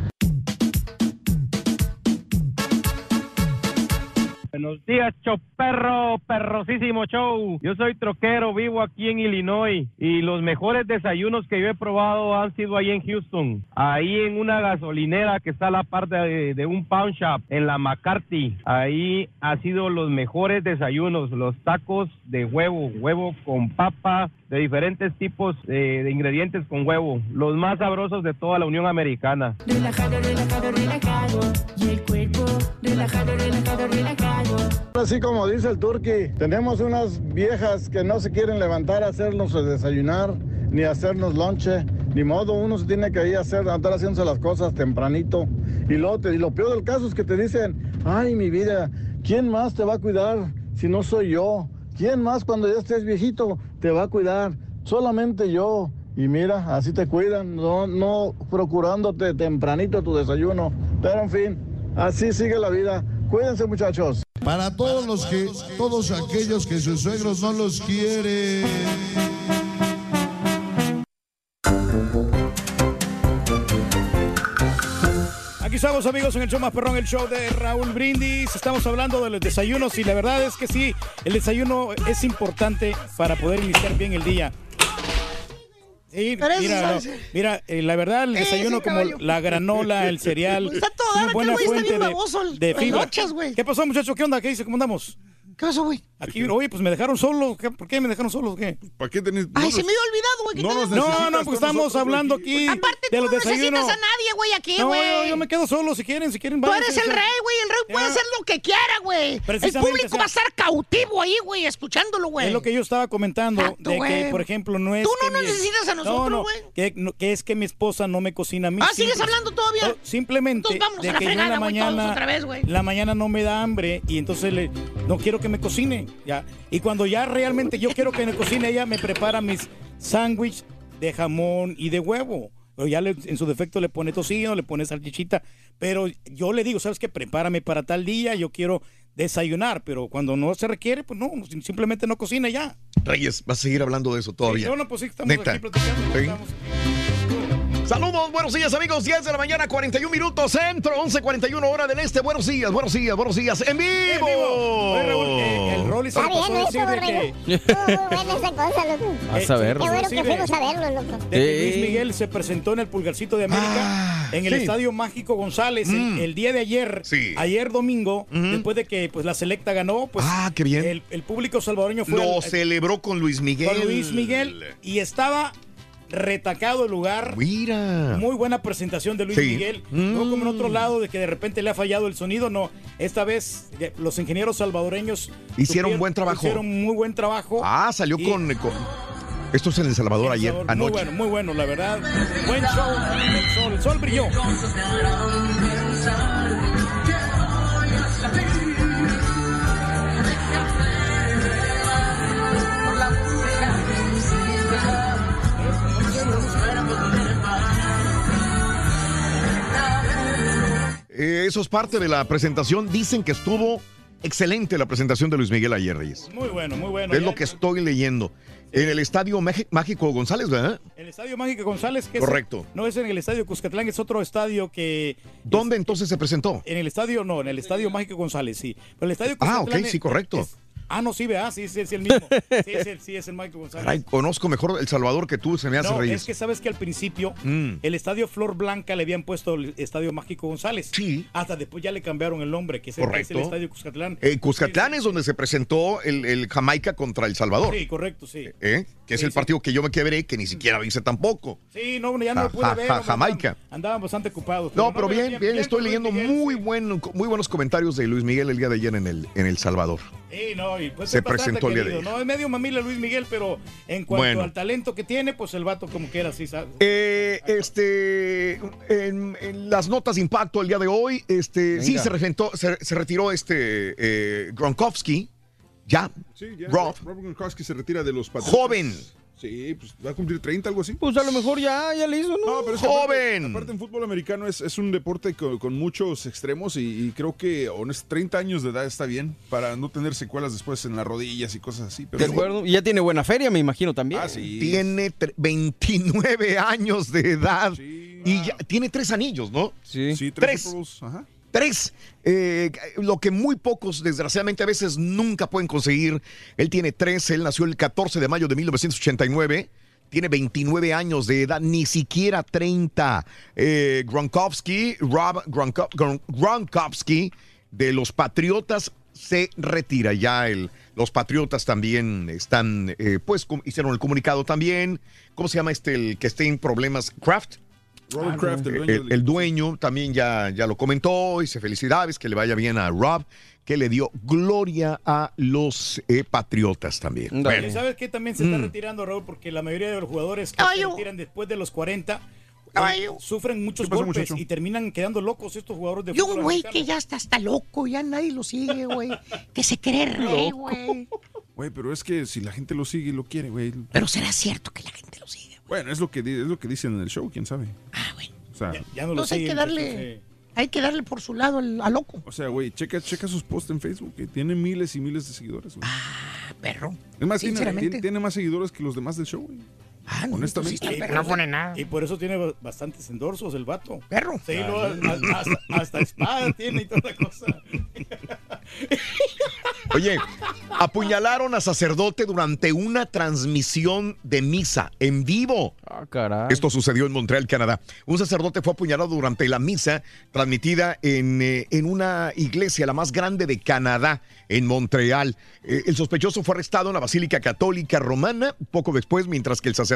Buenos días, choperro, perrosísimo show. Yo soy troquero, vivo aquí en Illinois y los mejores desayunos que yo he probado han sido ahí en Houston, ahí en una gasolinera que está a la parte de, de un pound shop en la McCarthy. Ahí ha sido los mejores desayunos, los tacos de huevo, huevo con papa, de diferentes tipos eh, de ingredientes con huevo, los más sabrosos de toda la Unión Americana. Relajado, relajado, relajado. Y el cuerpo, relajado, relajado, relajado. Así como dice el turqui, tenemos unas viejas que no se quieren levantar a hacernos desayunar, ni hacernos lonche, ni modo, uno se tiene que ir a hacer, andar haciéndose las cosas tempranito. Y lo, y lo peor del caso es que te dicen, ay mi vida, ¿quién más te va a cuidar si no soy yo? ¿Quién más cuando ya estés viejito te va a cuidar? Solamente yo. Y mira, así te cuidan, no, no procurándote tempranito tu desayuno. Pero en fin, así sigue la vida. Cuídense muchachos. Para todos los que, todos aquellos que sus suegros no los quieren. Aquí estamos amigos en el show más perrón, el show de Raúl Brindis. Estamos hablando de los desayunos y la verdad es que sí, el desayuno es importante para poder iniciar bien el día. Sí, mira, no, mira, eh, la verdad el desayuno como la granola, el cereal, Está una buena fuente bien de, de fibra. noches. ¿Qué pasó muchacho? ¿Qué onda? ¿Qué dice? ¿Cómo andamos? ¿Qué pasó, güey? Aquí, oye, pues me dejaron solo. ¿Qué- ¿Por qué me dejaron solo? ¿Qué? ¿Para qué tenés? Ay, se me había olvidado, güey. No, tenemos- no, no, porque estamos hablando aquí Aparte, de tú los no necesitas a nadie, güey, aquí, No, güey. yo, yo me quedo solo si quieren, si quieren. Tú eres el rey, güey. El rey puede Ya. hacer lo que quiera, güey. El público o sea- va a estar cautivo ahí, güey, escuchándolo, güey. Es lo que yo estaba comentando, Exacto, de que, por ejemplo, no es Tú que no nos mi- necesitas a nosotros, No, no, güey. que, no, que es que mi esposa no me cocina a mí. Ah, ¿sigues hablando todavía? No, Simplemente de a la que yo en la mañana, la mañana no me da hambre y entonces le, no quiero que me cocine, ya. Y cuando ya realmente yo quiero que me cocine, ella me prepara mis sándwiches de jamón y de huevo. Pero ya le- en su defecto le pone tocino, le pone salchichita. Pero yo le digo, ¿sabes qué? Prepárame para tal día, yo quiero desayunar. Pero cuando no se requiere, pues no, sim- simplemente no cocina ya. Reyes, vas a seguir hablando de eso todavía. No, no, pues sí, estamos Neta. aquí platicando. ¿no? Sí. Estamos- Saludos, buenos días amigos, 10 de la mañana, 41 minutos, centro, 11.41 hora del este, buenos días, buenos días, buenos días, en vivo. Oye, Raúl, eh, el Rolly se Está bien eso, que... Buena esa cosa, loco. Vas a ver. Qué bueno Sí, que fuimos a verlo, loco. Luis Miguel se presentó en el Pulgarcito de América en el sí. Estadio Mágico González el, Mm. el día de ayer, ayer domingo, después de que pues la selecta ganó, pues Ah, qué bien. El, el público salvadoreño fue Lo al- celebró con Luis Miguel. con Luis Miguel y estaba retacado el lugar. Mira. Muy buena presentación de Luis Sí. Miguel. No como en otro lado de que de repente le ha fallado el sonido, no. Esta vez eh, los ingenieros salvadoreños Hicieron supieron- buen trabajo. Hicieron muy buen trabajo. Ah, salió Y- con, con- Esto es en El Salvador ayer, Muy anoche. bueno, muy bueno, la verdad. Buen show. El sol, el sol brilló. Eh, eso es parte de la presentación. Dicen que estuvo excelente la presentación de Luis Miguel ayer, Reyes. Muy bueno, muy bueno. es Ya lo que estoy leyendo. En el Estadio Mágico González, ¿verdad? El Estadio Mágico González, que es- Correcto. no es en el Estadio Cuscatlán, es otro estadio que... ¿Dónde entonces se presentó? En el estadio, no, en el Estadio Mágico González, sí. Pero el Estadio Ah, Cuscatlán ok, sí, correcto. es- Ah, no, sí, vea, sí, sí, es el mismo. Sí, es el, sí, es el Michael González. Caray, conozco mejor El Salvador que tú, se me hace No, reír. es que sabes que al principio Mm. el estadio Flor Blanca le habían puesto el estadio Mágico González. Sí. Hasta después ya le cambiaron el nombre, que es el, es estadio Cuscatlán. En Cuscatlán es donde se presentó el, el Jamaica contra El Salvador. Sí, correcto, sí. ¿eh? Que es el partido que yo me quebré, que ni siquiera hice tampoco. Sí, no, ya no Ja- lo pude ja- ver. ja- Jamaica. Andaban, bastante ocupados. No, pero pero bien, bien, estoy leyendo Miguel, muy, buen, muy buenos comentarios de Luis Miguel el día de ayer en El, en el Salvador. Sí, no, y pues Se presentó el día de querido, ¿no? Es medio mamila Luis Miguel, pero en cuanto Bueno. al talento que tiene, pues el vato como quiera, sí, ¿sabes? Eh, este, en, en las notas de impacto el día de hoy, este, sí se, se, se retiró este eh, Gronkowski, ya, Sí, ya. Rob. Robert Gronkowski se retira de los Patriotas. joven, Sí, pues va a cumplir 30, algo así. Pues a lo mejor ya, ya le hizo, ¿no? No, pero es que Joven. Aparte, aparte en fútbol americano es, es un deporte con, con muchos extremos y, y creo que honest, 30 años de edad está bien para no tener secuelas después en las rodillas y cosas así. Pero De acuerdo. Y ya tiene buena feria, me imagino también. Ah, sí. tiene tre- 29 años de edad y ya tiene tres anillos, ¿no? Sí. Sí, Tres. ajá. Tres, eh, lo que muy pocos, desgraciadamente, a veces nunca pueden conseguir. Él tiene tres, él nació el 14 de mayo de 1989. Tiene 29 años de edad, ni siquiera 30. Eh, Gronkowski, Rob Gronko- Gron- Gronkowski, de los Patriotas, se retira ya. El, los Patriotas también están, eh, pues, hicieron el comunicado también. ¿Cómo se llama este, el que esté en problemas? Kraft. Robert Kraft, el dueño El, del el dueño también ya, ya lo comentó, dice felicidades, que le vaya bien a Rob, que le dio gloria a los eh, patriotas también. Bueno, ¿Sabes qué? También se está Mm. retirando, Raúl, porque la mayoría de los jugadores que se retiran después de los 40 eh, sufren muchos ¿Qué pasó, golpes muchacho? y terminan quedando locos estos jugadores de Y un fútbol güey americano. que ya está hasta loco, ya nadie lo sigue, güey. Que se cree rey, güey. Güey, pero es que si la gente lo sigue y lo quiere, güey. Pero será cierto que la gente lo sigue. Bueno, es lo que, es lo que dicen en el show, quién sabe. Ah, bueno. O sea, Ya no lo Entonces hay que darle, entonces, hay que darle por su lado al, al loco. o sea, güey, checa, checa sus posts en Facebook, que tiene miles y miles de seguidores, güey. Ah, perro. Es más, tiene- tiene más seguidores que los demás del show, güey. Ah, no, Honestamente. sí perro. por eso- Y por eso tiene ba- bastantes endorsos el vato. Perro. Sí, hasta, hasta espada tiene y toda la cosa. Oye, apuñalaron a sacerdote durante una transmisión de misa en vivo. Ah, caray. Esto sucedió en Montreal, Canadá. Un sacerdote fue apuñalado durante la misa transmitida en, eh, en una iglesia, la más grande de Canadá, en Montreal. Eh, el sospechoso fue arrestado en la Basílica Católica Romana poco después, mientras que el sacerdote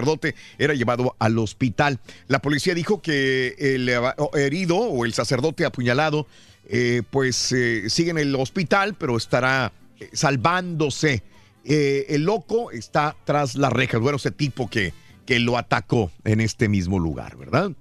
era llevado al hospital. La policía dijo que el herido o el sacerdote apuñalado, eh, pues eh, sigue en el hospital, pero estará eh, salvándose. Eh, el loco está tras las rejas. Bueno, ese tipo que, que lo atacó en este mismo lugar, ¿verdad?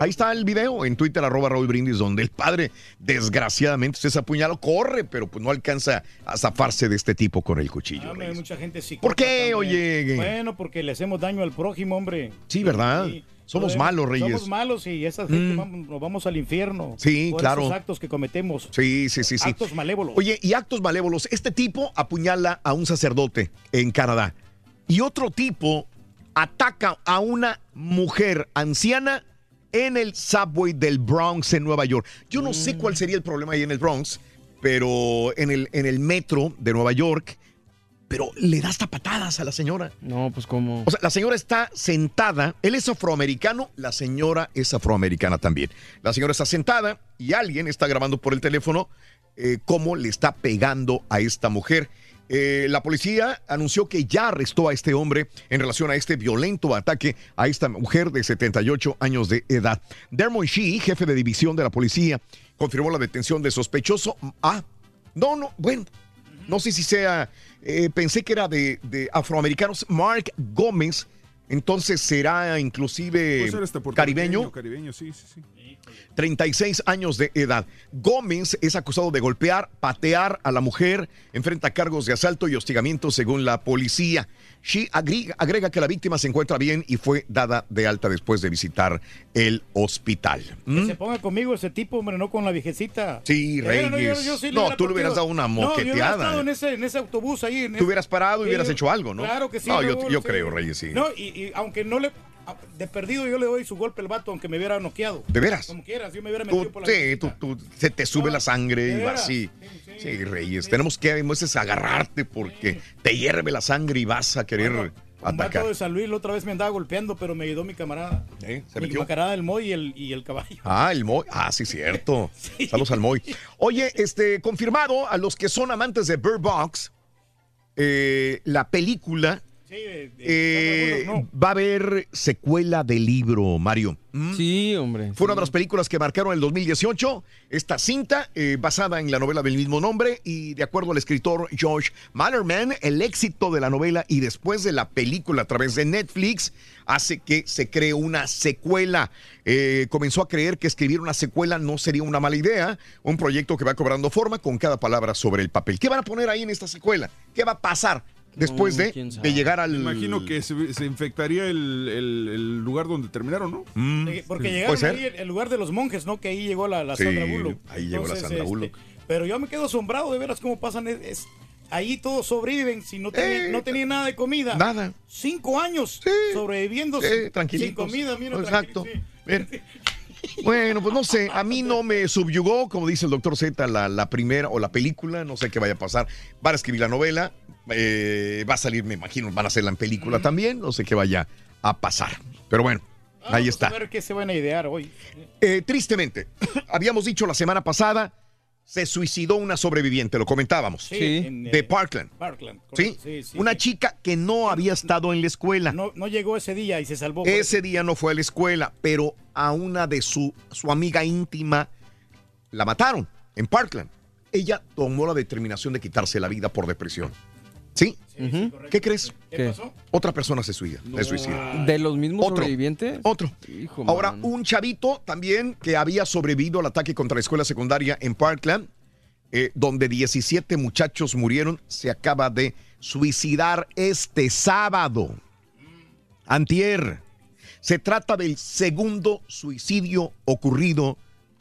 Ahí está el video en Twitter, arroba Raúl Brindis, donde el padre, desgraciadamente, se apuñaló, corre, pero pues no alcanza a zafarse de este tipo con el cuchillo. Hombre, hay mucha gente psicópata ¿Por qué, también. oye? Bueno, porque le hacemos daño al prójimo, hombre. Sí, ¿verdad? Somos malos, Reyes. Somos malos y esa gente Mm. vamos, nos vamos al infierno. Sí, por claro. Esos actos que cometemos. Sí, sí, sí, sí. Actos malévolos. Oye, y actos malévolos. Este tipo apuñala a un sacerdote en Canadá. Y otro tipo ataca a una mujer anciana en el subway del Bronx en Nueva York. Yo no sé cuál sería el problema ahí en el Bronx, pero en el, en el metro de Nueva York, pero le da hasta patadas a la señora. No, pues como. O sea, la señora está sentada, él es afroamericano, la señora es afroamericana también. La señora está sentada y alguien está grabando por el teléfono eh, cómo le está pegando a esta mujer. Eh, la policía anunció que ya arrestó a este hombre en relación a este violento ataque a esta mujer de 78 años de edad. Dermot Shee, jefe de división de la policía, confirmó la detención del sospechoso. Ah, no, no, bueno, no sé si sea, eh, pensé que era de, de afroamericanos. Mark Gómez, entonces será inclusive ser hasta caribeño. Caribeño, sí, sí, sí. 36 años de edad. Gómez es acusado de golpear, patear a la mujer, enfrenta cargos de asalto y hostigamiento según la policía. She agrega, agrega que la víctima se encuentra bien y fue dada de alta después de visitar el hospital. Que ¿Mm? se ponga conmigo ese tipo, hombre, no con la viejecita. Sí, Eh, Reyes. yo- yo sí No, tú le hubieras dado una No, yo moqueteada. en ese, en ese autobús ahí. en Tú ese- hubieras parado y hubieras yo- hecho algo, ¿no? Claro que sí. No, yo, creo, Reyes, sí. No, y, y aunque no le De perdido yo le doy su golpe al vato aunque me hubiera noqueado. ¿De veras? Como quieras, yo me hubiera Tú, metido por la sí, tú, tú- se te sube la sangre y ¿de vas así. Sí, Reyes, tenemos que a veces agarrarte porque te hierve la sangre y vas a querer Un vato atacar. de San Luis la otra vez me andaba golpeando, pero me ayudó mi camarada. ¿Eh? ¿Se mi metió? camarada el Moy y el, y el caballo. Ah, el Moy. Ah, sí, cierto. Saludos al Moy. Oye, este, confirmado a los que son amantes de Bird Box, eh, la película eh, no. va a haber secuela del libro, Mario. Sí, hombre. Fue una de las películas que marcaron el 2018. Esta cinta, eh, basada en la novela del mismo nombre, y de acuerdo al escritor George Malerman, el éxito de la novela y después de la película a través de Netflix hace que se cree una secuela. Eh, comenzó a creer que escribir una secuela no sería una mala idea, un proyecto que va cobrando forma con cada palabra sobre el papel. ¿Qué van a poner ahí en esta secuela? ¿Qué va a pasar después de, de llegar al... Me imagino que se, se infectaría el, el- el lugar donde terminaron, ¿no? Mm, Eh, Porque llegaron ahí el lugar de los monjes, ¿no? Que ahí llegó la, la Sí, Sandra Bullock. ahí llegó la Sandra Bullock. Pero yo me quedo asombrado de veras cómo pasan. es- es- ahí todos sobreviven si no tenían, Eh, no tenían nada de comida. Nada. Cinco años sobreviviendo sin- Sí, sin, tranquilitos. comida. Mira, Exacto. Bueno, pues no sé, a mí no me subyugó, como dice el doctor Z, la, la primera o la película, no sé qué vaya a pasar. Van a escribir la novela, eh, va a salir, me imagino, van a hacerla en película también, no sé qué vaya a pasar. Pero bueno, ahí está. A ver qué se van a idear hoy. Eh, tristemente, habíamos dicho la semana pasada, se suicidó una sobreviviente, lo comentábamos, Sí, en, eh, de Parkland. Parkland. ¿Sí? correcto. Sí, sí, Una sí. chica que no había estado en la escuela. No, no llegó ese día y se salvó. por Ese día no fue a la escuela, pero a una de su, su amiga íntima la mataron en Parkland. Ella tomó la determinación de quitarse la vida por depresión. ¿Sí? ¿Qué crees? ¿Qué pasó? Otra persona se suicida. Se suicida. ¿De los mismos Otro. sobrevivientes? Otro. Hijo, Ahora, man. un chavito también que había sobrevivido al ataque contra la escuela secundaria en Parkland, eh, donde 17 muchachos murieron, se acaba de suicidar este sábado. Antier. Se trata del segundo suicidio ocurrido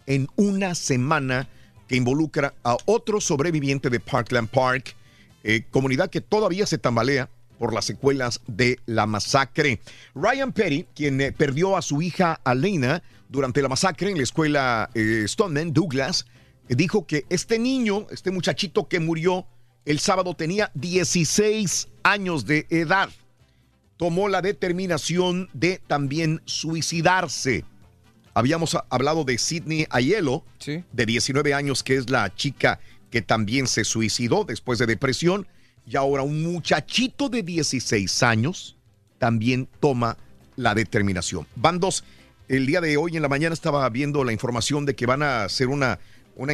en una semana que involucra a otro sobreviviente de Parkland Park, eh, comunidad que todavía se tambalea por las secuelas de la masacre. Ryan Petty, quien eh, perdió a su hija Alena durante la masacre en la escuela eh, Stoneman Douglas, eh, dijo que este niño, este muchachito que murió el sábado tenía 16 años de edad. Tomó la determinación de también suicidarse. Habíamos hablado de Sidney Aiello, de 19 años, que es la chica que también se suicidó después de depresión. Y ahora un muchachito de 16 años también toma la determinación. Van dos. El día de hoy en la mañana estaba viendo la información de que van a hacer una, una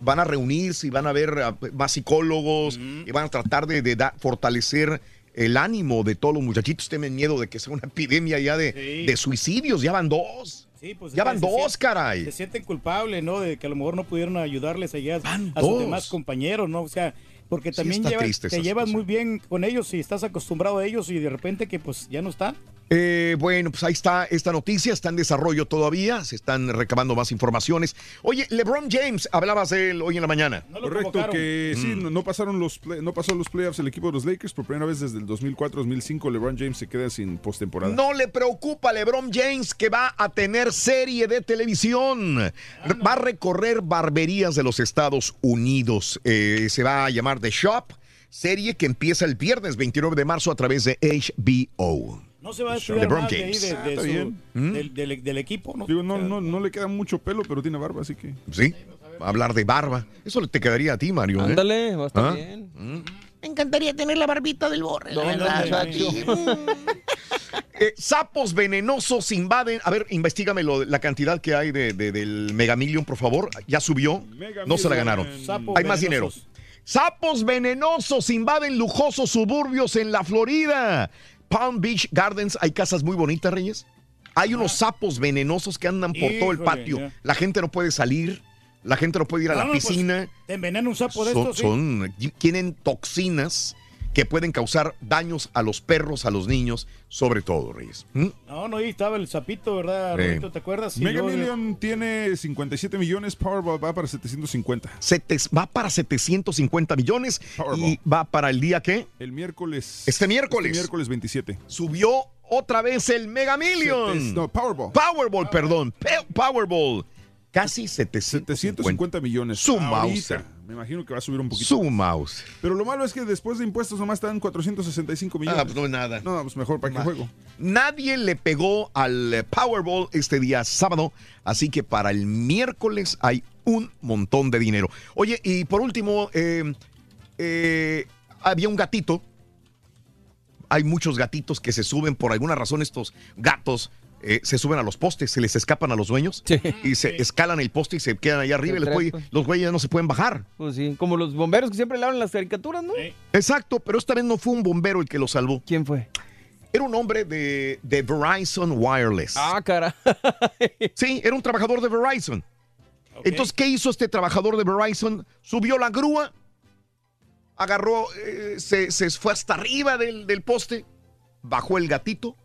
van a reunirse y van a ver ah, más psicólogos y van a tratar de, de da- fortalecer el ánimo de todos los muchachitos. Temen miedo de que sea una epidemia ya de, Sí. de suicidios. Ya van dos. Sí, pues, ya van se dos, sien- caray. Se sienten culpables, ¿no? De que a lo mejor no pudieron ayudarles allá a dos. sus demás compañeros, ¿no? O sea, porque Sí, también lleva- triste te llevas muy bien con ellos y estás acostumbrado a ellos y de repente que pues ya no están. Eh, bueno, pues ahí está esta noticia, está en desarrollo todavía, se están recabando más informaciones. Oye, LeBron James, hablabas de él hoy en la mañana. Correcto, que sí, Mm. no, no pasaron los play- no pasó los playoffs el equipo de los Lakers por primera vez desde el 2004-2005. LeBron James se queda sin postemporada. No le preocupa a LeBron James que va a tener serie de televisión. Va a recorrer barberías de los Estados Unidos. Eh, se va a llamar The Shop, serie que empieza el viernes 29 de marzo a través de HBO. No se va a más de ahí James. de- de Está su- bien. del, del- del equipo, ¿no? Digo, no, no, no le queda mucho pelo, pero tiene barba, así que. Sí, va a hablar de barba. Eso te quedaría a ti, Mario. ¿eh? Ándale, va a estar ¿Ah? bien. Me encantaría tener la barbita del borre, la ¿Dónde, verdad. Eh, sapos venenosos invaden. A ver, investigame lo- la cantidad que hay de, de- del Mega Million, por favor. Ya subió. No se la ganaron. Sapos hay más dinero. venenosos. Sapos venenosos invaden lujosos suburbios en la Florida. Palm Beach Gardens. Hay casas muy bonitas, Reyes. Hay unos sapos venenosos que andan por todo el patio. ya. La gente no puede salir. La gente no puede ir a No, la no, pues, piscina. te un sapo de son, estos, sí. son- tienen toxinas que pueden causar daños a los perros, a los niños, sobre todo, Reyes. ¿Mm? No, no, ahí estaba el sapito, ¿verdad? ¿Te acuerdas? Sí, Mega yo- Million tiene 57 millones, Powerball va para 750. Sete- va para 750 millones y va para el día que El miércoles. Este miércoles. Este miércoles 27. subió otra vez el Mega Million. No, Powerball. Powerball, perdón. Pe- Powerball. Casi 750. 750 millones. Su. Me imagino que va a subir un poquito. Su mouse. Pero lo malo es que después de impuestos nomás están 465 millones. Ah, pues no es nada. No, pues mejor para qué juego. Nadie le pegó al eh, Powerball este día sábado, así que para el miércoles hay un montón de dinero. Oye, y por último, eh, eh, había un gatito. Hay muchos gatitos que se suben por alguna razón. Estos gatos eh, se suben a los postes, se les escapan a los dueños y se escalan el poste y se quedan allá arriba. y les puede- trepan. los güeyes ya no se pueden bajar. Pues sí, como los bomberos que siempre le hablan las caricaturas, ¿no? Exacto, pero esta vez no fue un bombero el que lo salvó. ¿Quién fue? Era un hombre de, de Verizon Wireless. Ah, cara. Sí, era un trabajador de Verizon. Entonces, ¿qué hizo este trabajador de Verizon? Subió la grúa, agarró, eh, se, se fue hasta arriba del, del poste, bajó el gatito,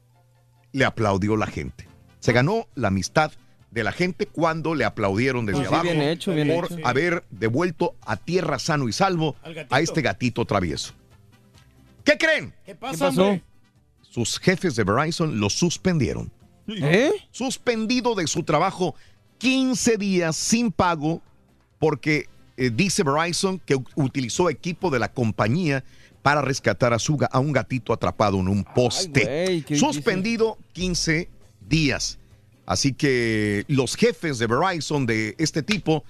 le aplaudió la gente. Se ganó la amistad de la gente cuando le aplaudieron desde Pues sí, abajo bien hecho, bien por hecho. haber devuelto a tierra sano y salvo a este gatito travieso. ¿Qué creen? ¿Qué pasa, pasó? hombre? sus jefes de Verizon lo suspendieron. ¿Eh? Suspendido de su trabajo 15 días sin pago porque eh, dice Verizon que utilizó equipo de la compañía para rescatar a, su, a un gatito atrapado en un poste. qué difícil. Suspendido 15 días. Así que los jefes de Verizon de este tipo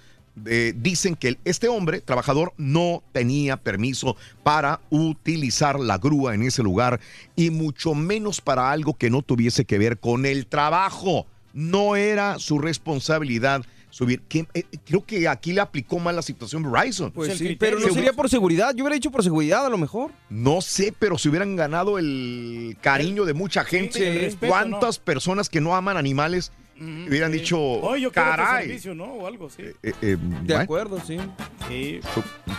eh, dicen que este hombre, trabajador, no tenía permiso para utilizar la grúa en ese lugar y mucho menos para algo que no tuviese que ver con el trabajo. No era su responsabilidad subir. ¿Qué? Eh, creo que aquí le aplicó mal la situación Verizon. Pues sí, pero no sería por seguridad. Yo hubiera dicho por seguridad a lo mejor. No sé, pero si hubieran ganado el cariño de mucha gente, respeto, ¿cuántas personas que no aman animales hubieran dicho, Oye, yo caray? servicio, ¿no? O algo así. Eh, eh, De bueno, acuerdo, sí. Sí.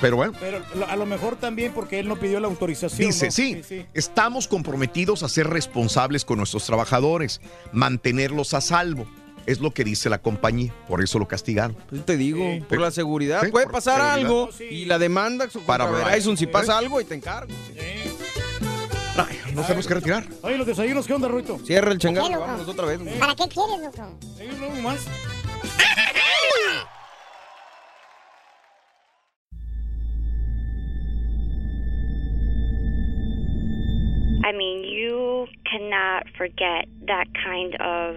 Pero bueno, Pero a lo mejor también porque él no pidió la autorización. dice, ¿no? sí, estamos comprometidos a ser responsables con nuestros trabajadores, mantenerlos a salvo. Es lo que dice la compañía, por eso lo castigaron. Pues te digo, por la seguridad. Sí, Puede pasar seguridad. algo y la demanda Para Verizon. Si pasa algo y te encargo. Ay, nos tenemos que retirar. Oye, los desayunos, ¿qué onda, Ruito? Cierra el changarro, vámonos otra vez. ¿Para qué quieres, loco? más. I mean, you cannot forget that kind of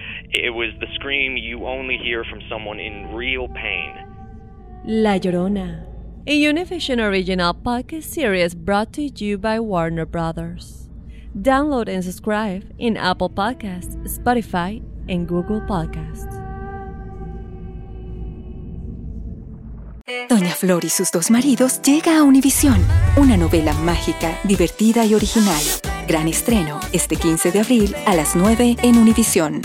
It was the scream you only hear from someone in real pain. La Llorona, a Univision original podcast series brought to you by Warner Brothers. Download and subscribe in Apple Podcasts, Spotify, and Google Podcasts. Doña Flor y sus dos maridos llega a Univisión, una novela mágica, divertida y original. Gran estreno este 15 de abril a las 9 en Univisión.